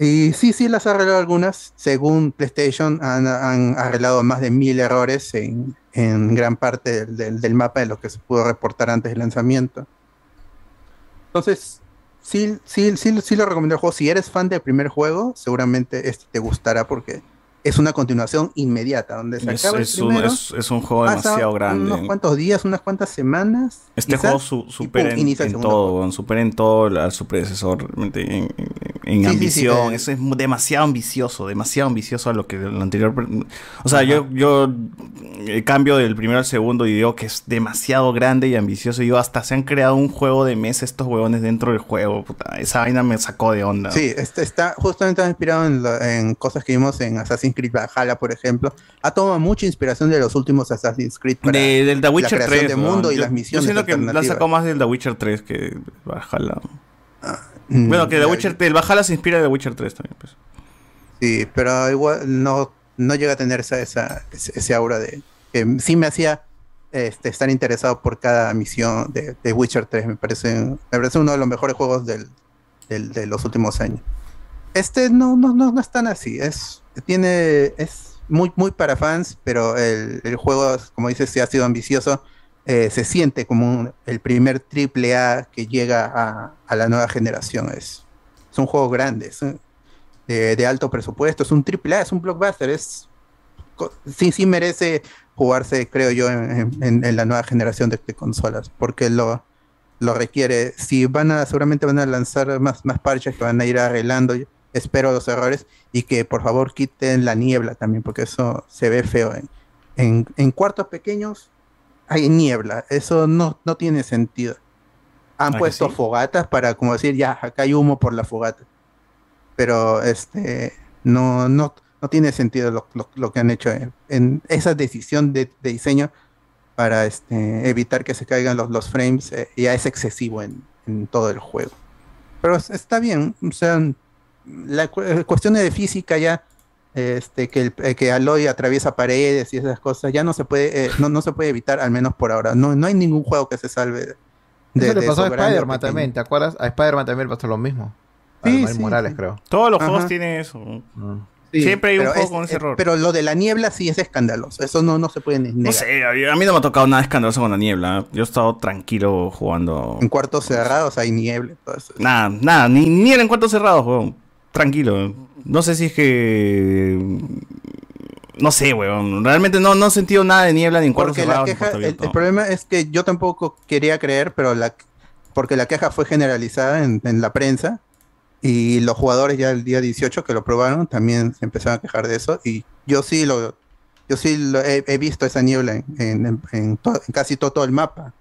Y sí, sí, las arreglado algunas. Según PlayStation, han, han arreglado más de mil errores en, en gran parte del, del- del mapa de lo que se pudo reportar antes del lanzamiento. Entonces, sí, sí, sí, sí lo recomiendo el juego. Si eres fan del primer juego, seguramente este te gustará porque es una continuación inmediata. Donde se Es, acaba el es un, primero, es- es un juego demasiado grande. Unos cuantos días, unas cuantas semanas. Este quizás, juego su- supera en, en todo, supera en todo a su predecesor, realmente en, en- en Sí, sí, sí, ambición. Eso es demasiado ambicioso, demasiado ambicioso a lo que lo anterior. O sea, yo, yo eh, cambio del primero al segundo y digo que es demasiado grande y ambicioso. Y digo, hasta se han creado un juego de mesa estos huevones dentro del juego. puta, esa vaina me sacó de onda. Sí, este está justamente inspirado en, lo- en cosas que vimos en Assassin's Creed Valhalla, por ejemplo. Ha tomado mucha inspiración de los últimos Assassin's Creed para De- del The Witcher la creación 3. de weón. mundo y yo, las misiones. Yo siento que la sacó más del The Witcher 3 que Valhalla. Mm, bueno, que The Witcher, el Valhalla se inspira de The Witcher 3 también. Pues. Sí, pero igual no, no llega a tener esa, esa, ese ese aura de que sí me hacía este, estar interesado por cada misión de, de Witcher 3. Me parece, me parece uno de los mejores juegos del, del- de los últimos años. Este no, no, no, no es tan así. Es, tiene, es muy, muy para fans, pero el, el juego, como dices, sí ha sido ambicioso. Eh, se siente como un- el primer triple A que llega a, a la nueva generación. Es, es un juego grande, es de, de alto presupuesto, es un triple A, es un blockbuster, es sí, sí merece jugarse, creo yo, en, en- en la nueva generación de, de consolas, porque lo, lo requiere. Si van a, seguramente van a lanzar más, más parches que van a ir arreglando, espero los errores, y que por favor quiten la niebla también, porque eso se ve feo. En, en, en cuartos pequeños hay niebla, eso no, no tiene sentido. Han ¿Ah, puesto sí? fogatas para como decir, ya, acá hay humo por la fogata. Pero este no, no, no tiene sentido lo, lo- lo que han hecho en, en esa decisión de, de diseño para este, evitar que se caigan los, los frames. eh, ya es excesivo en, en todo el juego. Pero es- está bien, o sea, la cu- cuestiones de física ya, este, que, el, eh, que Aloy atraviesa paredes y esas cosas, ya no se puede, eh, no, no se puede evitar, al menos por ahora. No, no hay ningún juego que se salve de, Eso le de pasó a Spider-Man también, ¿te acuerdas? A Spider-Man también le pasó lo mismo. Sí, Morales, sí. creo. Todos los Ajá. juegos tienen eso. Sí, Siempre hay un juego es- con ese eh, error. Pero lo de la niebla sí es escandaloso. Eso no, no se puede ni No negar. sé, a mí no me ha tocado nada escandaloso con la niebla. Yo he estado tranquilo jugando. En cuartos cerrados hay niebla. y todo eso. Nada, nada, ni, ni en cuartos cerrados, weón. Tranquilo. No sé si es que. No sé, weón. Realmente no, no he sentido nada de niebla ni en cuartos cerrados. el, el problema es que yo tampoco quería creer, pero la porque la queja fue generalizada en, en la prensa y los jugadores ya el día 18 que lo probaron también se empezaron a quejar de eso y yo sí lo yo sí lo he, he visto esa niebla en, en- en- en to- en casi todo, todo el mapa.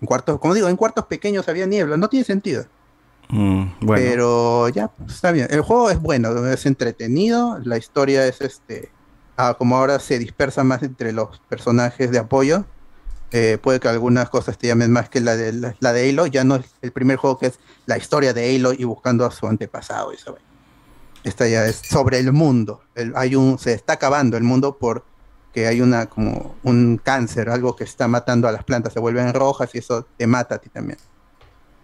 En cuartos, como digo, en cuartos pequeños había niebla, no tiene sentido. Mm. Pero ya, pues, está bien. El juego es bueno, es entretenido, la historia es este, ah, como ahora se dispersa más entre los personajes de apoyo, eh, puede que algunas cosas te llamen más que la de la, de Halo, ya no es el primer juego que es la historia de Halo y buscando a su antepasado. Esta ya es sobre el mundo. Se está acabando el mundo porque hay una como un cáncer, algo que está matando a las plantas, se vuelven rojas y eso te mata a ti también.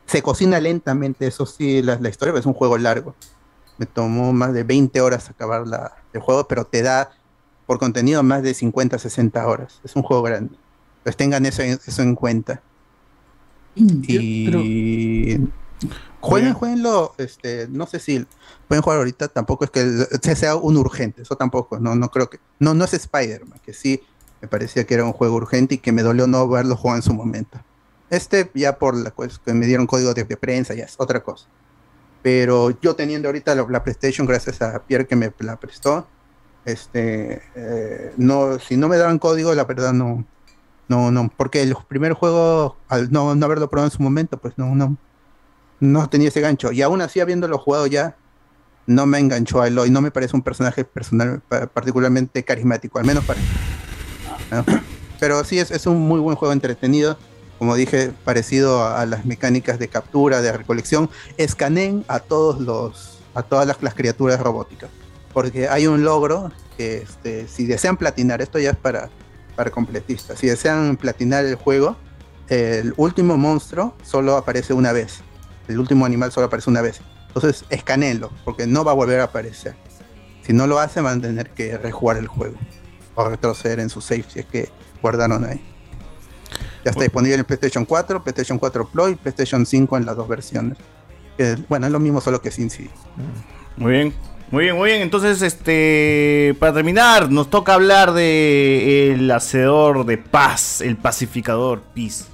Se cocina lentamente, eso sí, la, la historia, pero es un juego largo. Me tomó más de 20 horas acabar la, el juego, pero te da por contenido más de 50, 60 horas. Es un juego grande. Pues tengan eso, en- eso en cuenta. Y jueguen, jueguenlo, este, no sé si pueden jugar ahorita, tampoco es que sea un urgente, eso tampoco, no, no creo que, no, no es Spider-Man, que sí me parecía que era un juego urgente y que me dolió no verlo jugar en su momento. Este ya por la pues, que me dieron código de, prensa, ya es otra cosa. Pero yo teniendo ahorita la, la PlayStation, gracias a Pierre que me la prestó, este, eh, no, si no me daban código, la verdad no, no, no, porque los primeros juegos, al no, no haberlo probado en su momento, pues no, no, no tenía ese gancho. Y aún así, habiéndolo jugado ya, no me enganchó a Eloy, no me parece un personaje personal, pa- particularmente carismático, al menos para. ¿no? Pero sí, es, es un muy buen juego entretenido. Como dije, parecido a, las mecánicas de captura, de recolección. Escaneen a todos los, a todas las, criaturas robóticas. Porque hay un logro que este, si desean platinar, esto ya es para, para completistas. Si desean platinar el juego, el último monstruo solo aparece una vez. El último animal solo aparece una vez. Entonces, escaneenlo, porque no va a volver a aparecer. Si no lo hacen, van a tener que rejugar el juego. O retroceder en su save si es que guardaron ahí. Ya está disponible en PlayStation 4, PlayStation 4 Pro y PlayStation 5 en las dos versiones. Bueno, es lo mismo, solo que sin CD. Muy bien. Muy bien, muy bien. Entonces, este, para terminar, nos toca hablar de el hacedor de paz, el pacificador Peace.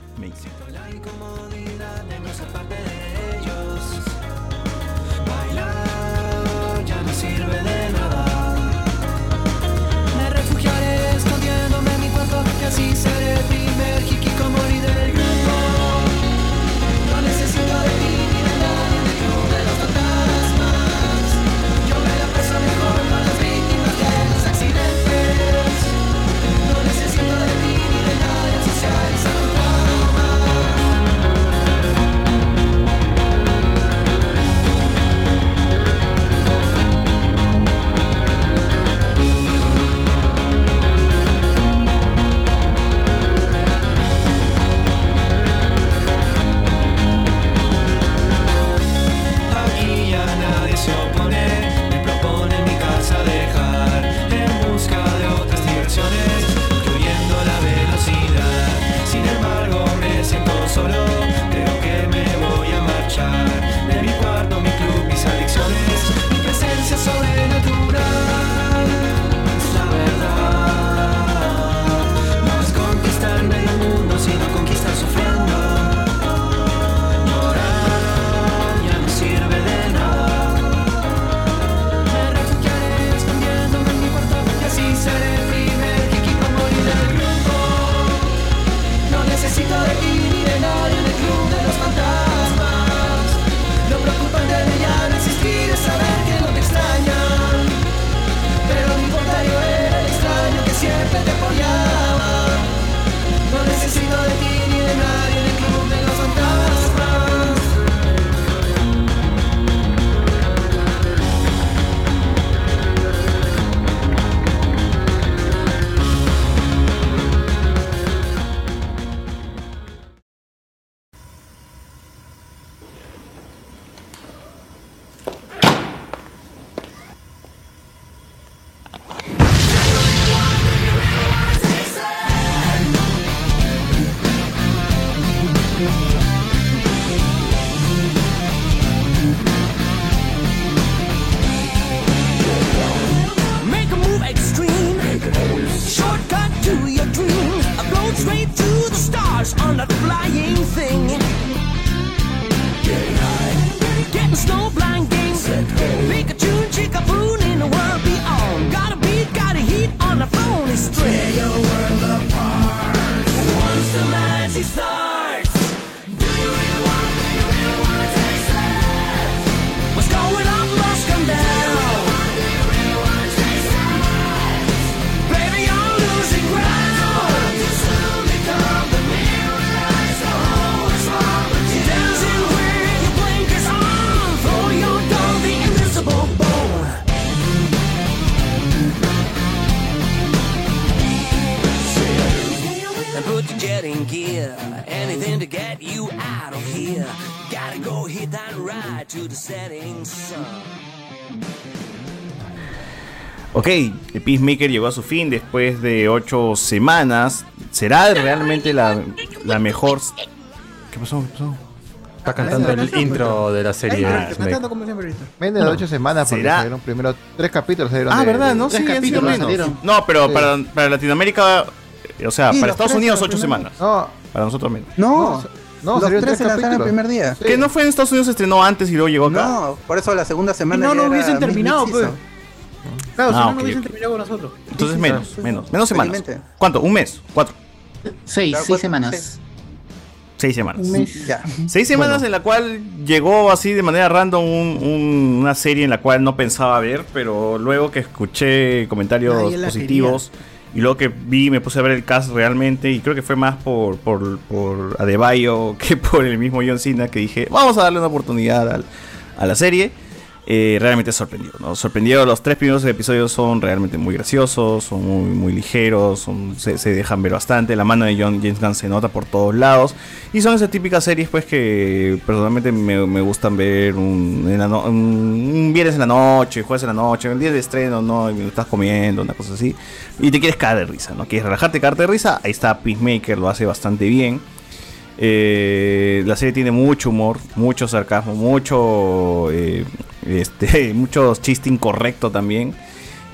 Ok, The Peacemaker llegó a su fin después de ocho semanas. ¿Será realmente la, la mejor... ¿Qué pasó? ¿Qué pasó? Está cantando el intro de la serie. Peacemaker. como siempre. Menos de ocho semanas porque ¿Será? salieron primero tres capítulos. salieron Ah, de- ¿verdad? de- No, tres sí, han sido capítulos menos. salieron. No, pero Sí. para, para Latinoamérica, o sea, Sí, para los Estados tres Unidos ocho semanas. No, Para nosotros menos. No, no, los salieron tres tres se lanzaron el capítulos. primer día. ¿Que no fue en Estados Unidos se estrenó antes y luego llegó acá? No, por eso la segunda semana. no, ya no era hubiesen terminado, pues. Claro, si Ah, no, ok, no hubiesen ok. terminado con nosotros. Entonces Sí, menos, menos, menos semanas. ¿Cuánto? ¿Un mes? ¿Cuatro? Seis, Claro, seis cuatro, semanas. Seis semanas. Un mes. Ya. Seis semanas en la cual llegó así de manera random un- un- una serie en la cual no pensaba ver, pero luego que escuché comentarios positivos y luego que vi me puse a ver el cast realmente y creo que fue más por, por, por Adebayo que por el mismo John Cena que dije, vamos a darle una oportunidad al- a la serie. Eh, realmente sorprendió, ¿no? Sorprendió, los tres primeros episodios son realmente muy graciosos, son muy, muy ligeros, son- se, dejan ver bastante, la mano de John James Gunn se nota por todos lados, y son esas típicas series pues que personalmente me, me gustan ver un, en la no- un, viernes en la noche, jueves en la noche, el día de estreno, ¿no? Y estás comiendo, una cosa así, y te quieres caer de risa, ¿no? Quieres relajarte, caerte de risa, ahí está Peacemaker, lo hace bastante bien. Eh, la serie tiene mucho humor, mucho sarcasmo, mucho eh, este, mucho chiste incorrecto también.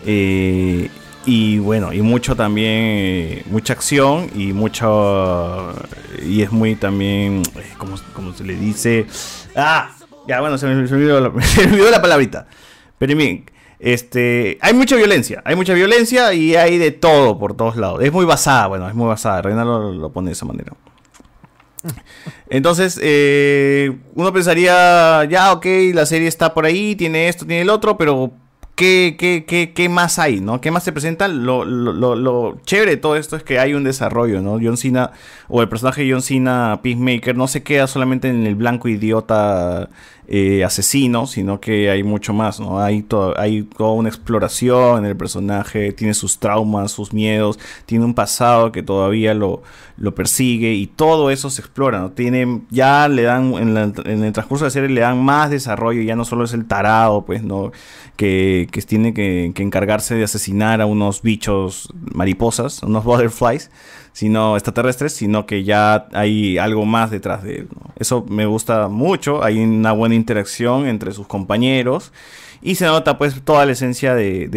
Eh, y bueno, y mucho también, eh, mucha acción y mucho. Y es muy también. eh, ¿Cómo, cómo se le dice? ¡Ah! Ya, bueno, se me, olvidó, la, se me palabrita. Pero bien, este, hay mucha violencia, hay mucha violencia y hay de todo por todos lados. Es muy basada, bueno, es muy basada. Reina lo, lo pone de esa manera. Entonces, eh, uno pensaría, ya, ok, la serie está por ahí, tiene esto, tiene el otro, pero ¿qué, qué, qué, qué más hay, no? ¿Qué más se presenta? Lo, lo, lo, chévere de todo esto es que hay un desarrollo, ¿no? John Cena, o el personaje de John Cena, Peacemaker, no se queda solamente en el blanco idiota eh, asesino, sino que hay mucho más, ¿no? Hay, to- hay toda una exploración en el personaje, tiene sus traumas, sus miedos, tiene un pasado que todavía lo, lo persigue y todo eso se explora, ¿no? Tiene, ya le dan, en, la- en el transcurso de la serie le dan más desarrollo, ya no solo es el tarado, pues, ¿no? Que, tiene que, encargarse de asesinar a unos bichos mariposas, unos butterflies, sino extraterrestres, sino que ya hay algo más detrás de él. Eso me gusta mucho, hay una buena interacción entre sus compañeros y se nota pues toda la esencia de,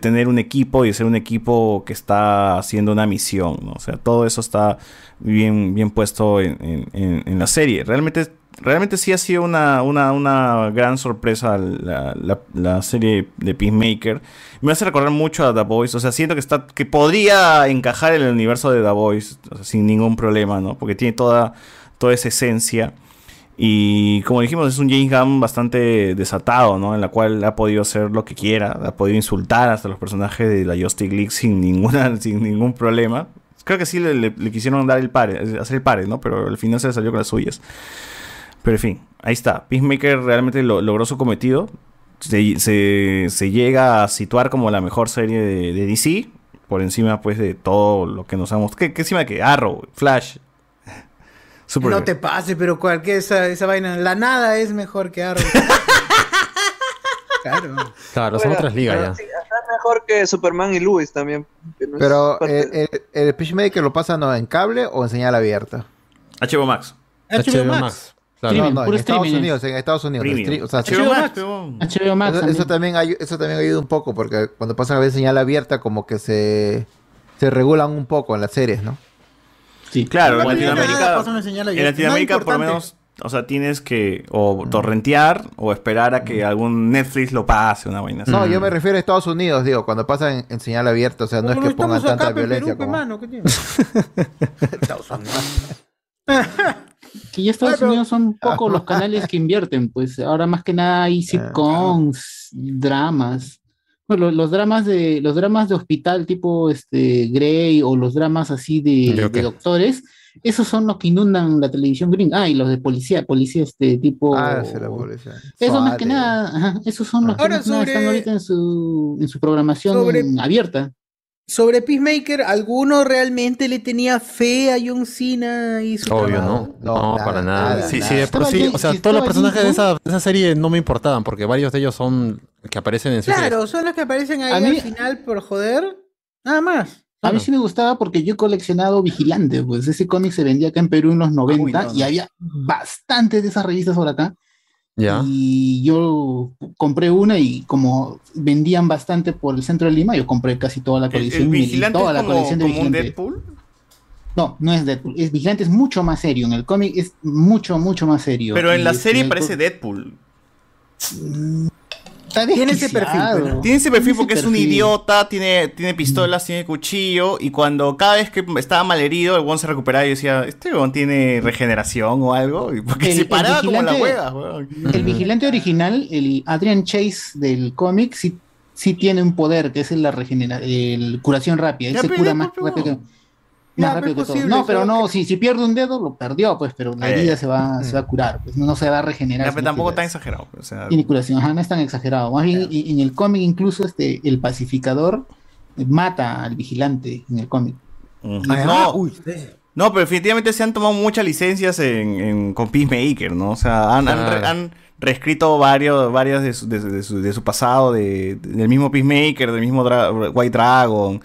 tener un equipo y de ser un equipo que está haciendo una misión. O sea, todo eso está bien, bien puesto en la serie. Realmente, realmente sí ha sido una, una, una gran sorpresa la, la- serie de Peacemaker. Me hace recordar mucho a The Voice. O sea, siento que está. que podría encajar en el universo de The Voice. sin ningún problema, ¿no? Porque tiene toda, toda esa esencia. Y como dijimos, es un James Gunn bastante desatado, ¿no? En la cual ha podido hacer lo que quiera, ha podido insultar hasta los personajes de la Justice League sin ninguna, sin ningún problema. Creo que sí le quisieron dar el pare, hacer el pare, ¿no? Pero al final se le salió con las suyas. Pero en fin, ahí está. Peacemaker realmente lo- logró su cometido. Se, se- se llega a situar como la mejor serie de, de DC. Por encima, pues, de todo lo que nos hemos... ¿Qué, qué encima de qué? Arrow, Flash. No te pases, pero cualquier esa, esa vaina, la nada es mejor que Arrow. claro. Claro, son Bueno, otras ligas pero ya. sí, mejor que Superman y Lewis también. que no Pero parte eh, el, el Peacemaker lo pasan ¿no, en cable o en señal abierta. HBO Max. HBO Max. Claro, Streaming, no, no, en Estados streaming. Unidos, en Estados Unidos. Premium. Stre- o sea, HBO. Max, pero- HBO Max Eso, también. eso también ayu- eso también ayuda un poco porque cuando pasan a ver señal abierta como que se, se regulan un poco en las series, ¿no? Sí. Claro, en Latinoamérica, en Latinoamérica por lo menos, o sea, tienes que o torrentear o esperar a que algún Netflix lo pase, una vaina. No, yo me refiero a Estados Unidos, digo, cuando pasan en, en señal abierta, o sea, no es Como que pongan tanta acá, pe, violencia Perú, pe, como... mano, ¿qué tiene? Que ya Estados Unidos son pocos los canales que invierten, pues ahora más que nada hay sitcoms, dramas. Bueno, lo- los dramas de los dramas de hospital tipo este Grey o los dramas así de, Ya, ok. de doctores, esos son los que inundan la televisión gringa. Ah, y los de policía, policía este tipo Ah, sí, la policía. Eso más que nada, ajá, esos son los que Ahora más que nada sobre- están ahorita en su en su programación sobre- abierta. Sobre Peacemaker, ¿alguno realmente le tenía fe a John Cena y su Obvio, trabajo? ¿no? No, nada, para nada. nada, sí, nada. sí, de por sí, o sea, si todos los personajes de esa, de esa serie no me importaban porque varios de ellos son Que aparecen en Suicide Claro, son los que aparecen ahí A mí- al final por joder. Nada más. A mí sí me gustaba porque yo he coleccionado Vigilante, pues ese cómic se vendía acá en Perú en los 90 y había bastantes de esas revistas por acá. Ya. Y yo compré una y como vendían bastante por el centro de Lima, yo compré casi toda la ¿El, colección. el di vigilante toda es la colección de como un. Deadpool? No, no es Deadpool. Es Vigilante es mucho más serio. En el cómic es mucho, mucho más serio. Pero en Y la serie el parece Deadpool. Está Tiene ese perfil, pues. Tiene ese perfil ese porque es un idiota, tiene, tiene pistolas, tiene cuchillo, y cuando cada vez que estaba malherido, el weón se recuperaba y decía, este weón tiene regeneración o algo, y porque El- se paraba como la vigilante- hueva, weón. El vigilante original, el Adrian Chase del cómic, sí, sí tiene un poder que es la regenera, el curación rápida. Él se cura más pues, rápido que, más pues, rápido que todo. No, pero no, si, si pierde un dedo, lo perdió, pues, pero la Eh. herida se va, se va a curar, pues no, no se va a regenerar. Ya, pero sino tampoco que tan exagerado. O sea, Tiene curación, ajá, no es tan exagerado. Más bien, en, en el cómic, incluso este, el pacificador mata al vigilante en el cómic. mm, Ah, no, uy, sí. no, pero definitivamente se han tomado muchas licencias en, en- con Peacemaker, ¿no? O sea, han, han re- Claro. han reescrito varios, varias de su, de, de su, de su pasado, de, del mismo Peacemaker, del mismo Dra- White Dragon.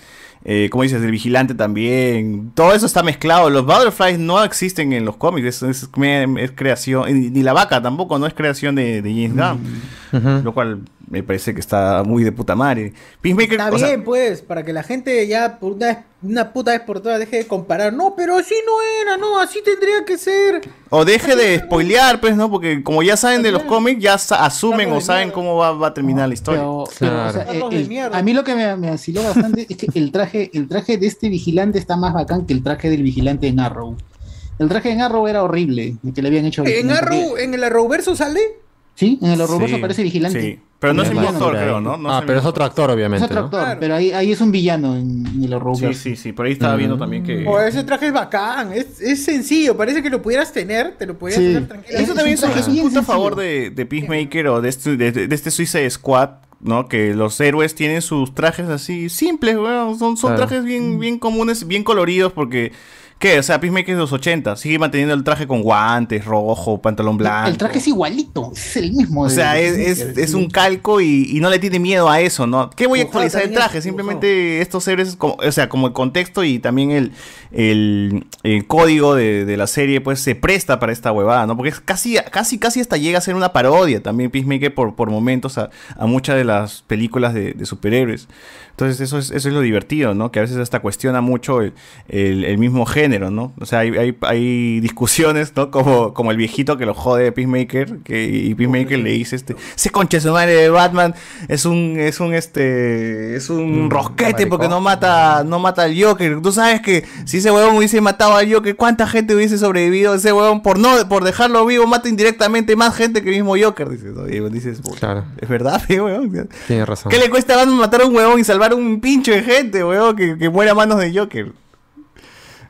Eh, como dices, del vigilante también. Todo eso está mezclado. Los Butterflies no existen en los cómics. Es, es, es creación. Ni la vaca tampoco, no es creación de, de James Gunn. Ujú. Lo cual me parece que está muy de puta madre. Peacemaker, Está o sea, bien, pues, para que la gente ya por una, vez- una puta vez por todas deje de comparar. No, pero así no era, no, así tendría que ser. O deje de spoilear, pues, ¿no? Porque como ya saben de los cómics, ya sa- asumen o saben cómo va, va a terminar la historia. Pero, pero, o sea, Claro. el- el- a mí lo que me, me vaciló bastante es que el traje, el traje de este vigilante está más bacán que el traje del vigilante en Arrow. El traje en Arrow era horrible, el que le habían hecho. En Arrow, en el Arrowverso sale. Sí, en el Arrowverso Sí, aparece vigilante. Sí, pero no es actor, creo, ¿no? No ah, pero es otro actor, Es obviamente. otro ¿no? actor, Claro. pero ahí, ahí es un villano en, en el Sí, Arrowverso. sí, sí. Por ahí estaba viendo también que. O ese traje es bacán, es, es sencillo, parece que lo pudieras tener, te lo pudieras Sí. tener tranquilo. Eso también es un, es un bien punto a favor de, de Peacemaker o de este, de, de este Suicide Squad, ¿no? Que los héroes tienen sus trajes así simples, weón. Son, son Claro. trajes bien, bien comunes, bien coloridos porque... ¿Qué? O sea, Peacemaker es de los 80. Sigue manteniendo el traje con guantes, rojo, pantalón blanco. El traje es igualito, es el mismo. O sea, de- es, es, es un calco y, y no le tiene miedo a eso, ¿no? ¿Qué voy a actualizar el traje? Simplemente estos héroes, como- o sea, como el contexto y también el, el, el código de, de la serie, pues se presta para esta huevada, ¿no? Porque es casi, casi, casi hasta llega a ser una parodia también Peacemaker por, por momentos a, a muchas de las películas de, de superhéroes. Entonces eso es, eso es lo divertido, ¿no? Que a veces hasta cuestiona mucho el, el- el mismo género, ¿no? O sea, hay, hay, hay discusiones, ¿no? Como, como el viejito que lo jode de Peacemaker, que, y Peacemaker le dice, este, ese concha de su madre de Batman es un, es un, este, es un rosquete porque no mata, no mata al Joker. Tú sabes que si ese huevón hubiese matado al Joker, ¿cuánta gente hubiese sobrevivido? Ese huevón por no, por dejarlo vivo, mata indirectamente más gente que el mismo Joker, dices, ¿no? Y dices, "Puta, Claro. es verdad, huevón. Tienes razón. ¿Qué le cuesta a Batman matar a un huevón y salvar a un pincho de gente, huevón, que, que muere a manos de Joker?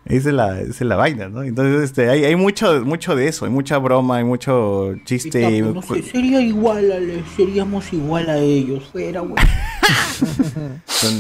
Esa es la, esa es la vaina, ¿no? Entonces, este, hay, hay mucho, mucho de eso, hay mucha broma, hay mucho chiste. No sé, sería igual, Ale, seríamos igual a ellos, fuera, güey.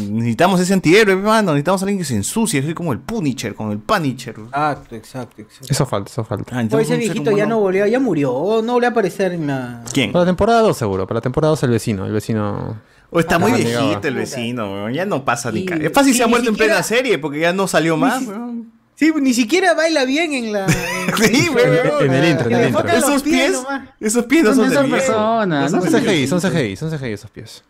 Necesitamos ese antihéroe, hermano. Necesitamos a alguien que se ensucie, así como el Punisher, con el Punisher. Exacto, exacto, exacto. Eso falta, eso falta. Ah, Pues entonces ese viejito ya no volvió, ya murió, no volvió a aparecer en la... ¿Quién? Para la temporada 2 seguro, para la temporada 2 el vecino, el vecino... O está Ah, muy viejito el vecino, weón. Ya no pasa ni Y- ca- Es fácil se ha muerto en plena serie porque ya no salió más, si- weón. Sí, ni siquiera baila bien en la... en- Sí, weón. En el intro, en el intro. Esos pies, nomás. esos pies no Son son de de esa viejo. persona, No ¿no? Son CGI, son CGI, son CGI esos pies.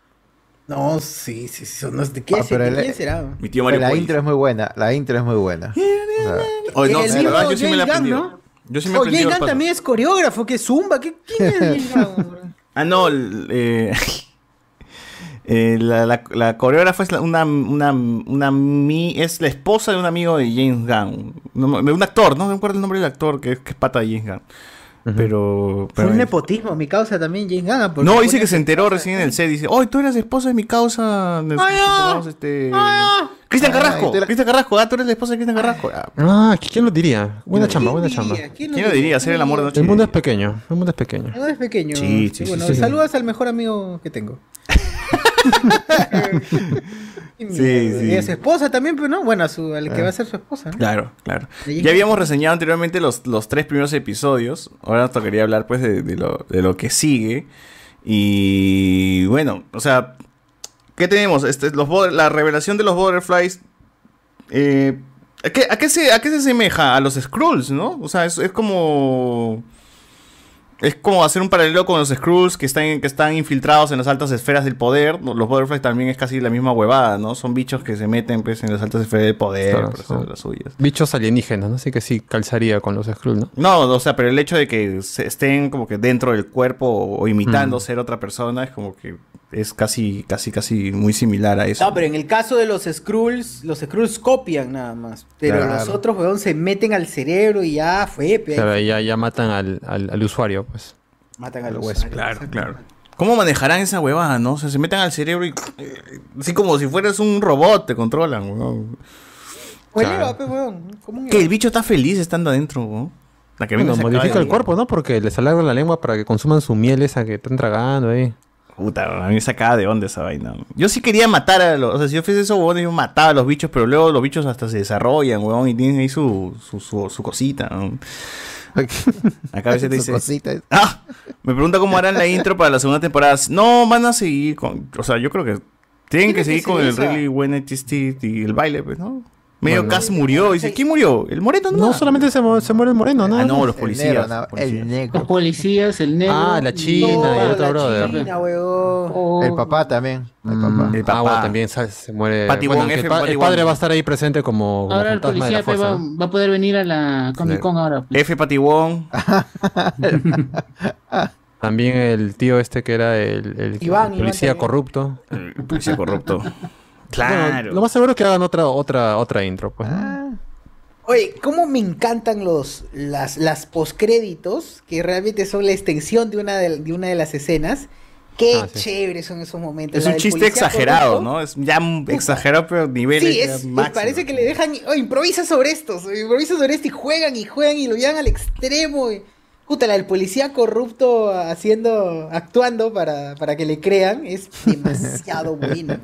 No, sí, sí, sí, son- no sé, ¿de qué, Ah, pero ¿de el- quién será? Mi tío Mario la intro es muy buena, la intro es muy buena. O sea, Oh, no, El sí, mismo la verdad, yo sí me la. ¿no? Yo sí me Gunn paso. también es coreógrafo, ¿qué zumba? ¿Qué, ¿Quién es? Ah, no, el, eh, eh, la, la, la coreógrafa es la- una, una, una mi- es la esposa de un amigo de James Gunn. No, de un actor, no me acuerdo el nombre del actor que, es- que es pata de James Gunn. Pero, Fue un nepotismo, mi causa también, James Gunn. no, dice que se enteró recién en el set. Dice, oh, tú eres esposa de mi causa. Ay, ah. este... Ay, ah. Cristian Ay, Carrasco. la- Cristian Carrasco. Ah, tú eres la esposa de Cristian Carrasco. Ah, Ah, ¿quién lo diría? Buena ¿Quién chamba, buena ¿Quién chamba. diría? ¿Quién lo diría? Hacer el amor de noche. El mundo es pequeño, el mundo es pequeño. No es pequeño. Sí, sí, sí, bueno, sí. saludas al mejor amigo que tengo. Y mi- Sí, sí. Y a su esposa también, pero no, bueno, a su, al que Ah. va a ser su esposa. ¿no? Claro, claro. Ya habíamos reseñado anteriormente los, los tres primeros episodios. Ahora nos tocaría hablar pues de, de lo, de lo que sigue. Y bueno, o sea, ¿qué tenemos? Este, los, la revelación de los Butterflies. eh, ¿a, qué, a qué se, ¿A qué se asemeja? A los Skrulls, ¿no? O sea, es, es como. Es como hacer un paralelo con los Skrulls que están, que están infiltrados en las altas esferas del poder. Los Butterflies también es casi la misma huevada, ¿no? Son bichos que se meten pues, en las altas esferas del poder Claro, por hacer son las suyas. Bichos alienígenas, ¿no? Así que sí calzaría con los Skrull, ¿no? No, o sea, pero el hecho de que se estén como que dentro del cuerpo o, o imitando Mm. ser otra persona es como que es casi, casi, casi muy similar a eso. No, pero en el caso de los Skrulls, los Skrulls copian nada más. Pero Claro. los otros, weón, se meten al cerebro y ya fue. Claro, ya, ya matan al, al, al usuario, pues. Matan a los Claro, claro. ¿Cómo manejarán esa huevada, no? O sea, se meten al cerebro y eh, así como si fueras un robot te controlan, weón. ¿Cómo un- Que el bicho está feliz estando adentro, weón. La que acaba modifica el cuerpo, ¿no? Porque les alarga la lengua para que consuman su miel esa que están tragando ahí. Puta, a mí me sacaba de onda esa vaina. Yo sí quería matar a los... O sea, si yo fuese esos huevones, yo mataba a los bichos, pero luego los bichos hasta se desarrollan, huevón, y tienen ahí su, su, su, su cosita. ¿no? Acá a veces te dice... cosita. Ah, me pregunta cómo harán la intro para la segunda temporada. No, van a seguir con... O sea, yo creo que tienen que seguir que con el esa. Really When Teeth y el baile, pues, ¿no? Medio Bueno. Cass murió. Dice, ¿quién murió? ¿El Moreno? No, solamente se, mu- se muere el moreno, ¿no? Ah, no, los policías. negro, no, policías. el negro. Los policías, el negro. Ah, la China y el otro la brother. China. El papá también. El papá. El Ah, papá. bueno, también se muere. Bueno, el, F, pa- el padre va a estar ahí presente como, como Ahora el de policía la fuerza. va, ¿no? va a poder venir a la Comic Con ahora. pues. F. Patibón. También el tío este que era el, el- Iván, el policía Iván corrupto. El policía corrupto. Bueno, Claro. lo más seguro es que hagan otra, otra, otra intro, pues. Ah. Oye, cómo me encantan los las, las postcréditos, que realmente son la extensión de una de, de una de las escenas. Qué Ah, sí. chéveres son esos momentos. Es La un chiste exagerado. ¿no? Es ya exagerado, pero niveles Sí, es, máximos. parece que le dejan, oh, improvisa sobre estos, improvisa sobre esto y juegan y juegan y lo llevan al extremo. y- Puta, la del policía corrupto haciendo, actuando para, para que le crean, es demasiado bueno.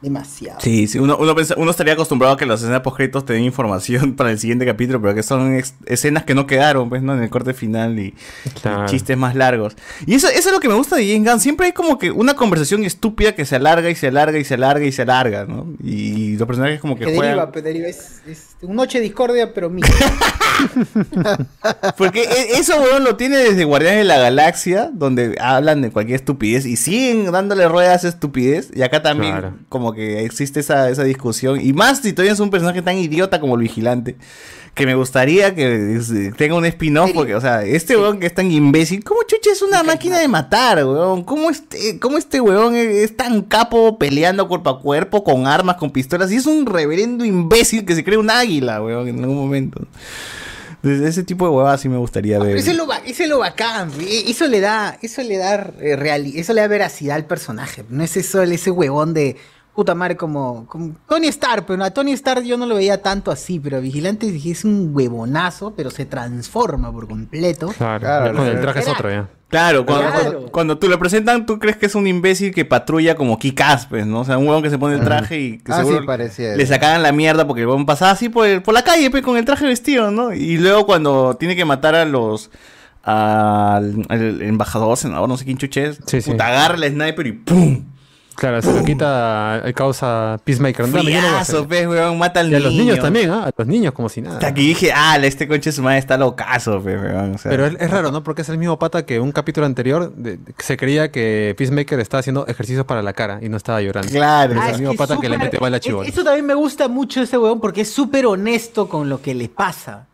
Demasiado. Sí, sí, uno, uno, pensa- uno estaría acostumbrado a que las escenas post te den información para el siguiente capítulo, pero que son escenas que no quedaron, pues, ¿no? En el corte final y, Claro. y chistes más largos. Y eso, eso es lo que me gusta de James Gunn. Siempre hay como que una conversación estúpida que se alarga y se alarga y se alarga y se alarga, ¿no? Y los personajes como que, Que juegan. deriva, pero deriva, es, es un noche de discordia, pero mira. Porque e- eso, weón, lo tiene desde Guardianes de la Galaxia, donde hablan de cualquier estupidez y siguen dándole ruedas a esa estupidez. Y acá también, Claro. como que existe esa, esa discusión. Y más si todavía es un personaje tan idiota como el vigilante. Que me gustaría que es- tenga un spin-off, porque, o sea, este weón que es tan imbécil, ¿cómo chucha es una máquina de matar, weón? ¿Cómo este, cómo este weón es, es tan capo peleando cuerpo a cuerpo, con armas, con pistolas? Y es un reverendo imbécil que se cree un águila, weón, en algún momento. Ese tipo de huevadas sí me gustaría ver. Eso es lo, ba- eso es lo bacán, eso le da, eso le da eh, reali- eso le da veracidad al personaje. No es eso, ese huevón de puta madre como, como Tony Stark, pero a Tony Stark yo no lo veía tanto así, pero Vigilante dije, es un huevonazo, pero se transforma por completo. Claro, Claro, ya con el traje es otro ya. Claro, cuando, Claro. cuando- cuando tú le presentan, tú crees que es un imbécil que patrulla como Kikas, pues, ¿no? O sea, un huevón que se pone el traje y que Ah, seguro sí, parecía le sacaban la mierda porque el huevón pasaba así por, el- por la calle, pues, con el traje vestido, ¿no? Y luego cuando tiene que matar a los... al, al embajador, senador, no sé quién chuche es, Sí, sí. puta, agarra el sniper y ¡pum! Claro, se lo quita el causa Peacemaker. No, yo no. Friazo, pues, huevón, mata al Y a los niños niño. también, ¿ah? A los niños como si nada. Hasta aquí dije, ah, este coche su madre está locazo, pues, huevón, o sea. Pero es, es raro, ¿no? Porque es el mismo pata que un capítulo anterior de- de- que se creía que Peacemaker estaba haciendo ejercicios para la cara y no estaba llorando. Claro. Es Ah, el es mismo que pata que le mete bala a es-. Eso también me gusta mucho ese huevón porque es súper honesto con lo que le pasa.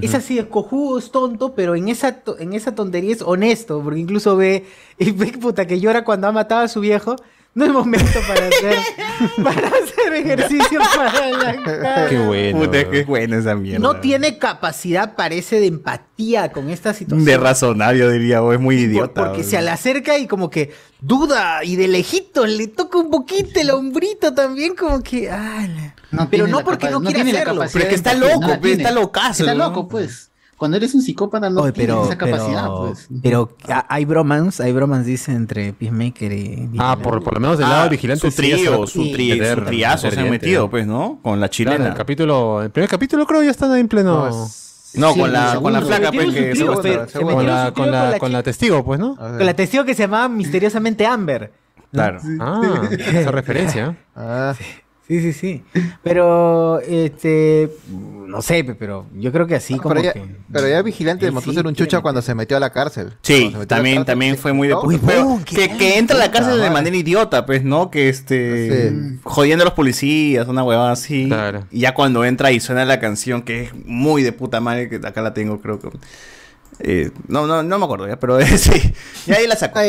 Es así, es cojudo, es tonto, pero en esa, en esa tontería es honesto, porque incluso ve, y ve puta que llora cuando ha matado a su viejo. No es momento para hacer, para hacer ejercicio para la cara. Qué bueno. Puta, es buena esa mierda. No tiene capacidad, parece, de empatía con esta situación. De razonar, yo diría, o es muy idiota. Porque o se le acerca y como que duda y de lejitos le toca un poquito el hombrito también como que... No Pero no porque capa- no quiere hacerlo. Pero es que está loco, no pues, está locazo, Está ¿no? loco, pues. Cuando eres un psicópata no Oye, tienes pero, esa capacidad, pero, pues. pero ah, hay bromance, hay bromance dice entre Peacemaker y... Ah, por, por lo menos del lado Ah, vigilante. su trío, su, tri- su triazo se han metido, pues, ¿no? Con la Claro, chilena. el capítulo, el primer capítulo creo ya están ahí en pleno. No, No, Sí, con la, con la flaca, pues, que se Con la, con trío la, con con la la testigo, pues, ¿no? Con la testigo que se llamaba misteriosamente Amber. Claro. Ah, esa referencia. Ah, Sí, sí, sí. Pero, este, no sé, pe- pero yo creo que así como pero, ya, que... pero ya Vigilante demostró sí ser un chucha cuando se metió a la cárcel. Sí, también, cárcel, también fue muy de quitó. puta. Pero que, que entra a la cárcel de manera idiota, pues, ¿no? Que este. Jodiendo a los policías, una huevada así. Y ya cuando entra y suena la canción, que es muy de puta madre, que acá la tengo, creo que. Eh, no, no, no me acuerdo ya, pero eh, sí. Y ahí la saco.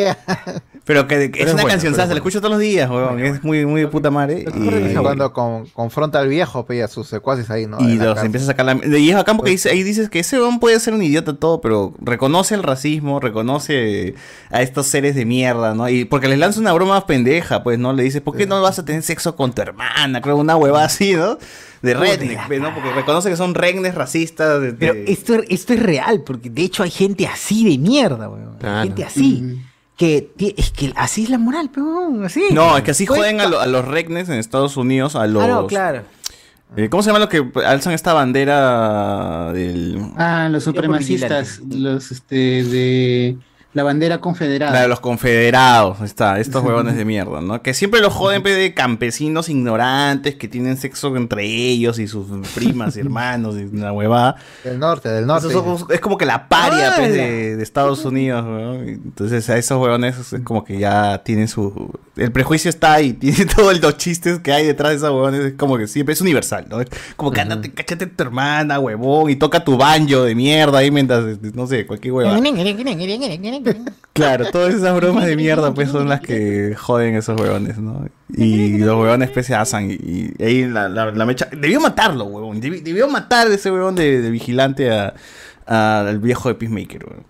Pero que, que Pero es es una bueno, canción, es la escucho todos los días, huevón. Es muy, muy de puta madre. Y cuando con- confronta al viejo, pe, y a sus secuaces ahí, ¿no? y los empieza a sacar la... Y es acá porque dice, ahí dices que ese hombre puede ser un idiota todo, pero reconoce el racismo, reconoce a estos seres de mierda, ¿no? Y porque les lanza una broma pendeja, pues, ¿no? Le dice, ¿por qué no vas a tener sexo con tu hermana? Creo una hueva así, ¿no? De redneck, ¿no? Porque reconoce que son rednecks racistas. de- Pero esto, esto es real, porque de hecho hay gente así de mierda, weón. Claro. Hay gente así. Que es que así es la moral, pero así. No, es que así Pues, joden a, lo- a los rednecks en Estados Unidos, a los... Ah, no, claro. eh, ¿Cómo se llama lo que alzan esta bandera del... Ah, los supremacistas, los este de la bandera confederada. La de los confederados, ahí está, estos huevones de mierda, ¿no? Que siempre los joden pe, de campesinos ignorantes que tienen sexo entre ellos y sus primas y hermanos y una huevada. Del norte, del norte. Esos es como que la paria pues, de, de Estados Unidos, weón. Entonces a esos huevones es como que ya tienen su... El prejuicio está ahí, tiene todos los chistes que hay detrás de esos huevones, es como que siempre es universal, ¿no? Es como que andate, cáchate a tu hermana, huevón, y toca tu banjo de mierda ahí mientras, no sé, cualquier huevada. Claro, todas esas bromas de mierda pues son las que joden esos huevones, ¿no? Y los huevones pues se asan y, y ahí la, la, la mecha... Debió matarlo, huevón. Debi- Debió matar ese huevón de, de vigilante a- a- al viejo de Peacemaker, huevón.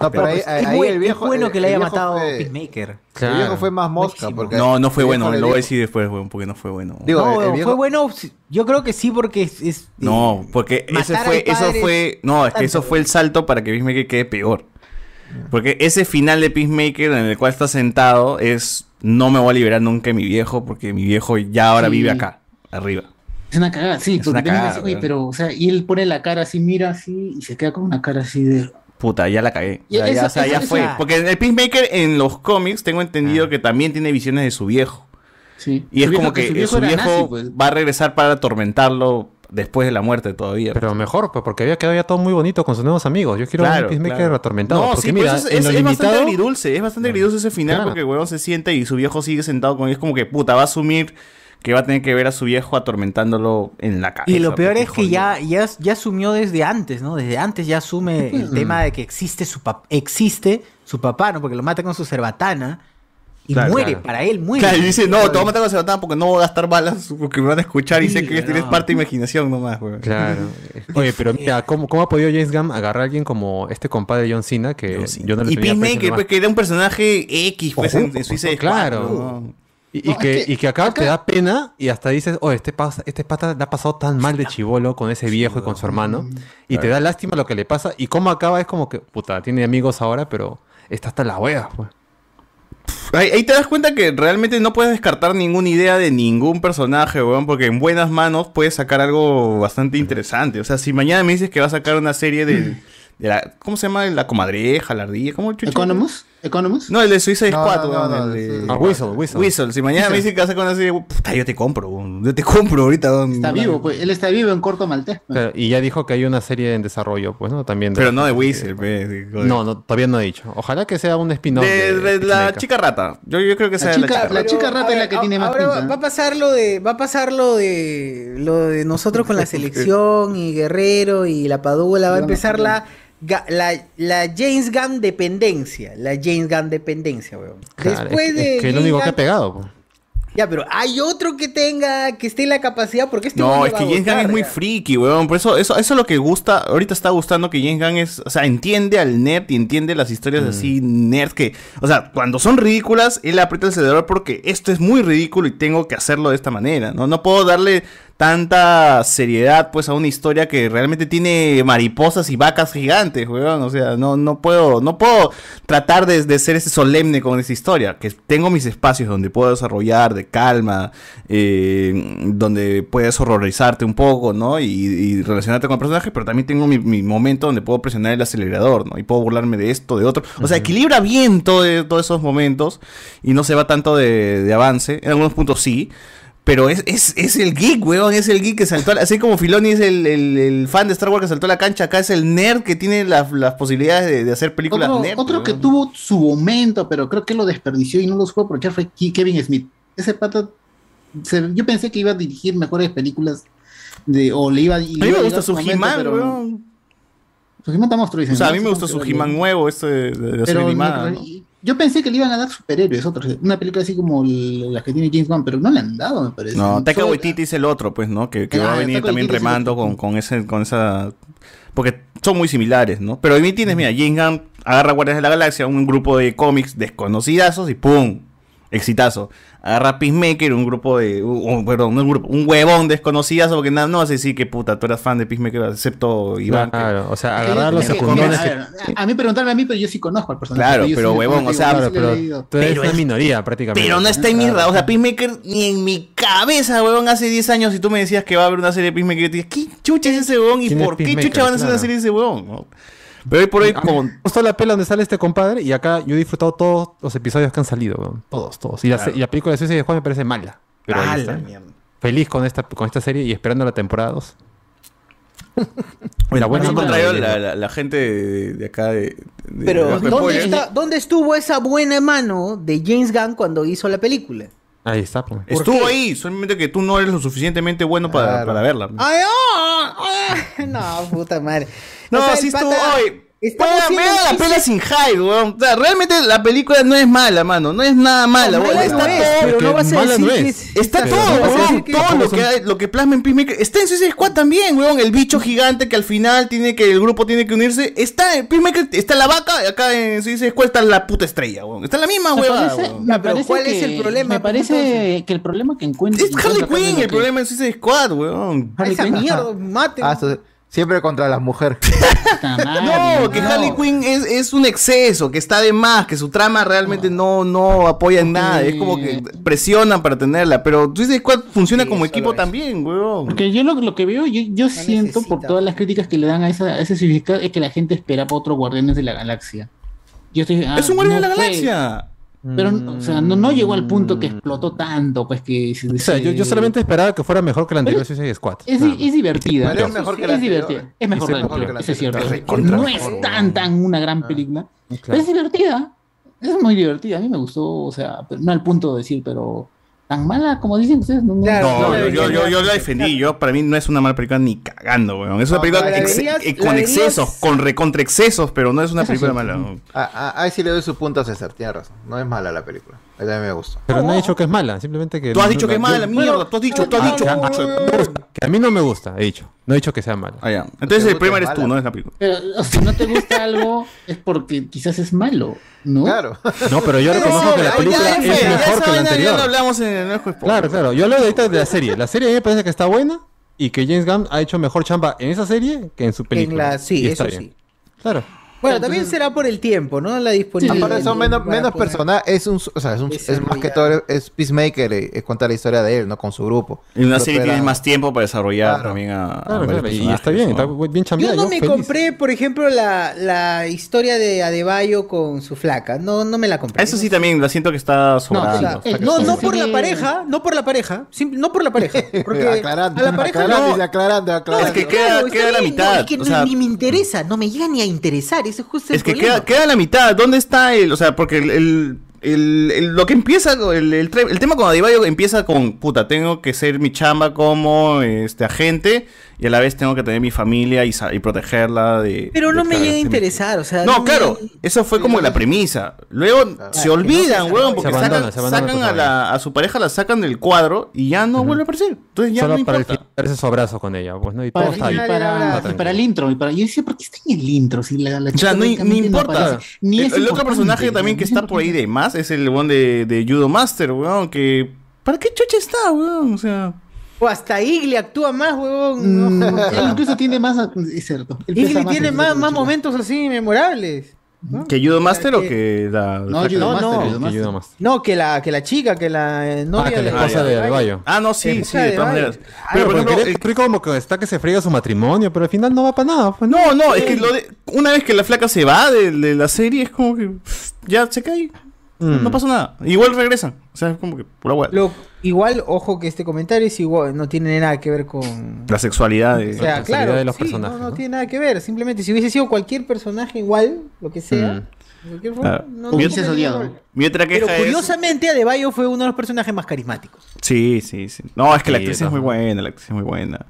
No, pero ahí, pues, ahí es buen- el viejo. es bueno que le haya matado fue- Peacemaker. El viejo fue más mosca. Porque No, no fue bueno, lo voy a decir después, huevón, porque no fue bueno. Digo, no, el weón, viejo- fue bueno. Yo creo que sí, porque es. es- No, porque ese fue, eso fue, no, es que eso fue el salto para que Peacemaker quede peor. Porque ese final de Peacemaker en el cual está sentado es no me voy a liberar nunca de mi viejo porque mi viejo ya ahora Sí. vive acá, arriba. Es una cagada, sí, Es porque una cagada, oye, pero, o sea, y él pone la cara así, mira así, y se queda con una cara así de. Puta, ya la cagué. Ya, ya, eso- o sea, ya eso- fue. Porque el Peacemaker en los cómics tengo entendido que también tiene visiones de su viejo. Sí. Y Su es viejo- como que que su su viejo nazi, pues. va a regresar para atormentarlo después de la muerte todavía. Pero mejor, pues, porque había quedado ya todo muy bonito con sus nuevos amigos. Yo quiero Claro, un Peacemaker claro. atormentado. No, porque sí, mira, pues es, es- es bastante agridulce, es bastante agridulce ese final Claro. porque el huevón se sienta y su viejo sigue sentado con él. Es como que puta, va a asumir que va a tener que ver a su viejo atormentándolo en la cabeza. Y lo peor pues, es que ya, ya, ya asumió desde antes, ¿no? Desde antes ya asume el tema de que existe su existe su papá, ¿no? Porque lo mata con su cerbatana y Claro, muere, claro. para él muere. Claro, y dice, no, te voy a matar con Sebastián porque no voy a gastar balas porque me van a escuchar y sé que tienes parte de imaginación nomás, weón. Claro. Oye, pero mira, ¿cómo, ¿cómo ha podido James Gunn agarrar a alguien como este compadre John Cena que yo no le Y Peacemaker, pues que era un personaje X, pues en, en Suicide Squad, Claro. ¿no? Y, y que, y que acá, te da pena y hasta dices, oh, este, pasa, este pata le ha pasado tan mal de chivolo con ese viejo y con su hermano. Y te da lástima lo que le pasa. Y cómo acaba es como que, puta, tiene amigos ahora, pero está hasta la wea, pues. Ahí, ahí te das cuenta que realmente no puedes descartar ninguna idea de ningún personaje, weón, porque en buenas manos puedes sacar algo bastante interesante. O sea, si mañana me dices que va a sacar una serie de, de la, ¿cómo se llama? La comadreja, la ardilla, ¿cómo chucha? ¿Economus? ¿Economus? No, el de Suicide No, Squad, no, no, el de- sí. Ah, Whistle, Whistle. Whistle. Si mañana me dicen que va a sacar una serie, puta, yo te compro. Yo te compro ahorita, weón. Está vivo, pues. Él está vivo en corto maltés. pues. Claro, y ya dijo que hay una serie en desarrollo, pues, ¿no? También. Pero no de Whistle. No, no, todavía no he dicho. Ojalá que sea un spin-off. De, de de la chica rata. Yo, yo creo que sea chica- la chica, la rata. chica rata es la que tiene más Ahora va, pinta. va a pasar lo de, va a pasar lo de, lo de nosotros con la selección y Guerrero y la Padula, va a empezar la, la, la James Gunn dependencia, la James Gunn dependencia, weón. Claro, Después es, de es que es lo único que ha pegado. pues. Ya, pero hay otro que tenga, que esté en la capacidad, porque este No, es que James Gunn es muy friki, weón. Por eso, eso, eso es lo que gusta. Ahorita está gustando que James Gunn es. O sea, entiende al nerd y entiende las historias así nerd que. O sea, cuando son ridículas, él aprieta el acelerador porque esto es muy ridículo y tengo que hacerlo de esta manera. No, no puedo darle tanta seriedad pues a una historia que realmente tiene mariposas y vacas gigantes, weón. O sea, no, no puedo, no puedo tratar de, de ser ese solemne con esa historia. Que tengo mis espacios donde puedo desarrollar de calma, eh, donde puedes horrorizarte un poco, ¿no? Y, y relacionarte con el personaje, pero también tengo mi, mi momento donde puedo presionar el acelerador, ¿no? Y puedo burlarme de esto, de otro. O sea, equilibra bien todo, todos esos momentos y no se va tanto de, de avance. En algunos puntos sí. Pero es, es, es el geek, weón, es el geek que saltó, a la- así como Filoni es el, el- el fan de Star Wars que saltó a la cancha, acá es el nerd que tiene las, las posibilidades de, de hacer películas Otro, nerd. otro que weón. tuvo su momento, pero creo que lo desperdició y no lo supo aprovechar fue Ke- Kevin Smith. Ese pata, se- yo pensé que iba a dirigir mejores películas de, o le iba, le A mí me gusta su He-Man, weón. Su He-Man está monstruo, dicen, O sea, a mí me gusta su He-Man nuevo, este de, de Pero animada. Yo pensé que le iban a dar superhéroes, otros, una película así como las que tiene James Gunn, pero no le han dado, me parece. No, Taika Waititi es el otro, pues, ¿no? Que, que va a Ah, venir también remando con, con, ese, con esa... Porque son muy similares, ¿no? Pero ahí tienes, mira, James Gunn agarra Guardianes de la Galaxia, un grupo de cómics desconocidazos y ¡pum! Exitazo. Agarra Peacemaker, un grupo de... un- perdón, no un grupo, un huevón desconocidazo, porque nada, no a decir que puta, tú eras fan de Peacemaker, excepto Iván. que- Claro, o sea, agarrar los secundones a, mí preguntarme a mí, pero yo sí conozco al personaje. Claro, pero huevón, o sea, Claro, pero tú eres Pero una minoría prácticamente. Pero no está en mi radar. O sea, Peacemaker ni en mi cabeza, weón. Hace 10 años, si tú me decías que va a haber una serie de Peacemaker, yo te dije, ¿qué chucha es ese weón? ¿Y ¿Quién es por qué chucha van a hacer una serie de ese weón? ¿No? Pero hoy por hoy, como. Me gustó la pela donde sale este compadre y acá yo he disfrutado todos los episodios que han salido, weón. todos, todos. Y la, Claro. y la película de Suicide Squad me parece mala. Pero ahí Ah, está. Feliz con esta, con esta serie y esperando la temporada 2. Mira, buena Bueno, mano contrario, de- la, la- la gente de, de acá de. de- Pero, de ¿dónde, está- ¿dónde estuvo esa buena mano de James Gunn cuando hizo la película? Ahí está, pues. Estuvo ahí, solamente que tú no eres lo suficientemente bueno para, Claro. para verla. Ay, ah, ah, no, puta madre. No, O sea, sí estuvo. pata- Oye, estamos la pela sin hype, weón. O sea, realmente la película no es mala, mano. No es nada mala, No, weón. mala Está no es, todo. pero no vas a mala decir no que es. es- Está Pero todo, weón. que Todo lo que, hay- lo que plasma en Peacemaker. Está en Suicide Squad también, weón. El bicho gigante que al final tiene que. El grupo tiene que unirse. Está en Peacemaker, está la vaca. y Acá en Suicide Squad está la puta estrella, weón. Está la misma, Me weón. parece, weón. me Ya, pero parece ¿cuál que, es el problema, Me parece que el problema que encuentro. Es Harley Quinn el problema en Suicide Squad, weón. A esa Quinn, mierda, mate. Ah, siempre contra las mujeres. No, que Harley Quinn es, es un exceso, que está de más, que su trama realmente no, no apoya en nada. Es como que presionan para tenerla. Pero Suicide Squad funciona Sí, como equipo también, weón. Porque yo lo, lo que veo, yo, yo siento por necesita. todas las críticas que le dan a, esa, a ese significado es que la gente espera para otro Guardianes de la Galaxia. Yo estoy, ah, es un guardián no de la fue. galaxia. Pero, o sea, no, no llegó al punto que explotó tanto, pues que... se- O sea, yo, yo solamente esperaba que fuera mejor que la anterior Suicide Squad. Es, divertida. Es mejor que la es anterior. divertida. Es mejor que la anterior, es cierto. No es tan, tan una gran película. Pero es divertida. Es muy divertida. A mí me gustó, o sea, pero no al punto de decir, pero tan mala como dicen ustedes. No, no- Claro, No, no, yo, yo, yo, yo la defendí. Yo, para mí no es una mala película ni cagando, weón. Es una No, película ex- eh, con excesos, con recontra excesos, pero no es una película sí. mala. Ah, ah, ahí sí le doy su punto a César, tiene razón. No es mala la película. A mí también me gustó. Pero no he dicho que es mala, simplemente que... Tú has no- dicho que es mala, mierda. Tú has dicho, tú has Ah, dicho. que a- que a mí no me gusta, he dicho. No he dicho que sea mala. Ah, ya. Entonces el gusta problema es eres tú, no es la película. Pero o si no te gusta algo es porque quizás es malo, ¿no? Claro. No, pero yo reconozco que la película ya, es mejor que la anterior. lo hablamos en el Nuevo Spoiler. Claro, claro. Yo hablo de ahorita de la serie. La serie a mí me parece que está buena y que James Gunn ha hecho mejor chamba en esa serie que en su película. En la, sí, eso bien. sí. Claro. Bueno, también será por el tiempo, ¿no? La disponibilidad. Aparte son menos, menos personajes, es un, o sea, es, un- es más que todo, es Peacemaker, eh, es contar la historia de él, ¿no? Con su grupo. En una serie tienes más tiempo para desarrollar Claro. también a, a Claro, varios claro, y está bien, ¿no? está bien chambeada. Yo no me feliz. compré, por ejemplo, la, la historia de Adebayo con su flaca. No, no me la compré. Eso sí también, la siento que está No, sobrando. o sea, está eh, que no, no por la pareja, no por la pareja, sim- no por la pareja, porque aclarando, a la pareja aclarando, no. aclarando, aclarando. es que queda, queda a la no, mitad. es que o no- sea, ni me interesa, no me llega ni a interesar, es justo el es que queda, queda la mitad. ¿Dónde está el.? O sea, porque el. el- el- el- lo que empieza, el, el, tema con Adebayo empieza con, puta, tengo que ser mi chamba como este agente y a la vez tengo que tener mi familia y, protegerla de... Pero no de me llega a se interesar, o sea. No, me- claro, eso fue como la premisa. Luego se olvidan, se weón, porque Se abandona, sacan, se abandona sacan a, totalmente. la, a su pareja, la sacan del cuadro y ya no vuelve a aparecer. Entonces ya Solo no para el importa. final darse su abrazo con ella, pues, ¿no? Y Para, todo está y bien. para- Está y para el intro. Y para, yo decía, ¿por qué está en el intro? Si la, la O sea, no, no importa. Ni el, es el otro personaje también que no es está por ahí de más es el weón de, de Judo Master, weón, que... ¿Para qué chucha está, weón? O sea... O hasta Igli actúa más, huevón. No. Mm, él incluso tiene más. Es cierto. Igli tiene en más, más momentos así memorables. ¿Que Judo Master o que la.? No, la- Judo no. Judo Que Master. ayuda más. No, que la, que la chica, que la eh, novia que la esposa de Adebayo. Ah, no, sí, sí, de de todas maneras. Ay, Pero, por ejemplo, quería- el- creo como que está que se friega su matrimonio, pero al final no va para nada. pues, No, no, es que lo de, una vez que la flaca se va de, de la serie es como que ya se cae. Mm. No pasa nada. Igual regresan. O sea, es como que pura hueá. Lo, igual, ojo que este comentario es igual, no tiene nada que ver con... La sexualidad de. O sea, personalidad claro, de los sí, personajes, no, no ¿no? tiene nada que ver. Simplemente si hubiese sido cualquier personaje igual, lo que sea, Mm. de cualquier forma, Claro. no, no Hubiese odiado. Mi otra queja Pero es. curiosamente Adebayo fue uno de los personajes más carismáticos. Sí, sí, sí. No, es que la actriz es muy buena, la actriz es muy buena.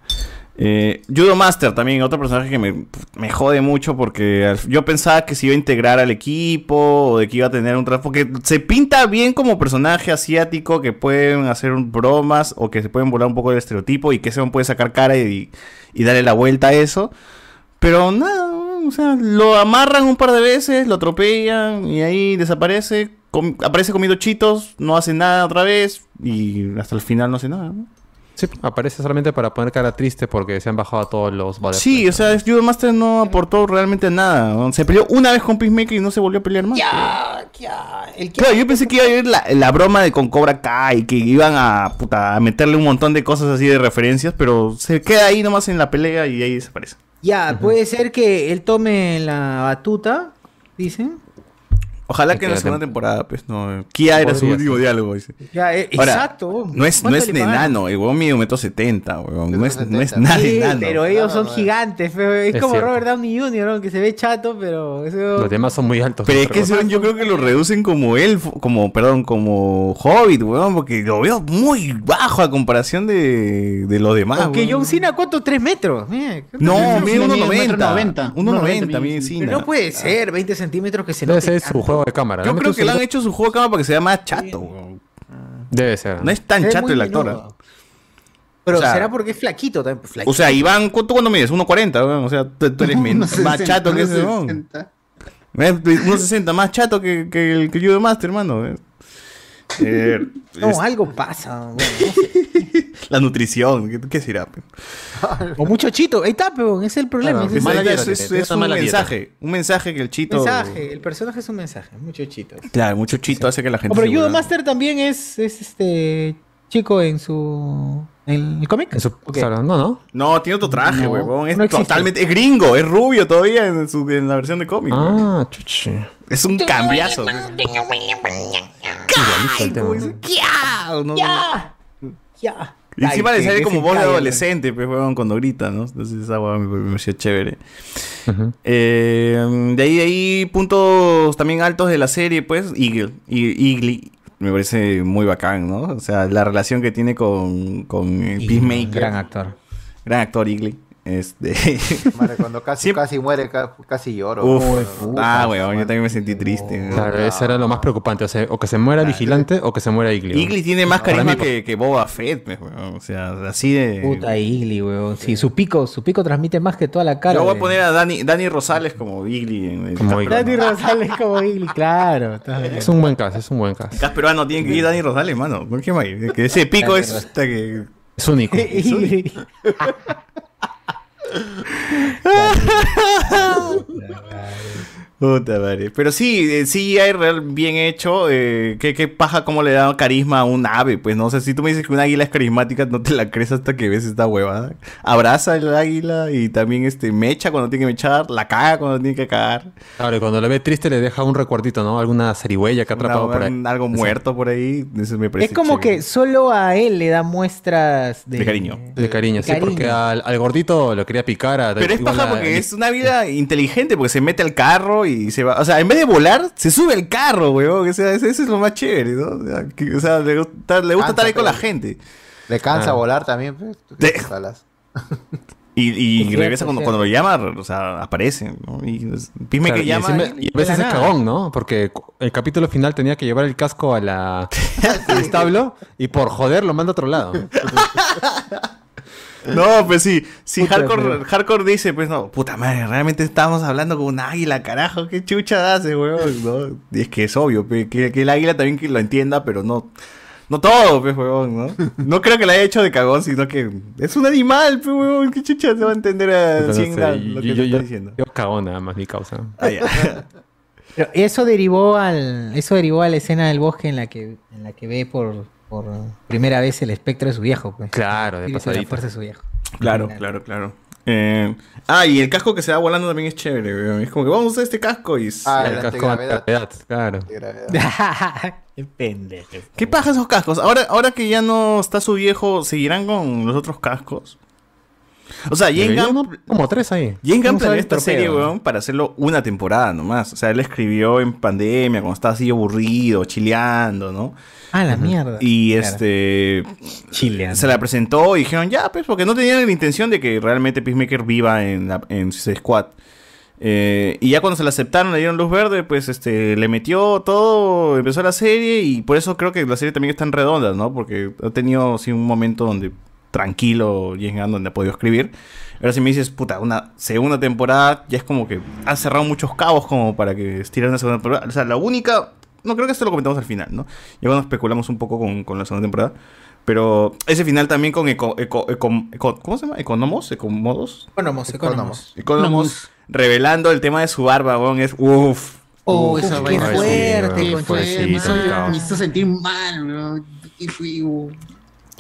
Eh, Judo Master también, otro personaje que me, me jode mucho porque yo pensaba que se iba a integrar al equipo o de que iba a tener un trabajo. Porque se pinta bien como personaje asiático que pueden hacer bromas o que se pueden volar un poco del estereotipo y que se puede sacar cara y, y darle la vuelta a eso. Pero nada, o sea, lo amarran un par de veces, lo atropellan y ahí desaparece. com- aparece comiendo chitos, no hace nada otra vez y hasta el final no hace nada. ¿no? Sí, aparece solamente para poner cara triste porque se han bajado a todos los Sí, o sea, Judo Master no aportó realmente nada. Se peleó una vez con Peacemaker y no se volvió a pelear más. Ya, ya, el que- Claro, yo pensé que iba a ir la, la broma de con Cobra Kai y que iban a, puta, a meterle un montón de cosas así de referencias, pero se queda ahí nomás en la pelea y ahí desaparece. Ya, puede ser que él tome la batuta, dicen. Ojalá que en la segunda tem- temporada, pues, no. Kia era su último diálogo, dice. Ya, eh, Ahora, exacto. No es, no ¿Cuánto es le de el huevón mide un metro setenta, huevón. No es, no es 1,70. nada Sí, de pero ellos No, son gigantes, feo. es, Es como cierto. Robert Downey Jr., ¿no? que se ve chato, pero eso... Los demás son muy altos. Pero es que weón yo creo que lo reducen como él, como, perdón, como Hobbit, weón, porque lo veo muy bajo a comparación de, de los demás. Aunque weón. John Cena, ¿cuánto? ¿Tres metros? Mira, ¿cuánto No, mide? mide Cena mide 1.90. 1.90. 1.90 mide Pero Cena. no puede ser, 20 centímetros que se su tanto. Juego de cámara. Yo ¿no? creo que le han Menos- hecho su juego de cámara para que sea más chato, weón. Debe ser. No es tan chato el actor. menudo. ¿eh? Pero O sea, será porque es flaquito también. pues, flaquito. O sea, Iván, ¿cu- ¿tú cuándo mides? 1.40, weón. O sea, tú, tú eres men- Unos más 60, chato que ese, weón. 60. Es 1.60, más chato que, que el que Judo Master, hermano. Eh. No, es- algo pasa. bueno, no sé. la nutrición, ¿qué, qué será? O mucho chito. Ahí está, peón. Ese es el problema. Claro, es mala dieta, es- es un mala dieta. mensaje. Un mensaje que el chito. mensaje. El personaje es un mensaje. Mucho chito. Claro, mucho chito hace que la gente. Oh, pero se Judo Master también es, es este chico en su. en el cómic. En su- Ok. claro, no, no. No, tiene otro traje, No, huevón. Es no totalmente. Es gringo, es rubio todavía en, su, en la versión de cómic. Ah, chuchi. Es un cambiazo. ¿no? ¡Ya! ¡Ya! Y encima Ay, le sale como voz de adolescente, pues, huevón, cuando grita, ¿no? Entonces esa hueá me, pareció chévere. Eh, de ahí, de ahí, puntos también altos de la serie, pues, Eagle. Eagle me parece muy bacán, ¿no? O sea, la relación que tiene con, con Peacemaker. Gran actor. Gran actor, Eagle. Este. Madre, cuando casi, casi muere, ca- casi lloro. Uf. Uy, ah, weón, yo también me sentí triste. weón. Claro, eso era lo más preocupante. O, sea, o que se muera Vigilante o que se muera Igli. Eagle tiene más carisma que, que Boba Fett, pues, weón. O sea, así de. Puta Igli, weón. Sí, su pico, su pico transmite más que toda la cara. Yo voy a poner a Dani, Dani Rosales como Igli. En el Como Igli. Dani Rosales como Igli, claro. Es un buen caso, es un buen caso. Casperuano tiene que ir Dani Rosales, mano. ¿Por qué más? Que ese pico es hasta que. Es único. Igli. Puta madre. Pero sí, eh, sí hay real bien hecho. Eh, ¿qué, qué paja cómo le da carisma a un ave. Pues no sé, si tú me dices que una águila es carismática, no te la crees hasta que ves esta huevada. Abraza el águila y también este mecha cuando tiene que mechar, la caga cuando tiene que cagar. Claro, y cuando le ve triste le deja un recuerdito, ¿no? Alguna zarigüeya que ha atrapado Una- por ahí. un- algo muerto por ahí. Eso me parece Es como chévere. que solo a él le da muestras de, De cariño. De cariño, sí, cariño. porque al, al gordito lo quería picar. A, Pero es paja a- porque es una vida inteligente, porque se mete al carro y se va. O sea, en vez de volar, se sube al carro, weón. O sea, eso, es lo más chévere, ¿no? O sea, que- o sea, le gusta, le gusta estar ahí con la gente. Le cansa Ah. volar también, pues. De-. Y, y regresa cuando, cuando lo llama, o sea, aparece, ¿no? Y Pime Claro, que y llama. encima- y- y a veces es cagón, ¿no? Porque el capítulo final tenía que llevar el casco a la, al establo y por joder lo manda a otro lado. No, pues sí. Si Puta, hardcore, dice, pues no, puta madre, realmente estamos hablando con un águila, carajo, qué chucha hace, weón. ¿no? Y es que es obvio, que, que el águila también que lo entienda, pero no. No todo, pues, huevón, ¿no? No creo que la haya hecho de cagón, sino que es un animal, pues, huevón. ¿Qué chucha se va a entender a Entonces, 100 no sé, grados lo que yo, te yo, está diciendo? yo cagón nada más, mi causa. Ah. Pero eso derivó al eso derivó a la escena del bosque en la que en la que ve por, por primera vez el espectro de su viejo, pues. Claro, de Espíritu la pasadita. fuerza de su viejo. Claro, claro, claro. Eh, ah, y el casco que se va volando también es chévere, weón. Es como que vamos a usar este casco y... Ah, el casco antigravedad. antigravedad, claro. Qué pendejo. ¿Qué paja esos cascos? Ahora, ahora que ya no está su viejo, ¿seguirán con los otros cascos? O sea, Jane Debería, Gunn, ¿no? Como tres ahí. Jane a planeó esta serie, weón, para hacerlo una temporada nomás. O sea, él escribió en pandemia, cuando estaba así aburrido, chileando, ¿no? Ah, la mierda. Y Claro. este. Chileando. Se la presentó y dijeron, ya, pues, porque no tenían la intención de que realmente Peacemaker viva en, la, en Squad. Eh, y ya cuando se la aceptaron, le dieron luz verde, pues este le metió todo, empezó la serie y por eso creo que la serie también está en redonda, ¿no? Porque ha tenido sí, un momento donde tranquilo James Gunn donde ha podido escribir. Ahora si me dices, puta, una segunda temporada, ya es como que ha cerrado muchos cabos como para que estiren una segunda temporada. O sea, la única, no creo que esto lo comentamos al final, ¿no? Ya cuando especulamos un poco con, con la segunda temporada. Pero ese final también con eco, eco- eco- eco- ¿cómo se llama? ¿Economos? ¿Ecomodos? Economos, economos. Economos revelando el tema de su barba, weón, es uff. Oh, Uf, esa qué vaina. fuerte, Qué fuerte, me hizo- sentir mal, bro. Qué feo.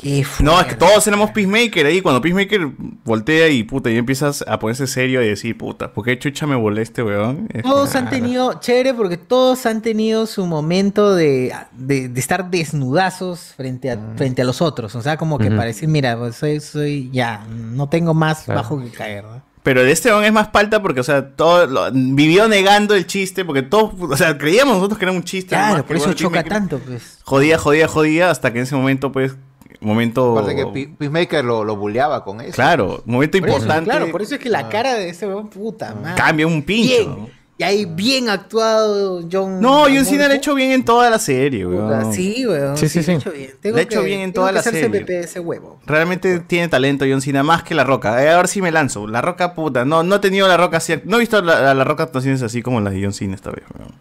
Qué No, es que todos éramos Peacemaker ahí. Cuando Peacemaker voltea y puta, y empiezas a ponerse serio y decir, puta, ¿por qué chucha me volé este weón? Es Todos han tenido, chévere, porque todos han tenido su momento de, de, de estar desnudazos frente a, frente a los otros. O sea, como que Ujú. para decir, mira, pues soy, soy, ya, no tengo más Claro. bajo que caer. ¿no? Pero de este weón es más palta porque, o sea, todo lo- vivió negando el chiste porque todos, o sea, creíamos nosotros que era un chiste. Claro, por eso bueno, choca tanto, pues. Jodía, jodía, jodía, hasta que en ese momento, pues, momento... Aparte que Pe- Peacemaker lo, lo bulleaba con eso. Claro, momento Por eso, importante. claro, por eso es que la cara de ese weón, puta madre. Cambia un pincho. Bien. Y ahí bien actuado John. No, John Cena lo ha hecho bien en toda la serie, weón. Sí, weón. Sí, sí, lo ha sí. hecho bien. Lo ha hecho bien en tengo toda que la serie. Ese huevo. Realmente tiene talento John Cena más que La Roca. Eh, a ver si me lanzo. La Roca, puta. No, no he tenido La Roca así. No he visto la, la Roca actuaciones así como las de John Cena esta vez. weón.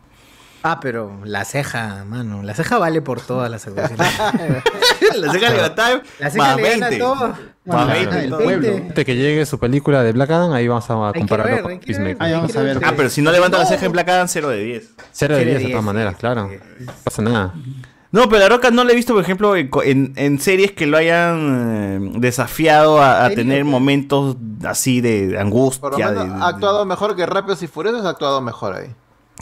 Ah, pero la ceja, mano. La ceja vale por todas las actuaciones. la ceja levantada. La ceja más le gana 20. todo. Bueno, 20, el todo. pueblo. Antes que llegue su película de Black Adam, ahí vamos a compararlo ver, con Peacemaker. ver, Ahí vamos a ver. Ah, pero si no levanta la ceja en Black Adam, 0 de 10. Cero de 10 de todas maneras, claro. No pasa nada. No, pero La Roca no le he visto, por ejemplo, en, en- series que lo hayan eh, desafiado a, a tener momentos así de angustia. Por lo menos de- ha actuado mejor que Rápidos y Furiosos, ha actuado mejor ahí.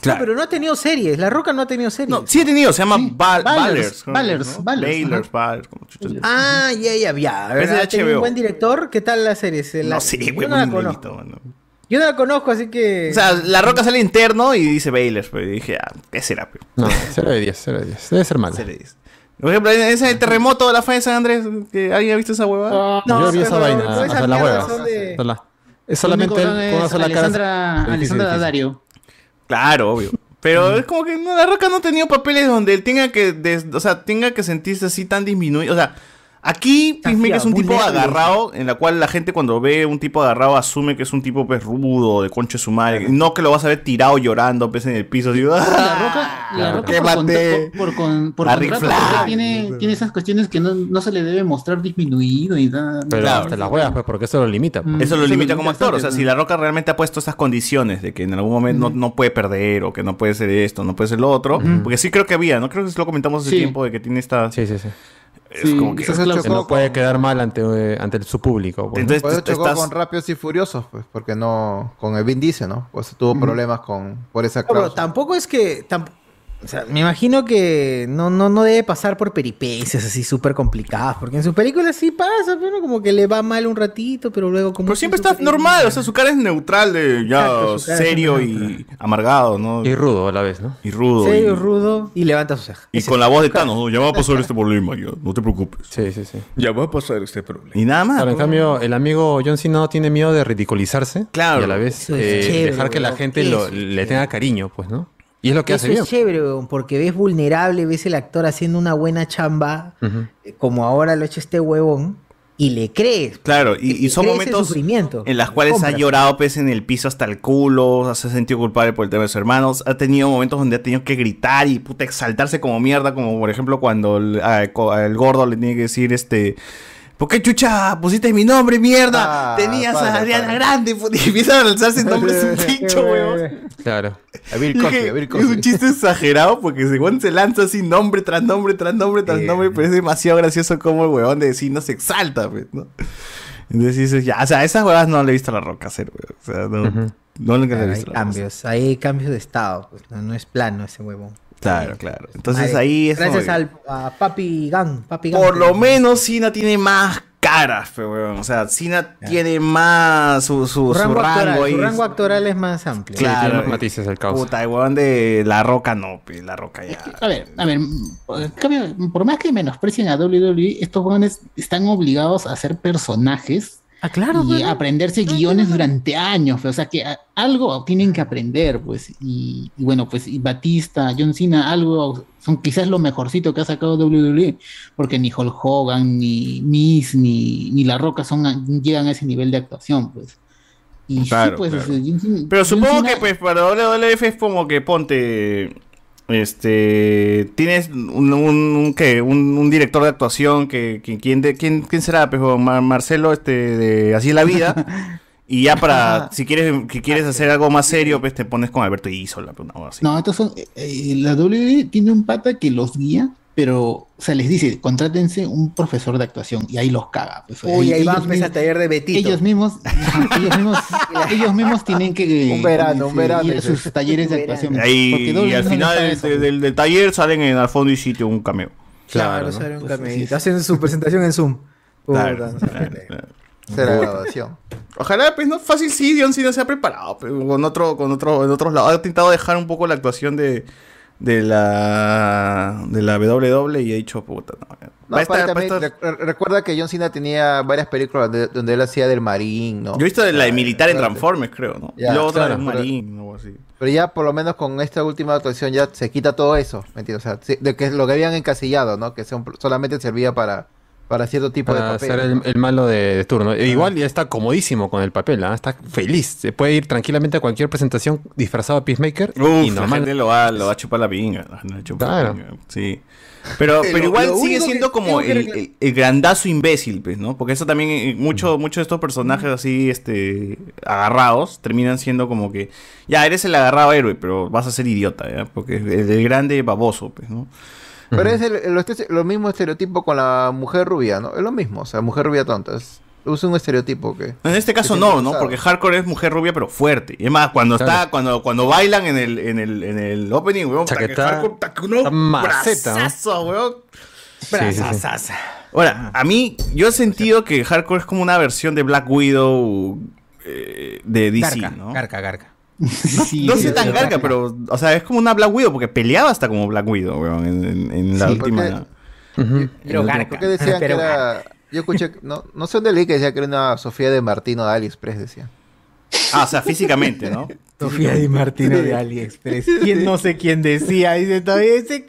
No, pero no ha tenido series. La Roca no ha tenido series. No, sí he tenido, se llama Val- Ballers, Ballers. Ballers, ¿no? Ballers, Ballers. Ah, ya, ya, ya. Es de HBO. un buen director. ¿Qué tal la serie? Se la- No sé, Yo güey, no la muy conozco. mano. Yo no la conozco, así que. O sea, La Roca sale interno y dice Baylor, pero dije, ah, ¿qué será? pe? No, 0 de 10, 0 de 10. Debe ser mala. Cero de 10. Por ejemplo, en ese terremoto de la fe de San Andrés, que ¿alguien ha visto esa huevada? Yo vi esa vaina, o sea, la hueva. Es solamente él con una sola cara. Alessandra. Daddario. Claro, obvio. Pero es como que no, la roca no ha tenido papeles donde él tenga que, des- o sea, tenga que sentirse así tan disminuido. O sea, aquí Peacemaker es un tipo vulnerable. agarrado, en la cual la gente cuando ve un tipo agarrado asume que es un tipo pues rudo, de concha de su madre. y No que lo vas a ver tirado llorando pues en el piso. Así, La ¡ah! Roca, la Roca ¡Que por, por, por, con- por contrato Flag. ya tiene, tiene esas cuestiones que no, no se le debe mostrar disminuido y nada. Pero Claro. hasta las huevas, pues, porque eso lo limita. pues. Eso lo Eso limita lo como actor. O sea, si La Roca realmente ha puesto esas condiciones de que en algún momento no, no puede perder o que no puede ser esto, no puede ser lo otro. Porque sí creo que había, ¿no? Creo que lo comentamos hace Sí. tiempo de que tiene esta. Sí, sí, sí. Es como que. Que no puede quedar mal ante, eh, ante su público. pues, ¿no? Por eso chocó con Rápidos y Furiosos, pues, porque no, con el Vin Diesel, ¿no? Pues tuvo problemas con, por esa No, pero tampoco es que. tamp- o sea, me imagino que no, no, no debe pasar por peripecias así súper complicadas. Porque en sus películas sí pasa, pero como que le va mal un ratito, pero luego como. Pero siempre está normal, o sea, su cara es neutral, de ya Exacto, serio y amargado, ¿no? Y rudo a la vez, ¿no? Y rudo. Serio, y- rudo y levanta su ceja. Y con la voz de Thanos, ¿no? ya va a pasar este problema, ya, no te preocupes. Sí, sí, sí. Ya va a pasar este problema. Y nada más. Claro, en cambio, el amigo John Cena no tiene miedo de ridiculizarse. Claro. Y a la vez eh, chévere, dejar que la gente lo- le tenga cariño, pues, ¿no? Y es lo que Eso hace bien. es chévere, weón, porque ves vulnerable, ves el actor haciendo una buena chamba, eh, como ahora lo ha hecho este huevón, y le crees. Claro, y, y son el momentos sufrimiento. en las cuales ha llorado pues en el piso hasta el culo, se ha sentido culpable por el tema de sus hermanos, ha tenido momentos donde ha tenido que gritar y puta exaltarse como mierda, como por ejemplo cuando el, a- al gordo le tiene que decir este ¿Por qué chucha pusiste mi nombre, mierda? Ah, Tenías a Adriana padre. Grande y empiezan a lanzarse nombres un pincho, weón. Claro. A Bill Cosby, a Bill es un chiste exagerado porque según se lanza así nombre tras nombre tras nombre tras nombre, pero es demasiado gracioso como el huevón de decir se exalta, pues, ¿no? Entonces dices, ya, o sea, esas huevas no le he visto a la roca hacer, weón. O sea, no, no le he hay visto a la Roca cambios, hay cambios de estado, pues, no, no es plano ese huevón. Claro, claro. Entonces ahí es Gracias como al a Papi Gang, Papi Gang. Por lo menos Sina tiene más caras, weón. O sea, Sina tiene más su, su, Su su rango, rango, actoral, ahí. su rango actoral es más amplio. Claro. tiene más matices el caos. Puta, de la roca no, pe, la roca ya. A ver, a ver, por más que menosprecien a WWE, estos jóvenes están obligados a ser personajes Ah, claro, y claro. aprenderse guiones durante años. O sea que algo tienen que aprender, pues. Y, y bueno, pues y Batista, John Cena, algo son quizás lo mejorcito que ha sacado WWE, porque ni Hulk Hogan, ni Miz, ni, ni La Roca son llegan a ese nivel de actuación, pues. Y Claro, sí, pues, John Cena- Pero John supongo Cena- que pues para WWF es como que ponte este tienes un, un, un- ¿qué? un, un director de actuación que, que- quién de- quién quién será pues Mar- Marcelo este de así es la vida y ya para si quieres que quieres hacer algo más serio pues te pones con Alberto Isola pues, cosa así. No, estos son. eh, eh, la WWE tiene un pata que los guía, pero, o sea, les dice, contrátense un profesor de actuación y ahí los caga. pues, Uy, ahí ellos va pues, mismos- al taller de Betito. Ellos mismos, ellos mismos, ellos mismos tienen que Un verano, un eh, verano, ir a sus talleres de actuación. Y ahí al no final del, del- del taller salen en al fondo y sitio un cameo. Claro, ¿no? sale un Pues, cameíto. sí. Hacen su presentación en Zoom. Claro, no claro, claro. Será graduación. Ojalá, pues, no fácil sí, Dion sí no se ha preparado, pero con otro, con otro, en otros lados. Ha intentado dejar un poco la actuación de, de la de la WWE y ha dicho, puta, no. No, Va a estar- aparte va a también, estar- re- recuerda que John Cena tenía varias películas donde, donde él hacía del marín, ¿no? Yo he visto de la de militar en. Transformers, creo, ¿no? Ya, y luego otra claro, de pero- Marín, algo así. Pero ya por lo menos con esta última actuación ya se quita todo eso, ¿me entiendes? O sea, de que lo que habían encasillado, ¿no? Que son- solamente servía para, para cierto tipo Para de papel. ser el, el malo de, de turno. E igual ya está comodísimo con el papel, ¿ah? está feliz. Se puede ir tranquilamente a cualquier presentación disfrazado de Peacemaker Uf, y la normal. gente lo va, lo va a chupar la pinga. la la Sí. Pero, pero igual sigue siendo como el, recla- el- el grandazo imbécil, pues, ¿no? Porque eso también, eh, mucho- muchos de estos personajes así, este, agarrados, terminan siendo como que, ya, eres el agarrado héroe, pero vas a ser idiota, ¿ya? Porque es el, el grande baboso, pues, ¿no? Pero es el- lo, este- lo mismo estereotipo con la mujer rubia, ¿no? Es lo mismo, o sea, mujer rubia tonta. Es, es un estereotipo que... En este caso no, ¿no? Porque hardcore es mujer rubia, pero fuerte. Y es más, cuando Claro. está, cuando, cuando bailan en el, en el, en el opening, weón, Chaqueta- hardcore, brazazos, weón. Sí, sí, sí. Brazazaza. Ahora, a mí, yo he sentido que Hardcore es como una versión de Black Widow eh, de DC, Garca, ¿no? garca, garca. Sí, no sí, sé tan garca, pero, o sea, es como una Black Widow, porque peleaba hasta como Black Widow, weón, en, en- en la Sí, última. porque-. Pero garca. ¿Por qué decían Pero que era... Yo escuché, no, no sé dónde leí que decía que era una Sofía de Martino de AliExpress, decía. Ah, o sea, físicamente, ¿no? Sofía Di Martino de AliExpress. ¿Quién no sé quién decía? Dice todavía ese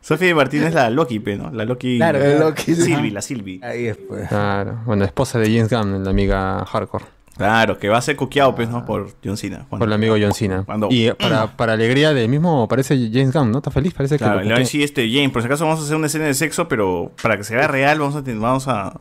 Sofía de Martínez es la Loki, pe, ¿no? La Loki. Claro, la Loki, sí. Sylvie, la Sylvie. Ahí después. Claro. Bueno, esposa de James Gunn, la amiga hardcore. Claro, que va a ser cuqueado, pues, ¿no? Por John Cena. Por el amigo John Cena. Cuando- Y eh, para, para alegría del mismo, parece James Gunn, ¿no? ¿Está feliz? Parece que Claro, lo le va a cuquea. decir este James, por si acaso vamos a hacer una escena de sexo, pero para que se vea real, vamos a tener- vamos a.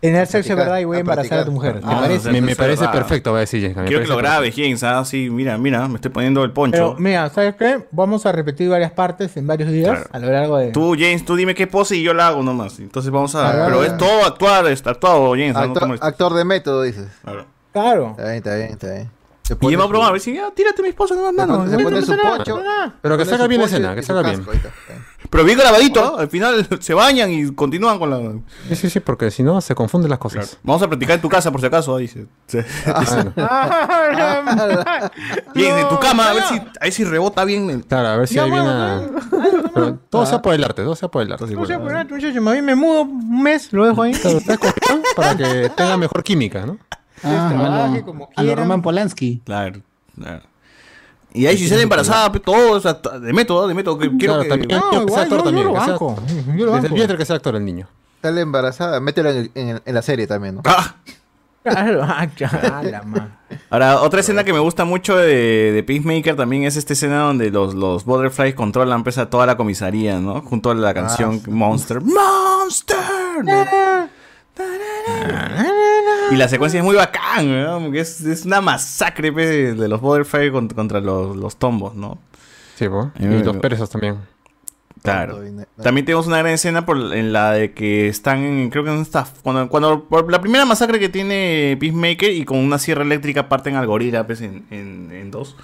Tener sexo de verdad y voy a a embarazar a tu mujer. ¿Te Ah, parece? me, me parece verdad. perfecto, va a decir James Quiero que lo grabes, James, ah, sí, mira, mira, me estoy poniendo el poncho. Pero mira, ¿sabes qué? Vamos a repetir varias partes en varios días Claro. a lo largo de. Tú, James, tú dime qué pose y yo la hago nomás. Entonces vamos a. Ah, pero es todo actuar, está actuado, James. ah, no actor de método, dices. Claro. Claro. Está bien, está bien, está bien. Y yo me a probar, a ver si, ya, tírate mi esposa nomás, se mano. pone- se pone su poncho. Pero que salga bien la escena, que salga bien. ahí. Pero bien grabadito, ¿ah? al final se bañan y continúan con la. Sí, sí, sí, porque si no se confunden las cosas. Vamos a practicar en tu casa por si acaso, dice. Sí. Bueno, Bien, en tu cama, a ver si, a ver si rebota bien. el- claro, a ver si hay bien a- todo sea por el arte, todo sea por el arte. No sé, pero, muchacho, más bien me mudo un mes, lo dejo ahí. Para que tenga mejor química, ¿no? Ah, trabaje a lo- como a lo quieran. Roman Polanski. Claro, claro. Y ahí si sale embarazada, pe, todo, o sea, de método, de método, que quiero Claro, que... también, No, que sea actor yo- yo también. lo que sea- banco, yo lo desde el banco. vientre que sea actor el niño. Sale embarazada, métela en, en- en la serie también, ¿no? Claro, ah, ya, la man. Ahora, otra escena que me gusta mucho de, de Peacemaker también es esta escena donde los, los Butterflies controlan pues, a toda la comisaría, ¿no? Junto a la canción Monster. ¡Monster! Y la secuencia es muy bacán, ¿no? Porque es, es una masacre pues, de, los Butterflies con- contra los, los tombos, ¿no? Sí, po. Y los perezos también. Claro. También tenemos una gran escena por, en la de que están, en- creo que en esta, cuando, cuando por la primera masacre que tiene Peacemaker y con una sierra eléctrica parten al gorila pues, en, en, en dos.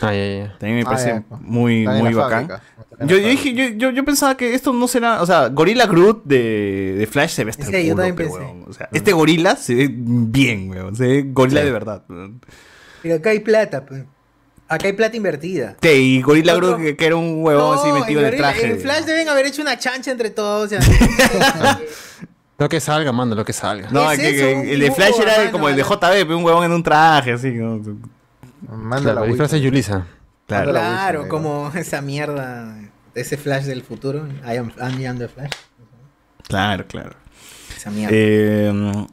Ah, ya, ya. También me Ah, parece ya. muy, muy bacán. fábrica. Yo, yo dije, yo, yo, yo pensaba que esto no será, o sea, Gorilla Groot de, de Flash se ve hasta el Sí, yo culo, también pe, pensé. weón. O sea, este gorila se ve bien, weón. Se ve gorila de verdad. weón. Pero acá hay plata, pues. Acá hay plata invertida. Sí, y Gorilla Groot que, que era un huevón así No, metido en el traje. En Flash deben haber hecho una chancha entre todos. o sea, Lo que salga, mando, lo que salga. No, es que- eso, que un el de Flash era como el de JB, un huevón en un traje, así. ¿no? Claro, la disfraz es Yulisa. Claro. Claro, como esa mierda, ese Flash del futuro. I am, I'm Young the Flash. Claro, claro. Esa mierda. Eh,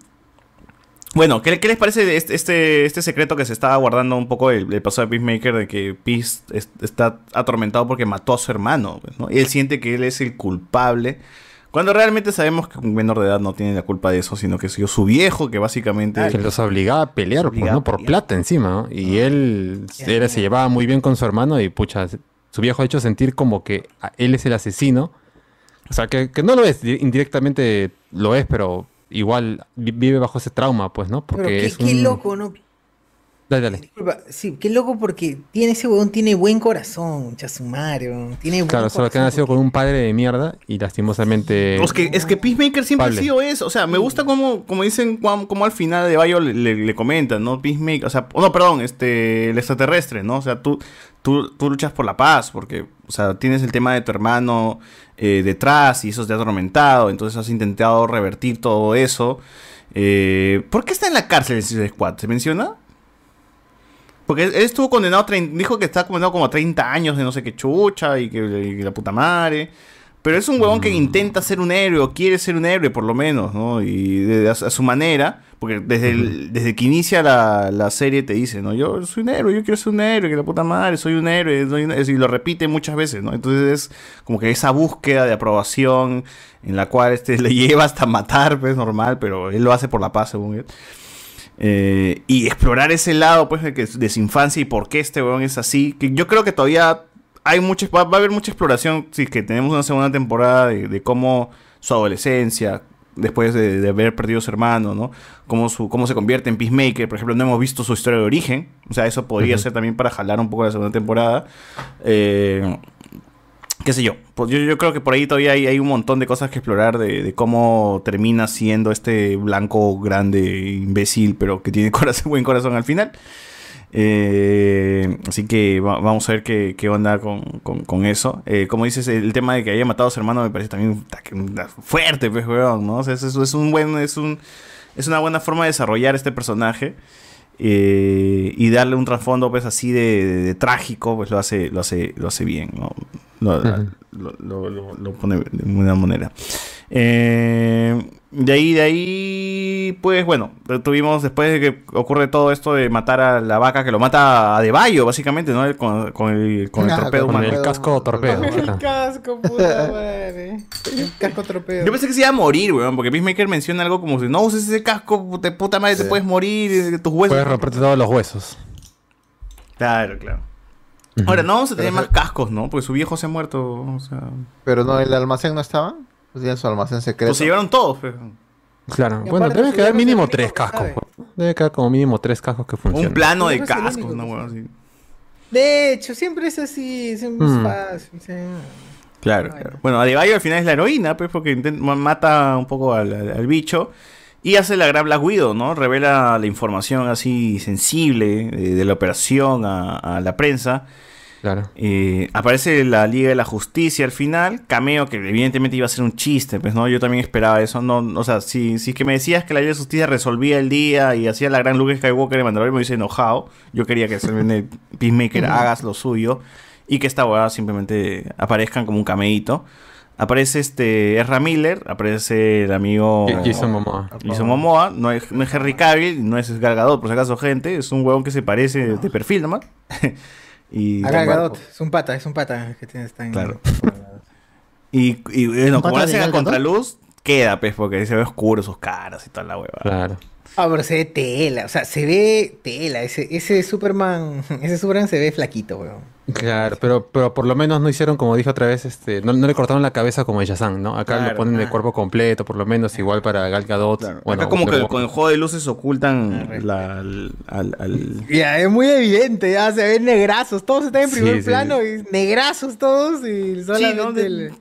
bueno, ¿qué, qué les parece de este, este, este secreto que se estaba guardando un poco el, el pasado de Peacemaker de que Peace es- está atormentado porque mató a su hermano? ¿no? Y él siente que él es el culpable. Cuando realmente sabemos que un menor de edad no tiene la culpa de eso, sino que es su viejo, que básicamente... Que los obligaba a pelear, pues, ¿no? Por plata encima, ¿no? Y él era- se llevaba muy bien con su hermano y, pucha, su viejo ha hecho sentir como que él es el asesino. O sea, que, que no lo es, di- indirectamente lo es, pero igual vi- vive bajo ese trauma, pues, ¿no? Pero Porque qué, es qué un... loco, ¿no? Dale, dale. Disculpa, sí, qué loco porque tiene ese huevón, tiene buen corazón, chasumario. Tiene buen Claro, solo que ha nacido con un padre de mierda y lastimosamente... Es que, es que Peacemaker siempre ha sido eso. O sea, me gusta como, como dicen, como, como al final de Bayo le, le- le comentan, ¿no? Peacemaker, o sea, oh, no, perdón, este, el extraterrestre, ¿no? O sea, tú, tú, tú luchas por la paz, porque, o sea, tienes el tema de tu hermano eh, detrás y eso te ha atormentado, entonces has intentado revertir todo eso. Eh, ¿Por qué está en la cárcel el Suicide Squad? ¿Se menciona? Porque él él estuvo condenado, dijo que está condenado como a 30 años de no sé qué chucha y que, y la puta madre. Pero es un huevón que intenta ser un héroe o quiere ser un héroe por lo menos, ¿no? Y de, a, su- a su manera, porque desde, el- desde que inicia la, la serie te dice, ¿no? Yo soy un héroe, yo quiero ser un héroe, que la puta madre, soy un héroe, soy un- y lo repite muchas veces, ¿no? Entonces es como que esa búsqueda de aprobación en la cual este le lleva hasta matar, pues normal, pero él lo hace por la paz, según él. Eh, y explorar ese lado pues de, que, de su infancia y por qué este weón es así. Que yo creo que todavía hay mucha, va, va a haber mucha exploración si es que tenemos una segunda temporada de, de cómo su adolescencia, después de, de haber perdido a su hermano, ¿no? Cómo, su, cómo se convierte en Peacemaker. Por ejemplo, no hemos visto su historia de origen. O sea, eso podría ser también para jalar un poco la segunda temporada. Eh, qué sé yo. Pues yo, creo que por ahí todavía hay, un montón de cosas que explorar de, de cómo termina siendo este blanco grande, imbécil, pero que tiene corazón, buen corazón al final. Eh, así que va- vamos a ver qué, qué onda con, con- con eso. Eh, como dices, el tema de que haya matado a su hermano me parece también fuerte, pues, weón, ¿no? O sea, es- es un buen, es un, es una buena forma de desarrollar este personaje. Eh, y darle un trasfondo pues así de, de- de trágico pues lo hace lo hace lo hace bien ¿no? lo, lo- lo- lo- lo pone de buena manera Eh, de ahí de ahí pues bueno tuvimos después de que ocurre todo esto de matar a la vaca que lo mata a Deballo básicamente no con, con el, con el Ah, torpedo con humano el casco torpedo. El casco, puta madre. El casco torpedo. Yo pensé que se iba a morir, weón, porque Peacemaker menciona algo como si no uses ese casco, de puta madre, te puedes morir, tus huesos. Puedes romperte todos los huesos. Claro, claro. Ahora, no vamos a tener más cascos, ¿no? Porque su viejo se ha muerto, o sea... Pero no, el almacén no estaba. Pues tienen su almacén secreto. Pues se llevaron todos, pues. Claro. Y Bueno, debe quedar mínimo tres cascos. sabe. Debe quedar como mínimo tres cascos que funcionan. Un plano de cascos, una weón así. De hecho, siempre es así, siempre Mm. es fácil. sí. Claro, claro. Bueno, Adebayo al final es la heroína, pues, porque mata un poco al, al- al bicho. Y hace la gran Black Widow, ¿no? Revela la información así sensible eh, de la operación a, a la prensa. Claro. Eh, aparece la Liga de la Justicia al final. Cameo que evidentemente iba a ser un chiste, pues, ¿no? Yo también esperaba eso. No, o sea, si, si es que me decías que la Liga de la Justicia resolvía el día y hacía la gran Luke Skywalker de Mandalorian, me hubiese enojado. Yo quería que el Peacemaker hagas lo suyo y que esta hueá simplemente aparezcan como un cameíto. Aparece este Ezra Miller, aparece el amigo Jason Momoa. Jason Momoa, no es, no es Henry Cavill, no es Gal Gadot, por si acaso, gente, es un huevón que se parece de perfil nomás. y Gadot, es un pata, es un pata que tiene está en- Claro. Y, y bueno, ¿Un como hacen a contraluz, queda, pues, porque se ve oscuro sus caras y toda la hueva. Claro. Ah, pero se ve tela, o sea, se ve tela. Ese, ese Superman, ese Superman se ve flaquito, weón. Claro, pero, pero por lo menos no hicieron, como dije otra vez, este, no, no le cortaron la cabeza como Shazam, ¿no? Acá Claro, lo ponen de cuerpo completo, por lo menos, igual para Gal Gadot. Bueno, Acá como que con el juego de luces ocultan la, al, al- al- Ya, es muy evidente, ya se ven negrazos, todos están en Sí, primer sí. plano y negrazos todos y solamente ¿no? De- el-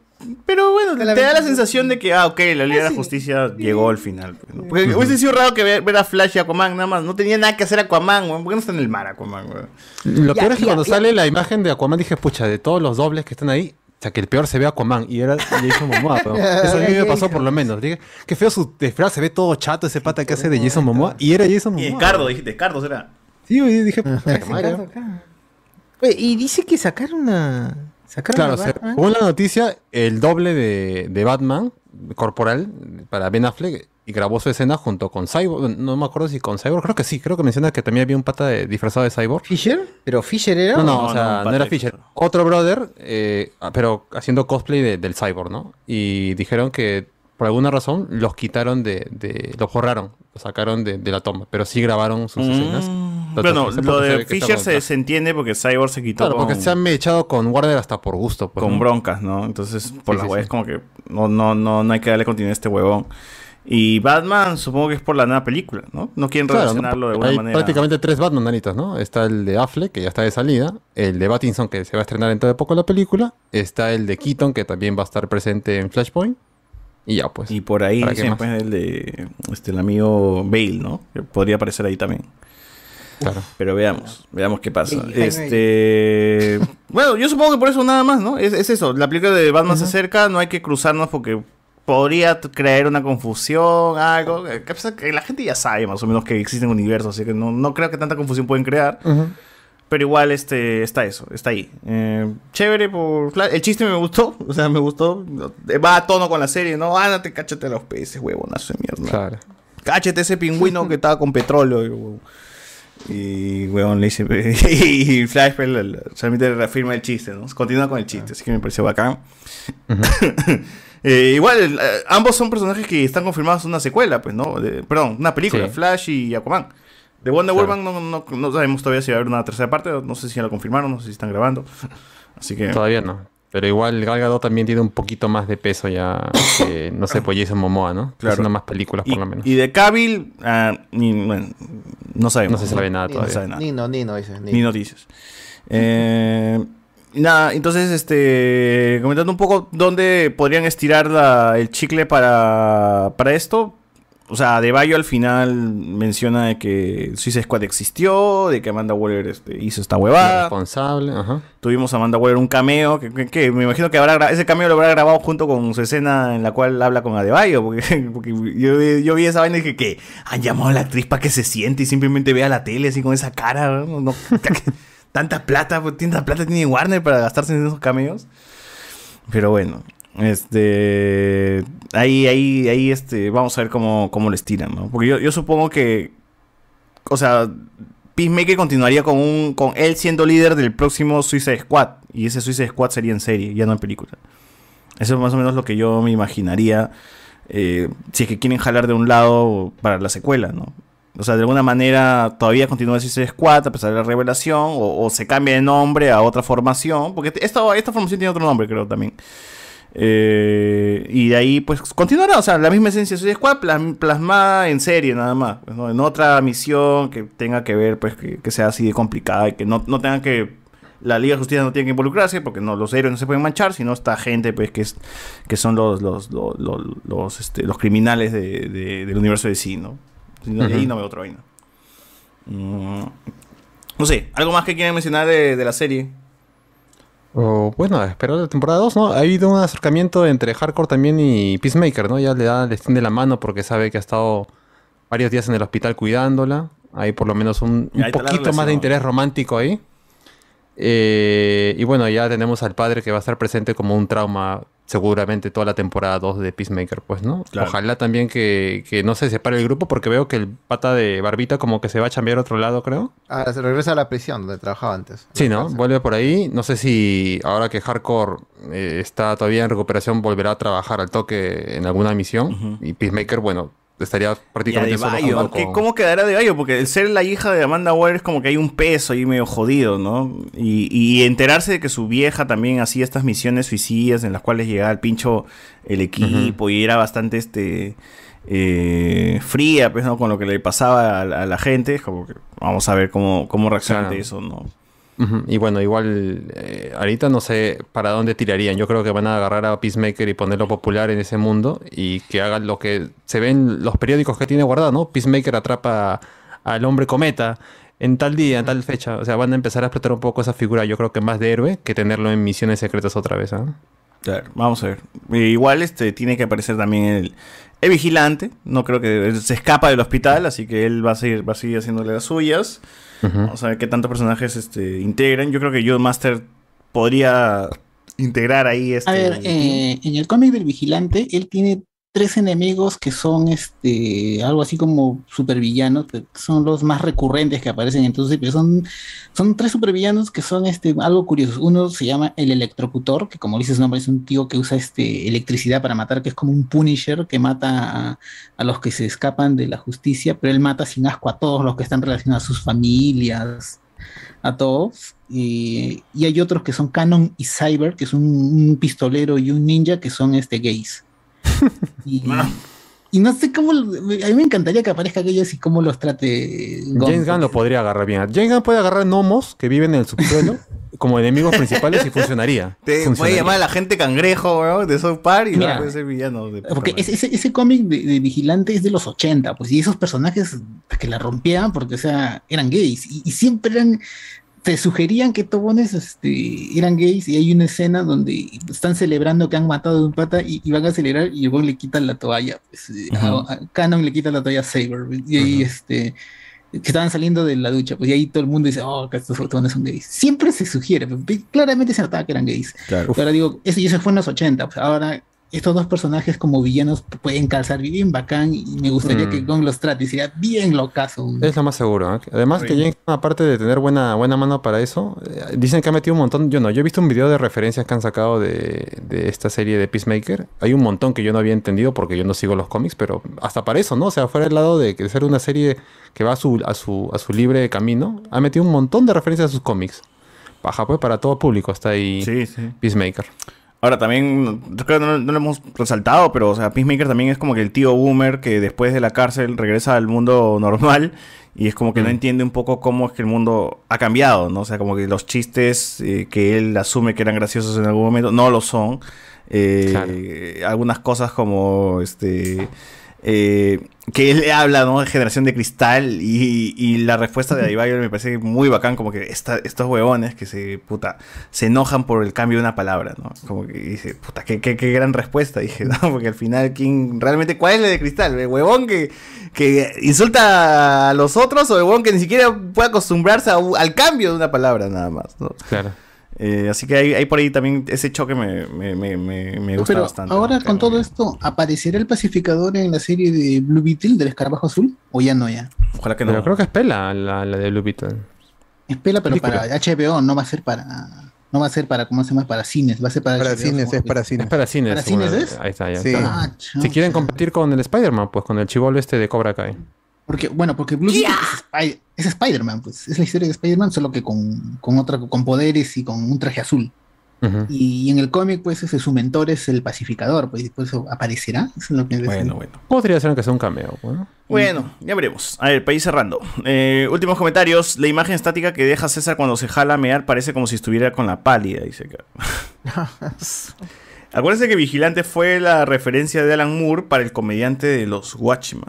Pero bueno, te da la sensación de que, ah, ok, la Liga de la Justicia llegó al final. pues, ¿no? Porque hubiese sido raro que ver, ver a Flash y Aquaman nada más. No tenía nada que hacer Aquaman, weón. ¿Por qué no está en el mar Aquaman, weón? Lo Ya, peor es que ya, cuando ya. sale la imagen de Aquaman dije, pucha, de todos los dobles que están ahí, o sea, que el peor se ve Aquaman y era Jason Momoa. pero Eso a mí me pasó por lo menos. Dije, qué feo su disfraz, se ve todo chato ese pata que hace de Jason Momoa y era Jason Y Momoa. Descardo, dijiste, Descardo será. Sí, güey, dije. Oye, y dice que sacaron una. Sacaron Claro, según la noticia, el doble de, de Batman corporal para Ben Affleck y grabó su escena junto con Cyborg. No me acuerdo si con Cyborg, creo que sí, creo que menciona que también había un pata de- disfrazado de Cyborg. ¿Fisher? ¿Pero Fisher era? No, no, o o sea, no, era Fisher. Otro brother, eh, ah, pero haciendo cosplay de- del Cyborg, ¿no? Y dijeron que por alguna razón los quitaron de. de los borraron, los sacaron de, de la toma, pero sí grabaron sus escenas. Bueno, lo de Fisher se, se entiende porque Cyborg se quitó Claro, porque se han echado con Warner hasta por gusto. pues, con ¿no? broncas, ¿no? Entonces, por Sí, la sí, como que no, no, no, no hay que darle continuidad a este huevón. Y Batman, supongo que es por la nueva película, ¿no? No quieren Claro, ¿no? relacionarlo de alguna hay manera. prácticamente tres Batman nanitos, ¿no? Está el de Affleck, que ya está de salida, el de Pattinson, que se va a estrenar dentro de poco la película, está el de Keaton, que también va a estar presente en Flashpoint, y ya pues. Y por ahí ¿Para qué siempre más? el de este, el amigo Bale, ¿no? Que podría aparecer ahí también. Claro. Pero veamos, veamos qué pasa. Jaime Este, bueno, yo supongo que por eso nada más, ¿no? Es, es eso, la película de Batman se acerca, no hay que cruzarnos porque podría crear una confusión, algo. que la gente ya sabe más o menos que existen universos, así que no, no creo que tanta confusión pueden crear. Pero igual este está eso, está ahí. Eh, chévere por Flash. El chiste me gustó, o sea, me gustó. Va a tono con la serie, ¿no? Ándate, cáchate a los peces, huevonazo de mierda. Claro. Cáchate ese pingüino que estaba con petróleo. y, huevón. Y, huevón, le dice. y Flash le- le- solamente reafirma el chiste, ¿no? Continúa con el chiste, así que me pareció bacán. Eh, igual, eh, ambos son personajes que están confirmados en una secuela, pues, ¿no? De- perdón, una película, Sí. Flash y Aquaman. De Wonder Claro. Woman no, no, no sabemos todavía si va a haber una tercera parte, no sé si ya lo confirmaron, no sé si están grabando. Así que... Todavía no. Pero igual Gal Gadot también tiene un poquito más de peso ya que, no sé, pues Jason Momoa, ¿no? Claro. Haciendo más películas, Y, por lo menos. y de Cavill, ah, ni- bueno, no sabemos. No se sabe nada Ni- todavía. No se sabe nada. Ni no, ni no, dice. Ni, Ni noticias. Eh, nada, entonces, este, comentando un poco dónde podrían estirar la- el chicle para, para esto. O sea, De Bayo al final menciona de que Suicide Squad existió, de que Amanda Waller este, hizo esta huevada. Responsable, ajá. Tuvimos a Amanda Waller un cameo, que, que- que me imagino que habrá ese cameo lo habrá grabado junto con su escena en la cual habla con Adebayo, porque, porque yo, vi- yo vi esa vaina y dije que han llamado a la actriz para que se siente y simplemente vea la tele así con esa cara, ¿no? No- tanta plata, pues, tanta plata tiene Warner para gastarse en esos cameos. Pero bueno, este ahí, ahí, ahí, este, vamos a ver cómo, cómo les tiran, ¿no? Porque yo, yo supongo que, o sea, Peacemaker continuaría con un con él siendo líder del próximo Suicide Squad. Y ese Suicide Squad sería en serie, ya no en película. Eso es más o menos lo que yo me imaginaría. eh, si es que quieren jalar de un lado para la secuela, ¿no? O sea, de alguna manera todavía continúa el Suicide Squad a pesar de la revelación. O, se cambia de nombre a otra formación. Porque esta, esta formación tiene otro nombre, creo también. Eh, y de ahí, pues continuará. O sea, la misma esencia de Suicide Squad plas- plasmada en serie, nada más. pues, ¿no? En otra misión que tenga que ver, pues, que, que sea así de complicada y que no, no tenga que. La Liga de Justicia no tiene que involucrarse porque no, los héroes no se pueden manchar, sino esta gente, pues, que es que son los, los, los, los, los, este, los criminales de- de- del universo de sí, ¿no? Si no, ahí no veo otra vaina. Mm, no sé, ¿algo más que quieran mencionar de, de la serie? O, bueno, esperar la temporada 2, ¿no? Ha habido un acercamiento entre Hardcore también y Peacemaker, ¿no? Ya le da, le extiende la mano porque sabe que ha estado varios días en el hospital cuidándola. Hay por lo menos un, un poquito más de interés romántico ahí. Eh, y bueno, ya tenemos al padre que va a estar presente como un trauma seguramente toda la temporada 2 de Peacemaker, pues, ¿no? Claro. Ojalá también que, que no se separe el grupo porque veo que el pata de Barbita como que se va a chambear a otro lado, creo. Ahora se regresa a la prisión donde trabajaba antes. Sí, ¿no? Vuelve por ahí. No sé si ahora que Hardcore eh, está todavía en recuperación volverá a trabajar al toque en alguna misión. Y Peacemaker, bueno, estaría prácticamente solo jugando ¿qué- con- ¿cómo quedará de Bayo? Porque el ser la hija de Amanda Waller es como que hay un peso ahí medio jodido, ¿no? Y, y enterarse de que su vieja también hacía estas misiones suicidas en las cuales llegaba al pincho el equipo y era bastante este eh, fría, pues, ¿no? Con lo que le pasaba a, la- a la gente. Es como que vamos a ver cómo, cómo reacciona Claro. ante eso, ¿no? Y bueno, igual eh, ahorita no sé para dónde tirarían. Yo creo que van a agarrar a Peacemaker y ponerlo popular en ese mundo y que hagan lo que se ve en los periódicos que tiene guardado, ¿no? Peacemaker atrapa al hombre cometa en tal día, en tal fecha. O sea, van a empezar a explotar un poco esa figura, yo creo que más de héroe que tenerlo en misiones secretas otra vez, ¿ah? Claro, vamos a ver. Eh, igual este tiene que aparecer también el, el vigilante. No creo que se escapa del hospital, así que él va a seguir, va a seguir haciéndole las suyas. Vamos a ver qué tantos personajes este, integran. Yo creo que John Master podría integrar ahí este. A ver, eh, en el cómic del vigilante, él tiene tres enemigos que son este algo así como supervillanos, que son los más recurrentes que aparecen entonces, pero son, son tres supervillanos que son este algo curiosos. Uno se llama el electrocutor, que como dice su nombre, es un tío que usa este electricidad para matar, que es como un punisher que mata a, a los que se escapan de la justicia, pero él mata sin asco a todos los que están relacionados a sus familias, a todos. Y, y hay otros que son Canon y Cyber, que es un, un pistolero y un ninja que son este gays. Y, y no sé cómo, a mí me encantaría que aparezca aquellos y cómo los trate Gon, James Gunn lo podría agarrar bien. James Gunn puede agarrar gnomos que viven en el subsuelo como enemigos principales y funcionaría. Te puede llamar a la gente cangrejo, weón, de South Park y Mira, no puede ser villano. de Porque ese, ese, ese cómic de, de Vigilante es de los 80, pues, y esos personajes que la rompían porque, o sea, eran gays, y, y siempre eran, te sugerían que tobones este, eran gays, y hay una escena donde están celebrando que han matado a un pata y, y van a celebrar y luego le quitan la toalla, pues, Ujú. a, a Canon le quita la toalla a Saber, y ahí este que estaban saliendo de la ducha, pues y ahí todo el mundo dice, oh, que estos fotones son gays. Siempre se sugiere, pues, claramente se notaba que eran gays. Claro. Pero digo, eso, y eso fue en los 80. pues, ahora, estos dos personajes como villanos pueden calzar bien bacán y me gustaría Mm. que Gon los trate y sería bien locazo. Es lo más seguro. ¿eh? Además que. James, Gunn, aparte de tener buena, buena mano para eso, eh, dicen que ha metido un montón. Yo no, yo he visto un video de referencias que han sacado de, de esta serie de Peacemaker. Hay un montón que yo no había entendido porque yo no sigo los cómics, pero hasta para eso, ¿no? O sea, fuera del lado de que ser una serie que va a su, a su, a su libre camino, ha metido un montón de referencias a sus cómics. Baja, pues, para todo público está ahí Peacemaker. Ahora también, creo que no, no lo hemos resaltado, pero o sea, Peacemaker también es como que el tío boomer que después de la cárcel regresa al mundo normal y es como que no entiende un poco cómo es que el mundo ha cambiado, ¿no? O sea, como que los chistes eh, que él asume que eran graciosos en algún momento no lo son. Eh, Algunas cosas como este... eh, que él le habla, ¿no? De generación de cristal y, y la respuesta de Adebayo me parece muy bacán, como que esta- estos huevones que se, puta, se enojan por el cambio de una palabra, ¿no? Como que dice, puta, qué, qué- qué gran respuesta, dije, ¿no? Porque al final, ¿quién realmente, cuál es la de cristal? ¿El huevón que, que insulta a los otros o el huevón que ni siquiera puede acostumbrarse a al cambio de una palabra nada más, ¿no? Claro. Eh, así que hay, hay por ahí también ese choque me, me, me, me, me gusta Pero bastante. ahora con todo esto, ¿aparecerá el pacificador en la serie de Blue Beetle del escarabajo azul? ¿O ya no ya? Ojalá que Pero creo que es pela la, la de Blue Beetle. Es pela, pero Película. para HBO, no va a ser para. No va a ser para, ¿cómo se llama? Para cines, va a ser para, Para HBO, cines, es para cines. Es para cines. ¿Para cines es? Ahí está, ya Sí. Ah, Si quieren competir con el Spider-Man, pues con el chivolo este de Cobra Kai. Porque, bueno, porque Blue Beetle es, es Spider-Man, pues. Es la historia de Spider-Man, solo que con, con otra, con poderes y con un traje azul. Y, en el cómic, pues, ese, su mentor es el pacificador, pues, eso aparecerá. Eso es lo que Bueno, bueno. Podría ser que sea un cameo, bueno. Bueno, ya veremos. A ver, país cerrando. Eh, últimos comentarios. La imagen estática que deja César cuando se jala a mear parece como si estuviera con la pálida, dice acá. Acuérdense que Vigilante fue la referencia de Alan Moore para el comediante de los Watchmen.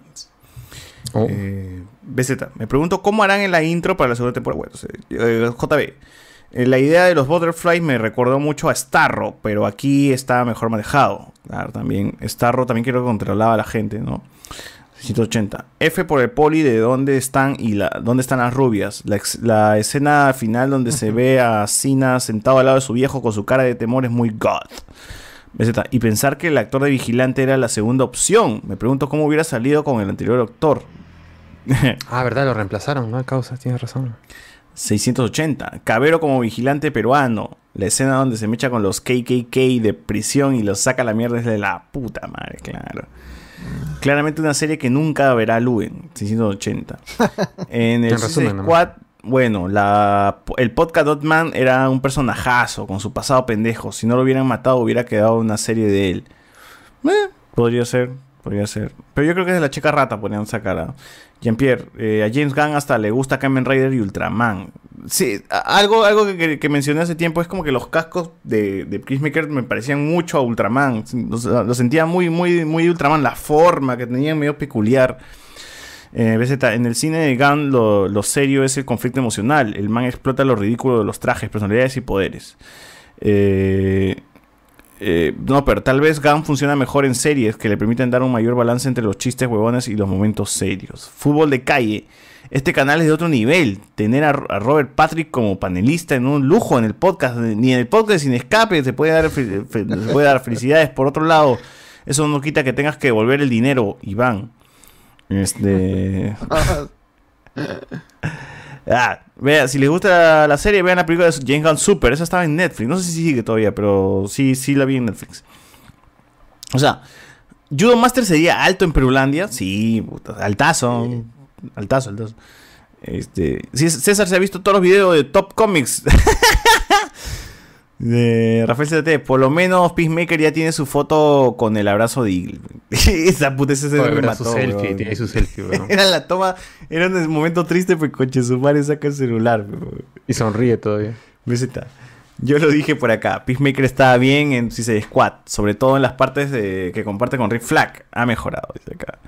Oh. Eh, BZ, me pregunto cómo harán en la intro para la segunda temporada. Bueno, sea, eh, JB, eh, la idea de los Butterflies me recordó mucho a Starro, pero aquí está mejor manejado. Claro, también Starro también creo que controlaba a la gente, ¿no? 180. F por el poli de dónde están y la, dónde están las rubias. La, ex- la escena final donde se ve a Sina sentado al lado de su viejo con su cara de temor es muy god. BZ, Y pensar que el actor de vigilante era la segunda opción. Me pregunto cómo hubiera salido con el anterior actor. Ah, verdad, lo reemplazaron, ¿no? Causa, tienes razón. 680. Cabero como vigilante peruano. La escena donde se mecha con los KKK de prisión y los saca a la mierda es de la puta madre, claro. Claramente una serie que nunca verá Luen. 680. En el En resumen. Squad, bueno, la, el podcast Dotman era un personajazo con su pasado pendejo. Si no lo hubieran matado, hubiera quedado una serie de él. Eh, podría ser, podría ser. Pero yo creo que es de la chica rata podrían sacar a Jean-Pierre. eh, a James Gunn hasta le gusta Kamen Rider y Ultraman. Sí, algo, algo que, que- mencioné hace tiempo es como que los cascos de, de Peacemaker me parecían mucho a Ultraman. O sea, lo sentía muy, muy, muy Ultraman. La forma que tenían medio peculiar. Eh, BZ, en el cine de Gunn lo, serio es el conflicto emocional. El man explota lo ridículo de los trajes, personalidades y poderes. Eh, eh, no, pero tal vez Gunn funciona mejor en series que le permiten dar un mayor balance entre los chistes huevones y los momentos serios. Fútbol de calle. Este canal es de otro nivel. Tener a, Robert Patrick como panelista en un lujo en el podcast, ni en el podcast sin escape, se puede dar, se puede dar felicidades. Por otro lado, eso no quita que tengas que devolver el dinero, Iván. Este. Ah, vea, si les gusta la serie, vean la película de James Gunn Super. Esa estaba en Netflix. No sé si sigue todavía, pero sí, sí la vi en Netflix. O sea, Judo Master sería alto en Perulandia. Sí, altazo. Altazo, altazo. Este, César se ha visto todos los videos de Top Comics. de Rafael CT. Por lo menos Peacemaker ya tiene su foto con el abrazo de Eagle. Esa puta, ese se me ¿verdad? Su mató, selfie, tiene su selfie, weón. Era la toma, era un momento triste, pues coche su madre saca el celular. Y sonríe todavía. Visita. Yo lo dije por acá. Peacemaker estaba bien en Suicide Squad, sobre todo en las partes de- que comparte con Rick Flag. Ha mejorado, dice acá.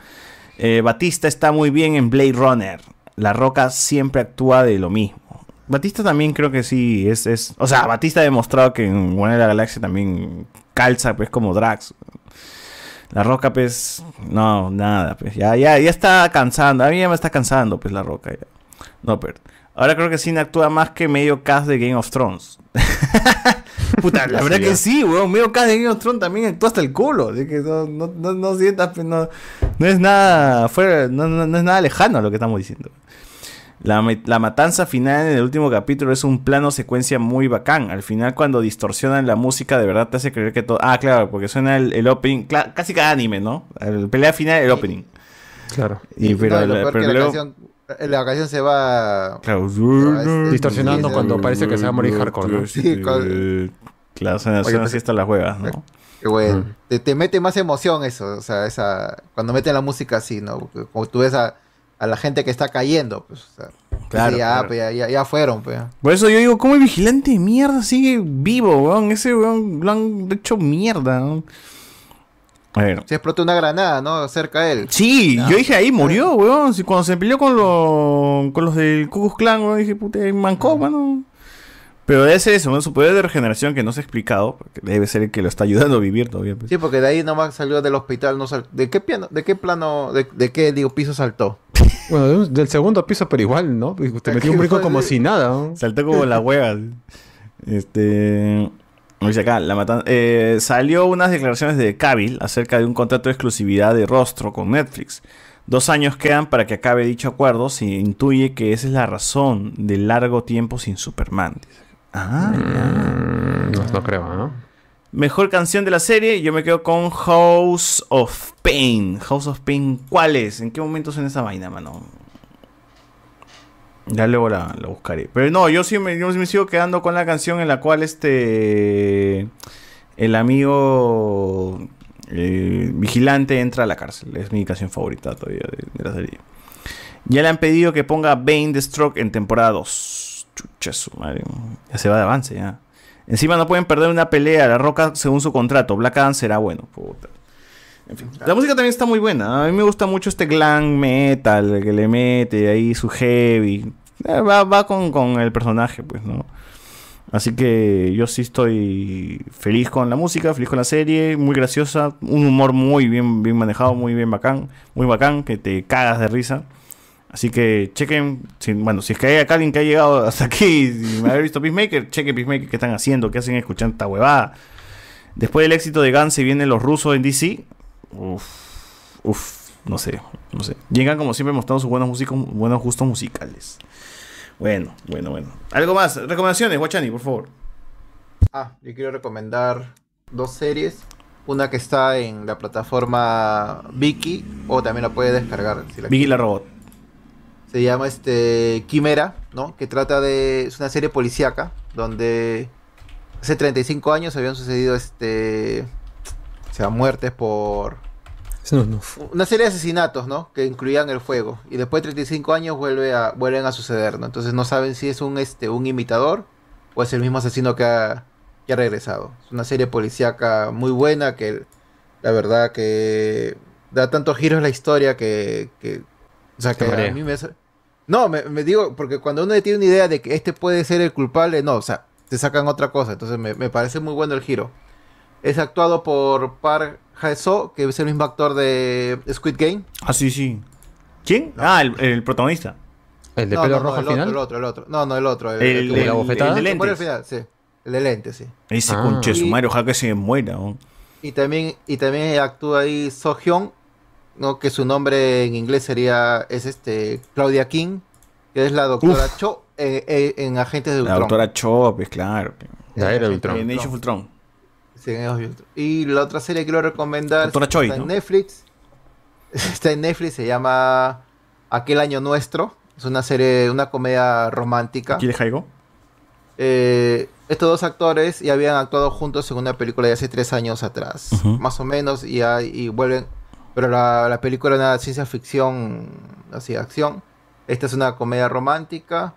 Eh, Batista está muy bien en Blade Runner. La Roca siempre actúa de lo mismo. Batista también creo que sí es, es o sea, Batista ha demostrado que en Guardianes de la Galaxia también calza pues como Drax. La Roca pues no, nada, pues ya ya ya está cansando, a mí ya me está cansando pues la Roca. ya. No, pero ahora creo que Cine actúa más que medio cast de Game of Thrones. Puta, la verdad que sí, weón. Medio cast de Game of Thrones también actúa hasta el culo. Así que no, no, no, no sientas, pues, no, no es nada fuera, no, no, no es nada lejano a lo que estamos diciendo. La, la matanza final en el último capítulo es un plano secuencia muy bacán. Al final, cuando distorsionan la música, de verdad te hace creer que todo. Ah, claro, porque suena el, el opening. cla- casi cada anime, ¿no? El pelea final, el opening. Claro. Y, pero, No, y lo la- peor pero que la luego- canción, eh, la canción se va... Claro. este, Distorsionando cuando parece que se va a morir hardcore, ¿no? Sí, con- Claro, suena, Oye, suena pues- así hasta las huevas, ¿no? Qué bueno. Te, te mete más emoción eso, o sea, esa cuando meten la música así, ¿no? Como tú ves a, a la gente que está cayendo, pues, o sea, Claro, ya, claro. pues, ya, ya- ya fueron, pues. Por eso yo digo, ¿cómo el vigilante de mierda sigue vivo, weón? Ese weón lo han hecho mierda, ¿no? Bueno. Se explotó una granada, ¿no? Cerca de él. Sí, Ya. yo dije ahí murió, weón. Si cuando se peleó con, los con los del Ku Klux Klan, weón, dije, puta, mancó, mano. Pero debe ser eso, ¿no? Su poder de regeneración que no se ha explicado, porque debe ser el que lo está ayudando a vivir todavía. pues. Sí, porque de ahí nomás salió del hospital, no sal- ¿De qué piano, de qué plano, de, de qué digo piso saltó? Bueno, de un- del segundo piso, pero igual, ¿no? Te metió un brinco como si nada, ¿no? Saltó como la hueva. Este. Dice acá, la matan- eh, salió unas declaraciones de Cavill acerca de un contrato de exclusividad de rostro con Netflix. Dos años quedan para que acabe dicho acuerdo. Se intuye que esa es la razón del largo tiempo sin Superman. Ah, No, no creo, ¿no? Mejor canción de la serie, yo me quedo con House of Pain. House of Pain, ¿cuál es? ¿En qué momento suena esa vaina, mano? Ya luego la, buscaré. Pero no, yo sí me, yo me sigo quedando con la canción en la cual este. El amigo. eh, vigilante entra a la cárcel. Es mi canción favorita todavía de, de la serie. Ya le han pedido que ponga Bane the Stroke en temporada 2. Chucha su madre. Ya se va de avance ya. Encima no pueden perder una pelea. La Roca según su contrato. Black Adam será bueno. En fin. La música también está muy buena. A mí me gusta mucho este glam metal que le mete ahí su heavy. Eh, Va, va con, con el personaje, pues, ¿no? Así que yo sí estoy feliz con la música, feliz con la serie, muy graciosa, un humor muy bien, bien manejado, muy bien bacán, muy bacán, que te cagas de risa. Así que chequen, si- bueno, si es que hay alguien que ha llegado hasta aquí y me ha visto Peacemaker, chequen Peacemaker qué están haciendo, qué hacen escuchando esta huevada. Después del éxito de Guns se vienen los rusos en DC. Uf, uf, no sé, no sé. Llegan como siempre mostrando sus buenos, músicos, buenos gustos musicales. Bueno, bueno, bueno. ¿Algo más? Recomendaciones, Guachani, por favor. Ah, yo quiero recomendar dos series. Una que está en la plataforma Viki, o también la puede descargar. Si la Vicky la robot. Se llama este Quimera, ¿no? Que trata de. Es una serie policíaca donde hace 35 años habían sucedido este. O sea, muertes por. Una serie de asesinatos, ¿no? Que incluían el fuego. Y después de 35 años vuelve a, vuelven a suceder, ¿no? Entonces no saben si es un, este, un imitador o es el mismo asesino que ha, que ha regresado. Es una serie policíaca muy buena que la verdad que da tantos giros la historia que... que o sea, que a mí me... No, me, me digo, porque cuando uno tiene una idea de que este puede ser el culpable, no, o sea, te sacan otra cosa. Entonces me, me parece muy bueno el giro. Es actuado por Park Hae-soo, que es el mismo actor de Squid Game. Ah, sí, sí. ¿Quién? Ah, el, el protagonista. ¿El No, no, no, el Otro, el otro, el otro. No, no, el otro. El, El de la bofetada. el de ¿El de al lentes? final, sí. El de lentes, sí. Ese Ah. conche Y- sumario, ojalá que se muera. Y también, y también actúa ahí So Hyun, ¿no? que su nombre en inglés sería, es este, Claudia King, que es la doctora Cho eh, eh, en Agentes de La Ultron. doctora Cho, pues claro. La era de Ultron. En Age of Ultron. Sí, en Age of Ultron. Y la otra serie que quiero recomendar Doctora Choi, está ¿no? en Netflix. Está en Netflix, se llama Aquel Año Nuestro. Es una serie, una comedia romántica. ¿Quiere Jaigo? Eh, estos dos actores ya habían actuado juntos en una película de hace tres años atrás, más o menos, y, y vuelven. Pero la, la película era una ciencia ficción, así, acción. Esta es una comedia romántica.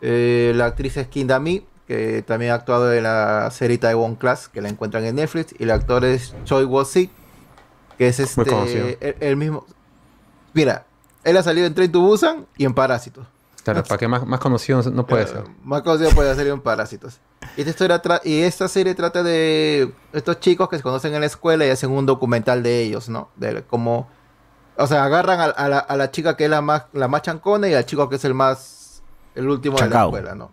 Eh, la actriz es Kim Da-mi, que también ha actuado en la serie Taiwan Class, que la encuentran en Netflix. Y el actor es Choi Wo-sik, que es este, el, el mismo. Mira, él ha salido en Train to Busan y en Parásitos. Claro, para que más, más conocido no- puede ser. Más conocido puede ser en Parásitos. Y esta, historia tra- y esta serie trata de estos chicos que se conocen en la escuela y hacen un documental de ellos, ¿no? De cómo... O sea, agarran a, a la, a la chica que es la más, la más chancona y al chico que es el más... El último de la escuela, ¿no?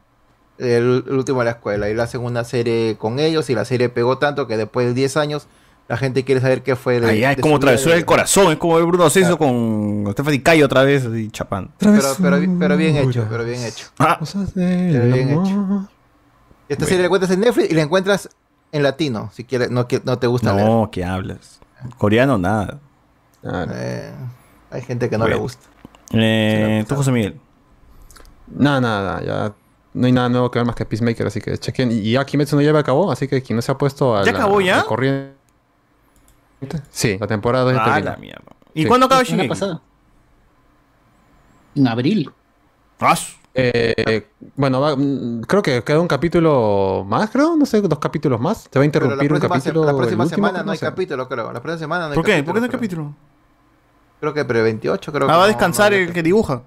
El, el último de la escuela. Y le hacen una serie con ellos y la serie pegó tanto que después de 10 años la gente quiere saber qué fue de... Ay, ay, es de como travesura de- del corazón, es como el Bruno Ascenso con Stephanie Cayo otra vez, así chapando. Pero, pero, pero bien hecho, pero bien hecho. Ah, Pero bien hecho. Esta serie la encuentras en Netflix y la encuentras en latino, si quieres, no, que- no te gusta leer. no, ¿qué hablas? Coreano, nada. Eh, hay gente que no Bueno. le gusta. Eh, tú, José Miguel. Nada, nada, ya no hay nada nuevo que ver más que Peacemaker, así que chequen. Y ya Kimetsu no lleva acabó, así que quien no se ha puesto a ¿Ya la, acabó ya? la corriente. Sí, la temporada 2 ya Ah, la mierda. ¿Y Sí. cuándo acaba Shingeki? pasada. En abril. Eh, bueno, va- mm, creo que queda un capítulo más, creo, no sé, dos capítulos más. Se va a interrumpir un próxima, se- capítulo. la próxima último, semana no hay sé. capítulo, creo. La próxima semana no hay ¿Por qué? capítulo. ¿Por qué no hay capítulo? Creo que pero 28, creo Ah, que va a descansar no el que dibuja.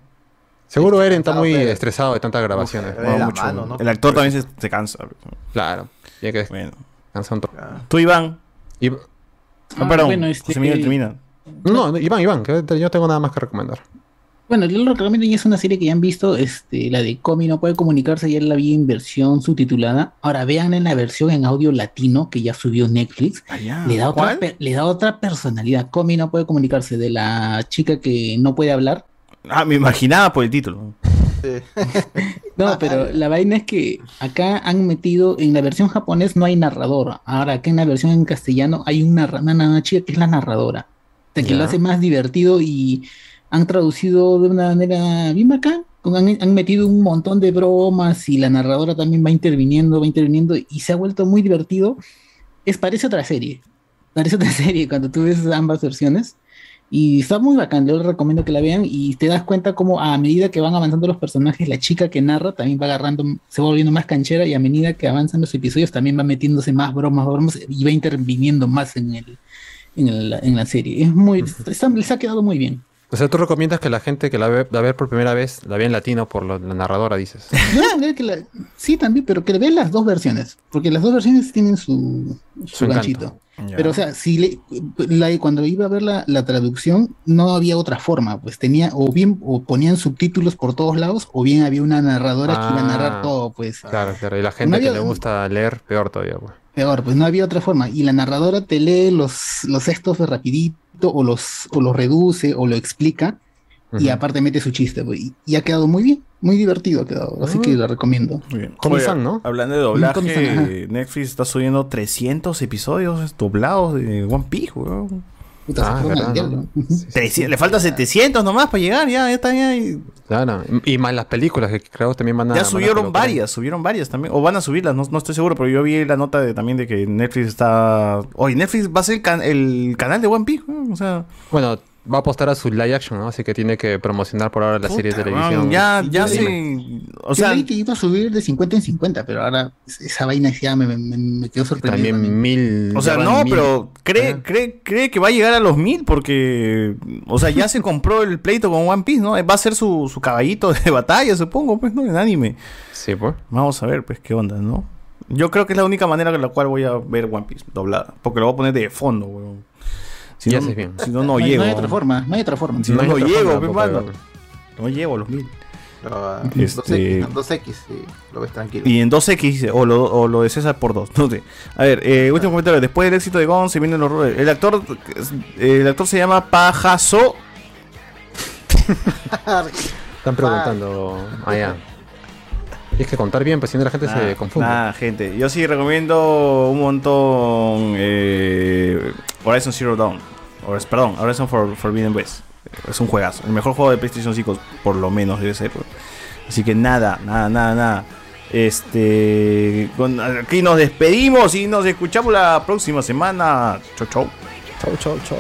Seguro Eren está muy pero- estresado de tantas grabaciones. de la mano, ¿no? El actor también se, se cansa. Claro, tiene que Bueno. descansar un toque. Tú, Iván. Y- Ah, perdón, bueno, este- José Miguel termina. No, no, Iván, Iván, que yo no tengo nada más que recomendar. Bueno, yo lo recomiendo y es una serie que ya han visto, este, la de Comi no puede comunicarse, ya la vi en versión subtitulada. Ahora vean en la versión en audio latino que ya subió Netflix. le, da otra, le da otra personalidad. Comi no puede comunicarse de la chica que no puede hablar. Ah, me imaginaba por el título. No, pero la vaina es que acá han metido, en la versión japonés no hay narrador. Ahora acá en la versión en castellano hay una, una, chica que es la narradora. O sea, que lo hace más divertido y han traducido de una manera bien bacán. Han, han metido un montón de bromas y la narradora también va interviniendo, va interviniendo y se ha vuelto muy divertido. Es, parece otra serie. Parece otra serie cuando tú ves ambas versiones. Y está muy bacán, yo les recomiendo que la vean y te das cuenta como a medida que van avanzando los personajes, la chica que narra también va agarrando, se va volviendo más canchera y a medida que avanzan los episodios también va metiéndose más bromas, bromas y va interviniendo más en, el, en, el- en la serie. Es muy, está- les ha quedado muy bien. O sea, tú recomiendas que la gente que la ve, la ve por primera vez la vea en latino por lo- la narradora, dices. Que la- sí, también, pero que vean las dos versiones, porque las dos versiones tienen su, su, Su ganchito. Ya. Pero, o sea, si le, la- cuando iba a ver la, la traducción, no había otra forma, pues tenía, o bien, o ponían subtítulos por todos lados, o bien había una narradora que iba a narrar Ah, todo, pues. Claro, claro. Y la gente había- que le gusta leer, peor todavía, pues. Peor, pues no había otra forma. Y la narradora te lee los, los textos de o los, o los reduce o lo explica y aparte mete su chiste. pues, y, y ha quedado muy bien, muy divertido ha quedado. Así que la recomiendo. Muy bien. ¿no? Hablando de doblaje, Netflix está subiendo 300 episodios doblados de One Piece, weón. Puta, se Ah, fueron verdad, al ¿no? diablo. 300, le falta 700 nomás para llegar, ya, ya está, ya. y- Claro, y más las películas que creo también van a. Ya a subieron varias, subieron varias también. O van a subirlas, no, no estoy seguro, pero yo vi la nota de, también de que Netflix está. Oye, Netflix va a ser el, can- el canal de One Piece, o sea. Bueno, va a apostar a su live action, ¿no? Así que tiene que promocionar por ahora la serie de televisión. ya, ya Yo se. O Yo sea, leí que iba a subir de 50 en 50, pero ahora esa vaina ya me, me, me quedó sorprendido. También mil. O sea, no, mil. pero cree, cree, cree que va a llegar a los mil porque, o sea, ya se compró el pleito con One Piece, ¿no? Va a ser su, su caballito de batalla, supongo, pues, ¿no? En anime. Sí, pues. Vamos a ver, pues, qué onda, ¿no? Yo creo que es la única manera con la cual voy a ver One Piece doblada. Porque lo voy a poner de fondo, weón. Si Ya no, haces bien. Si no, no hay, llego. no hay otra forma, no hay otra forma. Si no, no llego, forma pues. No llego a los mil. Pero, ah, Este- 2X, 2X, sí, lo ves tranquilo. Y en 2X dice, o lo, o lo de César por 2. No sé. A ver, eh, último comentario. Después del éxito de Gon se vienen los roles. El actor, el actor se llama Pajaso. Están preguntando. Ah, ya. Tienes que contar bien, pues si no la gente se confunde. Gente. Yo sí recomiendo un montón eh, Horizon Zero Dawn. Perdón, Horizon For, Forbidden West. Es un juegazo. El mejor juego de PlayStation 5, por lo menos debe ser. Así que nada, nada, nada, nada. Este, aquí nos despedimos y nos escuchamos la próxima semana. Chau, chau. Chau, chau, chau.